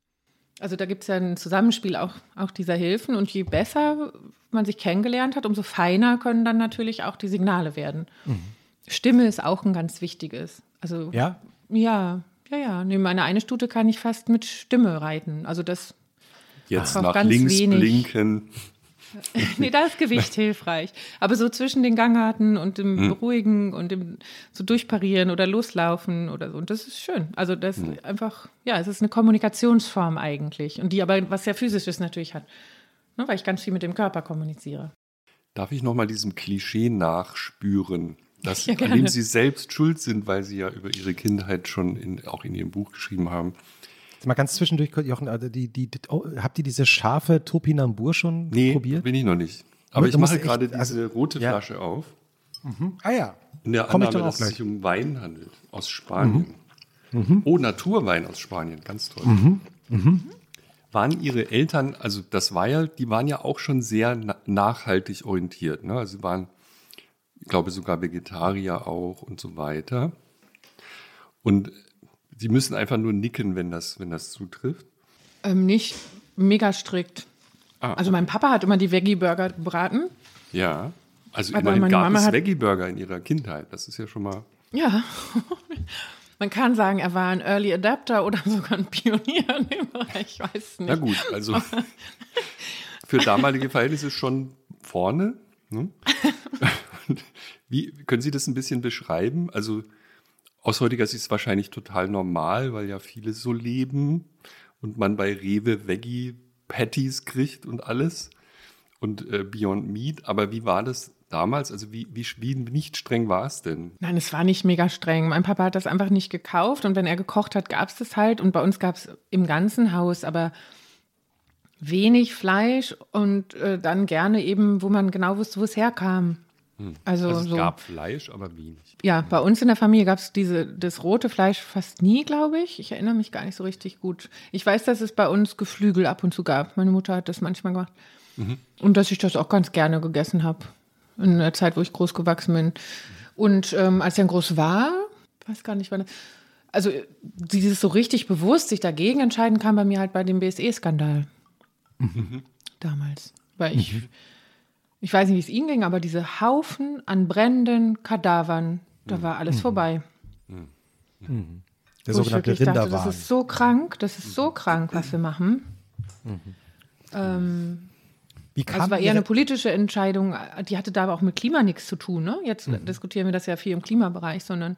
also da gibt es ja ein Zusammenspiel auch, auch dieser Hilfen und je besser man sich kennengelernt hat, umso feiner können dann natürlich auch die Signale werden. Mhm. Stimme ist auch ein ganz wichtiges. Also ja, ja, ja, ja. Nee, meine eine Stute kann ich fast mit Stimme reiten. Also das jetzt nach links wenig. blinken. nee, da ist Gewicht hilfreich. Aber so zwischen den Gangarten und dem hm. Beruhigen und dem so durchparieren oder loslaufen oder so. Und das ist schön. Also das hm. einfach, ja, es ist eine Kommunikationsform eigentlich. Und die aber was sehr physisches natürlich hat. Ne, weil ich ganz viel mit dem Körper kommuniziere. Darf ich nochmal diesem Klischee nachspüren? Dass, ja, an dem Sie selbst schuld sind, weil Sie ja über Ihre Kindheit schon in, auch in Ihrem Buch geschrieben haben. Mal ganz zwischendurch, Jochen, also die, die, die oh, habt ihr diese scharfe Topinambur schon nee, probiert? bin ich noch nicht. Aber ich mache gerade diese also, rote ja. Flasche auf. Mhm. Ah ja. In der Komm Annahme, dass es sich um Wein handelt aus Spanien. Mhm. Mhm. Oh, Naturwein aus Spanien, ganz toll. Mhm. Mhm. Waren Ihre Eltern, also das war ja, die waren ja auch schon sehr nachhaltig orientiert. Ne? Also sie waren, ich glaube sogar Vegetarier auch und so weiter. Und Sie müssen einfach nur nicken, wenn das, wenn das zutrifft? Ähm, nicht mega strikt. Ah. Also mein Papa hat immer die Veggie-Burger gebraten. Ja, also Aber immerhin gab Mama es Veggie-Burger in ihrer Kindheit. Das ist ja schon mal... Ja, man kann sagen, er war ein Early Adapter oder sogar ein Pionier in dem Bereich, ich weiß nicht. Na gut, also für damalige Verhältnisse schon vorne. Ne? Wie können Sie das ein bisschen beschreiben? Also aus heutiger Sicht ist es wahrscheinlich total normal, weil ja viele so leben und man bei Rewe Veggie Patties kriegt und alles und äh, Beyond Meat. Aber wie war das damals? Also wie, wie, wie nicht streng war es denn? Nein, es war nicht mega streng. Mein Papa hat das einfach nicht gekauft und wenn er gekocht hat, gab es das halt. Und bei uns gab es im ganzen Haus aber wenig Fleisch und äh, dann gerne eben, wo man genau wusste, wo es herkam. Also, also, es so, gab Fleisch, aber wenig. Ja, bei uns in der Familie gab es das rote Fleisch fast nie, glaube ich. Ich erinnere mich gar nicht so richtig gut. Ich weiß, dass es bei uns Geflügel ab und zu gab. Meine Mutter hat das manchmal gemacht. Mhm. Und dass ich das auch ganz gerne gegessen habe. In der Zeit, wo ich groß gewachsen bin. Und ähm, als ich dann groß war, weiß gar nicht wann. Also dieses so richtig bewusst sich dagegen entscheiden kam bei mir halt bei dem BSE-Skandal. Mhm. Damals. Weil ich. Mhm ich weiß nicht, wie es Ihnen ging, aber diese Haufen an brennenden Kadavern, da war alles mhm. vorbei. Mhm. Mhm. Der Wo sogenannte ich Rinderwahn. Dachte, das ist so krank, das ist so krank, was wir machen. Mhm. Ähm, wie kam also war eher eine politische Entscheidung, die hatte da aber auch mit Klima nichts zu tun. Ne? Jetzt mhm. diskutieren wir das ja viel im Klimabereich, sondern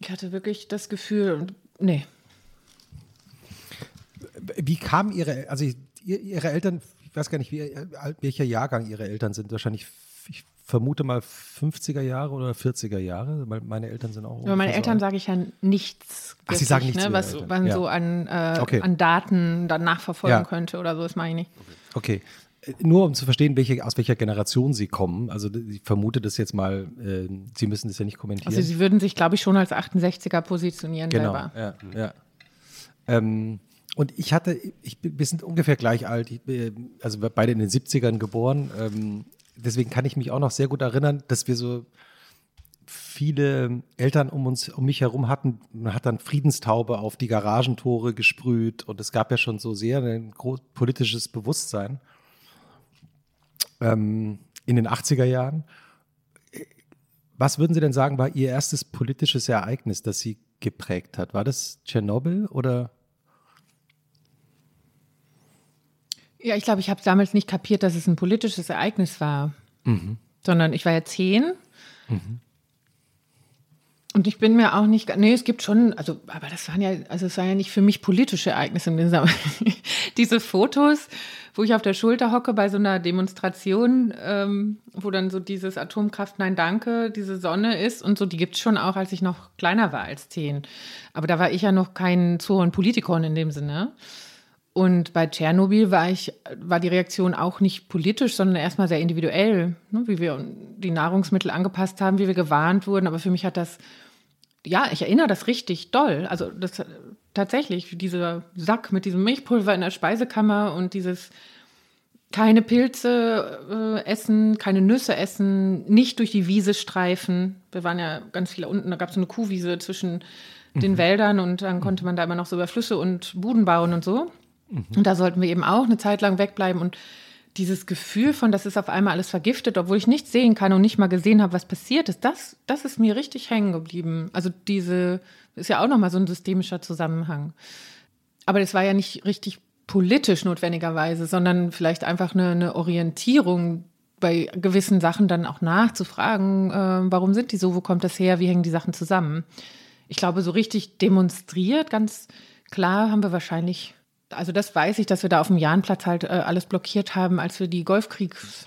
ich hatte wirklich das Gefühl, nee. Wie kamen Ihre, also Ihre Eltern ich weiß gar nicht, wie, äh, welcher Jahrgang Ihre Eltern sind. Wahrscheinlich, ich vermute mal 50er Jahre oder 40er Jahre, meine Eltern sind auch. Über meine Eltern sage ich ja nichts. Ach, Sie sagen nichts. Ne, was man ja. so an, äh, okay. an Daten dann nachverfolgen ja. könnte oder so, das meine ich nicht. Okay. Äh, nur um zu verstehen, welche, aus welcher Generation Sie kommen. Also ich vermute das jetzt mal, äh, Sie müssen das ja nicht kommentieren. Also Sie würden sich, glaube ich, schon als 68er positionieren genau, selber. Ja, ja. Ähm, und ich hatte, ich, wir sind ungefähr gleich alt, ich, also beide in den 70ern geboren. Ähm, deswegen kann ich mich auch noch sehr gut erinnern, dass wir so viele Eltern um uns, um mich herum hatten. Man hat dann Friedenstaube auf die Garagentore gesprüht und es gab ja schon so sehr ein politisches Bewusstsein ähm, in den 80er Jahren. Was würden Sie denn sagen, war Ihr erstes politisches Ereignis, das Sie geprägt hat? War das Tschernobyl oder? Ja, ich glaube, ich habe damals nicht kapiert, dass es ein politisches Ereignis war, mhm. sondern ich war ja zehn. Mhm. Und ich bin mir auch nicht, nee, es gibt schon, also, aber das waren ja, also es waren ja nicht für mich politische Ereignisse diese Fotos, wo ich auf der Schulter hocke bei so einer Demonstration, ähm, wo dann so dieses Atomkraft, nein, danke, diese Sonne ist und so, die gibt es schon auch, als ich noch kleiner war als zehn. Aber da war ich ja noch kein Zoon Politikon in dem Sinne. Und bei Tschernobyl war ich, war die Reaktion auch nicht politisch, sondern erstmal sehr individuell, ne, wie wir die Nahrungsmittel angepasst haben, wie wir gewarnt wurden. Aber für mich hat das, ja, ich erinnere das richtig doll. Also das tatsächlich, dieser Sack mit diesem Milchpulver in der Speisekammer und dieses keine Pilze äh, essen, keine Nüsse essen, nicht durch die Wiese streifen. Wir waren ja ganz viele unten, da gab es so eine Kuhwiese zwischen den mhm. Wäldern und dann konnte man da immer noch so über Flüsse und Buden bauen und so. Mhm. Und da sollten wir eben auch eine Zeit lang wegbleiben. Und dieses Gefühl von, das ist auf einmal alles vergiftet, obwohl ich nichts sehen kann und nicht mal gesehen habe, was passiert ist, das, das ist mir richtig hängen geblieben. Also diese, ist ja auch nochmal so ein systemischer Zusammenhang. Aber das war ja nicht richtig politisch notwendigerweise, sondern vielleicht einfach eine, eine Orientierung bei gewissen Sachen dann auch nachzufragen, äh, warum sind die so, wo kommt das her, wie hängen die Sachen zusammen. Ich glaube, so richtig demonstriert, ganz klar haben wir wahrscheinlich also das weiß ich, dass wir da auf dem Jahnplatz halt äh, alles blockiert haben, als wir die Golfkriegs,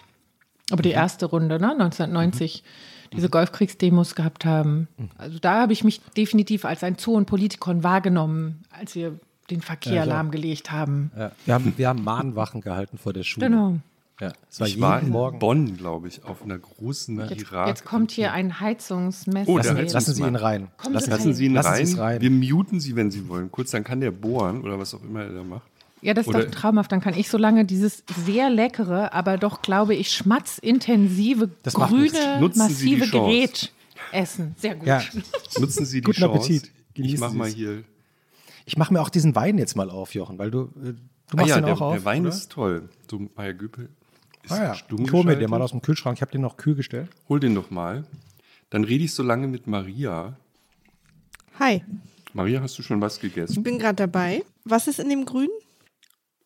aber die mhm. erste Runde, ne, 1990, mhm. diese Golfkriegsdemos gehabt haben. Mhm. Also da habe ich mich definitiv als ein Zoo- und Politikon wahrgenommen, als wir den Verkehr ja, lahmgelegt haben. Ja. Wir haben. Wir haben Mahnwachen gehalten vor der Schule. Genau. Ja, es war ich jeden war in Morgen. Bonn, glaube ich, auf einer großen jetzt, Irak. Jetzt kommt hier ein Heizungsmesser. Oh, lassen, lassen Sie ihn rein. Lassen, lassen, Sie ihn rein. rein. Wir muten Sie, wenn Sie wollen. Kurz, dann kann der bohren oder was auch immer er da macht. Ja, das ist oder doch traumhaft. Dann kann ich so lange dieses sehr leckere, aber doch, glaube ich, schmatzintensive, das grüne, massive Gerät essen. Sehr gut. Ja. Nutzen Sie die Guten Chance. Appetit. Genießen ich mache mal hier. Ich mache mir auch diesen Wein jetzt mal auf, Jochen, weil du, äh, du machst ah, ja, den der, auch auf. Der Wein oder? ist toll. So Meier Güppel ist ah ja. stumm Ich hole mir den mal aus dem Kühlschrank. Ich habe den noch kühl gestellt. Hol den doch mal. Dann rede ich so lange mit Maria. Hi. Maria, hast du schon was gegessen? Ich bin gerade dabei. Was ist in dem Grün?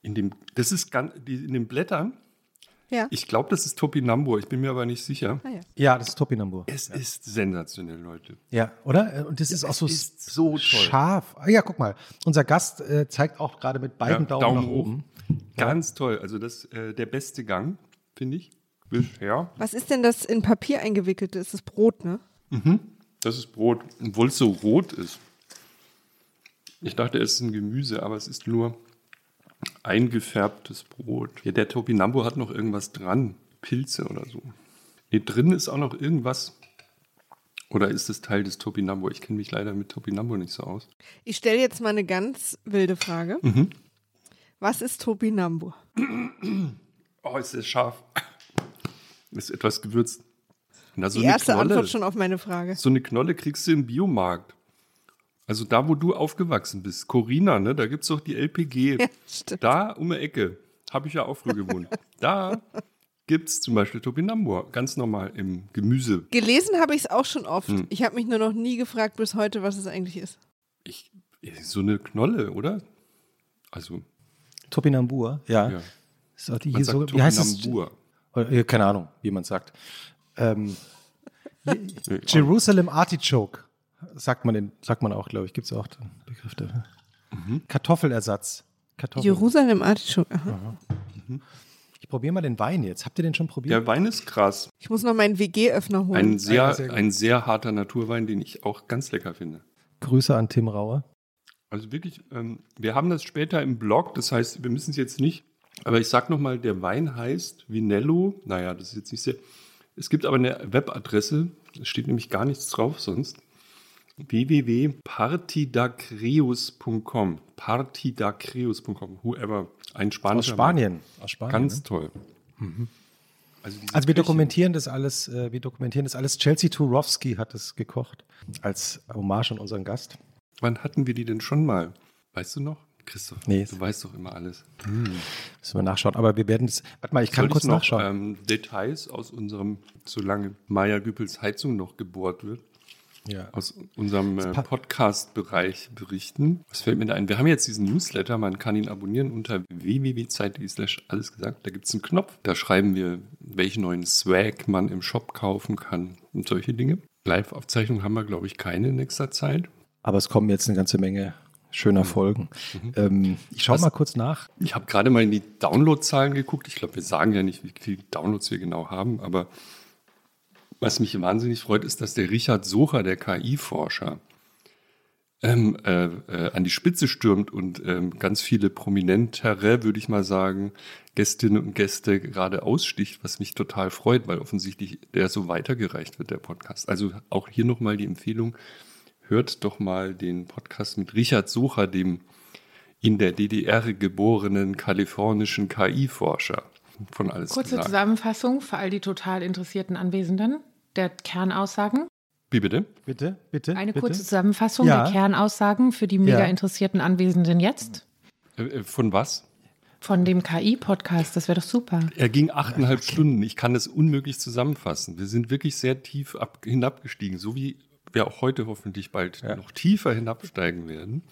In dem, das ist ganz, in den Blättern. Ja. Ich glaube, das ist Topinambur. Ich bin mir aber nicht sicher. Ah, ja. ja. das ist Topinambur. Es ja. ist sensationell, Leute. Ja, oder? Und das ist auch so, ist so scharf. Ah, ja, guck mal. Unser Gast äh, zeigt auch gerade mit beiden Daumen, Daumen, nach oben. Ganz toll. Also das äh, der beste Gang, finde ich. Bisher. Was ist denn das in Papier eingewickelte? Ist das Brot, ne? Mhm. Das ist Brot. Obwohl es so rot ist. Ich dachte, es ist ein Gemüse, aber es ist nur eingefärbtes Brot. Ja, der Topinambo hat noch irgendwas dran. Pilze oder so. Nee, drin ist auch noch irgendwas. Oder ist es Teil des Topinambo? Ich kenne mich leider mit Topinambo nicht so aus. Ich stelle jetzt mal eine ganz wilde Frage. Mhm. Was ist Topinambur? Oh, ist das scharf. Ist etwas gewürzt. Na, so Die erste Knolle, Antwort schon auf meine Frage. So eine Knolle kriegst du im Biomarkt. Also da, wo du aufgewachsen bist. Corina, ne? Da gibt es doch die LPG. Ja. Da um die Ecke. Habe ich ja auch früher gewohnt. da gibt es zum Beispiel Topinambur. Ganz normal im Gemüse. Gelesen habe ich es auch schon oft. Hm. Ich habe mich nur noch nie gefragt bis heute, was es eigentlich ist. Ich, so eine Knolle, oder? Also Topinambur, ja. ja. So, die, hier so, wie heißt es? Äh, keine Ahnung, wie man sagt. Ähm, Jerusalem Artichoke sagt man, den, sagt man auch, glaube ich. Gibt es auch den Begriff dafür. Mhm. Kartoffelersatz. Kartoffel. Jerusalem Artichoke. Aha. Mhm. Ich probiere mal den Wein jetzt. Habt ihr den schon probiert? Der Wein ist krass. Ich muss noch meinen WG-Öffner holen. Ein sehr, ja, sehr ein sehr harter Naturwein, den ich auch ganz lecker finde. Grüße an Tim Rauer. Also wirklich, ähm, wir haben das später im Blog, das heißt, wir müssen es jetzt nicht, aber ich sage nochmal, der Wein heißt Vinello, naja, das ist jetzt nicht sehr, es gibt aber eine Webadresse, es steht nämlich gar nichts drauf sonst, www.partidacreus.com, partidacreus.com, whoever, ein spanischer Aus Spanien. Aus Spanien Ganz ne? toll. Mhm. Also, also, wir dokumentieren das alles, äh, wir dokumentieren das alles. Chelsea Turowski hat es gekocht als Hommage an unseren Gast. Wann hatten wir die denn schon mal? Weißt du noch? Christoph, nee. du weißt doch immer alles. Hm. Müssen wir nachschauen. Aber wir werden es. Warte mal, ich kann Soll kurz ich noch, nachschauen. Ähm, Details aus unserem, solange Maya Güppels Heizung noch gebohrt wird, ja. aus unserem äh, Podcast-Bereich berichten. Was fällt mir da ein? Wir haben jetzt diesen Newsletter, man kann ihn abonnieren unter www.zeit.de alles gesagt. Da gibt es einen Knopf, da schreiben wir, welchen neuen Swag man im Shop kaufen kann und solche Dinge. Live-Aufzeichnungen haben wir, glaube ich, keine in nächster Zeit. Aber es kommen jetzt eine ganze Menge schöner mhm. Folgen. Mhm. Ähm, ich schaue mal kurz nach. Ich habe gerade mal in die Downloadzahlen geguckt. Ich glaube, wir sagen ja nicht, wie viele Downloads wir genau haben, aber was mich wahnsinnig freut, ist, dass der Richard Socher, der KI-Forscher, ähm, äh, äh, an die Spitze stürmt und ähm, ganz viele prominentere, würde ich mal sagen, Gästinnen und Gäste gerade aussticht, was mich total freut, weil offensichtlich der so weitergereicht wird, der Podcast. Also auch hier nochmal die Empfehlung, hört doch mal den Podcast mit Richard Sucher, dem in der DDR geborenen kalifornischen KI-Forscher. Von alles Kurze gesagt. Zusammenfassung für all die total interessierten Anwesenden der Kernaussagen. Wie bitte? Bitte, bitte. Eine bitte? kurze Zusammenfassung ja. der Kernaussagen für die mega ja. interessierten Anwesenden jetzt. Äh, äh, von was? Von dem KI-Podcast, das wäre doch super. Er ging achteinhalb Stunden. Ich kann das unmöglich zusammenfassen. Wir sind wirklich sehr tief ab, hinabgestiegen, so wie wir auch heute hoffentlich bald ja. noch tiefer hinabsteigen werden.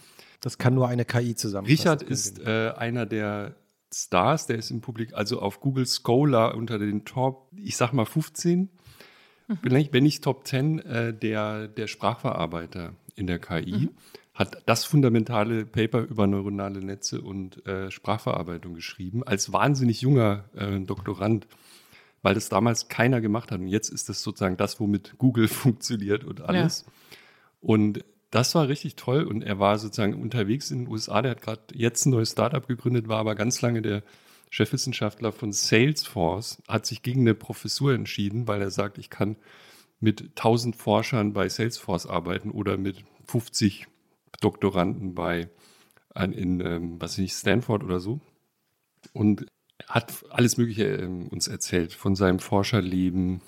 Das kann nur eine KI zusammenfassen. Richard ist äh, einer der Stars, der ist im Publikum, also auf Google Scholar unter den Top, ich sag mal 15 Vielleicht, wenn nicht Top 10, äh, der, der Sprachverarbeiter in der KI mhm. hat das fundamentale Paper über neuronale Netze und äh, Sprachverarbeitung geschrieben, als wahnsinnig junger äh, Doktorand, weil das damals keiner gemacht hat. Und jetzt ist das sozusagen das, womit Google funktioniert und alles. Ja. Und das war richtig toll und er war sozusagen unterwegs in den USA. Der hat gerade jetzt ein neues Startup gegründet, war aber ganz lange der Chefwissenschaftler von Salesforce, hat sich gegen eine Professur entschieden, weil er sagt, ich kann mit 1000 Forschern bei Salesforce arbeiten oder mit 50 Doktoranden bei in, ähm, was nicht, Stanford oder so. Und hat alles Mögliche ähm, uns erzählt von seinem Forscherleben,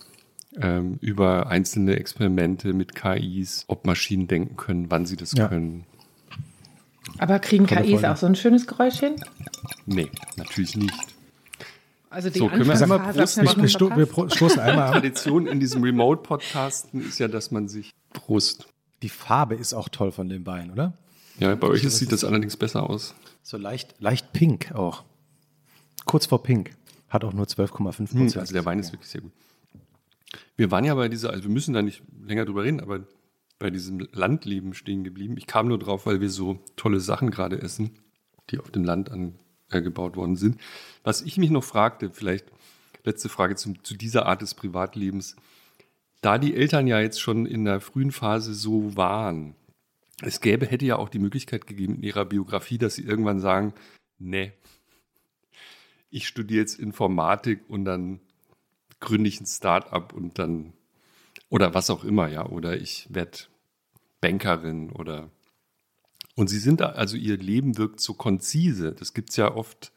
ähm, über einzelne Experimente mit KIs, ob Maschinen denken können, wann sie das ja. können. Aber kriegen KIs auch so ein schönes Geräusch hin? Nee, natürlich nicht. Also die so, können wir einmal Prost, wir, wir, sto wir stoßen einmal an. Tradition in diesem Remote-Podcasten ist ja, dass man sich Prost. Die Farbe ist auch toll von dem Wein, oder? Ja, bei euch sieht das allerdings besser aus. So leicht, leicht pink auch. Kurz vor pink. Hat auch nur 12,5 Prozent. Hm, also der Wein ist wirklich sehr gut. Wir waren ja bei dieser, also wir müssen da nicht länger drüber reden, aber bei diesem Landleben stehen geblieben. Ich kam nur drauf, weil wir so tolle Sachen gerade essen, die auf dem Land angebaut worden sind. Was ich mich noch fragte, vielleicht letzte Frage zum, zu dieser Art des Privatlebens. Da die Eltern ja jetzt schon in der frühen Phase so waren, es gäbe, hätte ja auch die Möglichkeit gegeben in ihrer Biografie, dass sie irgendwann sagen, nee, ich studiere jetzt Informatik und dann gründe ich ein Start-up und dann oder was auch immer, ja, oder ich werde Bankerin oder und sie sind also ihr Leben wirkt so konzise. Das gibt es ja oft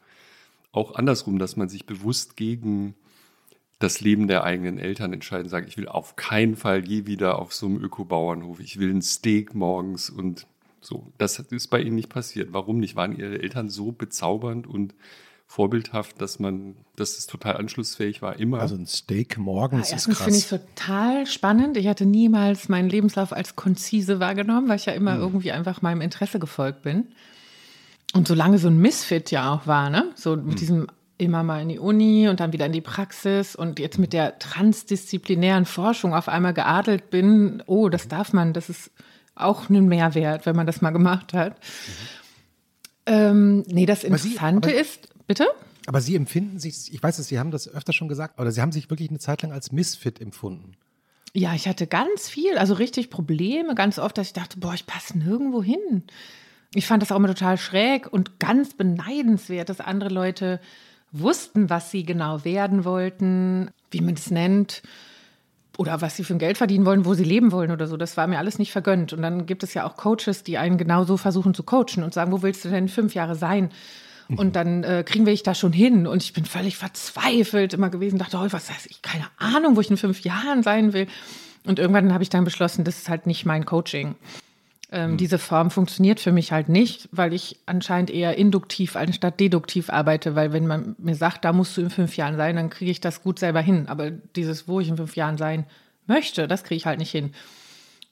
auch andersrum, dass man sich bewusst gegen das Leben der eigenen Eltern entscheiden, sagt, ich will auf keinen Fall je wieder auf so einem Ökobauernhof, ich will ein Steak morgens und so. Das ist bei ihnen nicht passiert. Warum nicht? Waren ihre Eltern so bezaubernd und vorbildhaft, dass man, dass es total anschlussfähig war, immer. Also ein Steak morgens ja, ist krass. finde ich total spannend. Ich hatte niemals meinen Lebenslauf als konzise wahrgenommen, weil ich ja immer hm. irgendwie einfach meinem Interesse gefolgt bin. Und solange so ein Misfit ja auch war, ne? So mit hm. diesem immer mal in die Uni und dann wieder in die Praxis und jetzt mit der transdisziplinären Forschung auf einmal geadelt bin, oh, das darf man, das ist auch ein Mehrwert, wenn man das mal gemacht hat. Mhm. Ähm, nee, das Interessante Sie, ist, Bitte? Aber Sie empfinden sich, ich weiß es, Sie haben das öfter schon gesagt, oder Sie haben sich wirklich eine Zeit lang als Misfit empfunden. Ja, ich hatte ganz viel, also richtig Probleme, ganz oft, dass ich dachte, boah, ich passe nirgendwo hin. Ich fand das auch immer total schräg und ganz beneidenswert, dass andere Leute wussten, was sie genau werden wollten, wie man das nennt, oder was sie für ein Geld verdienen wollen, wo sie leben wollen oder so. Das war mir alles nicht vergönnt. Und dann gibt es ja auch Coaches, die einen genauso versuchen zu coachen und sagen, wo willst du denn fünf Jahre sein? Und dann äh, kriegen wir ich da schon hin. Und ich bin völlig verzweifelt immer gewesen, dachte, oh, was heißt ich, keine Ahnung, wo ich in fünf Jahren sein will. Und irgendwann habe ich dann beschlossen, das ist halt nicht mein Coaching. Ähm, mhm. Diese Form funktioniert für mich halt nicht, weil ich anscheinend eher induktiv anstatt deduktiv arbeite, weil wenn man mir sagt, da musst du in fünf Jahren sein, dann kriege ich das gut selber hin. Aber dieses, wo ich in fünf Jahren sein möchte, das kriege ich halt nicht hin.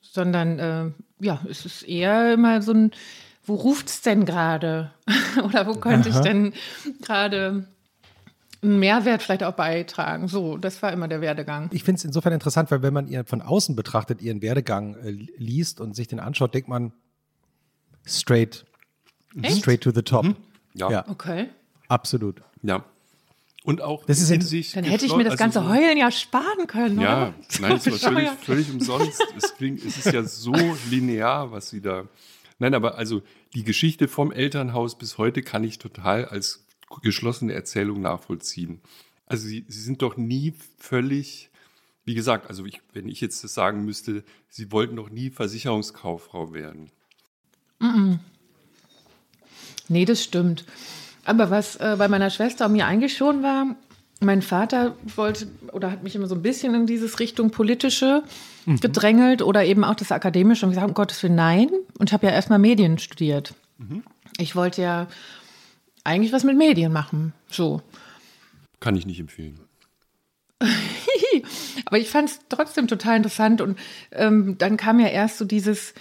Sondern äh, ja, es ist eher immer so ein wo ruft es denn gerade? Oder wo könnte Aha. ich denn gerade einen Mehrwert vielleicht auch beitragen. So, das war immer der Werdegang. Ich finde es insofern interessant, weil wenn man ihr von außen betrachtet, ihren Werdegang äh, liest und sich den anschaut, denkt man straight, Echt? straight to the top. Mhm. Ja. ja. Okay. Absolut. Ja. Und auch das ist in sich. Dann hätte ich mir das also ganze Heulen ja sparen können. Ja, oder? nein, es war völlig, völlig umsonst. es, klingt, es ist ja so linear, was sie da. Nein, aber also die Geschichte vom Elternhaus bis heute kann ich total als geschlossene Erzählung nachvollziehen. Also sie, sie sind doch nie völlig, wie gesagt, also ich, wenn ich jetzt das sagen müsste, sie wollten doch nie Versicherungskauffrau werden. Mm -mm. Nee, das stimmt. Aber was äh, bei meiner Schwester mir eigentlich schon war, mein Vater wollte oder hat mich immer so ein bisschen in dieses Richtung politische mhm. gedrängelt oder eben auch das akademische und gesagt, um Gottes Willen, nein. Und ich habe ja erstmal Medien studiert. Mhm. Ich wollte ja eigentlich was mit Medien machen. So. Kann ich nicht empfehlen. Aber ich fand es trotzdem total interessant und ähm, dann kam ja erst so dieses,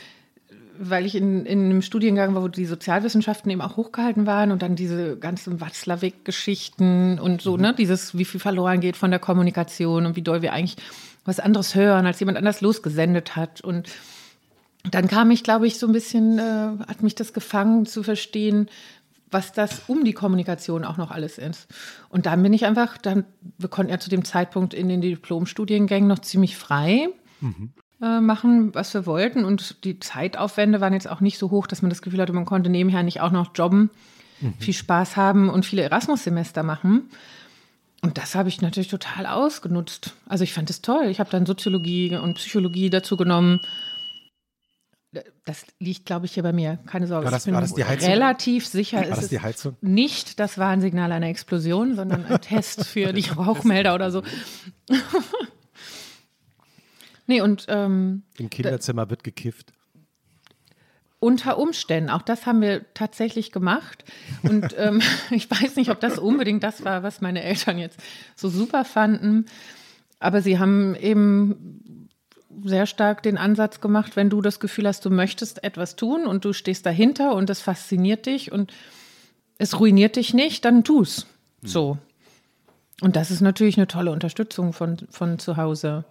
weil ich in, in einem Studiengang war, wo die Sozialwissenschaften eben auch hochgehalten waren und dann diese ganzen Watzlawick-Geschichten und so, mhm. ne, dieses, wie viel verloren geht von der Kommunikation und wie doll wir eigentlich was anderes hören, als jemand anders losgesendet hat. Und dann kam ich, glaube ich, so ein bisschen, äh, hat mich das gefangen zu verstehen, was das um die Kommunikation auch noch alles ist. Und dann bin ich einfach, dann, wir konnten ja zu dem Zeitpunkt in den Diplomstudiengängen noch ziemlich frei. Mhm. Äh, machen, was wir wollten. Und die Zeitaufwände waren jetzt auch nicht so hoch, dass man das Gefühl hatte, man konnte nebenher nicht auch noch jobben, mhm. viel Spaß haben und viele Erasmus-Semester machen. Und das habe ich natürlich total ausgenutzt. Also ich fand es toll. Ich habe dann Soziologie und Psychologie dazu genommen. Das liegt, glaube ich, hier bei mir. Keine Sorge. War das, ich bin war das die Heizung? relativ sicher. War das die Heizung? nicht das Warnsignal einer Explosion, sondern ein Test für die Rauchmelder oder so. Nee, und ähm, im Kinderzimmer wird gekifft. Unter Umständen, auch das haben wir tatsächlich gemacht. Und ähm, ich weiß nicht, ob das unbedingt das war, was meine Eltern jetzt so super fanden. Aber sie haben eben sehr stark den Ansatz gemacht, wenn du das Gefühl hast, du möchtest etwas tun und du stehst dahinter und es fasziniert dich und es ruiniert dich nicht, dann tu's. So. Und das ist natürlich eine tolle Unterstützung von, von zu Hause.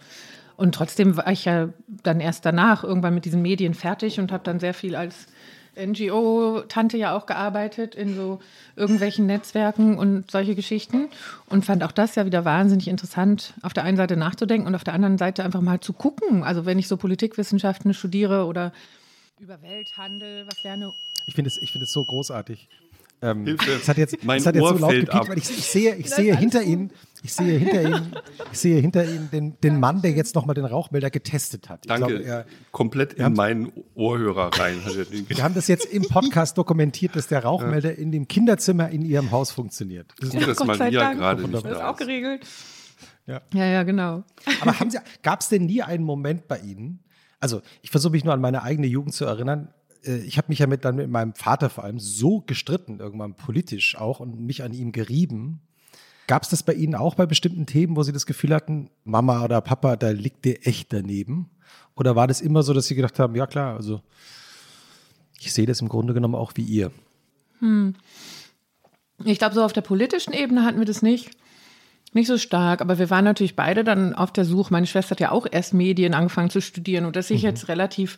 Und trotzdem war ich ja dann erst danach irgendwann mit diesen Medien fertig und habe dann sehr viel als NGO-Tante ja auch gearbeitet in so irgendwelchen Netzwerken und solche Geschichten und fand auch das ja wieder wahnsinnig interessant, auf der einen Seite nachzudenken und auf der anderen Seite einfach mal zu gucken. Also wenn ich so Politikwissenschaften studiere oder über Welthandel was lerne. Ich finde es, find es so großartig. Ähm, Hilfe. Es hat jetzt, mein es hat jetzt so laut gepiept, weil ich, ich, sehe, ich sehe hinter Ihnen, ich sehe hinter Ihnen, ich sehe hinter Ihnen den, den Mann, der jetzt nochmal den Rauchmelder getestet hat. Danke. Glaub, er, Komplett in meinen Ohrhörer rein. Wir haben das jetzt im Podcast dokumentiert, dass der Rauchmelder ja. in dem Kinderzimmer in Ihrem Haus funktioniert. Das ist gut, dass Maria gerade nicht da ist. auch geregelt. Ja. ja, ja, genau. Aber gab es denn nie einen Moment bei Ihnen? Also ich versuche mich nur an meine eigene Jugend zu erinnern äh, ich habe mich ja mit, dann mit meinem Vater vor allem so gestritten, irgendwann politisch auch und mich an ihm gerieben. Gab es das bei Ihnen auch bei bestimmten Themen, wo Sie das Gefühl hatten, Mama oder Papa, da liegt der echt daneben? Oder war das immer so, dass Sie gedacht haben, ja klar, also ich sehe das im Grunde genommen auch wie ihr? Hm. Ich glaube, so auf der politischen Ebene hatten wir das nicht. Nicht so stark, aber wir waren natürlich beide dann auf der Suche. Meine Schwester hat ja auch erst Medien angefangen zu studieren und dass ich mhm. jetzt relativ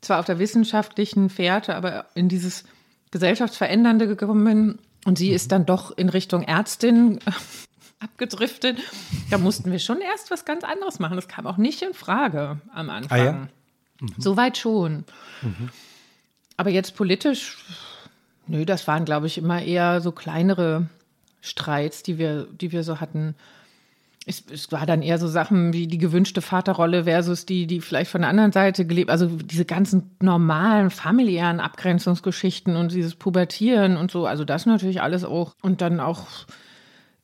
zwar auf der wissenschaftlichen Fährte, aber in dieses gesellschaftsverändernde gekommen bin. Und sie ist dann doch in Richtung Ärztin äh, abgedriftet. Da mussten wir schon erst was ganz anderes machen. Das kam auch nicht in Frage am Anfang. Ah, ja? mhm. Soweit schon. Mhm. Aber jetzt politisch, nö, das waren, glaube ich, immer eher so kleinere Streits, die wir, die wir so hatten es, es, war dann eher so Sachen wie die gewünschte Vaterrolle versus die, die vielleicht von der anderen Seite gelebt, also diese ganzen normalen familiären Abgrenzungsgeschichten und dieses Pubertieren und so, also das natürlich alles auch. Und dann auch,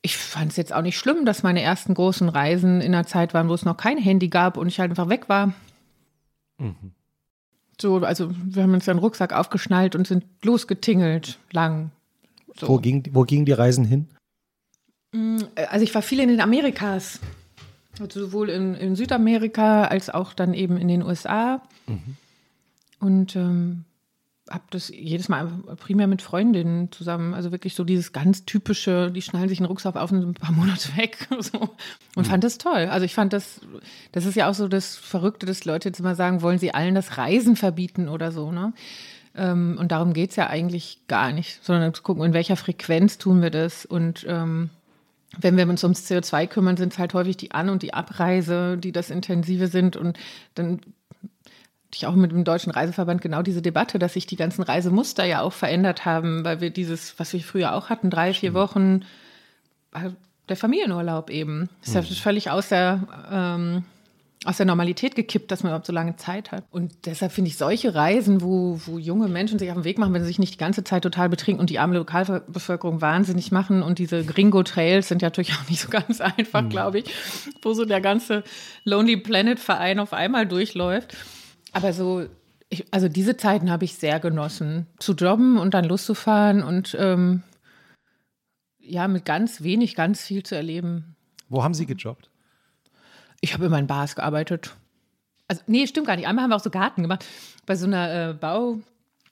ich fand es jetzt auch nicht schlimm, dass meine ersten großen Reisen in einer Zeit waren, wo es noch kein Handy gab und ich halt einfach weg war. Mhm. So, also wir haben uns dann Rucksack aufgeschnallt und sind losgetingelt, lang. So. Wo, ging, wo gingen die Reisen hin? Mm, also ich war viel in den Amerikas. Also sowohl in, in Südamerika als auch dann eben in den USA. Mhm. Und ähm, habe das jedes Mal primär mit Freundinnen zusammen. Also wirklich so dieses ganz typische, die schnallen sich einen Rucksack auf und sind ein paar Monate weg. So. Und mhm. fand das toll. Also ich fand das, das ist ja auch so das Verrückte, dass Leute jetzt immer sagen, wollen sie allen das Reisen verbieten oder so. Ne? Ähm, und darum geht es ja eigentlich gar nicht, sondern zu gucken, in welcher Frequenz tun wir das. Und ähm, wenn wir uns ums CO2 kümmern, sind es halt häufig die An- und die Abreise, die das Intensive sind. Und dann ich auch mit dem Deutschen Reiseverband genau diese Debatte, dass sich die ganzen Reisemuster ja auch verändert haben, weil wir dieses, was wir früher auch hatten, drei, vier Wochen, äh, der Familienurlaub eben. Das ist ja mhm. völlig aus der, ähm, aus der Normalität gekippt, dass man überhaupt so lange Zeit hat. Und deshalb finde ich solche Reisen, wo, wo junge Menschen sich auf den Weg machen, wenn sie sich nicht die ganze Zeit total betrinken und die arme Lokalbevölkerung wahnsinnig machen. Und diese Gringo-Trails sind ja natürlich auch nicht so ganz einfach, mhm. glaube ich, wo so der ganze Lonely Planet-Verein auf einmal durchläuft. Aber so, ich, also diese Zeiten habe ich sehr genossen, zu jobben und dann loszufahren und ähm, ja, mit ganz wenig, ganz viel zu erleben. Wo haben Sie gejobbt? Ich habe immer in Bars gearbeitet. Also, nee, stimmt gar nicht. Einmal haben wir auch so Garten gemacht. Bei so einer äh,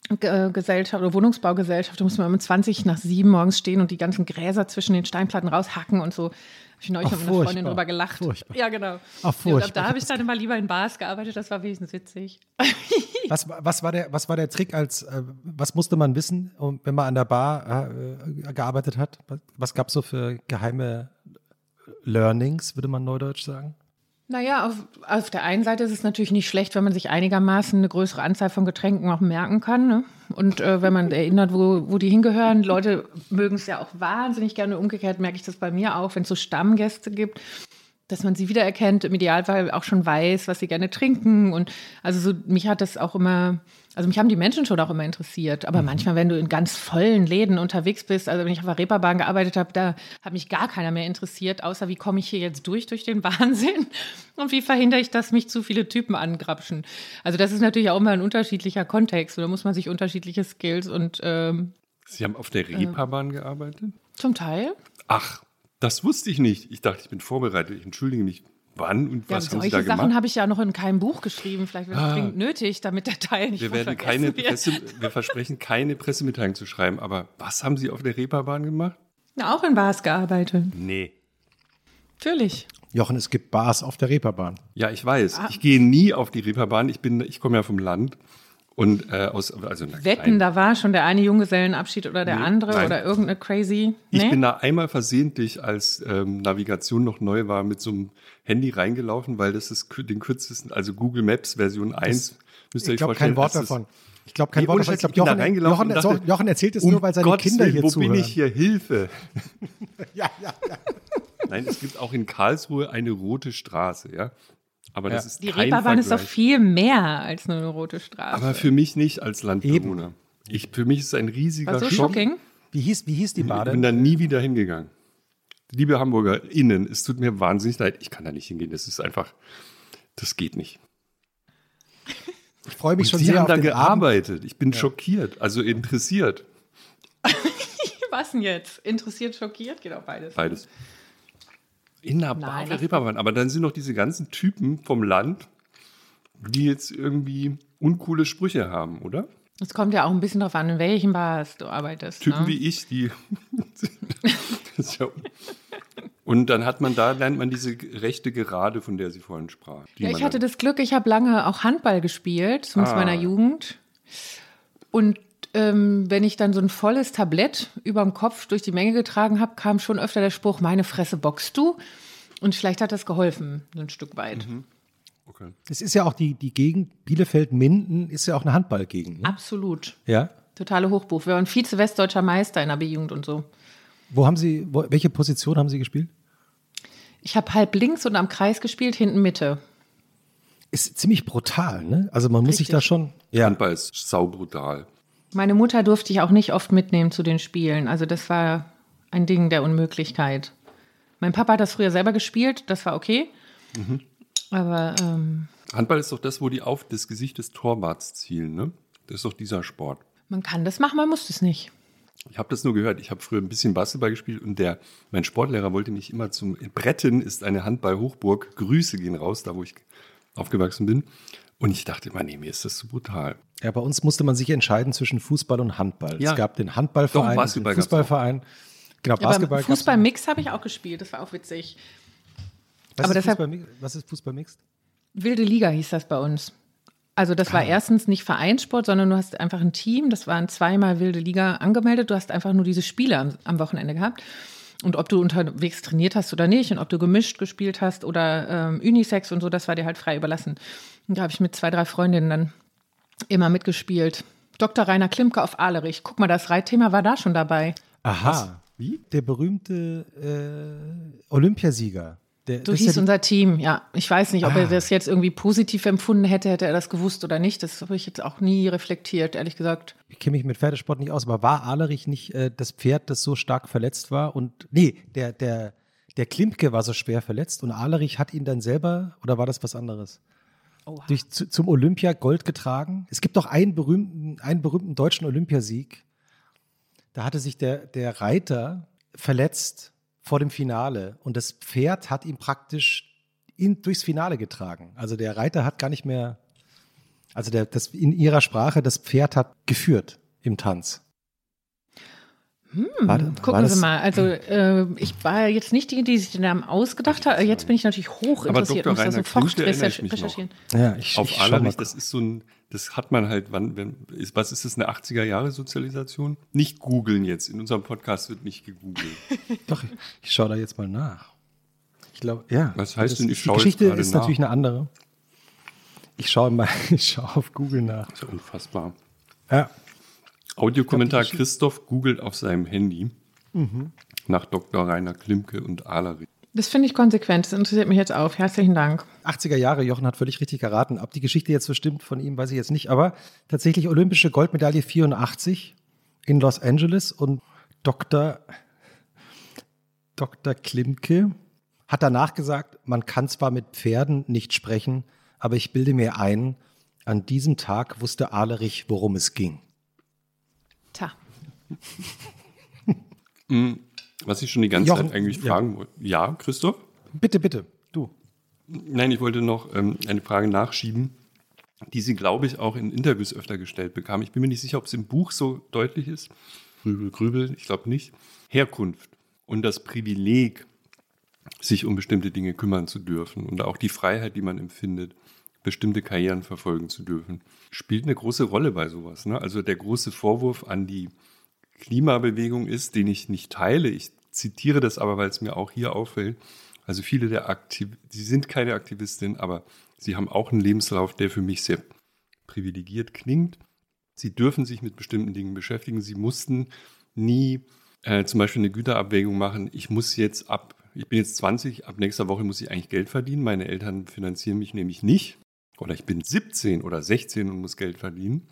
Baugesellschaft oder Wohnungsbaugesellschaft, da muss man um 20 nach 7 morgens stehen und die ganzen Gräser zwischen den Steinplatten raushacken und so. Habe ich neulich Ach, mit einer Freundin drüber gelacht. Furchtbar. Ja, genau. Ach, furchtbar. Ja, da habe ich dann immer lieber in Bars gearbeitet, das war wenigstens witzig. was, was, war der, was war der Trick als, äh, was musste man wissen, wenn man an der Bar äh, gearbeitet hat? Was gab es so für geheime Learnings, würde man neudeutsch sagen? Naja, auf, auf der einen Seite ist es natürlich nicht schlecht, wenn man sich einigermaßen eine größere Anzahl von Getränken auch merken kann. Ne? Und äh, wenn man erinnert, wo, wo die hingehören. Leute mögen es ja auch wahnsinnig gerne. Umgekehrt merke ich das bei mir auch, wenn es so Stammgäste gibt, dass man sie wiedererkennt, im Idealfall auch schon weiß, was sie gerne trinken. Und also so, mich hat das auch immer also mich haben die Menschen schon auch immer interessiert, aber mhm. manchmal, wenn du in ganz vollen Läden unterwegs bist, also wenn ich auf der Reeperbahn gearbeitet habe, da hat mich gar keiner mehr interessiert, außer wie komme ich hier jetzt durch, durch den Wahnsinn und wie verhindere ich, dass mich zu viele Typen angrapschen. Also das ist natürlich auch immer ein unterschiedlicher Kontext, da muss man sich unterschiedliche Skills und ähm, Sie haben auf der Reeperbahn äh, gearbeitet? Zum Teil. Ach, das wusste ich nicht. Ich dachte, ich bin vorbereitet. Ich entschuldige mich. Wann und was ja, haben Sie da gemacht? Solche Sachen habe ich ja noch in keinem Buch geschrieben. Vielleicht wäre es ah. dringend nötig, damit der Teil nicht wir werden keine Presse, Wir versprechen, keine Pressemitteilung zu schreiben. Aber was haben Sie auf der Reeperbahn gemacht? Na, auch in Bars gearbeitet. Nee. Natürlich. Jochen, es gibt Bars auf der Reeperbahn. Ja, ich weiß. Ah. Ich gehe nie auf die Reeperbahn. Ich, ich komme ja vom Land. Und äh, aus, also Wetten, da war schon der eine Junggesellenabschied oder der nee, andere nein. oder irgendeine crazy. Nee? Ich bin da einmal versehentlich, als ähm, Navigation noch neu war, mit so einem Handy reingelaufen, weil das ist den kürzesten, also Google Maps Version 1. Das, müsst ihr euch vorstellen. kein Wort davon. Ich glaube kein nee, Wort davon. Ich glaube, Jochen, Jochen, dachte, Jochen, erzählt es um nur, weil seine Gottes Kinder Willen, hier wo zuhören. Wo bin ich hier? Hilfe! ja, ja, ja. Nein, es gibt auch in Karlsruhe eine rote Straße, ja. Aber ja. das ist Die Reeperbahn ist doch viel mehr als nur eine rote Straße. Aber für mich nicht als Landbewohner. Ich, für mich ist es ein riesiger War so Schock. Shocking? Wie hieß, wie hieß die Bade? Ich bin da nie wieder hingegangen. Liebe HamburgerInnen, es tut mir wahnsinnig leid. Ich kann da nicht hingehen. Das ist einfach, das geht nicht. Ich freue mich Und schon Sie sehr haben da gearbeitet. Abend. Ich bin ja. schockiert, also interessiert. Was denn jetzt? Interessiert, schockiert? Geht auch beides. Beides. In der Bar der Reeperbahn. Aber dann sind noch diese ganzen Typen vom Land, die jetzt irgendwie uncoole Sprüche haben, oder? Es kommt ja auch ein bisschen darauf an, in welchen Bars du arbeitest. Typen ne? wie ich, die. ja und dann hat man da, lernt man diese rechte Gerade, von der sie vorhin sprach. Ja, ich hatte das Glück, ich habe lange auch Handball gespielt, zumindest ah. meiner Jugend. Und ähm, wenn ich dann so ein volles Tablett über dem Kopf durch die Menge getragen habe, kam schon öfter der Spruch, meine Fresse boxst du. Und vielleicht hat das geholfen, so ein Stück weit. Mhm. Okay. Es ist ja auch die, die Gegend, Bielefeld-Minden ist ja auch eine Handballgegend. Ne? Absolut. Ja. Totale Hochbuch. Wir waren Vize-Westdeutscher Meister in der B-Jugend und so. Wo haben Sie, wo, welche Position haben Sie gespielt? Ich habe halb links und am Kreis gespielt, hinten Mitte. Ist ziemlich brutal, ne? Also man Richtig. muss sich da schon. Ja. Handball ist saubrutal. Meine Mutter durfte ich auch nicht oft mitnehmen zu den Spielen. Also das war ein Ding der Unmöglichkeit. Mein Papa hat das früher selber gespielt, das war okay. Mhm. Aber ähm, Handball ist doch das, wo die auf das Gesicht des Torwarts zielen, ne? Das ist doch dieser Sport. Man kann das machen, man muss es nicht. Ich habe das nur gehört. Ich habe früher ein bisschen Basketball gespielt und der, mein Sportlehrer wollte mich immer zum Bretten ist eine Handball-Hochburg. Grüße gehen raus, da wo ich aufgewachsen bin. Und ich dachte immer, nee, mir ist das zu brutal. Ja, bei uns musste man sich entscheiden zwischen Fußball und Handball. Ja. Es gab den Handballverein, Doch, den Fußballverein. Genau, ja, Basketball. Fußballmix habe ich auch gespielt, das war auch witzig. Was, aber ist, Fußball, was ist Fußballmix? Wilde Liga hieß das bei uns. Also das war ah. erstens nicht Vereinssport, sondern du hast einfach ein Team, das waren zweimal wilde Liga angemeldet, du hast einfach nur diese Spiele am, am Wochenende gehabt. Und ob du unterwegs trainiert hast oder nicht und ob du gemischt gespielt hast oder ähm, Unisex und so, das war dir halt frei überlassen. Da habe ich mit zwei, drei Freundinnen dann immer mitgespielt. Dr. Rainer Klimke auf Ahlerich. Guck mal, das Reitthema war da schon dabei. Aha. Was? Wie? Der berühmte äh, Olympiasieger. Der, so hieß ja unser Team, ja. Ich weiß nicht, ob ah. er das jetzt irgendwie positiv empfunden hätte, hätte er das gewusst oder nicht. Das habe ich jetzt auch nie reflektiert, ehrlich gesagt. Ich kenne mich mit Pferdesport nicht aus, aber war Ahlerich nicht äh, das Pferd, das so stark verletzt war? Und nee, der, der, der Klimke war so schwer verletzt und Ahlerich hat ihn dann selber, oder war das was anderes? Durch, zu, zum Olympia Gold getragen. Es gibt doch einen berühmten, einen berühmten deutschen Olympiasieg. Da hatte sich der, der Reiter verletzt vor dem Finale und das Pferd hat ihn praktisch in, durchs Finale getragen. Also der Reiter hat gar nicht mehr, also der, das, in ihrer Sprache, das Pferd hat geführt im Tanz. Hm, war, gucken war Sie mal. Also äh, ich war jetzt nicht die, die sich den Namen ausgedacht hat. Jetzt bin ich natürlich hoch interessiert und muss da sofort recherchieren. Ja, ich, Auf ich Allerlich, das ist so ein, das hat man halt, wann, wenn, ist, was ist das, eine 80er Jahre Sozialisation? Nicht googeln jetzt. In unserem Podcast wird nicht gegoogelt. Doch, ich, ich schaue da jetzt mal nach. Ich glaube, ja. Was heißt denn, ich schaue Die Geschichte ist nach. natürlich eine andere. Ich schaue mal, ich schaue auf Google nach. Das ist unfassbar. Ja. Audiokommentar Christoph googelt auf seinem Handy mhm. nach Dr. Rainer Klimke und Ahlerich. Das finde ich konsequent. Das interessiert mich jetzt auch. Herzlichen Dank. 80er Jahre, Jochen hat völlig richtig geraten. Ob die Geschichte jetzt so stimmt von ihm, weiß ich jetzt nicht. Aber tatsächlich olympische Goldmedaille 84 in Los Angeles und Dr. Dr. Klimke hat danach gesagt, man kann zwar mit Pferden nicht sprechen, aber ich bilde mir ein, an diesem Tag wusste Ahlerich, worum es ging. Hm, was ich schon die ganze Jochen, Zeit eigentlich fragen ja. wollte. Ja, Christoph? Bitte, bitte, du. Nein, ich wollte noch ähm, eine Frage nachschieben, die sie, glaube ich, auch in Interviews öfter gestellt bekam. Ich bin mir nicht sicher, ob es im Buch so deutlich ist. Grübel, grübel, ich glaube nicht. Herkunft und das Privileg, sich um bestimmte Dinge kümmern zu dürfen und auch die Freiheit, die man empfindet, bestimmte Karrieren verfolgen zu dürfen, spielt eine große Rolle bei sowas. Ne? Also der große Vorwurf an die Klimabewegung ist, den ich nicht teile. Ich zitiere das aber, weil es mir auch hier auffällt. Also viele der Aktivisten, sie sind keine Aktivistin, aber sie haben auch einen Lebenslauf, der für mich sehr privilegiert klingt. Sie dürfen sich mit bestimmten Dingen beschäftigen. Sie mussten nie äh, zum Beispiel eine Güterabwägung machen. Ich muss jetzt ab, ich bin jetzt 20, ab nächster Woche muss ich eigentlich Geld verdienen. Meine Eltern finanzieren mich nämlich nicht oder ich bin 17 oder 16 und muss Geld verdienen.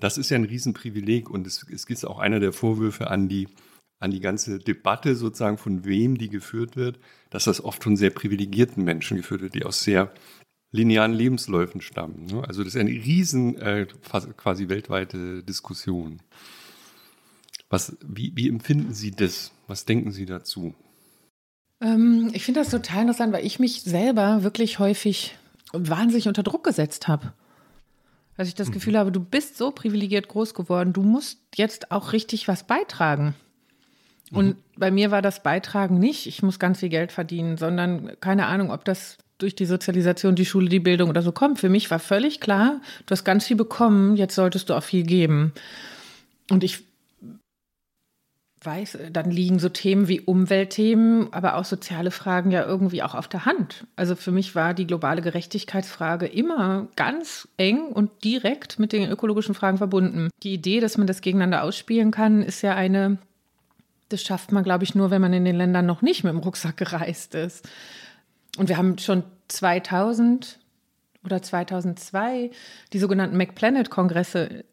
Das ist ja ein Riesenprivileg und es, es ist auch einer der Vorwürfe an die, an die ganze Debatte sozusagen, von wem die geführt wird, dass das oft von sehr privilegierten Menschen geführt wird, die aus sehr linearen Lebensläufen stammen. Ne? Also das ist eine riesen, äh, quasi weltweite Diskussion. Was, wie, wie empfinden Sie das? Was denken Sie dazu? Ähm, ich finde das total interessant, weil ich mich selber wirklich häufig wahnsinnig unter Druck gesetzt habe. Dass ich das mhm. Gefühl habe, du bist so privilegiert groß geworden, du musst jetzt auch richtig was beitragen. Und mhm. bei mir war das Beitragen nicht, ich muss ganz viel Geld verdienen, sondern keine Ahnung, ob das durch die Sozialisation, die Schule, die Bildung oder so kommt. Für mich war völlig klar, du hast ganz viel bekommen, jetzt solltest du auch viel geben. Und ich weiß, dann liegen so Themen wie Umweltthemen, aber auch soziale Fragen ja irgendwie auch auf der Hand. Also für mich war die globale Gerechtigkeitsfrage immer ganz eng und direkt mit den ökologischen Fragen verbunden. Die Idee, dass man das gegeneinander ausspielen kann, ist ja eine, das schafft man, glaube ich, nur, wenn man in den Ländern noch nicht mit dem Rucksack gereist ist. Und wir haben schon 2000 oder 2002 die sogenannten McPlanet-Kongresse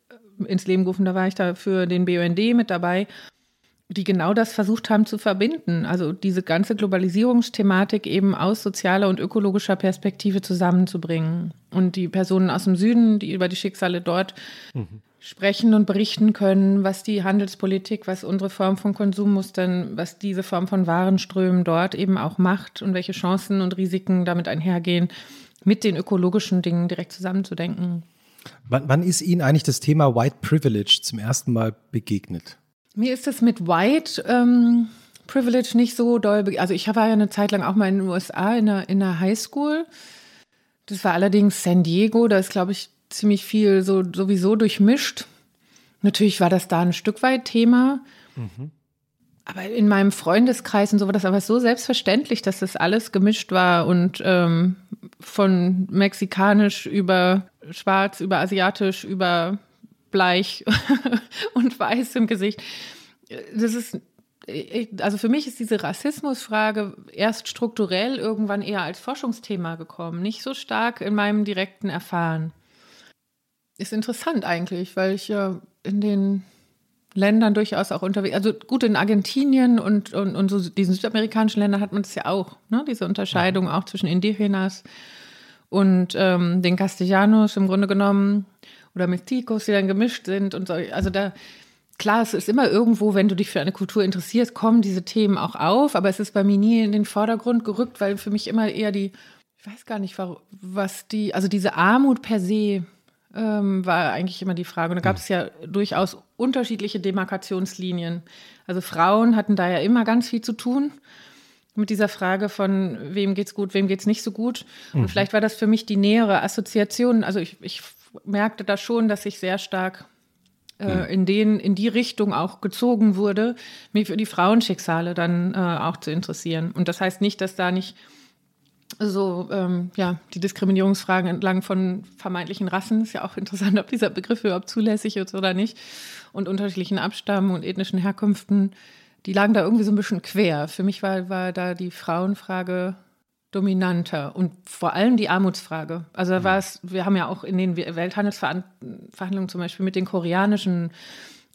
ins Leben gerufen. Da war ich da für den BUND mit dabei die genau das versucht haben zu verbinden. Also diese ganze Globalisierungsthematik eben aus sozialer und ökologischer Perspektive zusammenzubringen. Und die Personen aus dem Süden, die über die Schicksale dort mhm. sprechen und berichten können, was die Handelspolitik, was unsere Form von Konsummustern, was diese Form von Warenströmen dort eben auch macht und welche Chancen und Risiken damit einhergehen mit den ökologischen Dingen direkt zusammenzudenken. Wann, wann ist Ihnen eigentlich das Thema White Privilege zum ersten Mal begegnet? Mir ist es mit White ähm, Privilege nicht so doll. Also ich war ja eine Zeit lang auch mal in den USA in der, in der Highschool. Das war allerdings San Diego. Da ist, glaube ich, ziemlich viel so sowieso durchmischt. Natürlich war das da ein Stück weit Thema. Mhm. Aber in meinem Freundeskreis und so war das aber so selbstverständlich, dass das alles gemischt war und ähm, von mexikanisch über schwarz, über asiatisch, über bleich und weiß im Gesicht. Das ist, also für mich ist diese Rassismusfrage erst strukturell irgendwann eher als Forschungsthema gekommen, nicht so stark in meinem direkten Erfahren. Ist interessant eigentlich, weil ich ja in den Ländern durchaus auch unterwegs. Also gut, in Argentinien und, und, und so diesen südamerikanischen Ländern hat man es ja auch, ne? diese Unterscheidung auch zwischen Indigenas und ähm, den Castellanos im Grunde genommen oder Mexicos, die dann gemischt sind und so. Also da, klar, es ist immer irgendwo, wenn du dich für eine Kultur interessierst, kommen diese Themen auch auf, aber es ist bei mir nie in den Vordergrund gerückt, weil für mich immer eher die, ich weiß gar nicht, was die, also diese Armut per se ähm, war eigentlich immer die Frage. Und da gab es ja durchaus unterschiedliche Demarkationslinien. Also Frauen hatten da ja immer ganz viel zu tun mit dieser Frage von wem geht's gut, wem geht's nicht so gut. Und mhm. vielleicht war das für mich die nähere Assoziation. Also ich, ich merkte da schon, dass ich sehr stark äh, mhm. in, den, in die Richtung auch gezogen wurde, mich für die Frauenschicksale dann äh, auch zu interessieren. Und das heißt nicht, dass da nicht so ähm, ja die Diskriminierungsfragen entlang von vermeintlichen Rassen ist ja auch interessant, ob dieser Begriff überhaupt zulässig ist oder nicht und unterschiedlichen Abstammen und ethnischen Herkünften, die lagen da irgendwie so ein bisschen quer. Für mich war, war da die Frauenfrage dominanter und vor allem die Armutsfrage. Also da war es, wir haben ja auch in den Welthandelsverhandlungen zum Beispiel mit den koreanischen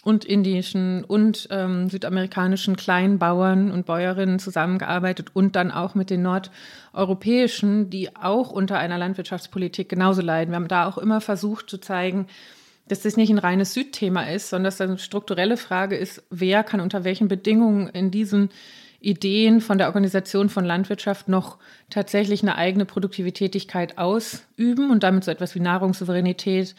und indischen und ähm, südamerikanischen Kleinbauern und Bäuerinnen zusammengearbeitet und dann auch mit den nordeuropäischen, die auch unter einer Landwirtschaftspolitik genauso leiden. Wir haben da auch immer versucht zu zeigen, dass das nicht ein reines Südthema ist, sondern dass das eine strukturelle Frage ist, wer kann unter welchen Bedingungen in diesen Ideen von der Organisation von Landwirtschaft noch tatsächlich eine eigene Produktivitätigkeit ausüben und damit so etwas wie Nahrungssouveränität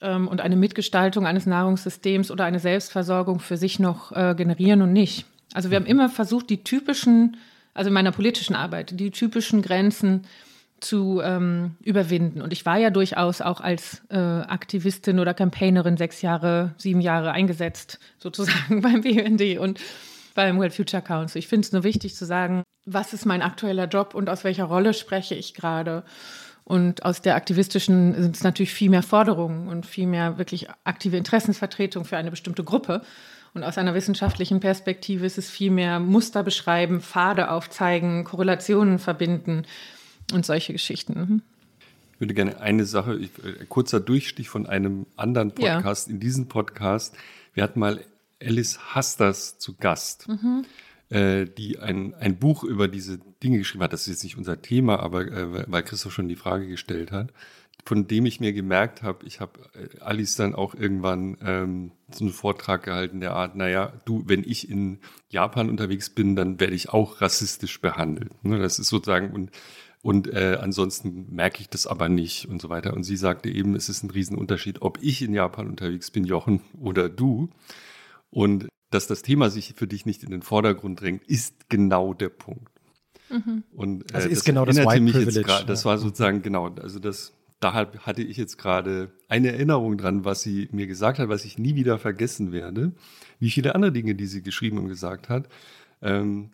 ähm, und eine Mitgestaltung eines Nahrungssystems oder eine Selbstversorgung für sich noch äh, generieren und nicht. Also wir haben immer versucht, die typischen, also in meiner politischen Arbeit, die typischen Grenzen zu ähm, überwinden. Und ich war ja durchaus auch als äh, Aktivistin oder Campaignerin sechs Jahre, sieben Jahre eingesetzt, sozusagen beim BUND und beim World Future Council. Ich finde es nur wichtig zu sagen, was ist mein aktueller Job und aus welcher Rolle spreche ich gerade. Und aus der aktivistischen sind es natürlich viel mehr Forderungen und viel mehr wirklich aktive Interessensvertretung für eine bestimmte Gruppe. Und aus einer wissenschaftlichen Perspektive ist es viel mehr Muster beschreiben, Pfade aufzeigen, Korrelationen verbinden und solche Geschichten. Mhm. Ich würde gerne eine Sache, ich, äh, kurzer Durchstich von einem anderen Podcast ja. in diesem Podcast. Wir hatten mal Alice Hasters zu Gast. Mhm äh, die ein, ein Buch über diese Dinge geschrieben hat. Das ist jetzt nicht unser Thema, aber äh, weil Christoph schon die Frage gestellt hat, von dem ich mir gemerkt habe, ich habe äh, Alice dann auch irgendwann ähm, so einen Vortrag gehalten der Art, naja, du, wenn ich in Japan unterwegs bin, dann werde ich auch rassistisch behandelt. Ne, das ist sozusagen und und äh, ansonsten merke ich das aber nicht und so weiter. Und sie sagte eben, es ist ein Riesenunterschied, ob ich in Japan unterwegs bin, Jochen, oder du. Und dass das Thema sich für dich nicht in den Vordergrund drängt, ist genau der Punkt. Mhm. Und äh, also ist das genau das White Privilege. Grad, das war sozusagen genau, also das da hatte ich jetzt gerade eine Erinnerung dran, was sie mir gesagt hat, was ich nie wieder vergessen werde, wie viele andere Dinge, die sie geschrieben und gesagt hat. Ähm,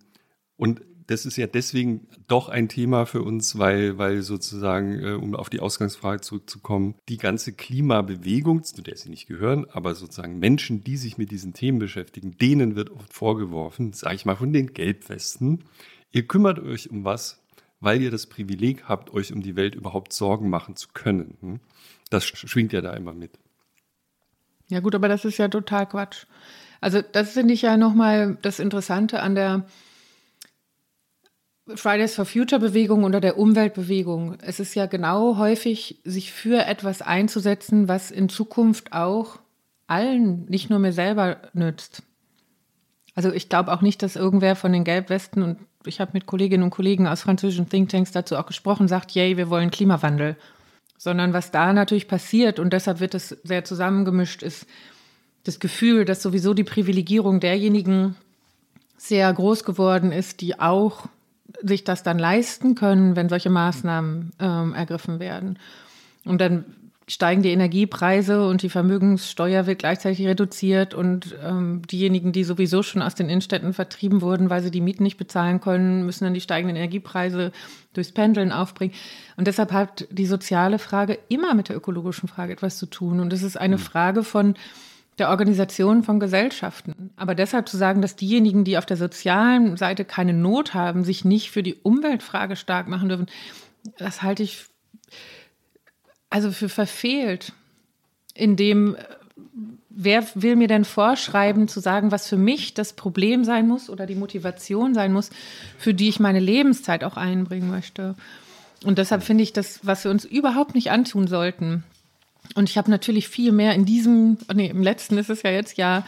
und das ist ja deswegen doch ein Thema für uns, weil, weil sozusagen, äh, um auf die Ausgangsfrage zurückzukommen, die ganze Klimabewegung, zu der sie nicht gehören, aber sozusagen Menschen, die sich mit diesen Themen beschäftigen, denen wird oft vorgeworfen, sage ich mal von den Gelbwesten, ihr kümmert euch um was, weil ihr das Privileg habt, euch um die Welt überhaupt Sorgen machen zu können. Hm? Das schwingt ja da immer mit. Ja gut, aber das ist ja total Quatsch. Also das finde ich ja nochmal das Interessante an der Fridays for Future Bewegung oder der Umweltbewegung. Es ist ja genau häufig, sich für etwas einzusetzen, was in Zukunft auch allen, nicht nur mir selber nützt. Also ich glaube auch nicht, dass irgendwer von den Gelbwesten und ich habe mit Kolleginnen und Kollegen aus französischen Thinktanks dazu auch gesprochen, sagt, yay, wir wollen Klimawandel. Sondern was da natürlich passiert, und deshalb wird es sehr zusammengemischt, ist das Gefühl, dass sowieso die Privilegierung derjenigen sehr groß geworden ist, die auch sich das dann leisten können, wenn solche Maßnahmen ähm, ergriffen werden. Und dann steigen die Energiepreise und die Vermögenssteuer wird gleichzeitig reduziert und ähm, diejenigen, die sowieso schon aus den Innenstädten vertrieben wurden, weil sie die Mieten nicht bezahlen können, müssen dann die steigenden Energiepreise durchs Pendeln aufbringen. Und deshalb hat die soziale Frage immer mit der ökologischen Frage etwas zu tun. Und es ist eine hm. Frage von der Organisation von Gesellschaften. Aber deshalb zu sagen, dass diejenigen, die auf der sozialen Seite keine Not haben, sich nicht für die Umweltfrage stark machen dürfen, das halte ich also für verfehlt, indem wer will mir denn vorschreiben, zu sagen, was für mich das Problem sein muss oder die Motivation sein muss, für die ich meine Lebenszeit auch einbringen möchte. Und deshalb finde ich das, was wir uns überhaupt nicht antun sollten. Und ich habe natürlich viel mehr in diesem, nee, im letzten ist es ja jetzt ja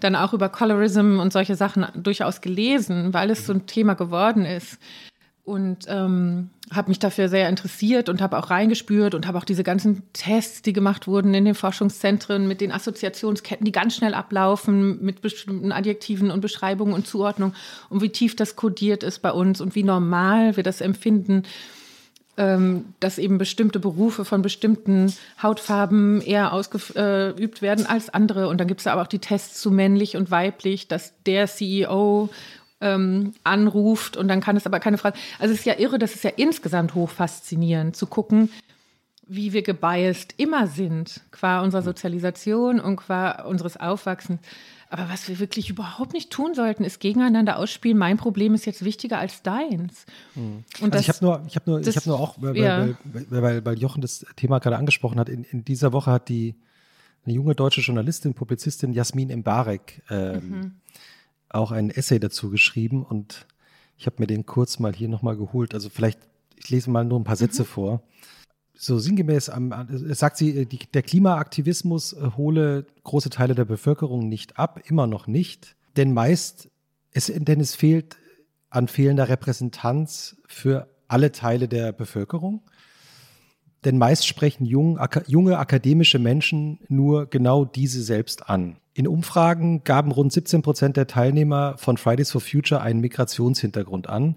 dann auch über Colorism und solche Sachen durchaus gelesen, weil es so ein Thema geworden ist. Und ähm, habe mich dafür sehr interessiert und habe auch reingespürt und habe auch diese ganzen Tests, die gemacht wurden in den Forschungszentren mit den Assoziationsketten, die ganz schnell ablaufen mit bestimmten Adjektiven und Beschreibungen und Zuordnungen und wie tief das kodiert ist bei uns und wie normal wir das empfinden, dass eben bestimmte Berufe von bestimmten Hautfarben eher ausgeübt äh, werden als andere. Und dann gibt es aber auch die Tests zu männlich und weiblich, dass der CEO ähm, anruft und dann kann es aber keine Frage. Also es ist ja irre, das ist ja insgesamt hoch faszinierend zu gucken, wie wir gebiased immer sind, qua unserer Sozialisation und qua unseres Aufwachsens. Aber was wir wirklich überhaupt nicht tun sollten, ist gegeneinander ausspielen. Mein Problem ist jetzt wichtiger als deins. Mhm. Und also ich habe nur, ich habe nur, das, ich habe nur auch, weil, ja. weil, weil, weil, Jochen das Thema gerade angesprochen hat. In, in, dieser Woche hat die eine junge deutsche Journalistin, Publizistin Jasmin Embarek ähm, mhm auch ein Essay dazu geschrieben und ich habe mir den kurz mal hier nochmal geholt. Also vielleicht, ich lese mal nur ein paar Sätze mhm. vor. So sinngemäß sagt sie, die, der Klimaaktivismus äh, hole große Teile der Bevölkerung nicht ab, immer noch nicht. Denn meist, es, denn es fehlt an fehlender Repräsentanz für alle Teile der Bevölkerung. Denn meist sprechen jung, junge akademische Menschen nur genau diese selbst an. In Umfragen gaben rund 17 Prozent der Teilnehmer von Fridays for Future einen Migrationshintergrund an.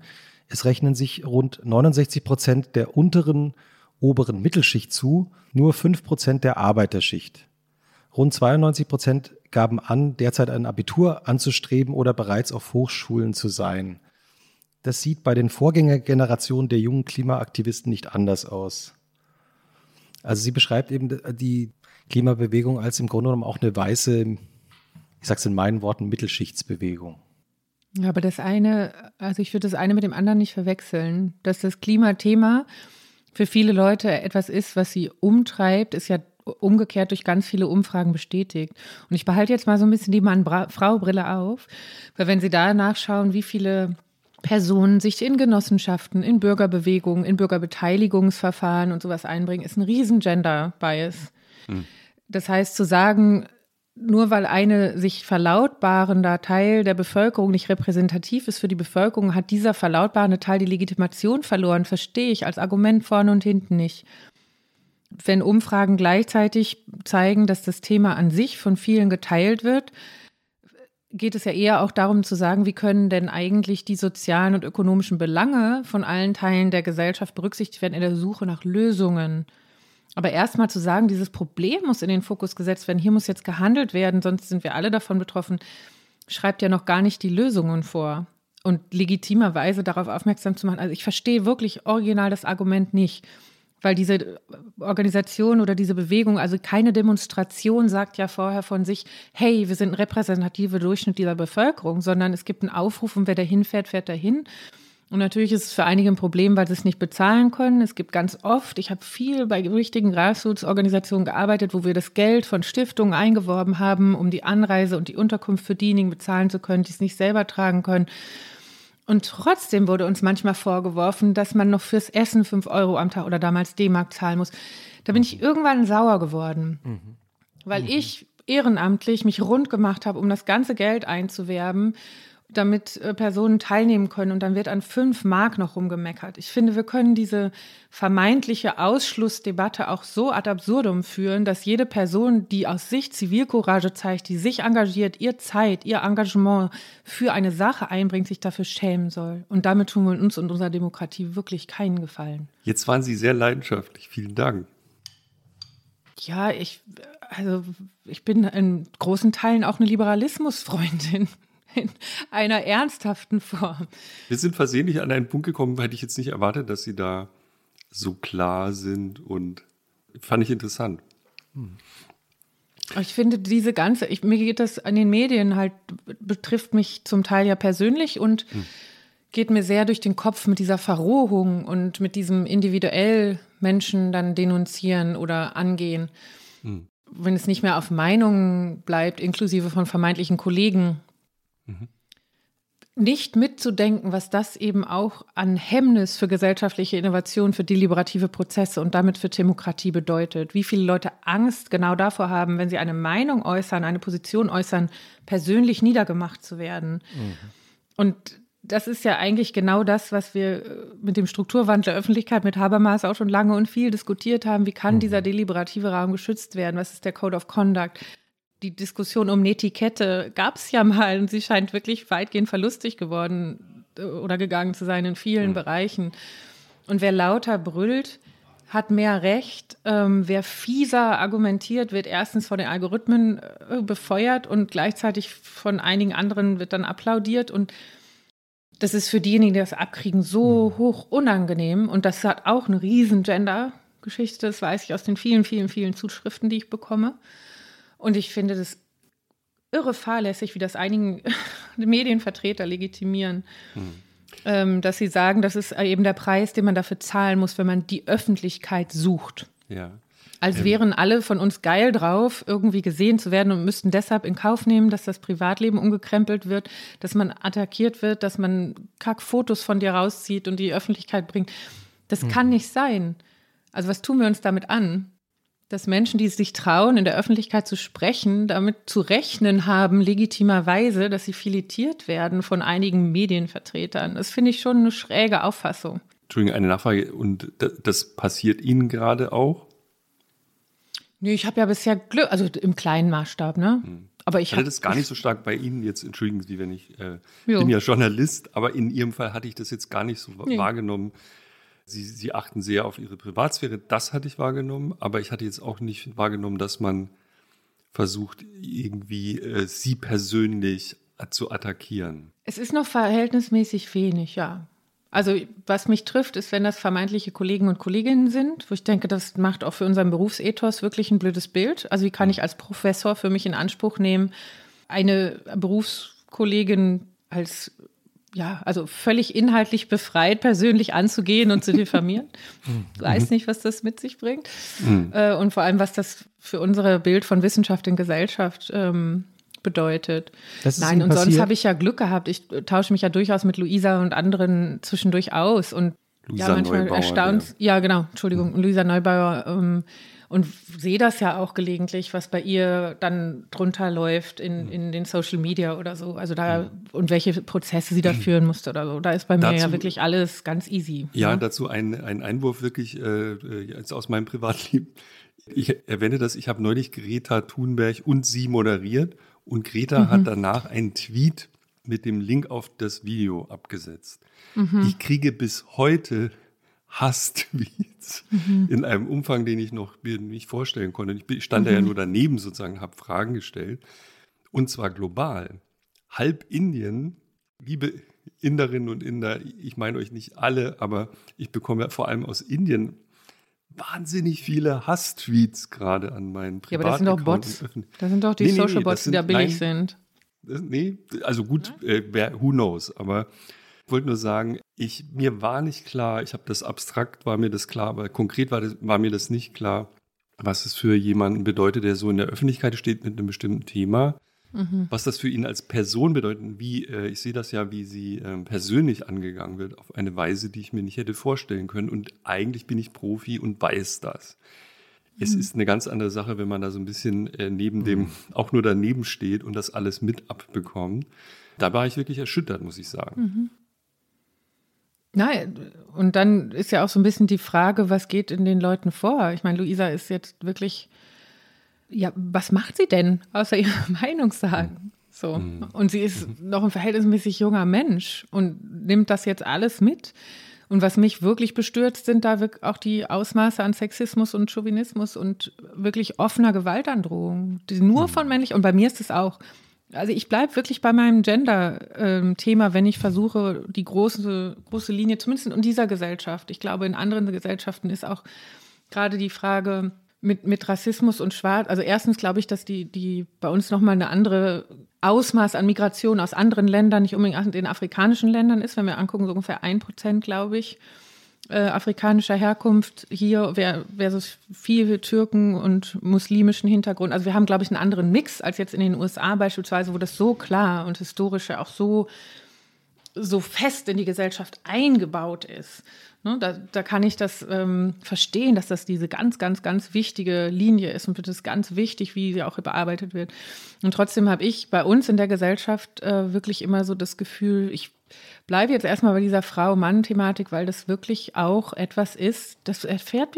Es rechnen sich rund 69 Prozent der unteren, oberen Mittelschicht zu, nur 5 Prozent der Arbeiterschicht. Rund 92 Prozent gaben an, derzeit ein Abitur anzustreben oder bereits auf Hochschulen zu sein. Das sieht bei den Vorgängergenerationen der jungen Klimaaktivisten nicht anders aus. Also sie beschreibt eben die Klimabewegung als im Grunde genommen auch eine weiße, ich sage es in meinen Worten, Mittelschichtsbewegung. Ja, aber das eine, also ich würde das eine mit dem anderen nicht verwechseln. Dass das Klimathema für viele Leute etwas ist, was sie umtreibt, ist ja umgekehrt durch ganz viele Umfragen bestätigt. Und ich behalte jetzt mal so ein bisschen die Mann-Frau-Brille auf, weil wenn Sie da nachschauen, wie viele Personen sich in Genossenschaften, in Bürgerbewegungen, in Bürgerbeteiligungsverfahren und sowas einbringen, ist ein riesen Gender-Bias. Hm. Das heißt, zu sagen, nur weil eine sich verlautbarender Teil der Bevölkerung nicht repräsentativ ist für die Bevölkerung, hat dieser verlautbarende Teil die Legitimation verloren, verstehe ich als Argument vorne und hinten nicht. Wenn Umfragen gleichzeitig zeigen, dass das Thema an sich von vielen geteilt wird, geht es ja eher auch darum zu sagen, wie können denn eigentlich die sozialen und ökonomischen Belange von allen Teilen der Gesellschaft berücksichtigt werden in der Suche nach Lösungen. Aber erstmal zu sagen, dieses Problem muss in den Fokus gesetzt werden, hier muss jetzt gehandelt werden, sonst sind wir alle davon betroffen, schreibt ja noch gar nicht die Lösungen vor. Und legitimerweise darauf aufmerksam zu machen. Also ich verstehe wirklich original das Argument nicht, weil diese Organisation oder diese Bewegung, also keine Demonstration sagt ja vorher von sich, hey, wir sind ein repräsentativer Durchschnitt dieser Bevölkerung, sondern es gibt einen Aufruf und wer dahin fährt, fährt dahin. Und natürlich ist es für einige ein Problem, weil sie es nicht bezahlen können. Es gibt ganz oft, ich habe viel bei richtigen Grassroots-Organisationen gearbeitet, wo wir das Geld von Stiftungen eingeworben haben, um die Anreise und die Unterkunft für diejenigen bezahlen zu können, die es nicht selber tragen können. Und trotzdem wurde uns manchmal vorgeworfen, dass man noch fürs Essen fünf Euro am Tag oder damals D-Mark zahlen muss. Da bin ich irgendwann sauer geworden, mhm. weil mhm. ich ehrenamtlich mich rund gemacht habe, um das ganze Geld einzuwerben, damit äh, Personen teilnehmen können und dann wird an fünf Mark noch rumgemeckert. Ich finde, wir können diese vermeintliche Ausschlussdebatte auch so ad absurdum führen, dass jede Person, die aus sich Zivilcourage zeigt, die sich engagiert, ihr Zeit, ihr Engagement für eine Sache einbringt, sich dafür schämen soll. Und damit tun wir uns und unserer Demokratie wirklich keinen Gefallen. Jetzt waren Sie sehr leidenschaftlich. Vielen Dank. Ja, ich, also ich bin in großen Teilen auch eine Liberalismusfreundin in einer ernsthaften Form. Wir sind versehentlich an einen Punkt gekommen, hätte ich jetzt nicht erwartet, dass Sie da so klar sind und fand ich interessant. Hm. Ich finde diese ganze, ich, mir geht das an den Medien halt, betrifft mich zum Teil ja persönlich und hm. geht mir sehr durch den Kopf mit dieser Verrohung und mit diesem individuell Menschen dann denunzieren oder angehen. Hm. Wenn es nicht mehr auf Meinungen bleibt, inklusive von vermeintlichen Kollegen, Mhm. Nicht mitzudenken, was das eben auch an Hemmnis für gesellschaftliche Innovation, für deliberative Prozesse und damit für Demokratie bedeutet. Wie viele Leute Angst genau davor haben, wenn sie eine Meinung äußern, eine Position äußern, persönlich niedergemacht zu werden. Mhm. Und das ist ja eigentlich genau das, was wir äh, mit dem Strukturwandel der Öffentlichkeit mit Habermas auch schon lange und viel diskutiert haben. Wie kann mhm. dieser deliberative Raum geschützt werden? Was ist der Code of Conduct? Die Diskussion um Netiquette gab es ja mal und sie scheint wirklich weitgehend verlustig geworden äh, oder gegangen zu sein in vielen mhm. Bereichen. Und wer lauter brüllt, hat mehr Recht. Ähm, wer fieser argumentiert, wird erstens von den Algorithmen äh, befeuert und gleichzeitig von einigen anderen wird dann applaudiert. Und das ist für diejenigen, die das abkriegen, so mhm. hoch unangenehm. Und das hat auch eine riesen Gender-Geschichte. Das weiß ich aus den vielen, vielen, vielen Zuschriften, die ich bekomme. Und ich finde das irre fahrlässig, wie das einigen Medienvertreter legitimieren. Hm. Ähm, dass sie sagen, das ist eben der Preis, den man dafür zahlen muss, wenn man die Öffentlichkeit sucht. Ja. Als ähm. wären alle von uns geil drauf, irgendwie gesehen zu werden und müssten deshalb in Kauf nehmen, dass das Privatleben umgekrempelt wird, dass man attackiert wird, dass man Kackfotos von dir rauszieht und die Öffentlichkeit bringt. Das hm. kann nicht sein. Also was tun wir uns damit an? Dass Menschen, die sich trauen, in der Öffentlichkeit zu sprechen, damit zu rechnen haben, legitimerweise, dass sie filetiert werden von einigen Medienvertretern. Das finde ich schon eine schräge Auffassung. Entschuldigung, eine Nachfrage. Und das passiert Ihnen gerade auch? Nee, ich habe ja bisher Glück, also im kleinen Maßstab, ne? Hm. Aber ich hatte das gar nicht so stark bei Ihnen jetzt, entschuldigen Sie, wenn ich äh, bin ja Journalist, aber in Ihrem Fall hatte ich das jetzt gar nicht so nee. wahrgenommen. Sie, sie achten sehr auf ihre Privatsphäre, das hatte ich wahrgenommen, aber ich hatte jetzt auch nicht wahrgenommen, dass man versucht, irgendwie äh, sie persönlich zu attackieren. Es ist noch verhältnismäßig wenig, ja. Also was mich trifft, ist, wenn das vermeintliche Kollegen und Kolleginnen sind, wo ich denke, das macht auch für unseren Berufsethos wirklich ein blödes Bild. Also wie kann ich als Professor für mich in Anspruch nehmen, eine Berufskollegin als ja, also völlig inhaltlich befreit persönlich anzugehen und zu diffamieren. Ich weiß nicht, was das mit sich bringt. Mhm. Äh, und vor allem, was das für unser Bild von Wissenschaft in Gesellschaft ähm, bedeutet. Nein, und passiert? sonst habe ich ja Glück gehabt. Ich tausche mich ja durchaus mit Luisa und anderen zwischendurch aus. Und Luisa ja, manchmal Neubauer, erstaunt. Ja. ja. genau, Entschuldigung, mhm. Luisa Neubauer. Ähm, und sehe das ja auch gelegentlich, was bei ihr dann drunter läuft in, mhm. in den Social Media oder so. Also da mhm. und welche Prozesse sie da mhm. führen musste oder so. Da ist bei mir dazu, ja wirklich alles ganz easy. Ja, ne? dazu ein, ein Einwurf wirklich äh, jetzt aus meinem Privatleben. Ich erwähne das, ich habe neulich Greta Thunberg und sie moderiert und Greta mhm. hat danach einen Tweet mit dem Link auf das Video abgesetzt. Mhm. Ich kriege bis heute Hass-Tweets mhm. in einem Umfang, den ich noch mir nicht vorstellen konnte. Ich stand mhm. da ja nur daneben sozusagen, habe Fragen gestellt. Und zwar global. Halb Indien, liebe Inderinnen und Inder, ich meine euch nicht alle, aber ich bekomme ja vor allem aus Indien wahnsinnig viele Hass-Tweets gerade an meinen Privat Ja, aber das sind doch Bots. Das sind doch die nee, Social Bots, nee, die da billig nein, sind. Das, nee, also gut, äh, who knows, aber wollte nur sagen, ich, mir war nicht klar, ich habe das abstrakt, war mir das klar, aber konkret war, das, war mir das nicht klar, was es für jemanden bedeutet, der so in der Öffentlichkeit steht mit einem bestimmten Thema. Mhm. Was das für ihn als Person bedeutet, wie, äh, ich sehe das ja, wie sie äh, persönlich angegangen wird, auf eine Weise, die ich mir nicht hätte vorstellen können. Und eigentlich bin ich Profi und weiß das. Es mhm. ist eine ganz andere Sache, wenn man da so ein bisschen äh, neben dem, mhm. auch nur daneben steht und das alles mit abbekommt. Da war ich wirklich erschüttert, muss ich sagen. Mhm. Nein, und dann ist ja auch so ein bisschen die Frage, was geht in den Leuten vor? Ich meine, Luisa ist jetzt wirklich, ja, was macht sie denn, außer ihre Meinung sagen? So. Mhm. Und sie ist noch ein verhältnismäßig junger Mensch und nimmt das jetzt alles mit. Und was mich wirklich bestürzt, sind da auch die Ausmaße an Sexismus und Chauvinismus und wirklich offener Gewaltandrohung, die nur mhm. von männlich, und bei mir ist es auch, also ich bleibe wirklich bei meinem Gender-Thema, ähm, wenn ich versuche, die große, große Linie, zumindest in dieser Gesellschaft. Ich glaube, in anderen Gesellschaften ist auch gerade die Frage mit, mit Rassismus und Schwarz. Also erstens glaube ich, dass die, die bei uns nochmal eine andere Ausmaß an Migration aus anderen Ländern, nicht unbedingt in den afrikanischen Ländern ist. Wenn wir angucken, so ungefähr ein Prozent, glaube ich äh, afrikanischer Herkunft hier versus viele Türken und muslimischen Hintergrund. Also wir haben, glaube ich, einen anderen Mix als jetzt in den USA beispielsweise, wo das so klar und historisch auch so, so fest in die Gesellschaft eingebaut ist. Ne, da, da, kann ich das ähm, verstehen, dass das diese ganz, ganz, ganz wichtige Linie ist und das ist ganz wichtig, wie sie auch bearbeitet wird. Und trotzdem habe ich bei uns in der Gesellschaft äh, wirklich immer so das Gefühl, ich bleibe jetzt erstmal bei dieser Frau-Mann-Thematik, weil das wirklich auch etwas ist, das erfährt,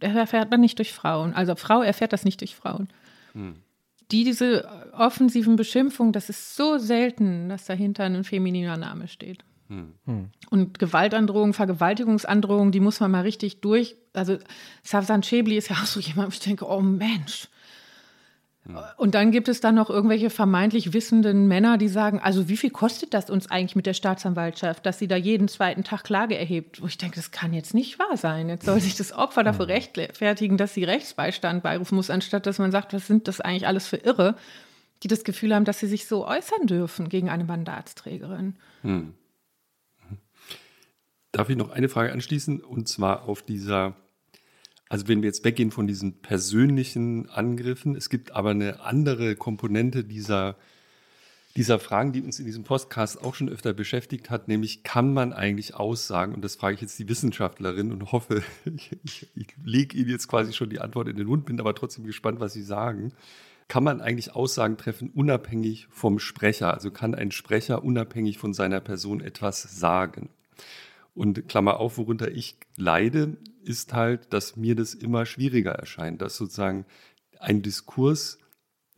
erfährt man nicht durch Frauen. Also Frau erfährt das nicht durch Frauen. Hm. Die, diese offensiven Beschimpfungen, das ist so selten, dass dahinter ein femininer Name steht. Hm. hm. Und Gewaltandrohungen, Vergewaltigungsandrohungen, die muss man mal richtig durch. Also Savsan Chebli ist ja auch so jemand, wo ich denke, oh Mensch, und dann gibt es dann noch irgendwelche vermeintlich wissenden Männer, die sagen, also wie viel kostet das uns eigentlich mit der Staatsanwaltschaft, dass sie da jeden zweiten Tag Klage erhebt? Wo ich denke, das kann jetzt nicht wahr sein. Jetzt soll sich das Opfer dafür rechtfertigen, dass sie Rechtsbeistand beirufen muss, anstatt dass man sagt, was sind das eigentlich alles für Irre, die das Gefühl haben, dass sie sich so äußern dürfen gegen eine Mandatsträgerin. Hm. Darf ich noch eine Frage anschließen? Und zwar auf dieser also wenn wir jetzt weggehen von diesen persönlichen Angriffen, es gibt aber eine andere Komponente dieser, dieser Fragen, die uns in diesem Podcast auch schon öfter beschäftigt hat, nämlich kann man eigentlich aussagen, und das frage ich jetzt die Wissenschaftlerin und hoffe, ich, ich, ich lege Ihnen jetzt quasi schon die Antwort in den Mund, bin aber trotzdem gespannt, was Sie sagen. Kann man eigentlich Aussagen treffen, unabhängig vom Sprecher? Also kann ein Sprecher unabhängig von seiner Person etwas sagen? Und Klammer auf, worunter ich leide, ist halt, dass mir das immer schwieriger erscheint, dass sozusagen ein Diskurs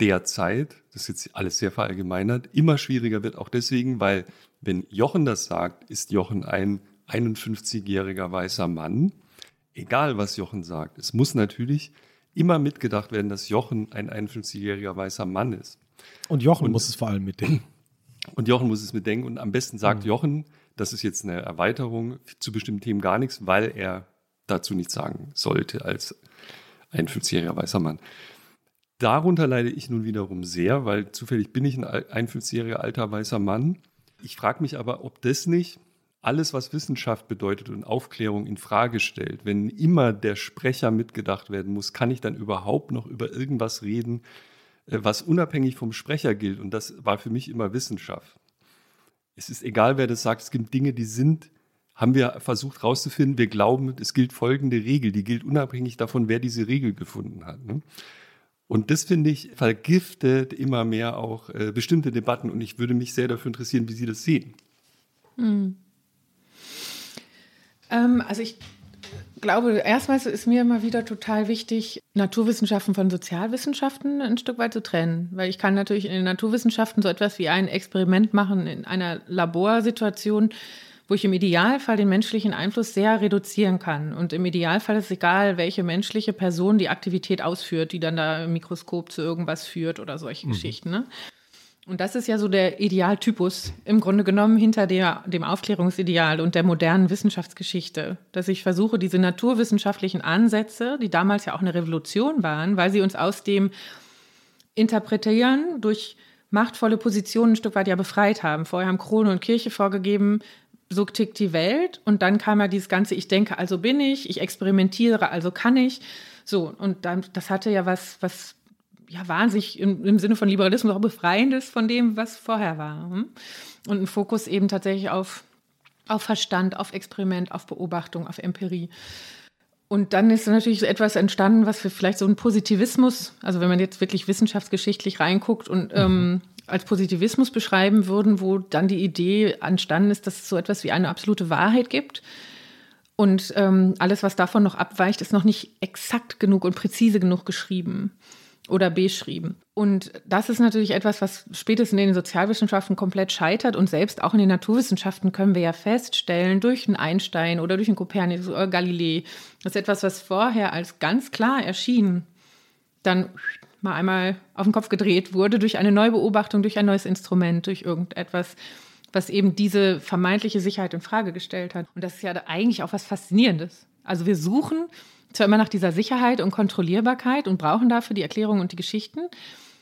derzeit, das ist jetzt alles sehr verallgemeinert, immer schwieriger wird, auch deswegen, weil wenn Jochen das sagt, ist Jochen ein 51-jähriger weißer Mann. Egal, was Jochen sagt, es muss natürlich immer mitgedacht werden, dass Jochen ein 51-jähriger weißer Mann ist. Und Jochen und, muss es vor allem mitdenken. Und Jochen muss es mitdenken und am besten sagt mhm. Jochen, das ist jetzt eine Erweiterung zu bestimmten Themen gar nichts, weil er dazu nichts sagen sollte als ein 50-jähriger weißer Mann. Darunter leide ich nun wiederum sehr, weil zufällig bin ich ein 51-jähriger alter weißer Mann. Ich frage mich aber, ob das nicht alles, was Wissenschaft bedeutet und Aufklärung in Frage stellt, wenn immer der Sprecher mitgedacht werden muss, kann ich dann überhaupt noch über irgendwas reden, äh, was unabhängig vom Sprecher gilt? Und das war für mich immer Wissenschaft es ist egal, wer das sagt, es gibt Dinge, die sind, haben wir versucht herauszufinden, wir glauben, es gilt folgende Regel, die gilt unabhängig davon, wer diese Regel gefunden hat. Ne? Und das finde ich vergiftet immer mehr auch äh, bestimmte Debatten und ich würde mich sehr dafür interessieren, wie Sie das sehen. Hm. Ähm, also ich glaube, erstmals ist mir immer wieder total wichtig, Naturwissenschaften von Sozialwissenschaften ein Stück weit zu trennen. Weil ich kann natürlich in den Naturwissenschaften so etwas wie ein Experiment machen in einer Laborsituation, wo ich im Idealfall den menschlichen Einfluss sehr reduzieren kann. Und im Idealfall ist es egal, welche menschliche Person die Aktivität ausführt, die dann da im Mikroskop zu irgendwas führt oder solche mhm. Geschichten. Ne? Und das ist ja so der Idealtypus im Grunde genommen hinter der, dem Aufklärungsideal und der modernen Wissenschaftsgeschichte, dass ich versuche, diese naturwissenschaftlichen Ansätze, die damals ja auch eine Revolution waren, weil sie uns aus dem Interpretieren durch machtvolle Positionen ein Stück weit ja befreit haben. Vorher haben Krone und Kirche vorgegeben, so tickt die Welt. Und dann kam ja dieses ganze, ich denke, also bin ich, ich experimentiere, also kann ich. So, und dann, das hatte ja was, was ja, wahnsinnig im, im Sinne von Liberalismus auch befreiendes von dem, was vorher war. Hm? Und ein Fokus eben tatsächlich auf, auf Verstand, auf Experiment, auf Beobachtung, auf Empirie. Und dann ist natürlich etwas entstanden, was wir vielleicht so ein Positivismus, also wenn man jetzt wirklich wissenschaftsgeschichtlich reinguckt und ähm, mhm. als Positivismus beschreiben würden, wo dann die Idee entstanden ist, dass es so etwas wie eine absolute Wahrheit gibt. Und ähm, alles, was davon noch abweicht, ist noch nicht exakt genug und präzise genug geschrieben oder beschrieben. Und das ist natürlich etwas, was spätestens in den Sozialwissenschaften komplett scheitert. Und selbst auch in den Naturwissenschaften können wir ja feststellen, durch einen Einstein oder durch einen Kopernikus oder Galilei, dass etwas, was vorher als ganz klar erschien, dann mal einmal auf den Kopf gedreht wurde durch eine neue Beobachtung, durch ein neues Instrument, durch irgendetwas, was eben diese vermeintliche Sicherheit in Frage gestellt hat. Und das ist ja eigentlich auch was Faszinierendes. Also wir suchen zwar immer nach dieser Sicherheit und Kontrollierbarkeit und brauchen dafür die Erklärungen und die Geschichten.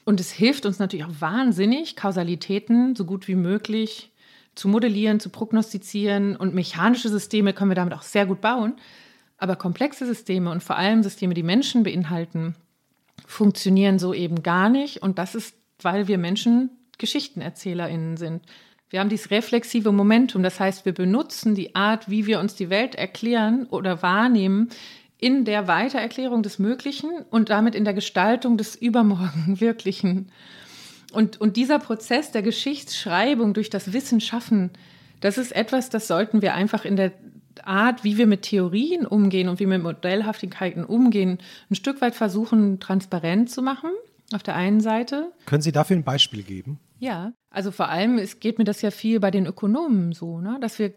Und es hilft uns natürlich auch wahnsinnig, Kausalitäten so gut wie möglich zu modellieren, zu prognostizieren. Und mechanische Systeme können wir damit auch sehr gut bauen. Aber komplexe Systeme und vor allem Systeme, die Menschen beinhalten, funktionieren so eben gar nicht. Und das ist, weil wir Menschen GeschichtenerzählerInnen sind. Wir haben dieses reflexive Momentum, das heißt, wir benutzen die Art, wie wir uns die Welt erklären oder wahrnehmen, in der Weitererklärung des Möglichen und damit in der Gestaltung des Übermorgen Wirklichen. Und, und dieser Prozess der Geschichtsschreibung durch das Wissen schaffen, das ist etwas, das sollten wir einfach in der Art, wie wir mit Theorien umgehen und wie wir mit Modellhaftigkeiten umgehen, ein Stück weit versuchen, transparent zu machen. Auf der einen Seite. Können Sie dafür ein Beispiel geben? Ja, also vor allem, es geht mir das ja viel bei den Ökonomen so, ne? dass wir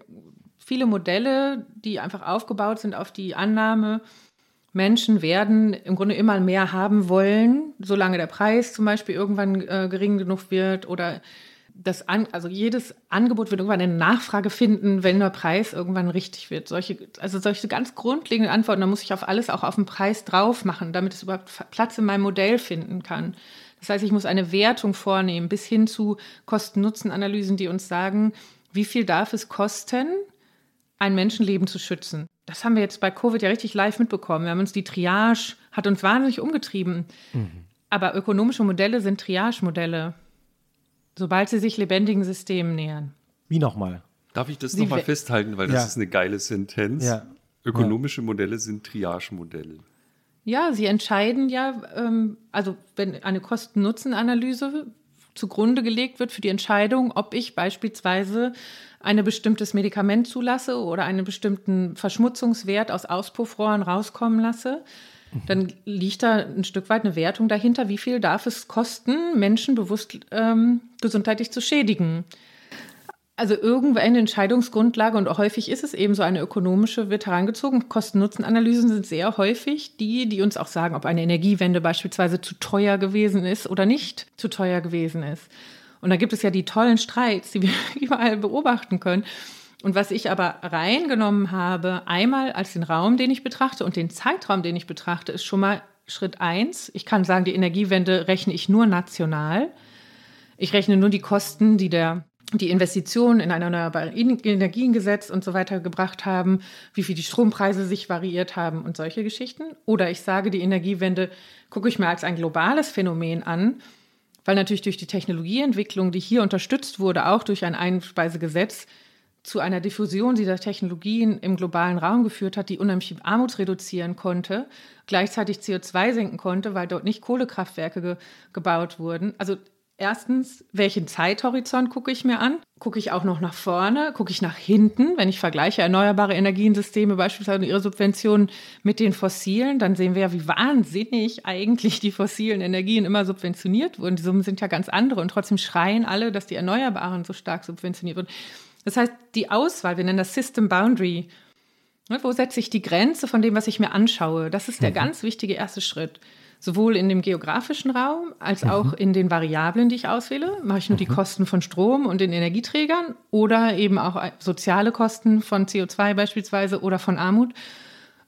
viele Modelle, die einfach aufgebaut sind auf die Annahme, Menschen werden im Grunde immer mehr haben wollen, solange der Preis zum Beispiel irgendwann äh, gering genug wird oder das an, also jedes Angebot wird irgendwann eine Nachfrage finden, wenn der Preis irgendwann richtig wird. Solche, also solche ganz grundlegenden Antworten, da muss ich auf alles auch auf den Preis drauf machen, damit es überhaupt Platz in meinem Modell finden kann. Das heißt, ich muss eine Wertung vornehmen, bis hin zu Kosten-Nutzen-Analysen, die uns sagen, wie viel darf es kosten, ein Menschenleben zu schützen. Das haben wir jetzt bei Covid ja richtig live mitbekommen. Wir haben uns die Triage, hat uns wahnsinnig umgetrieben. Mhm. Aber ökonomische Modelle sind Triage-Modelle, sobald sie sich lebendigen Systemen nähern. Wie nochmal? Darf ich das nochmal festhalten, weil das ja. ist eine geile Sentenz. Ja. Ökonomische ja. Modelle sind Triage-Modelle. Ja, sie entscheiden ja, ähm, also wenn eine Kosten-Nutzen-Analyse zugrunde gelegt wird für die Entscheidung, ob ich beispielsweise ein bestimmtes Medikament zulasse oder einen bestimmten Verschmutzungswert aus Auspuffrohren rauskommen lasse, dann liegt da ein Stück weit eine Wertung dahinter, wie viel darf es kosten, Menschen bewusst ähm, gesundheitlich zu schädigen. Also irgendeine Entscheidungsgrundlage und häufig ist es eben so eine ökonomische, wird herangezogen. Kosten-Nutzen-Analysen sind sehr häufig die, die uns auch sagen, ob eine Energiewende beispielsweise zu teuer gewesen ist oder nicht zu teuer gewesen ist. Und da gibt es ja die tollen Streits, die wir überall beobachten können. Und was ich aber reingenommen habe, einmal als den Raum, den ich betrachte und den Zeitraum, den ich betrachte, ist schon mal Schritt eins. Ich kann sagen, die Energiewende rechne ich nur national. Ich rechne nur die Kosten, die der die Investitionen in ein erneuerbare Energiengesetz und so weiter gebracht haben, wie viel die Strompreise sich variiert haben und solche Geschichten. Oder ich sage, die Energiewende gucke ich mir als ein globales Phänomen an weil natürlich durch die Technologieentwicklung, die hier unterstützt wurde, auch durch ein Einspeisegesetz, zu einer Diffusion dieser Technologien im globalen Raum geführt hat, die unheimlich Armut reduzieren konnte, gleichzeitig CO2 senken konnte, weil dort nicht Kohlekraftwerke ge gebaut wurden. Also Erstens, welchen Zeithorizont gucke ich mir an? Gucke ich auch noch nach vorne? Gucke ich nach hinten? Wenn ich vergleiche erneuerbare Energiensysteme beispielsweise und ihre Subventionen mit den fossilen, dann sehen wir ja, wie wahnsinnig eigentlich die fossilen Energien immer subventioniert wurden. Die Summen sind ja ganz andere und trotzdem schreien alle, dass die Erneuerbaren so stark subventioniert wurden. Das heißt, die Auswahl, wir nennen das System Boundary. Ne, wo setze ich die Grenze von dem, was ich mir anschaue? Das ist der mhm. ganz wichtige erste Schritt sowohl in dem geografischen Raum als mhm. auch in den Variablen, die ich auswähle. Mache ich nur mhm. die Kosten von Strom und den Energieträgern oder eben auch soziale Kosten von CO2 beispielsweise oder von Armut.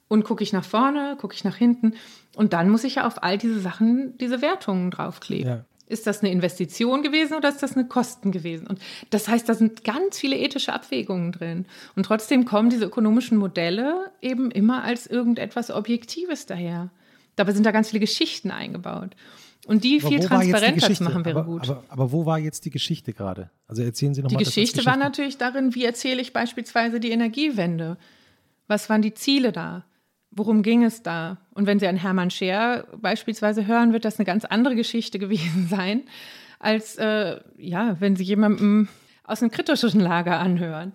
Und gucke ich nach vorne, gucke ich nach hinten. Und dann muss ich ja auf all diese Sachen diese Wertungen draufkleben. Ja. Ist das eine Investition gewesen oder ist das eine Kosten gewesen? Und das heißt, da sind ganz viele ethische Abwägungen drin. Und trotzdem kommen diese ökonomischen Modelle eben immer als irgendetwas Objektives daher. Dabei sind da ganz viele Geschichten eingebaut. Und die aber viel transparenter zu machen wäre aber, gut. Aber, aber, wo war jetzt die Geschichte gerade? Also erzählen Sie nochmal. Die Geschichte, Geschichte war natürlich darin, wie erzähle ich beispielsweise die Energiewende? Was waren die Ziele da? worum ging es da? Und wenn Sie an Hermann Scher beispielsweise hören, wird das eine ganz andere Geschichte gewesen sein, als äh, ja, wenn Sie jemandem aus einem kritischen Lager anhören.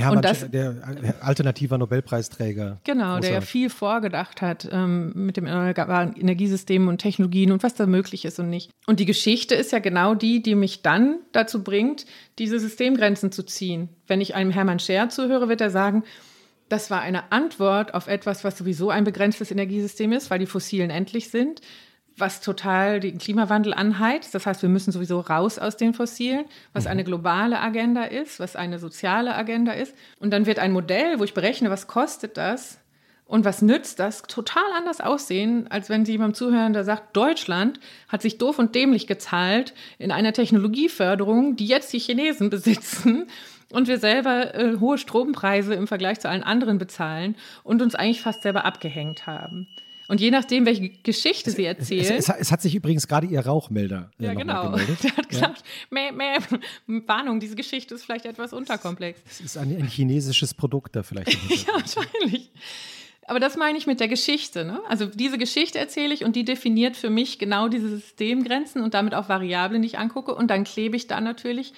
Hermann, das, der alternativer Nobelpreisträger. Genau, der ja viel vorgedacht hat ähm, mit dem Energiesystem und Technologien und was da möglich ist und nicht. Und die Geschichte ist ja genau die, die mich dann dazu bringt, diese Systemgrenzen zu ziehen. Wenn ich einem Hermann Scher zuhöre, wird er sagen, das war eine Antwort auf etwas, was sowieso ein begrenztes Energiesystem ist, weil die Fossilen endlich sind was total den Klimawandel anheizt. Das heißt, wir müssen sowieso raus aus den Fossilen, was mhm. eine globale Agenda ist, was eine soziale Agenda ist. Und dann wird ein Modell, wo ich berechne, was kostet das und was nützt das, total anders aussehen, als wenn Sie jemandem zuhören, der sagt, Deutschland hat sich doof und dämlich gezahlt in einer Technologieförderung, die jetzt die Chinesen besitzen und wir selber äh, hohe Strompreise im Vergleich zu allen anderen bezahlen und uns eigentlich fast selber abgehängt haben. Und je nachdem, welche Geschichte sie erzählen. Es, es, es, hat sich übrigens gerade ihr Rauchmelder. Äh, ja, genau. Der hat gesagt, ja. mäh, mäh, Warnung, diese Geschichte ist vielleicht etwas unterkomplex. Es ist ein, ein chinesisches Produkt da vielleicht. ja, wahrscheinlich. Aber das meine ich mit der Geschichte. Ne? Also diese Geschichte erzähle ich und die definiert für mich genau diese Systemgrenzen und damit auch Variablen, die ich angucke. Und dann klebe ich da natürlich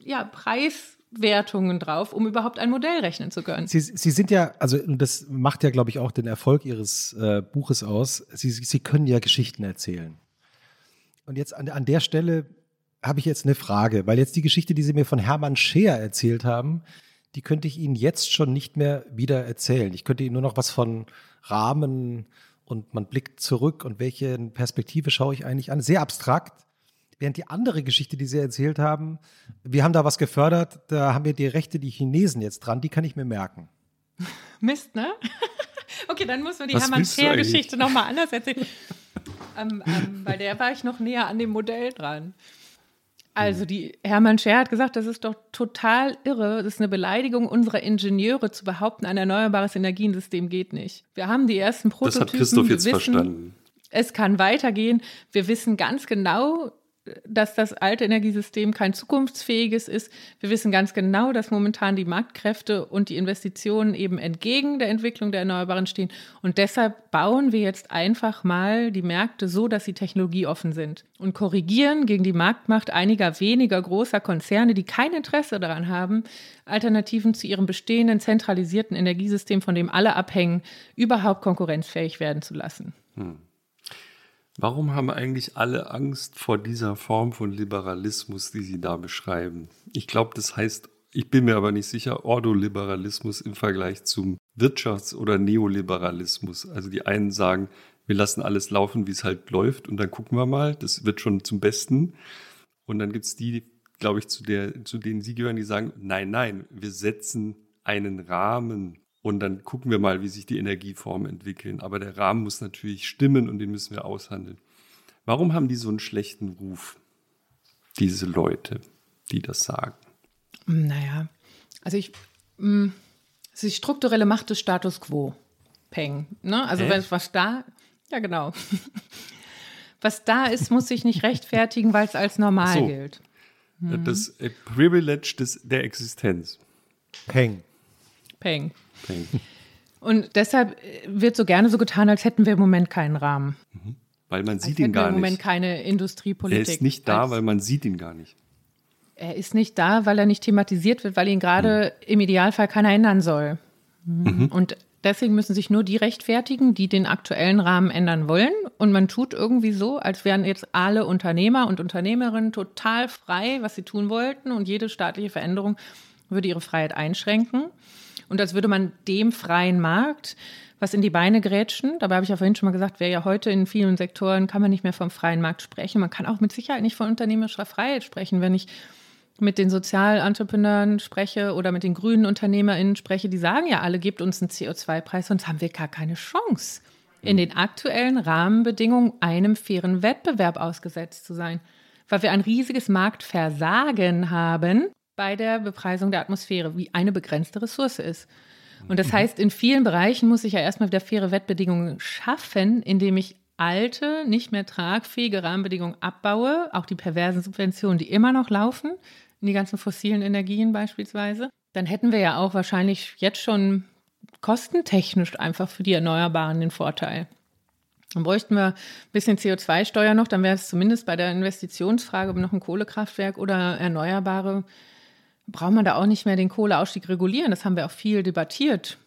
ja, Preis Wertungen drauf, um überhaupt ein Modell rechnen zu können. Sie, Sie sind ja, also das macht ja, glaube ich, auch den Erfolg Ihres äh, Buches aus. Sie, Sie können ja Geschichten erzählen. Und jetzt an, an der Stelle habe ich jetzt eine Frage, weil jetzt die Geschichte, die Sie mir von Hermann Scheer erzählt haben, die könnte ich Ihnen jetzt schon nicht mehr wieder erzählen. Ich könnte Ihnen nur noch was von Rahmen und man blickt zurück und welche Perspektive schaue ich eigentlich an. Sehr abstrakt. Während die andere Geschichte, die Sie erzählt haben, wir haben da was gefördert, da haben wir die Rechte, die Chinesen jetzt dran, die kann ich mir merken. Mist, ne? okay, dann muss man die Hermann Scher-Geschichte nochmal anders erzählen. ähm, ähm, bei der war ich noch näher an dem Modell dran. Also die Hermann Scher hat gesagt, das ist doch total irre, das ist eine Beleidigung unserer Ingenieure zu behaupten, ein erneuerbares Energiensystem geht nicht. Wir haben die ersten Prototypen. Das hat Christoph jetzt wissen, verstanden. Es kann weitergehen. Wir wissen ganz genau, dass das alte Energiesystem kein zukunftsfähiges ist. Wir wissen ganz genau, dass momentan die Marktkräfte und die Investitionen eben entgegen der Entwicklung der Erneuerbaren stehen. Und deshalb bauen wir jetzt einfach mal die Märkte so, dass sie technologieoffen sind und korrigieren gegen die Marktmacht einiger weniger großer Konzerne, die kein Interesse daran haben, Alternativen zu ihrem bestehenden zentralisierten Energiesystem, von dem alle abhängen, überhaupt konkurrenzfähig werden zu lassen. Hm. Warum haben eigentlich alle Angst vor dieser Form von Liberalismus, die Sie da beschreiben? Ich glaube, das heißt, ich bin mir aber nicht sicher, Ordoliberalismus im Vergleich zum Wirtschafts- oder Neoliberalismus. Also die einen sagen, wir lassen alles laufen, wie es halt läuft und dann gucken wir mal, das wird schon zum Besten. Und dann gibt es die, glaube ich, zu, der, zu denen Sie gehören, die sagen, nein, nein, wir setzen einen Rahmen und dann gucken wir mal, wie sich die Energieformen entwickeln. Aber der Rahmen muss natürlich stimmen und den müssen wir aushandeln. Warum haben die so einen schlechten Ruf, diese Leute, die das sagen? Naja, also ich, mh, mm, es ist die strukturelle Macht des Status quo. Peng. Ne? Also, wenn was da, ja, genau. was da ist, muss sich nicht rechtfertigen, weil es als normal so. gilt. Mhm. Das Privilege des, der Existenz. Peng. Peng. Und deshalb wird so gerne so getan, als hätten wir im Moment keinen Rahmen. Mhm. Weil man sieht ihn gar nicht. im Moment keine Industriepolitik. Er ist nicht da, weil man sieht ihn gar nicht. Er ist nicht da, weil er nicht thematisiert wird, weil ihn gerade mhm. im Idealfall keiner ändern soll. Mhm. Und deswegen müssen sich nur die rechtfertigen, die den aktuellen Rahmen ändern wollen. Und man tut irgendwie so, als wären jetzt alle Unternehmer und Unternehmerinnen total frei, was sie tun wollten. Und jede staatliche Veränderung würde ihre Freiheit einschränken. Und als würde man dem freien Markt was in die Beine grätschen. Dabei habe ich ja vorhin schon mal gesagt, wer ja heute in vielen Sektoren kann man nicht mehr vom freien Markt sprechen. Man kann auch mit Sicherheit nicht von unternehmerischer Freiheit sprechen, wenn ich mit den Sozialentrepreneuren spreche oder mit den grünen UnternehmerInnen spreche, die sagen ja alle, gebt uns einen CO2-Preis, sonst haben wir gar keine Chance, in den aktuellen Rahmenbedingungen einem fairen Wettbewerb ausgesetzt zu sein. Weil wir ein riesiges Marktversagen haben bei der Bepreisung der Atmosphäre, wie eine begrenzte Ressource ist. Und das mhm. heißt, in vielen Bereichen muss ich ja erstmal wieder faire Wettbedingungen schaffen, indem ich alte, nicht mehr tragfähige Rahmenbedingungen abbaue, auch die perversen Subventionen, die immer noch laufen, in die ganzen fossilen Energien beispielsweise. Dann hätten wir ja auch wahrscheinlich jetzt schon kostentechnisch einfach für die Erneuerbaren den Vorteil. Dann bräuchten wir ein bisschen CO2-Steuer noch, dann wäre es zumindest bei der Investitionsfrage ob noch ein Kohlekraftwerk oder Erneuerbare, braucht man da auch nicht mehr den Kohleausstieg regulieren. Das haben wir auch viel debattiert.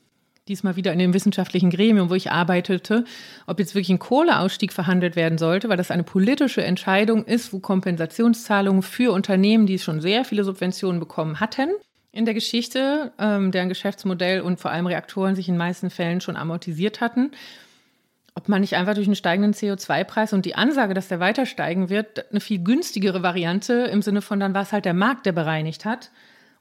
Diesmal wieder in dem wissenschaftlichen Gremium, wo ich arbeitete, ob jetzt wirklich ein Kohleausstieg verhandelt werden sollte, weil das eine politische Entscheidung ist, wo Kompensationszahlungen für Unternehmen, die schon sehr viele Subventionen bekommen hatten, in der Geschichte, ähm, deren Geschäftsmodell und vor allem Reaktoren sich in den meisten Fällen schon amortisiert hatten, ob man nicht einfach durch einen steigenden CO2-Preis und die Ansage, dass der weiter steigen wird, eine viel günstigere Variante im Sinne von, dann war es halt der Markt, der bereinigt hat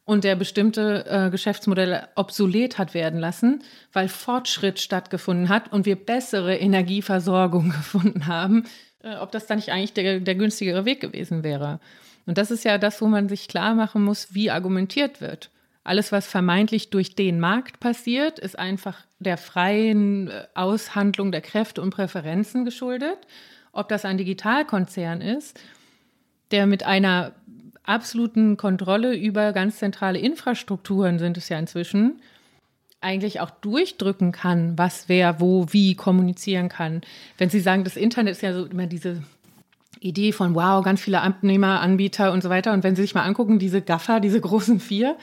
und der bestimmte äh, Geschäftsmodelle obsolet hat werden lassen, weil Fortschritt stattgefunden hat und wir bessere Energieversorgung gefunden haben, äh, ob das dann nicht eigentlich der, der günstigere Weg gewesen wäre. Und das ist ja das, wo man sich klar machen muss, wie argumentiert wird. Alles, was vermeintlich durch den Markt passiert, ist einfach der freien äh, Aushandlung der Kräfte und Präferenzen geschuldet. Ob das ein Digitalkonzern ist, der mit einer absoluten Kontrolle über ganz zentrale Infrastrukturen sind es ja inzwischen, eigentlich auch durchdrücken kann, was wer wo wie kommunizieren kann. Wenn Sie sagen, das Internet ist ja so immer diese Idee von wow, ganz viele Abnehmer, Anbieter und so weiter. Und wenn Sie sich mal angucken, diese Gaffer, diese großen vier,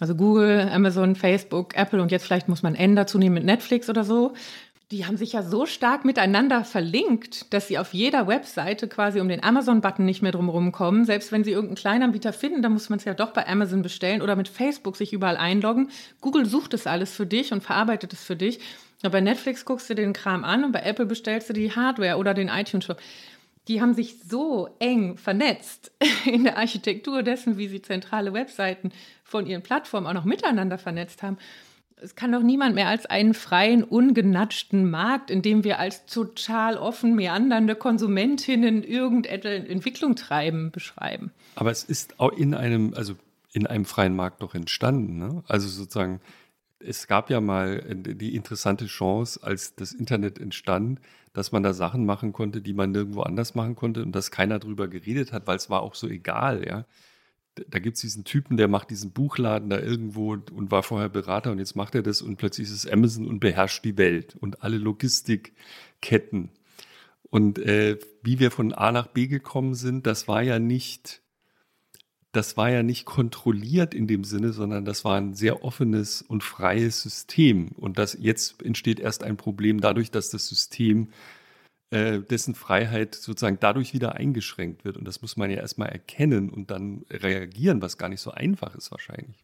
also Google, Amazon, Facebook, Apple und jetzt vielleicht muss man N dazu nehmen mit Netflix oder so. Die haben sich ja so stark miteinander verlinkt, dass sie auf jeder Webseite quasi um den Amazon-Button nicht mehr drumherum kommen. Selbst wenn sie irgendeinen Kleinanbieter finden, dann muss man es ja doch bei Amazon bestellen oder mit Facebook sich überall einloggen. Google sucht es alles für dich und verarbeitet es für dich. Aber bei Netflix guckst du den Kram an und bei Apple bestellst du die Hardware oder den iTunes-Shop die haben sich so eng vernetzt in der Architektur dessen, wie sie zentrale Webseiten von ihren Plattformen auch noch miteinander vernetzt haben. Es kann doch niemand mehr als einen freien, ungenatschten Markt, in dem wir als total offen meandernde Konsumentinnen irgendeine Entwicklung treiben, beschreiben. Aber es ist auch in einem, also in einem freien Markt doch entstanden. Ne? Also sozusagen, es gab ja mal die interessante Chance, als das Internet entstand, dass man da Sachen machen konnte, die man nirgendwo anders machen konnte und dass keiner drüber geredet hat, weil es war auch so egal, ja. Da gibt es diesen Typen, der macht diesen Buchladen da irgendwo und war vorher Berater und jetzt macht er das und plötzlich ist es Amazon und beherrscht die Welt und alle Logistikketten. Und äh, wie wir von A nach B gekommen sind, das war ja nicht das war ja nicht kontrolliert in dem Sinne, sondern das war ein sehr offenes und freies System. Und das jetzt entsteht erst ein Problem dadurch, dass das System äh, dessen Freiheit sozusagen dadurch wieder eingeschränkt wird. Und das muss man ja erstmal erkennen und dann reagieren, was gar nicht so einfach ist wahrscheinlich.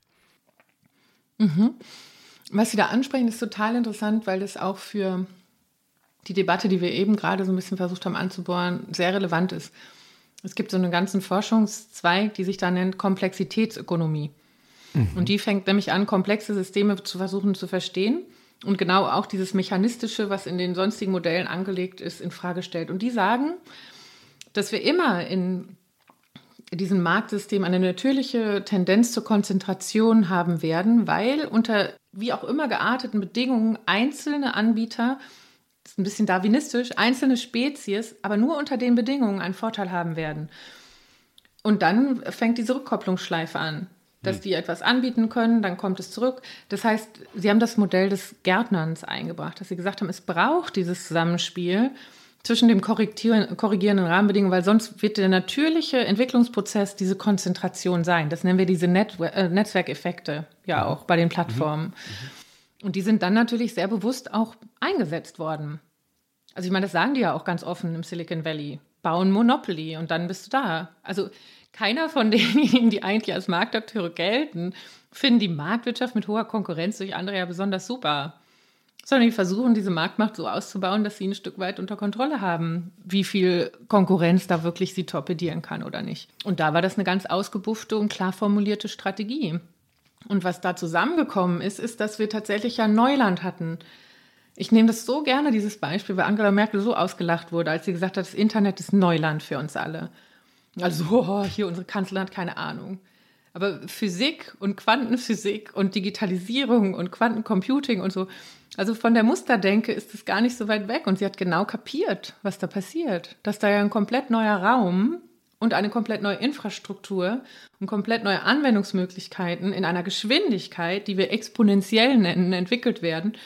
Mhm. Was Sie da ansprechen, ist total interessant, weil das auch für die Debatte, die wir eben gerade so ein bisschen versucht haben anzubohren, sehr relevant ist. Es gibt so einen ganzen Forschungszweig, die sich da nennt Komplexitätsökonomie. Mhm. Und die fängt nämlich an, komplexe Systeme zu versuchen zu verstehen und genau auch dieses Mechanistische, was in den sonstigen Modellen angelegt ist, in Frage stellt. Und die sagen, dass wir immer in diesem Marktsystem eine natürliche Tendenz zur Konzentration haben werden, weil unter wie auch immer gearteten Bedingungen einzelne Anbieter ist ein bisschen darwinistisch, einzelne Spezies, aber nur unter den Bedingungen einen Vorteil haben werden. Und dann fängt diese Rückkopplungsschleife an, dass hm. die etwas anbieten können, dann kommt es zurück. Das heißt, sie haben das Modell des Gärtnerns eingebracht, dass sie gesagt haben, es braucht dieses Zusammenspiel zwischen dem korrigierenden Rahmenbedingungen, weil sonst wird der natürliche Entwicklungsprozess diese Konzentration sein. Das nennen wir diese Net äh, Netzwerkeffekte ja auch bei den Plattformen. Mhm. Mhm. Und die sind dann natürlich sehr bewusst auch eingesetzt worden. Also ich meine, das sagen die ja auch ganz offen im Silicon Valley. Bauen Monopoly und dann bist du da. Also keiner von denjenigen, die eigentlich als Marktakteure gelten, finden die Marktwirtschaft mit hoher Konkurrenz durch andere ja besonders super. Sondern die versuchen, diese Marktmacht so auszubauen, dass sie ein Stück weit unter Kontrolle haben, wie viel Konkurrenz da wirklich sie torpedieren kann oder nicht. Und da war das eine ganz ausgebuffte und klar formulierte Strategie. Und was da zusammengekommen ist, ist, dass wir tatsächlich ja Neuland hatten. Ich nehme das so gerne, dieses Beispiel, weil Angela Merkel so ausgelacht wurde, als sie gesagt hat, das Internet ist Neuland für uns alle. Also, oh, hier unsere Kanzlerin hat keine Ahnung. Aber Physik und Quantenphysik und Digitalisierung und Quantencomputing und so, also von der Musterdenke ist es gar nicht so weit weg. Und sie hat genau kapiert, was da passiert. Dass da ja ein komplett neuer Raum und eine komplett neue Infrastruktur und komplett neue Anwendungsmöglichkeiten in einer Geschwindigkeit, die wir exponentiell nennen, entwickelt werden,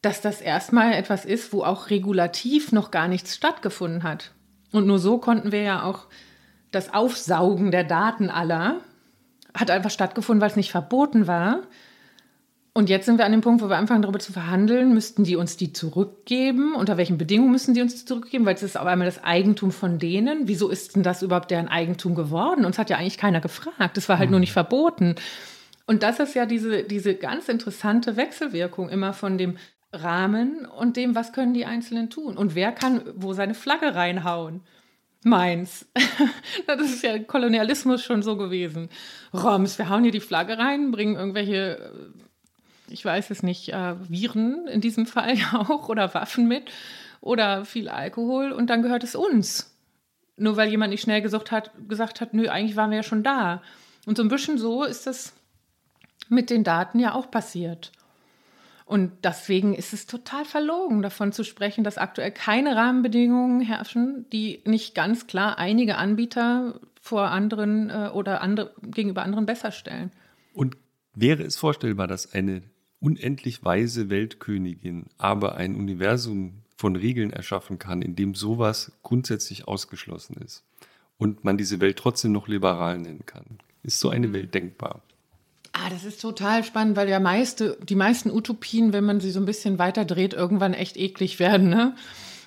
dass das erstmal etwas ist, wo auch regulativ noch gar nichts stattgefunden hat. Und nur so konnten wir ja auch das Aufsaugen der Daten aller hat einfach stattgefunden, weil es nicht verboten war. Und jetzt sind wir an dem Punkt, wo wir anfangen, darüber zu verhandeln, müssten die uns die zurückgeben? Unter welchen Bedingungen müssen die uns die zurückgeben? Weil es ist auf einmal das Eigentum von denen. Wieso ist denn das überhaupt deren Eigentum geworden? Uns hat ja eigentlich keiner gefragt. Das war halt mhm. nur nicht verboten. Und das ist ja diese, diese ganz interessante Wechselwirkung immer von dem Rahmen und dem, was können die Einzelnen tun und wer kann wo seine Flagge reinhauen. Meins. das ist ja Kolonialismus schon so gewesen. Roms, wir hauen hier die Flagge rein, bringen irgendwelche, äh, ich weiß es nicht, äh, Viren in diesem Fall auch oder Waffen mit oder viel Alkohol und dann gehört es uns. Nur weil jemand nicht schnell gesagt hat, gesagt hat, nö, eigentlich waren wir ja schon da. Und so ein bisschen so ist das mit den Daten ja auch passiert. Und deswegen ist es total verlogen, davon zu sprechen, dass aktuell keine Rahmenbedingungen herrschen, die nicht ganz klar einige Anbieter vor anderen äh, oder andere, gegenüber anderen besser stellen. Und wäre es vorstellbar, dass eine unendlich weise Weltkönigin aber ein Universum von Regeln erschaffen kann, in dem sowas grundsätzlich ausgeschlossen ist und man diese Welt trotzdem noch liberal nennen kann? Ist so eine mhm. Welt denkbar? Ah, das ist total spannend, weil ja meiste, die meisten Utopien, wenn man sie so ein bisschen weiter dreht, irgendwann echt eklig werden. Ne?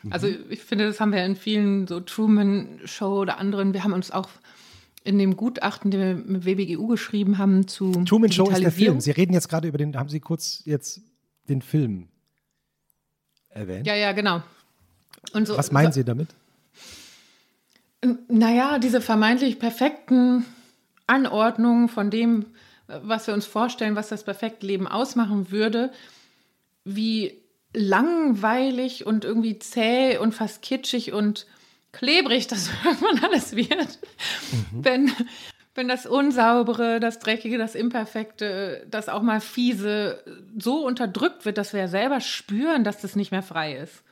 Mhm. Also ich finde, das haben wir in vielen so Truman Show oder anderen. Wir haben uns auch in dem Gutachten, den wir mit WBGU geschrieben haben, zu Truman Show ist der Film. Sie reden jetzt gerade über den, haben Sie kurz jetzt den Film erwähnt? Ja, ja, genau. So, Was meinen so, Sie damit? Naja, diese vermeintlich perfekten Anordnungen von dem, was wir uns vorstellen, was das perfekte Leben ausmachen würde, wie langweilig und irgendwie zäh und fast kitschig und klebrig das irgendwann alles wird, mhm. wenn, wenn das Unsaubere, das Dreckige, das Imperfekte, das auch mal Fiese so unterdrückt wird, dass wir ja selber spüren, dass das nicht mehr frei ist.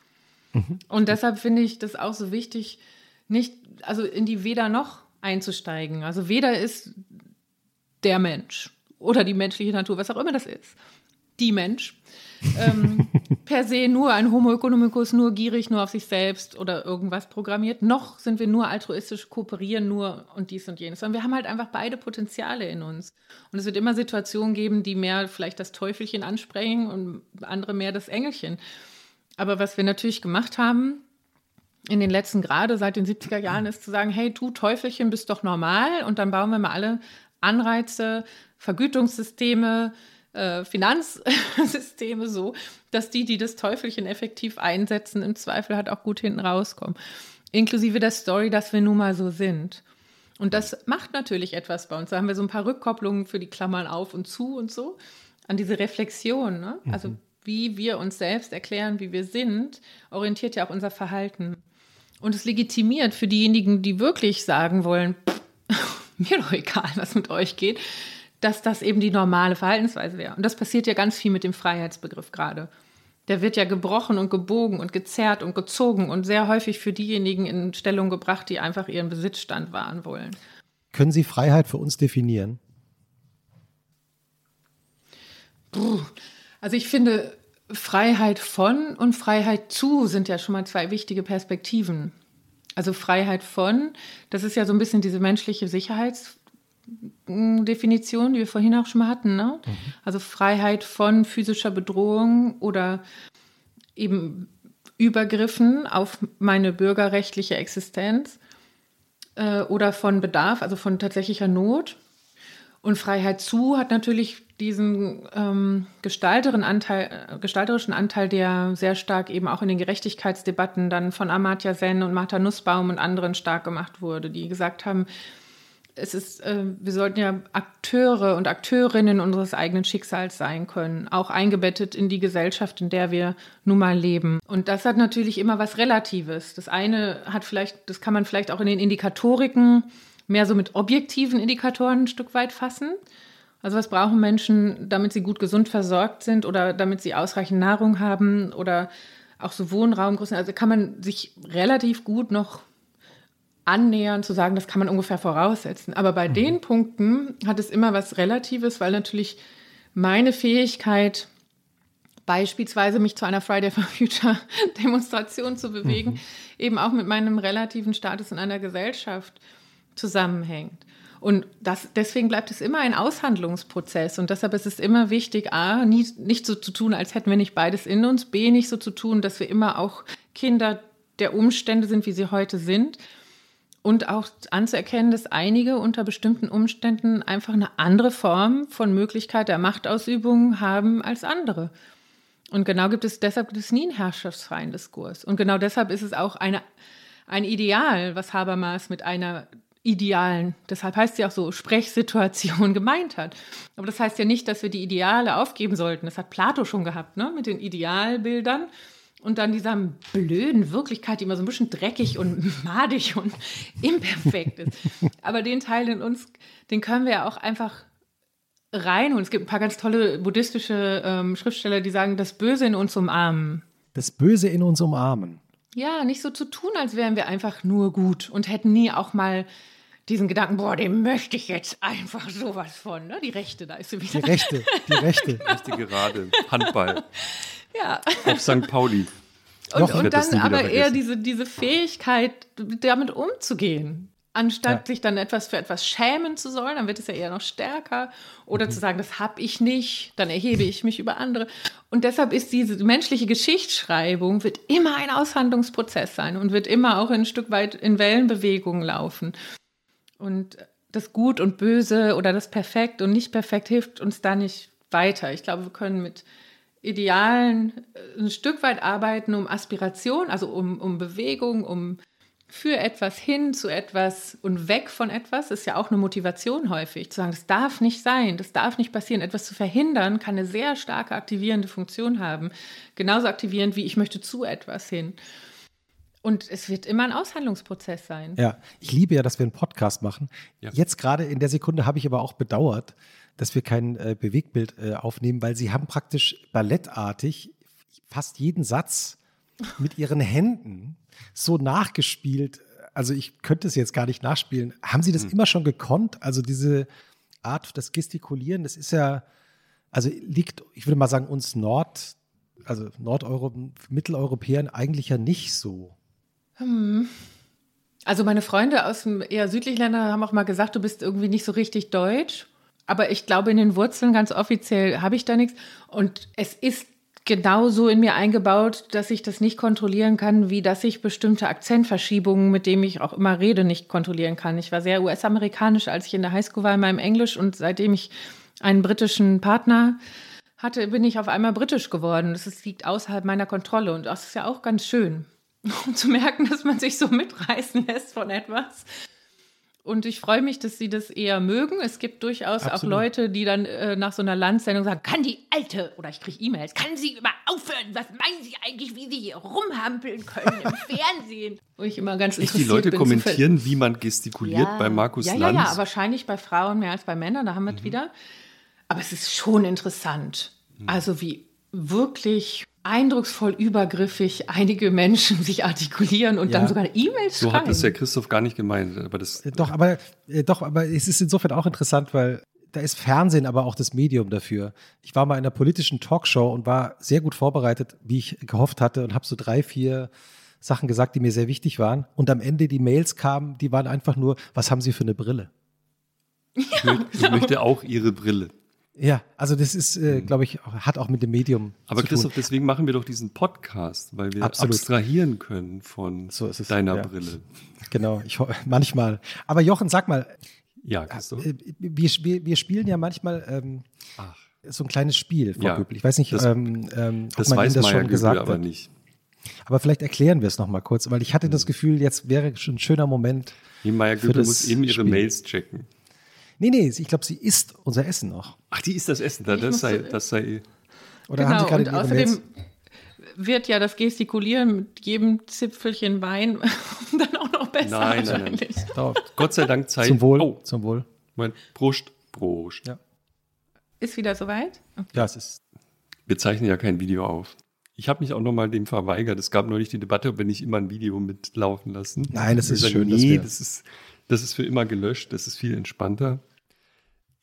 Mhm. Und deshalb finde ich das auch so wichtig, nicht, also in die Weder noch einzusteigen. Also weder ist der Mensch oder die menschliche Natur, was auch immer das ist, die Mensch, ähm, per se nur ein Homo economicus, nur gierig, nur auf sich selbst oder irgendwas programmiert. Noch sind wir nur altruistisch, kooperieren nur und dies und jenes. Sondern wir haben halt einfach beide Potenziale in uns. Und es wird immer Situationen geben, die mehr vielleicht das Teufelchen ansprechen und andere mehr das Engelchen. Aber was wir natürlich gemacht haben, in den letzten, gerade seit den 70er Jahren, ist zu sagen, hey, du Teufelchen, bist doch normal und dann bauen wir mal alle Anreize, Vergütungssysteme, äh, Finanzsysteme so, dass die, die das Teufelchen effektiv einsetzen, im Zweifel halt auch gut hinten rauskommen. Inklusive der Story, dass wir nun mal so sind. Und das macht natürlich etwas bei uns. Da haben wir so ein paar Rückkopplungen für die Klammern auf und zu und so, an diese Reflexion. Ne? Mhm. Also wie wir uns selbst erklären, wie wir sind, orientiert ja auch unser Verhalten. Und es legitimiert für diejenigen, die wirklich sagen wollen, mir doch egal, was mit euch geht, dass das eben die normale Verhaltensweise wäre. Und das passiert ja ganz viel mit dem Freiheitsbegriff gerade. Der wird ja gebrochen und gebogen und gezerrt und gezogen und sehr häufig für diejenigen in Stellung gebracht, die einfach ihren Besitzstand wahren wollen. Können Sie Freiheit für uns definieren? Also ich finde, Freiheit von und Freiheit zu sind ja schon mal zwei wichtige Perspektiven. Also Freiheit von, das ist ja so ein bisschen diese menschliche Sicherheits- Definition, die wir vorhin auch schon mal hatten. Ne? Mhm. Also Freiheit von physischer Bedrohung oder eben Übergriffen auf meine bürgerrechtliche Existenz äh, oder von Bedarf, also von tatsächlicher Not. Und Freiheit zu hat natürlich diesen ähm, Anteil, äh, gestalterischen Anteil, der sehr stark eben auch in den Gerechtigkeitsdebatten dann von Amartya Sen und Martha Nussbaum und anderen stark gemacht wurde, die gesagt haben, es ist, äh, wir sollten ja Akteure und Akteurinnen unseres eigenen Schicksals sein können, auch eingebettet in die Gesellschaft, in der wir nun mal leben. Und das hat natürlich immer was Relatives. Das eine hat vielleicht, das kann man vielleicht auch in den Indikatoriken mehr so mit objektiven Indikatoren ein Stück weit fassen. Also was brauchen Menschen, damit sie gut gesund versorgt sind oder damit sie ausreichend Nahrung haben oder auch so Wohnraumgrößen. Also kann man sich relativ gut noch annähern, zu sagen, das kann man ungefähr voraussetzen. Aber bei mhm. den Punkten hat es immer was Relatives, weil natürlich meine Fähigkeit, beispielsweise mich zu einer Friday for Future Demonstration zu bewegen, mhm. eben auch mit meinem relativen Status in einer Gesellschaft zusammenhängt. Und das, deswegen bleibt es immer ein Aushandlungsprozess. Und deshalb ist es immer wichtig, A, nie, nicht so zu tun, als hätten wir nicht beides in uns, B, nicht so zu tun, dass wir immer auch Kinder der Umstände sind, wie sie heute sind. Und auch anzuerkennen, dass einige unter bestimmten Umständen einfach eine andere Form von Möglichkeit der Machtausübung haben als andere. Und genau gibt es, deshalb gibt es nie einen herrschaftsfreien Diskurs. Und genau deshalb ist es auch eine, ein Ideal, was Habermas mit einer idealen, deshalb heißt sie auch so, Sprechsituation gemeint hat. Aber das heißt ja nicht, dass wir die Ideale aufgeben sollten. Das hat Plato schon gehabt, ne? mit den Idealbildern. Und dann dieser blöden Wirklichkeit, die immer so ein bisschen dreckig und madig und imperfekt ist. Aber den Teil in uns, den können wir ja auch einfach rein. Und es gibt ein paar ganz tolle buddhistische ähm, Schriftsteller, die sagen, das Böse in uns umarmen. Das Böse in uns umarmen. Ja, nicht so zu tun, als wären wir einfach nur gut und hätten nie auch mal diesen Gedanken, boah, dem möchte ich jetzt einfach sowas von. Ne? Die Rechte, da ist sie wieder. Die Rechte, die Rechte. Rechte gerade, Handball. ja. Auf St. Pauli. Und, und dann aber eher diese, diese Fähigkeit, damit umzugehen. Anstatt ja. sich dann etwas für etwas schämen zu sollen, dann wird es ja eher noch stärker. Oder mhm. zu sagen, das habe ich nicht, dann erhebe ich mich über andere. Und deshalb ist diese menschliche Geschichtsschreibung wird immer ein Aushandlungsprozess sein und wird immer auch ein Stück weit in Wellenbewegungen laufen. Und das Gut und Böse oder das Perfekt und nicht perfekt hilft uns da nicht weiter. Ich glaube, wir können mit Idealen äh, ein Stück weit arbeiten, um Aspiration, also um, um Bewegung, um für etwas hin zu etwas und weg von etwas ist ja auch eine Motivation häufig. Zu sagen, das darf nicht sein, das darf nicht passieren. Etwas zu verhindern kann eine sehr starke aktivierende Funktion haben. Genauso aktivierend wie ich möchte zu etwas hin. Und es wird immer ein Aushandlungsprozess sein. Ja, ich liebe ja, dass wir einen Podcast machen. Ja. Jetzt gerade in der Sekunde habe ich aber auch bedauert, dass wir kein äh, Bewegtbild äh, aufnehmen, weil sie haben praktisch ballettartig fast jeden Satz mit ihren Händen so nachgespielt. Also ich könnte es jetzt gar nicht nachspielen. Haben Sie das mhm. immer schon gekonnt? Also diese Art, das Gestikulieren, das ist ja, also liegt, ich würde mal sagen, uns Nord, also Nordeuro, Mitteleuropäern eigentlich ja nicht so. Hm. Also meine Freunde aus dem eher südlichen Ländern haben auch mal gesagt, du bist irgendwie nicht so richtig deutsch. Aber ich glaube, in den Wurzeln ganz offiziell habe ich da nichts. Und es ist genauso in mir eingebaut, dass ich das nicht kontrollieren kann, wie dass ich bestimmte Akzentverschiebungen, mit denen ich auch immer rede, nicht kontrollieren kann. Ich war sehr US-amerikanisch, als ich in der Highschool war in meinem Englisch und seitdem ich einen britischen Partner hatte, bin ich auf einmal britisch geworden. Das liegt außerhalb meiner Kontrolle und das ist ja auch ganz schön, um zu merken, dass man sich so mitreißen lässt von etwas und ich freue mich, dass Sie das eher mögen. Es gibt durchaus Absolut. auch Leute, die dann äh, nach so einer Landsendung sagen, kann die Alte, oder ich kriege E-Mails, kann sie immer aufhören? Was meinen Sie eigentlich, wie Sie hier rumhampeln können im Fernsehen? Wo ich immer ganz Nicht die Leute bin, kommentieren, wie man gestikuliert ja. bei Markus ja, Lanz. Ja, ja, wahrscheinlich bei Frauen mehr als bei Männern, da haben wir es mhm. wieder. Aber es ist schon interessant. Mhm. Also wie wirklich eindrucksvoll übergriffig einige Menschen sich artikulieren und ja. dann sogar E-Mails schreiben. So hat das ja Christoph gar nicht gemeint. Aber das äh, doch, aber, äh, doch, aber es ist insofern auch interessant, weil da ist Fernsehen aber auch das Medium dafür. Ich war mal in einer politischen Talkshow und war sehr gut vorbereitet, wie ich gehofft hatte und habe so drei, vier Sachen gesagt, die mir sehr wichtig waren. Und am Ende die Mails kamen, die waren einfach nur, was haben Sie für eine Brille? Ja, ich, möchte, ich möchte auch Ihre Brille. Ja, also das ist, äh, mhm. glaube ich, hat auch mit dem Medium. Aber Christoph, deswegen machen wir doch diesen Podcast, weil wir Absolut. abstrahieren können von so deiner ja. Brille. Genau, ich, manchmal. Aber Jochen, sag mal. Ja, Christoph. Äh, wir, wir, wir spielen ja manchmal ähm, so ein kleines Spiel, Frau ja, Göbel. Ich weiß nicht, das, ähm, ähm, ob das man Ihnen das schon gesagt aber nicht. Aber vielleicht erklären wir es nochmal kurz, weil ich hatte das mhm. Gefühl, jetzt wäre schon ein schöner Moment. Die Meier Göbel muss eben ihre Spiel. Mails checken. Nee, nee, ich glaube, sie isst unser Essen noch. Ach, die isst das Essen, da, das sei, das sei. Oder genau, haben Sie gerade und außerdem Mails? wird ja das Gestikulieren mit jedem Zipfelchen Wein dann auch noch besser nein, wahrscheinlich. Nein, nein. Gott sei Dank Zeit. Zum Wohl. Oh. Zum Wohl. Mein Prost. Prost. Ja. Ist wieder soweit? Okay. Ja, es ist. Wir zeichnen ja kein Video auf. Ich habe mich auch nochmal dem verweigert. Es gab neulich die Debatte, ob wir nicht immer ein Video mitlaufen lassen. Nein, das ist sagen, schön. Nee, das ist, das ist für immer gelöscht. Das ist viel entspannter.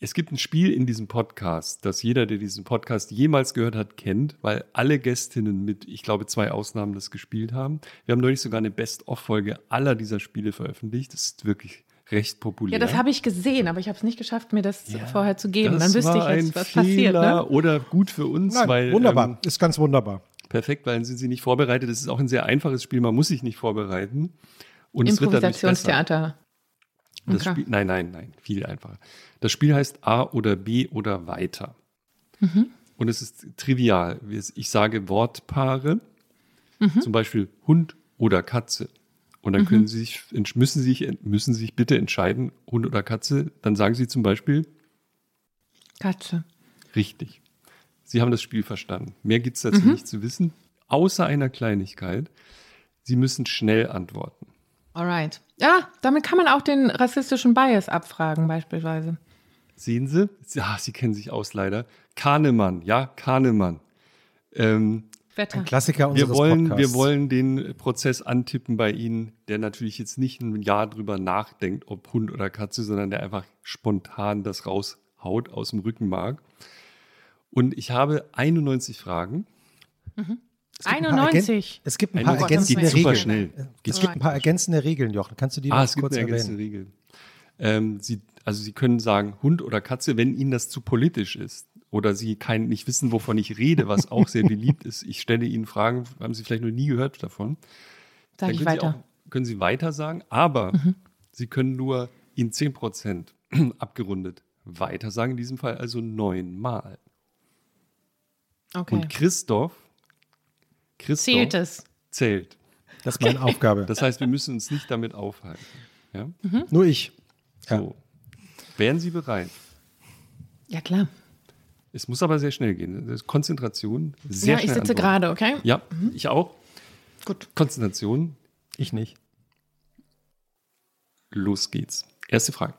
Es gibt ein Spiel in diesem Podcast, das jeder, der diesen Podcast jemals gehört hat, kennt, weil alle Gästinnen mit, ich glaube, zwei Ausnahmen das gespielt haben. Wir haben neulich sogar eine Best-of-Folge aller dieser Spiele veröffentlicht. Das ist wirklich recht populär. Ja, das habe ich gesehen, aber ich habe es nicht geschafft, mir das ja, vorher zu geben. Dann wüsste ich jetzt, was Fehler passiert. Ne? Oder gut für uns, Nein, weil. Wunderbar, ähm, ist ganz wunderbar. Perfekt, weil dann sind sie nicht vorbereitet. Es ist auch ein sehr einfaches Spiel, man muss sich nicht vorbereiten. Und Improvisationstheater. Das okay. Spiel, nein, nein, nein, viel einfacher. Das Spiel heißt A oder B oder weiter. Mhm. Und es ist trivial. Ich sage Wortpaare, mhm. zum Beispiel Hund oder Katze. Und dann können mhm. Sie sich, müssen, Sie sich, müssen Sie sich bitte entscheiden, Hund oder Katze. Dann sagen Sie zum Beispiel Katze. Richtig. Sie haben das Spiel verstanden. Mehr gibt es dazu mhm. nicht zu wissen, außer einer Kleinigkeit. Sie müssen schnell antworten. Alright. Ja, damit kann man auch den rassistischen Bias abfragen, beispielsweise. Sehen Sie? Ja, Sie kennen sich aus leider. Kahnemann, ja, Kahnemann. Ähm, Wetter. Ein Klassiker unseres wir wollen, Podcasts. Wir wollen den Prozess antippen bei Ihnen, der natürlich jetzt nicht ein Jahr drüber nachdenkt, ob Hund oder Katze, sondern der einfach spontan das raushaut aus dem Rückenmark. Und ich habe 91 Fragen. Mhm. Es 91. Es gibt ein paar ergänzende Regeln. Super schnell. Es gibt ein paar ergänzende Regeln, Jochen. Kannst du die ah, noch kurz erwähnen? Ergänzende Regeln. Ähm, Sie, also Sie können sagen Hund oder Katze, wenn Ihnen das zu politisch ist oder Sie kein, nicht wissen, wovon ich rede, was auch sehr beliebt ist. Ich stelle Ihnen Fragen, haben Sie vielleicht noch nie gehört davon. Sag ich weiter. Sie auch, können Sie weiter sagen, aber mhm. Sie können nur in 10 Prozent abgerundet weiter sagen, in diesem Fall also neunmal. Okay. Und Christoph, Christoph zählt es. Zählt. Das ist meine Aufgabe. Das heißt, wir müssen uns nicht damit aufhalten. Ja? Mhm. Nur ich. Ja. So. Wären Sie bereit? Ja, klar. Es muss aber sehr schnell gehen. Konzentration, sehr ja, schnell. Ja, ich sitze gerade, okay? Ja, mhm. ich auch. Gut. Konzentration. Ich nicht. Los geht's. Erste Frage.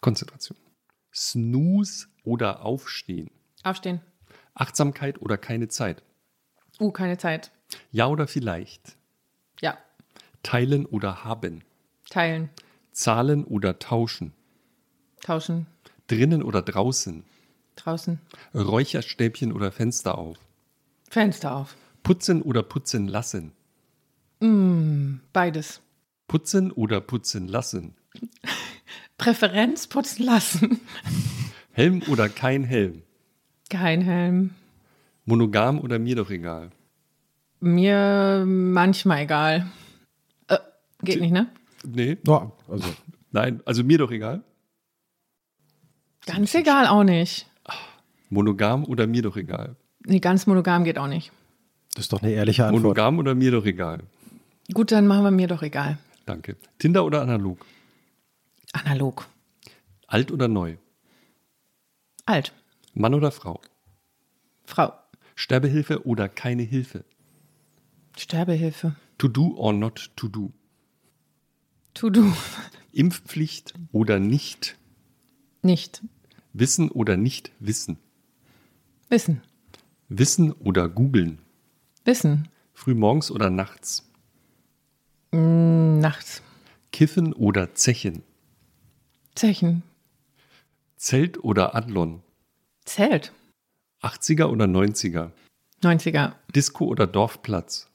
Konzentration. Snooze oder Aufstehen? Aufstehen. Achtsamkeit oder keine Zeit? Uh, keine Zeit. Ja oder vielleicht? Ja. Teilen oder haben? Teilen. Zahlen oder tauschen? Tauschen. Drinnen oder draußen? Draußen. Räucherstäbchen oder Fenster auf? Fenster auf. Putzen oder putzen lassen? Mm, beides. Putzen oder putzen lassen? Präferenz putzen lassen. Helm oder kein Helm? Kein Helm. Monogam oder mir doch egal? Mir manchmal egal. Äh, geht nicht, ne? Nee. Ja, also. Nein, also mir doch egal. Ganz egal auch nicht. Monogam oder mir doch egal? Nee, ganz monogam geht auch nicht. Das ist doch eine ehrliche Antwort. Monogam oder mir doch egal? Gut, dann machen wir mir doch egal. Danke. Tinder oder analog? Analog. Alt oder neu? Alt. Mann oder Frau? Frau. Sterbehilfe oder keine Hilfe? Sterbehilfe. To do or not to do? To do. Impfpflicht oder nicht? Nicht. Wissen oder nicht wissen? Wissen. Wissen oder googeln? Wissen. Frühmorgens oder nachts? Mm, nachts. Kiffen oder Zechen? Zechen. Zelt oder Adlon? Zelt. 80er oder 90er? 90er. Disco oder Dorfplatz?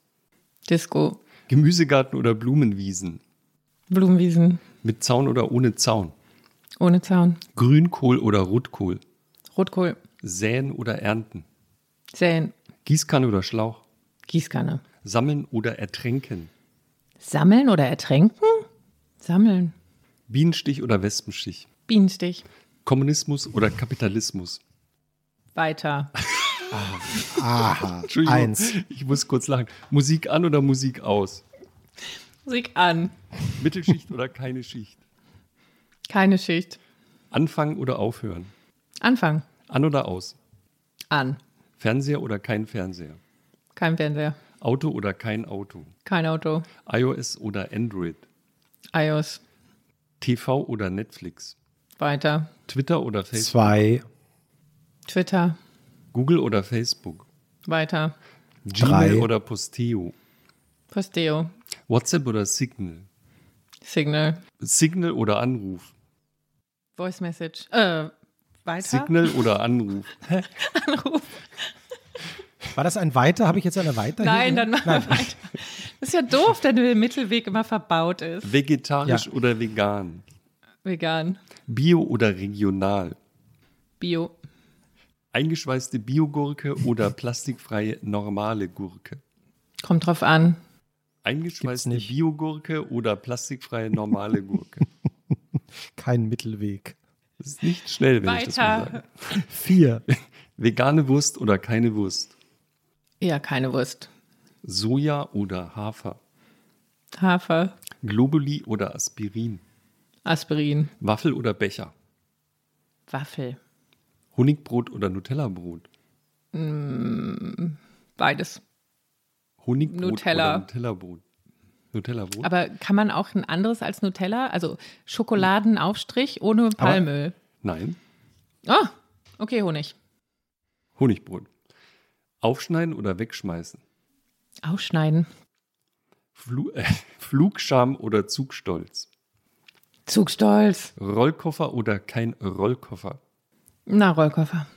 Disco. Gemüsegarten oder Blumenwiesen? Blumenwiesen. Mit Zaun oder ohne Zaun? Ohne Zaun. Grünkohl oder Rotkohl? Rotkohl. Säen oder ernten? Säen. Gießkanne oder Schlauch? Gießkanne. Sammeln oder ertränken? Sammeln oder ertränken? Sammeln. Bienenstich oder Wespenstich? Bienenstich. Kommunismus oder Kapitalismus? Weiter. Aha. Entschuldigung, Eins. ich muss kurz lachen. Musik an oder Musik aus? Musik an. Mittelschicht oder keine Schicht? Keine Schicht. Anfangen oder aufhören? Anfangen. An oder aus? An. Fernseher oder kein Fernseher? Kein Fernseher. Auto oder kein Auto? Kein Auto. iOS oder Android? iOS. TV oder Netflix? Weiter. Twitter oder Facebook? Zwei. Twitter. Google oder Facebook? Weiter. Gmail oder Posteo? Posteo. WhatsApp oder Signal? Signal. Signal oder Anruf? Voice Message. Äh, weiter? Signal oder Anruf? Anruf. War das ein Weiter? Habe ich jetzt eine Weiter? Nein, hier? dann machen wir weiter. Das ist ja doof, wenn der Mittelweg immer verbaut ist. Vegetarisch Ja. oder vegan? Vegan. Bio oder regional? Bio. Eingeschweißte Biogurke oder plastikfreie normale Gurke? Kommt drauf an. Eingeschweißte. Biogurke oder plastikfreie normale Gurke? Kein Mittelweg. Das ist nicht schnell, wenn ich das mal Weiter. sage. Vier. Vegane Wurst oder keine Wurst? Ja, keine Wurst. Soja oder Hafer? Hafer. Globuli oder Aspirin? Aspirin. Waffel oder Becher? Waffel. Honigbrot oder Nutellabrot? Beides. Honigbrot Nutella. oder Nutellabrot? Nutellabrot? Aber kann man auch ein anderes als Nutella? Also Schokoladenaufstrich ohne Palmöl. Nein. Ah, okay, Honig. Honigbrot. Aufschneiden oder wegschmeißen? Ausschneiden. Flu äh, Flugscham oder Zugstolz? Zugstolz. Rollkoffer oder kein Rollkoffer? Na, Rollkoffer.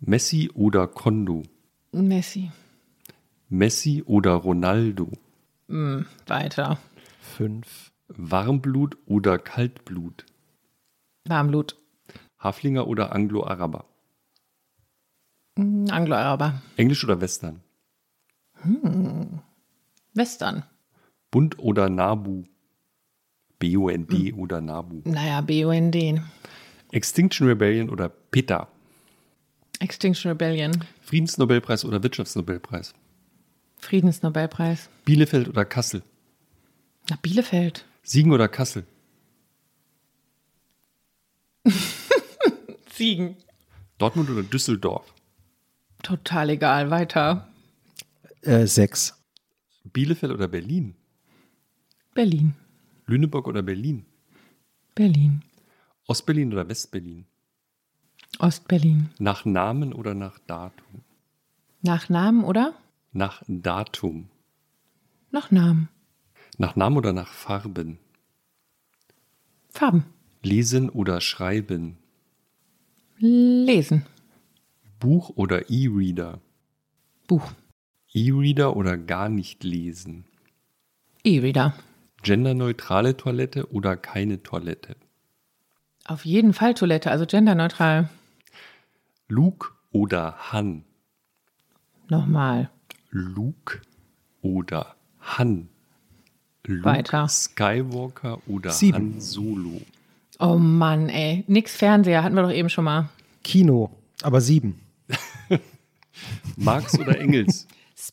Messi oder Kondo? Messi. Messi oder Ronaldo? Weiter. Fünf. Warmblut oder Kaltblut? Warmblut. Haflinger oder Anglo-Araber? Mm, Anglo-Araber. Englisch oder Western? Western. Bund oder Nabu? B-O-N-D oder Nabu? Naja, BUND. Extinction Rebellion oder PETA? Extinction Rebellion. Friedensnobelpreis oder Wirtschaftsnobelpreis? Friedensnobelpreis. Bielefeld oder Kassel? Na, Bielefeld. Siegen oder Kassel? Siegen. Dortmund oder Düsseldorf? Total egal. Weiter. Äh, sechs. Bielefeld oder Berlin? Berlin. Lüneburg oder Berlin? Berlin. Ostberlin oder Westberlin? Ostberlin. Nach Namen oder nach Datum? Nach Namen oder? Nach Datum. Nach Namen. Nach Namen oder nach Farben? Farben. Lesen oder schreiben? Lesen. Buch oder E-Reader? Buch. E-Reader oder gar nicht lesen? E-Reader. Genderneutrale Toilette oder keine Toilette? Auf jeden Fall Toilette, also genderneutral. Luke oder Han? Nochmal. Luke oder Han? Luke Weiter. Skywalker oder Sieben. Han Solo? Oh Mann, ey. Nix Fernseher, hatten wir doch eben schon mal. Kino. Aber sieben. Marx oder Engels?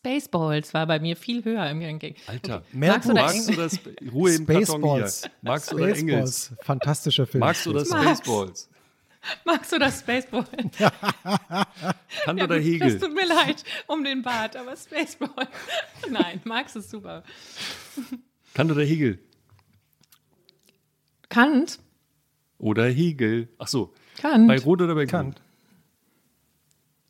Spaceballs war bei mir viel höher im Ranking. Alter. Marx oder Marx oder Sp Ruhe im. Spaceballs. Marx oder Engels? Spaceballs. Fantastischer Film. Marx oder Marx. Spaceballs? Max oder Spaceball? Kant Ja, oder Hegel? Das tut mir leid um den Bart, aber Spaceball. Nein, Max ist super. Kant oder Hegel? Kant? Oder Hegel? Ach so. Kant. Bei Rot oder bei? Kant.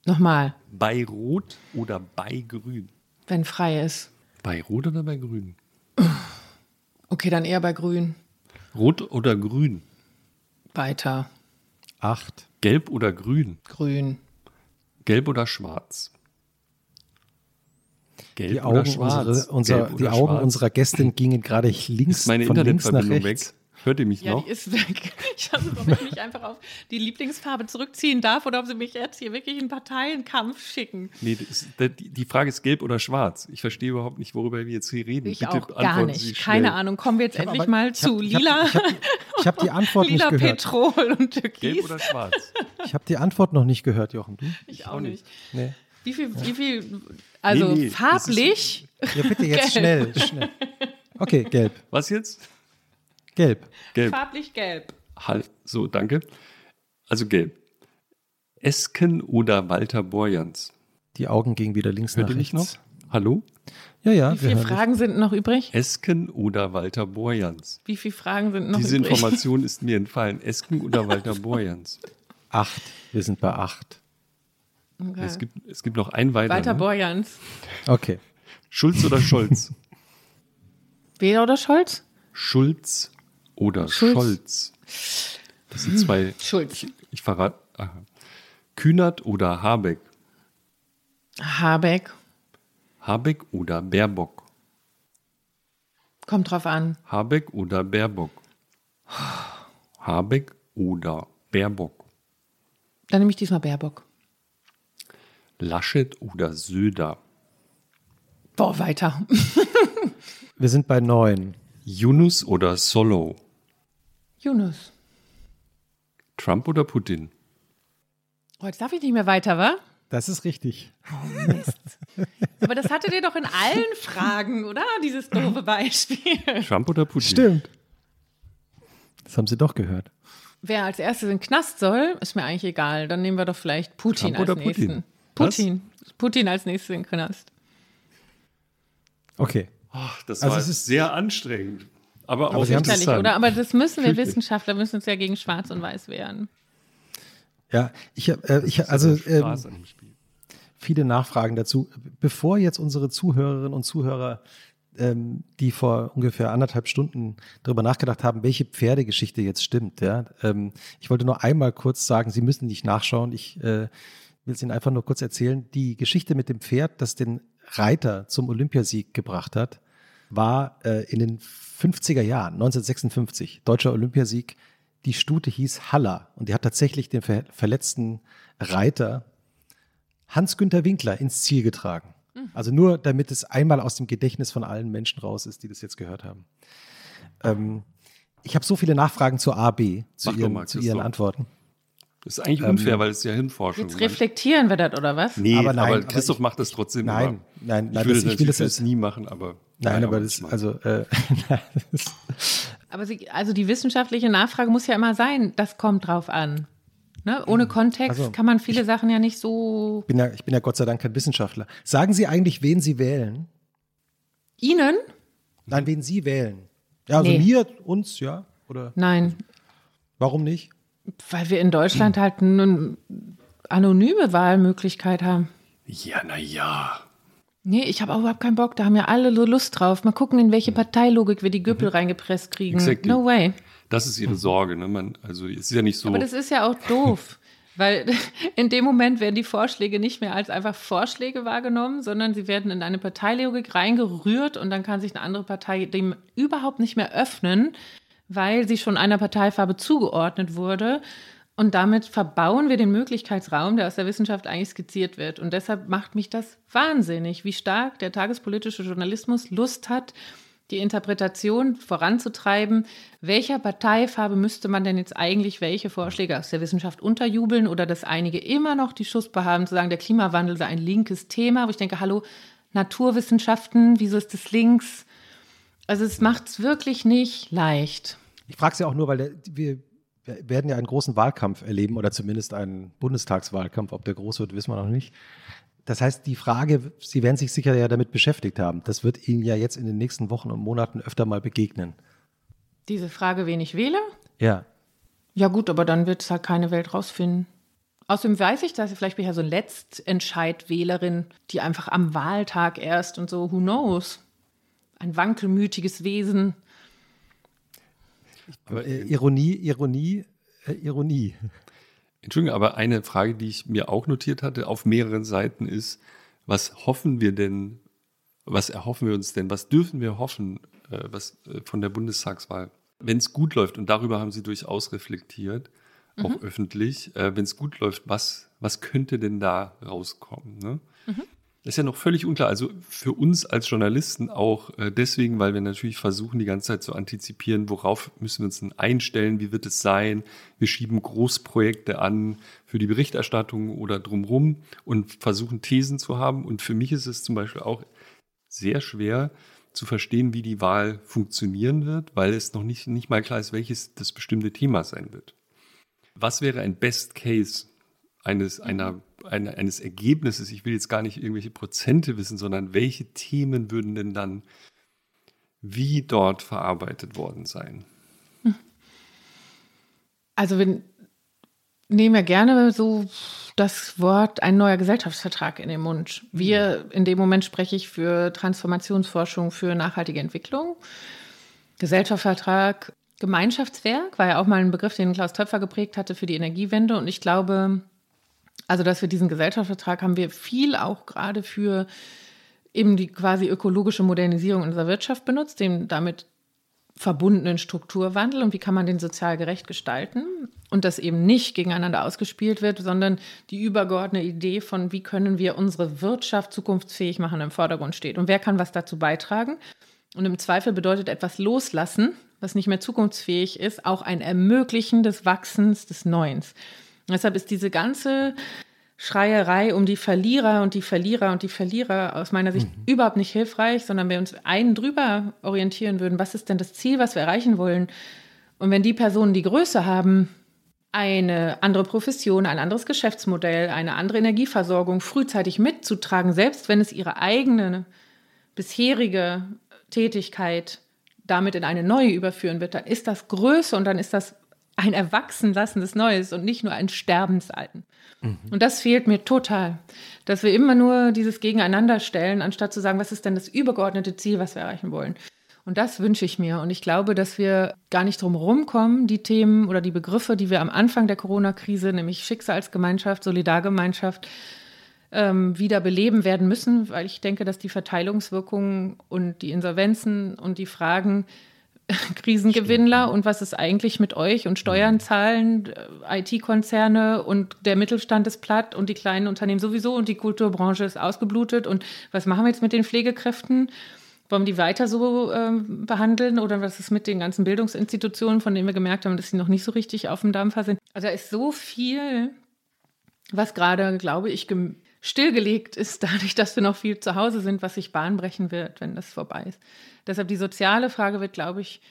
Nochmal, Bei Rot oder bei Grün? wenn frei ist. Bei Rot oder bei Grün? Okay, dann eher bei Grün. Rot oder Grün? Weiter. Acht. Gelb oder Grün? Grün. Gelb oder Schwarz? Gelb Die oder Augen, Schwarz? unsere, unser, Gelb die oder Augen Schwarz? unserer Gästin gingen gerade links Ist meine von links nach Internetverbindung weg? Hört ihr mich Ja, noch? die ist weg. Ich weiß nicht, ob ich mich einfach auf die Lieblingsfarbe zurückziehen darf oder ob sie mich jetzt hier wirklich in Parteienkampf schicken. Nee, das, die die Frage ist gelb oder schwarz. Ich verstehe überhaupt nicht, worüber wir jetzt hier reden. Ich Bitte auch gar antworten nicht. Sie Keine. Ahnung. Kommen wir jetzt Ich hab endlich aber- mal ich hab- zu ich hab- lila, Ich habe ich hab die Antwort lila nicht gehört. Petrol und Gelb Türkis. oder schwarz? Ich habe die Antwort noch nicht gehört, Jochen. Du? Ich auch nicht. Nee. Wie viel, wie viel, also Nee, nee, farblich, Ja, bitte jetzt Gelb. schnell, schnell. Okay, gelb. Was jetzt? Gelb. Gelb. farblich gelb. So, danke. Also gelb. Esken oder Walter Borjans? Die Augen gingen wieder links Hört nach mich noch? rechts. Hallo? Ja, ja. Wie viele hören dich. Fragen sind noch übrig? Esken oder Walter Borjans? Wie viele Fragen sind noch Diese übrig? Information ist mir entfallen. Esken oder Walter Borjans? Acht. Wir sind bei acht. Okay. Es, gibt, es gibt noch ein weiter. Walter ne? Borjans. Okay. Schulz oder Scholz? Wer oder Scholz? Schulz oder Schulz. Scholz. Das sind zwei. Schulz. Ich, ich verrate. Aha. Kühnert oder Habeck? Habeck. Habeck oder Baerbock? Kommt drauf an. Habeck oder Baerbock? Habeck oder Baerbock? Dann nehme ich diesmal Baerbock. Laschet oder Söder? Boah, weiter. Wir sind bei neun. Yunus oder Solo? Yunus. Trump oder Putin? Oh, jetzt darf ich nicht mehr weiter, wa? Das ist richtig. Oh, Mist. Aber das hattet ihr doch in allen Fragen, oder? Dieses doofe Beispiel. Trump oder Putin? Stimmt. Das haben Sie doch gehört. Wer als erstes in den Knast soll, ist mir eigentlich egal. Dann nehmen wir doch vielleicht Putin Trump als oder nächsten. Putin? Putin. Putin als nächstes in den Knast. Okay. Oh, das Also war es ist- sehr anstrengend. Aber, Aber auch Sie interessant. oder? Aber das müssen wir. Wissenschaftler müssen uns ja gegen Schwarz und Weiß wehren. Ja, ich habe äh, ich, also ähm, viele Nachfragen dazu. Bevor jetzt unsere Zuhörerinnen und Zuhörer, ähm, die vor ungefähr anderthalb Stunden darüber nachgedacht haben, welche Pferdegeschichte jetzt stimmt, ja, ähm, ich wollte nur einmal kurz sagen, Sie müssen nicht nachschauen. Ich äh, will es Ihnen einfach nur kurz erzählen. Die Geschichte mit dem Pferd, das den Reiter zum Olympiasieg gebracht hat, war äh, in den 50er Jahren, 1956, deutscher Olympiasieg. Die Stute hieß Haller und die hat tatsächlich den ver verletzten Reiter Hans-Günther Winkler ins Ziel getragen. Also nur, damit es einmal aus dem Gedächtnis von allen Menschen raus ist, die das jetzt gehört haben. Ähm, ich habe so viele Nachfragen zur A, B, zu, Mach ihren, mal, zu ihren. Antworten. Das ist eigentlich Ähm, unfair, weil es ist ja Hirnforschung. Jetzt reflektieren wir das, oder was? Nee, Aber aber, nein, aber Christoph ich- macht das trotzdem. Nein, immer. nein, Ich nein, würde das- ich will das das nie machen, aber. Nein, naja, aber das mal. also, äh, Aber sie, also die wissenschaftliche Nachfrage muss ja immer sein, das kommt drauf an. Ne? Ohne Kontext Also, kann man viele Sachen ja nicht so. bin ja, ich bin ja Gott sei Dank kein Wissenschaftler. Sagen Sie eigentlich, wen Sie wählen? Ihnen? Nein, wen Sie wählen. Ja, also Nee. mir, uns, ja? Oder Nein, warum nicht? weil wir in Deutschland halt eine anonyme Wahlmöglichkeit haben. Ja, naja. Nee, ich habe auch überhaupt keinen Bock. Da haben ja alle so Lust drauf. Mal gucken, in welche Parteilogik wir die Güppel reingepresst kriegen. Exactly. No way. Das ist ihre Sorge. Ne? Man, also es ist ja nicht so. Aber das ist ja auch doof. Weil in dem Moment werden die Vorschläge nicht mehr als einfach Vorschläge wahrgenommen, sondern sie werden in eine Parteilogik reingerührt und dann kann sich eine andere Partei dem überhaupt nicht mehr öffnen, weil sie schon einer Parteifarbe zugeordnet wurde. Und damit verbauen wir den Möglichkeitsraum, der aus der Wissenschaft eigentlich skizziert wird. Und deshalb macht mich das wahnsinnig, wie stark der tagespolitische Journalismus Lust hat, die Interpretation voranzutreiben, welcher Parteifarbe müsste man denn jetzt eigentlich welche Vorschläge aus der Wissenschaft unterjubeln oder dass einige immer noch die Schussbe haben, zu sagen, der Klimawandel sei ein linkes Thema, wo ich denke, hallo, Naturwissenschaften, wieso ist das links? Also es macht es wirklich nicht leicht. Ich frage es ja auch nur, weil der, wir, wir werden ja einen großen Wahlkampf erleben oder zumindest einen Bundestagswahlkampf. Ob der groß wird, wissen wir noch nicht. Das heißt, die Frage, Sie werden sich sicher ja damit beschäftigt haben. Das wird Ihnen ja jetzt in den nächsten Wochen und Monaten öfter mal begegnen. Diese Frage, wen ich wähle? Ja. Ja gut, aber dann wird es halt keine Welt rausfinden. Außerdem weiß ich, dass ich vielleicht bin ich ja so Letztentscheidwählerin, die einfach am Wahltag erst und so, who knows? Ein wankelmütiges Wesen. Aber, Äh, Ironie, Ironie, äh, Ironie. Entschuldigung, aber eine Frage, die ich mir auch notiert hatte auf mehreren Seiten ist, was hoffen wir denn, was erhoffen wir uns denn, was dürfen wir hoffen äh, was, äh, von der Bundestagswahl? Wenn es gut läuft, und darüber haben Sie durchaus reflektiert, auch öffentlich, äh, wenn es gut läuft, was, was könnte denn da rauskommen? Ne? Das ist ja noch völlig unklar. Also für uns als Journalisten auch äh, deswegen, weil wir natürlich versuchen, die ganze Zeit zu antizipieren, worauf müssen wir uns denn einstellen, wie wird es sein. Wir schieben Großprojekte an für die Berichterstattung oder drumrum und versuchen Thesen zu haben. Und für mich ist es zum Beispiel auch sehr schwer zu verstehen, wie die Wahl funktionieren wird, weil es noch nicht, nicht mal klar ist, welches das bestimmte Thema sein wird. Was wäre ein Best Case eines, einer, einer, eines Ergebnisses? Ich will jetzt gar nicht irgendwelche Prozente wissen, sondern welche Themen würden denn dann wie dort verarbeitet worden sein? Also wir nehmen ja gerne so das Wort ein neuer Gesellschaftsvertrag in den Mund. Wir, in dem Moment spreche ich für Transformationsforschung, für nachhaltige Entwicklung. Gesellschaftsvertrag, Gemeinschaftswerk war ja auch mal ein Begriff, den Klaus Töpfer geprägt hatte für die Energiewende. Und ich glaube, also dass wir diesen Gesellschaftsvertrag haben wir viel auch gerade für eben die quasi ökologische Modernisierung unserer Wirtschaft benutzt, dem damit verbundenen Strukturwandel und wie kann man den sozial gerecht gestalten und das eben nicht gegeneinander ausgespielt wird, sondern die übergeordnete Idee von, wie können wir unsere Wirtschaft zukunftsfähig machen, im Vordergrund steht und wer kann was dazu beitragen. Und im Zweifel bedeutet etwas loslassen, was nicht mehr zukunftsfähig ist, auch ein Ermöglichen des Wachsens, des Neuens. Deshalb ist diese ganze Schreierei um die Verlierer und die Verlierer und die Verlierer aus meiner Sicht mhm. überhaupt nicht hilfreich, sondern wir uns einen drüber orientieren würden, was ist denn das Ziel, was wir erreichen wollen. Und wenn die Personen die Größe haben, eine andere Profession, ein anderes Geschäftsmodell, eine andere Energieversorgung frühzeitig mitzutragen, selbst wenn es ihre eigene bisherige Tätigkeit damit in eine neue überführen wird, dann ist das Größe und dann ist das ein Erwachsenlassen des Neues und nicht nur ein Sterben des Alten. Mhm. Und das fehlt mir total, dass wir immer nur dieses Gegeneinander stellen, anstatt zu sagen, was ist denn das übergeordnete Ziel, was wir erreichen wollen. Und das wünsche ich mir. Und ich glaube, dass wir gar nicht drum rumkommen, die Themen oder die Begriffe, die wir am Anfang der Corona-Krise, nämlich Schicksalsgemeinschaft, Solidargemeinschaft, ähm, wieder beleben werden müssen, weil ich denke, dass die Verteilungswirkungen und die Insolvenzen und die Fragen, Krisengewinnler und was ist eigentlich mit euch und Steuern zahlen, äh, IT-Konzerne und der Mittelstand ist platt und die kleinen Unternehmen sowieso und die Kulturbranche ist ausgeblutet und was machen wir jetzt mit den Pflegekräften? Wollen wir die weiter so äh, behandeln oder was ist mit den ganzen Bildungsinstitutionen, von denen wir gemerkt haben, dass sie noch nicht so richtig auf dem Dampfer sind? Also da ist so viel, was gerade, glaube ich, stillgelegt ist, dadurch, dass wir noch viel zu Hause sind, was sich bahnbrechen wird, wenn das vorbei ist. Deshalb die soziale Frage wird, glaube ich,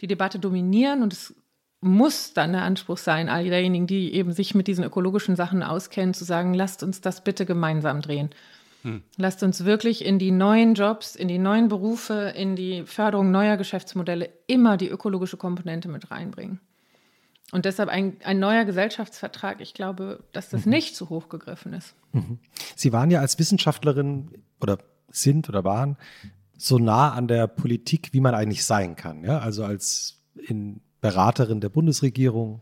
die Debatte dominieren und es muss dann der Anspruch sein, all derjenigen, die eben sich mit diesen ökologischen Sachen auskennen, zu sagen, lasst uns das bitte gemeinsam drehen. Hm. Lasst uns wirklich in die neuen Jobs, in die neuen Berufe, in die Förderung neuer Geschäftsmodelle immer die ökologische Komponente mit reinbringen. Und deshalb ein, ein neuer Gesellschaftsvertrag, ich glaube, dass das mhm. nicht zu hoch gegriffen ist. Mhm. Sie waren ja als Wissenschaftlerin oder sind oder waren so nah an der Politik, wie man eigentlich sein kann. Ja? Also als in Beraterin der Bundesregierung.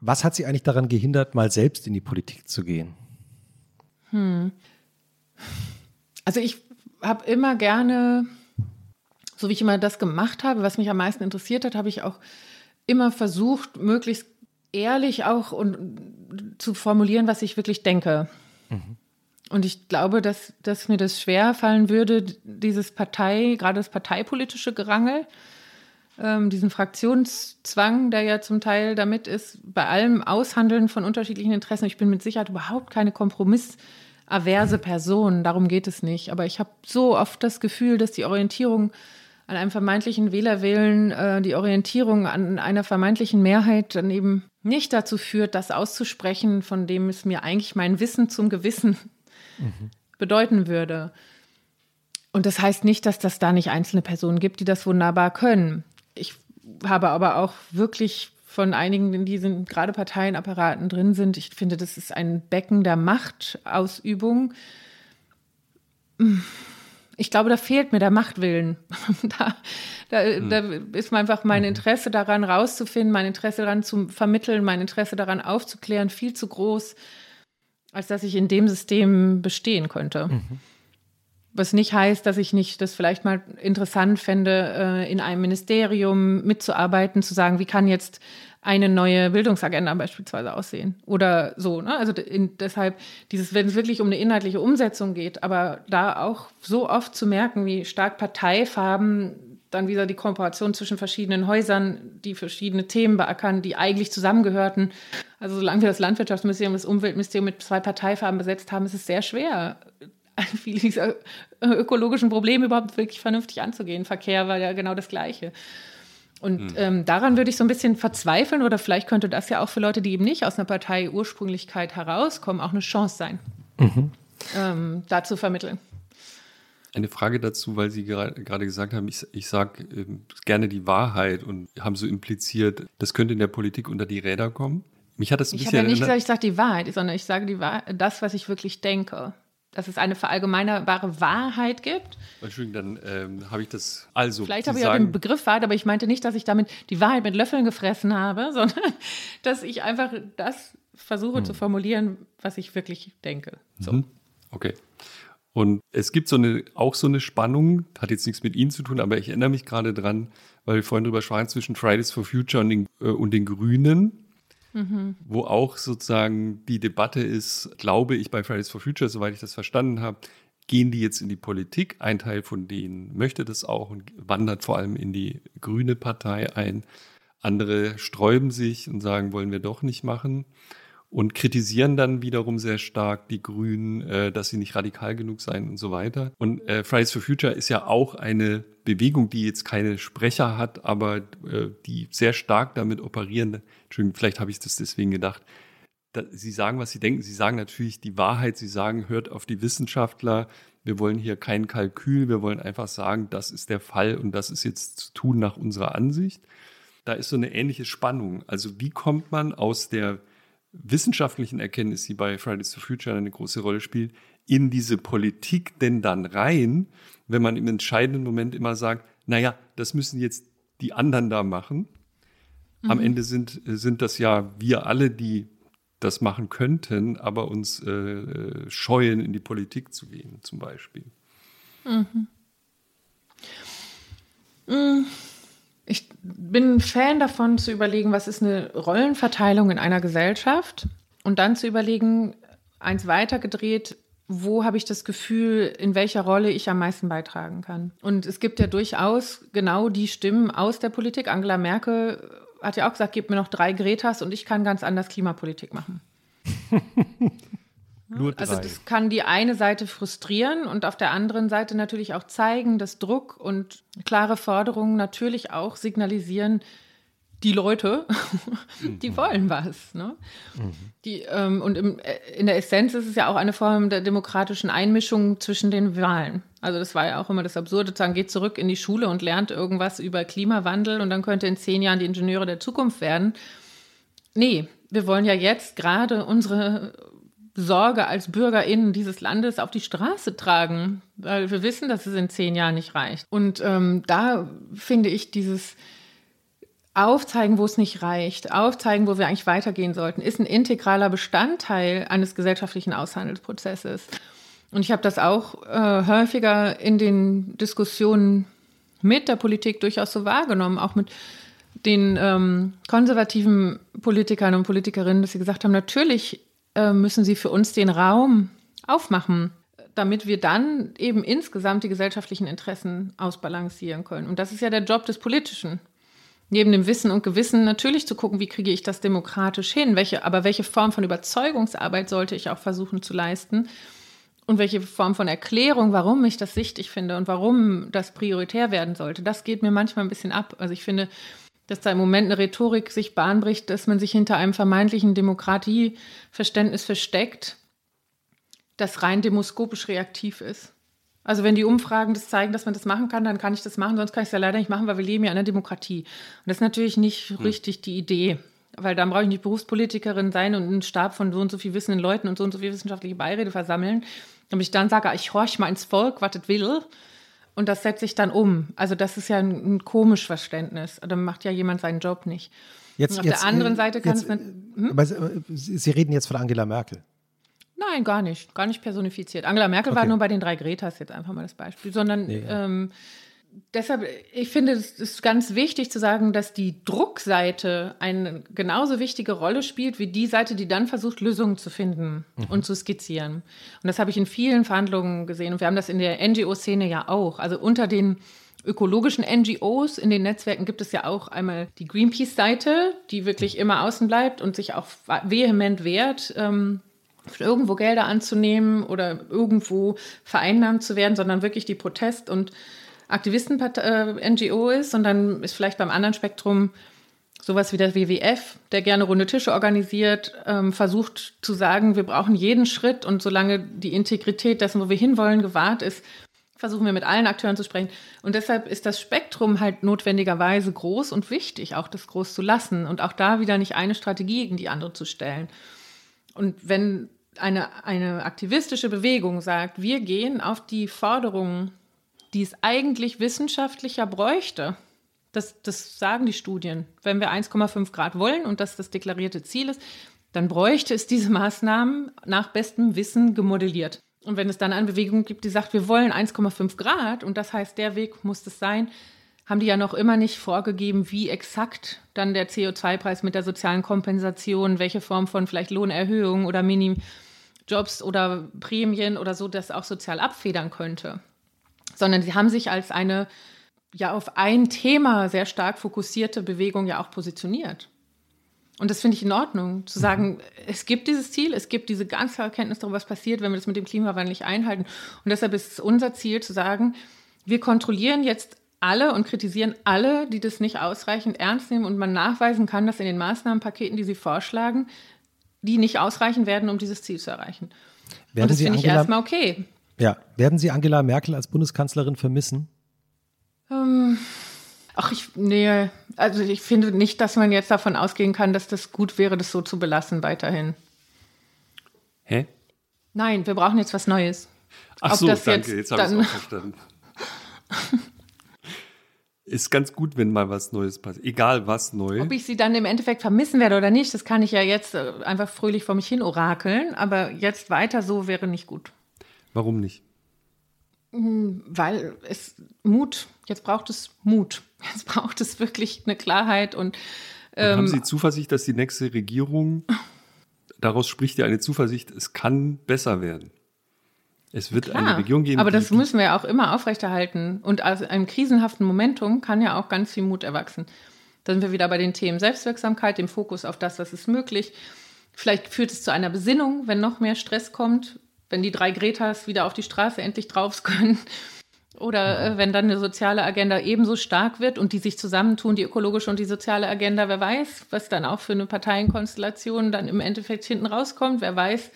Was hat Sie eigentlich daran gehindert, mal selbst in die Politik zu gehen? Hm. Also ich habe immer gerne, so wie ich immer das gemacht habe, was mich am meisten interessiert hat, habe ich auch immer versucht, möglichst ehrlich auch und zu formulieren, was ich wirklich denke. Mhm. Und ich glaube, dass, dass mir das schwer fallen würde, dieses Partei, gerade das parteipolitische Gerangel, ähm, diesen Fraktionszwang, der ja zum Teil damit ist, bei allem Aushandeln von unterschiedlichen Interessen. Ich bin mit Sicherheit überhaupt keine kompromissaverse Person, darum geht es nicht. Aber ich habe so oft das Gefühl, dass die Orientierung an einem vermeintlichen Wählerwillen, äh, die Orientierung an einer vermeintlichen Mehrheit dann eben nicht dazu führt, das auszusprechen, von dem es mir eigentlich mein Wissen zum Gewissen mhm. bedeuten würde. Und das heißt nicht, dass das da nicht einzelne Personen gibt, die das wunderbar können. Ich habe aber auch wirklich von einigen in diesen gerade Parteienapparaten drin sind, ich finde, das ist ein Becken der Machtausübung ich glaube, da fehlt mir der Machtwillen. da, da, hm. da, ist einfach mein mhm. Interesse daran, rauszufinden, mein Interesse daran zu vermitteln, mein Interesse daran aufzuklären, viel zu groß, als dass ich in dem System bestehen könnte. Mhm. Was nicht heißt, dass ich nicht das vielleicht mal interessant fände, äh, in einem Ministerium mitzuarbeiten, zu sagen, wie kann jetzt eine neue Bildungsagenda beispielsweise aussehen oder so. Ne? Also in, deshalb dieses, wenn es wirklich um eine inhaltliche Umsetzung geht, aber da auch so oft zu merken, wie stark Parteifarben dann wieder die Kooperation zwischen verschiedenen Häusern, die verschiedene Themen beackern, die eigentlich zusammengehörten. Also solange wir das Landwirtschaftsministerium und das Umweltministerium mit zwei Parteifarben besetzt haben, ist es sehr schwer, viele dieser ökologischen Probleme überhaupt wirklich vernünftig anzugehen. Verkehr war ja genau das Gleiche. Und mhm. ähm, daran würde ich so ein bisschen verzweifeln oder vielleicht könnte das ja auch für Leute, die eben nicht aus einer Partei Ursprünglichkeit herauskommen, auch eine Chance sein, mhm. ähm, da zu vermitteln. Eine Frage dazu, weil Sie gerade gesagt haben, ich, ich sage äh, gerne die Wahrheit und haben so impliziert, das könnte in der Politik unter die Räder kommen. Mich hat das ein ich habe ja nicht gesagt, ich sage die Wahrheit, sondern ich sage die Wahrheit, das, was ich wirklich denke. Dass es eine verallgemeinerbare Wahrheit gibt. Entschuldigung, dann ähm, habe ich das also. Vielleicht habe ich auch den Begriff Wahrheit, aber ich meinte nicht, dass ich damit die Wahrheit mit Löffeln gefressen habe, sondern dass ich einfach das versuche hm. zu formulieren, was ich wirklich denke. So. Mhm. Okay. Und es gibt so eine, auch so eine Spannung, hat jetzt nichts mit Ihnen zu tun, aber ich erinnere mich gerade dran, weil wir vorhin drüber sprachen, zwischen Fridays for Future und den, äh, und den Grünen, mhm. wo auch sozusagen die Debatte ist, glaube ich, bei Fridays for Future, soweit ich das verstanden habe, gehen die jetzt in die Politik? Ein Teil von denen möchte das auch und wandert vor allem in die grüne Partei ein. Andere sträuben sich und sagen, wollen wir doch nicht machen und kritisieren dann wiederum sehr stark die Grünen, äh, dass sie nicht radikal genug seien und so weiter. Und äh, Fridays for Future ist ja auch eine Bewegung, die jetzt keine Sprecher hat, aber äh, die sehr stark damit operieren. Entschuldigung, vielleicht habe ich das deswegen gedacht. Da, sie sagen, was sie denken. Sie sagen natürlich die Wahrheit. Sie sagen, hört auf die Wissenschaftler. Wir wollen hier kein Kalkül. Wir wollen einfach sagen, das ist der Fall und das ist jetzt zu tun nach unserer Ansicht. Da ist so eine ähnliche Spannung. Also wie kommt man aus der wissenschaftlichen Erkenntnis, die bei Fridays for Future eine große Rolle spielt, in diese Politik denn dann rein, wenn man im entscheidenden Moment immer sagt, naja, das müssen jetzt die anderen da machen. Mhm. Am Ende sind, sind das ja wir alle, die das machen könnten, aber uns äh, scheuen, in die Politik zu gehen, zum Beispiel. Mhm. Mhm. Ich bin ein Fan davon zu überlegen, was ist eine Rollenverteilung in einer Gesellschaft und dann zu überlegen, eins weitergedreht, wo habe ich das Gefühl, in welcher Rolle ich am meisten beitragen kann. Und es gibt ja durchaus genau die Stimmen aus der Politik. Angela Merkel hat ja auch gesagt, gib mir noch drei Gretas und ich kann ganz anders Klimapolitik machen. Also das kann die eine Seite frustrieren und auf der anderen Seite natürlich auch zeigen, dass Druck und klare Forderungen natürlich auch signalisieren, die Leute, die mhm. wollen was. Ne? Mhm. Die, ähm, und im, äh, in der Essenz ist es ja auch eine Form der demokratischen Einmischung zwischen den Wahlen. Also das war ja auch immer das Absurde, sagen, geht zurück in die Schule und lernt irgendwas über Klimawandel und dann könnte in zehn Jahren die Ingenieure der Zukunft werden. Nee, wir wollen ja jetzt gerade unsere Sorge als BürgerInnen dieses Landes auf die Straße tragen, weil wir wissen, dass es in zehn Jahren nicht reicht. Und ähm, da finde ich dieses Aufzeigen, wo es nicht reicht, aufzeigen, wo wir eigentlich weitergehen sollten, ist ein integraler Bestandteil eines gesellschaftlichen Aushandelsprozesses. Und ich habe das auch äh, häufiger in den Diskussionen mit der Politik durchaus so wahrgenommen, auch mit den ähm, konservativen Politikern und Politikerinnen, dass sie gesagt haben, natürlich äh, müssen sie für uns den Raum aufmachen, damit wir dann eben insgesamt die gesellschaftlichen Interessen ausbalancieren können. Und das ist ja der Job des Politischen. Neben dem Wissen und Gewissen natürlich zu gucken, wie kriege ich das demokratisch hin, welche, aber welche Form von Überzeugungsarbeit sollte ich auch versuchen zu leisten und welche Form von Erklärung, warum ich das wichtig finde und warum das prioritär werden sollte, das geht mir manchmal ein bisschen ab. Also ich finde, dass da im Moment eine Rhetorik sich bahnbricht, dass man sich hinter einem vermeintlichen Demokratieverständnis versteckt, das rein demoskopisch reaktiv ist. Also wenn die Umfragen das zeigen, dass man das machen kann, dann kann ich das machen, sonst kann ich es ja leider nicht machen, weil wir leben ja in einer Demokratie. Und das ist natürlich nicht hm. richtig die Idee, weil dann brauche ich nicht Berufspolitikerin sein und einen Stab von so und so viel wissenden Leuten und so und so viel wissenschaftliche Beirede versammeln, damit ich dann sage, ich horch mal ins Volk, was es will und das setze ich dann um. Also das ist ja ein, ein komisch Verständnis. Dann macht ja jemand seinen Job nicht. Jetzt, auf jetzt, der anderen äh, Seite kann jetzt, es. Hm? Aber äh, Sie reden jetzt von Angela Merkel. Nein, gar nicht. Gar nicht personifiziert. Angela Merkel okay. war nur bei den drei Gretas jetzt einfach mal das Beispiel, sondern nee, ja. ähm, deshalb, ich finde, es ist ganz wichtig zu sagen, dass die Druckseite eine genauso wichtige Rolle spielt wie die Seite, die dann versucht, Lösungen zu finden mhm. und zu skizzieren. Und das habe ich in vielen Verhandlungen gesehen. Und wir haben das in der NGO-Szene ja auch. Also unter den ökologischen NGOs in den Netzwerken gibt es ja auch einmal die Greenpeace-Seite, die wirklich immer außen bleibt und sich auch vehement wehrt, ähm, irgendwo Gelder anzunehmen oder irgendwo vereinnahmt zu werden, sondern wirklich die Protest- und Aktivisten-NGO äh, ist, sondern ist vielleicht beim anderen Spektrum sowas wie der WWF, der gerne runde Tische organisiert, ähm, versucht zu sagen, wir brauchen jeden Schritt und solange die Integrität dessen, wo wir hinwollen, gewahrt ist, versuchen wir mit allen Akteuren zu sprechen. Und deshalb ist das Spektrum halt notwendigerweise groß und wichtig, auch das groß zu lassen und auch da wieder nicht eine Strategie gegen die andere zu stellen. Und wenn eine, eine aktivistische Bewegung sagt, wir gehen auf die Forderungen, die es eigentlich wissenschaftlicher bräuchte, das, das sagen die Studien. Wenn wir 1,5 Grad wollen und das das deklarierte Ziel ist, dann bräuchte es diese Maßnahmen nach bestem Wissen gemodelliert. Und wenn es dann eine Bewegung gibt, die sagt, wir wollen 1,5 Grad und das heißt, der Weg muss es sein, haben die ja noch immer nicht vorgegeben, wie exakt dann der CO2-Preis mit der sozialen Kompensation, welche Form von vielleicht Lohnerhöhung oder Minijobs oder Prämien oder so das auch sozial abfedern könnte. Sondern sie haben sich als eine ja auf ein Thema sehr stark fokussierte Bewegung ja auch positioniert. Und das finde ich in Ordnung, zu sagen, mhm. es gibt dieses Ziel, es gibt diese ganze Erkenntnis darüber, was passiert, wenn wir das mit dem Klimawandel nicht einhalten. Und deshalb ist es unser Ziel zu sagen, wir kontrollieren jetzt alle und kritisieren alle, die das nicht ausreichend ernst nehmen und man nachweisen kann, dass in den Maßnahmenpaketen, die sie vorschlagen, die nicht ausreichen werden, um dieses Ziel zu erreichen. Werden und das finde ich erstmal okay. Ja, werden Sie Angela Merkel als Bundeskanzlerin vermissen? Ähm, ach, ich, nee, also ich finde nicht, dass man jetzt davon ausgehen kann, dass das gut wäre, das so zu belassen weiterhin. Hä? Nein, wir brauchen jetzt was Neues. Ach Ob so, danke, jetzt, jetzt habe ich es auch verstanden. Ist ganz gut, wenn mal was Neues passiert. Egal was neu. Ob ich sie dann im Endeffekt vermissen werde oder nicht, das kann ich ja jetzt äh, einfach fröhlich vor mich hin orakeln. Aber jetzt weiter so wäre nicht gut. Warum nicht? Hm, weil es Mut, jetzt braucht es Mut. Jetzt braucht es wirklich eine Klarheit und, ähm, und haben Sie Zuversicht, dass die nächste Regierung, daraus spricht ja eine Zuversicht, es kann besser werden. Es wird Klar, eine Regierung geben. Aber das müssen wir ja auch immer aufrechterhalten. Und aus einem krisenhaften Momentum kann ja auch ganz viel Mut erwachsen. Da sind wir wieder bei den Themen Selbstwirksamkeit, dem Fokus auf das, was ist möglich. Vielleicht führt es zu einer Besinnung, wenn noch mehr Stress kommt, wenn die drei Gretas wieder auf die Straße endlich drauf können. Oder äh, wenn dann eine soziale Agenda ebenso stark wird und die sich zusammentun, die ökologische und die soziale Agenda, wer weiß, was dann auch für eine Parteienkonstellation dann im Endeffekt hinten rauskommt, wer weiß,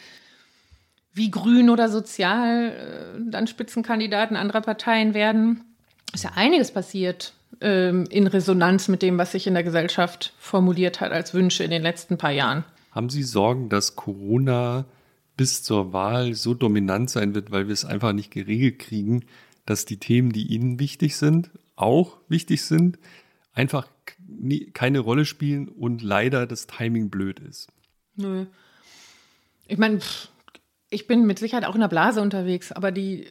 wie grün oder sozial äh, dann Spitzenkandidaten anderer Parteien werden. Ist ja einiges passiert ähm, in Resonanz mit dem, was sich in der Gesellschaft formuliert hat als Wünsche in den letzten paar Jahren. Haben Sie Sorgen, dass Corona bis zur Wahl so dominant sein wird, weil wir es einfach nicht geregelt kriegen, dass die Themen, die Ihnen wichtig sind, auch wichtig sind, einfach keine Rolle spielen und leider das Timing blöd ist? Nö. Ich meine, ich bin mit Sicherheit auch in der Blase unterwegs, aber die,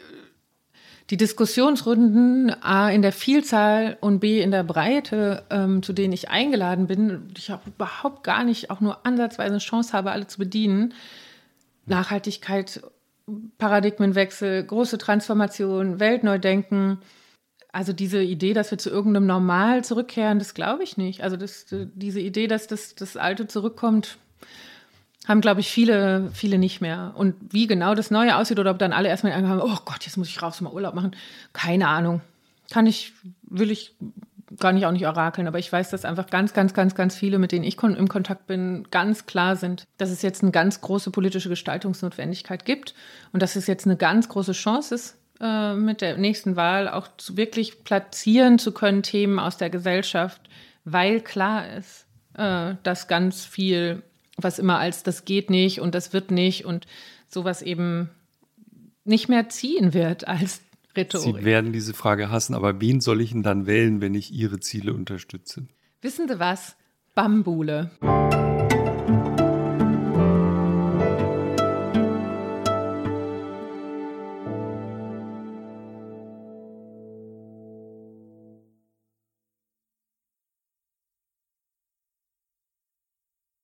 die Diskussionsrunden A in der Vielzahl und B in der Breite, ähm, zu denen ich eingeladen bin, ich auch überhaupt gar nicht auch nur ansatzweise eine Chance habe, alle zu bedienen. Nachhaltigkeit, Paradigmenwechsel, große Transformation, Weltneudenken. Also diese Idee, dass wir zu irgendeinem Normal zurückkehren, das glaube ich nicht. Also das, diese Idee, dass das, das Alte zurückkommt, haben, glaube ich, viele, viele nicht mehr. Und wie genau das Neue aussieht oder ob dann alle erstmal haben, oh Gott, jetzt muss ich raus mal Urlaub machen, keine Ahnung. Kann ich, will ich gar nicht auch nicht orakeln, aber ich weiß, dass einfach ganz, ganz, ganz, ganz viele, mit denen ich im Kontakt bin, ganz klar sind, dass es jetzt eine ganz große politische Gestaltungsnotwendigkeit gibt und dass es jetzt eine ganz große Chance ist, äh, mit der nächsten Wahl auch wirklich platzieren zu können, Themen aus der Gesellschaft, weil klar ist, äh, dass ganz viel was immer als das geht nicht und das wird nicht und sowas eben nicht mehr ziehen wird als Rhetorik. Sie werden diese Frage hassen, aber wen soll ich denn dann wählen, wenn ich Ihre Ziele unterstütze? Wissen Sie was? Bambule.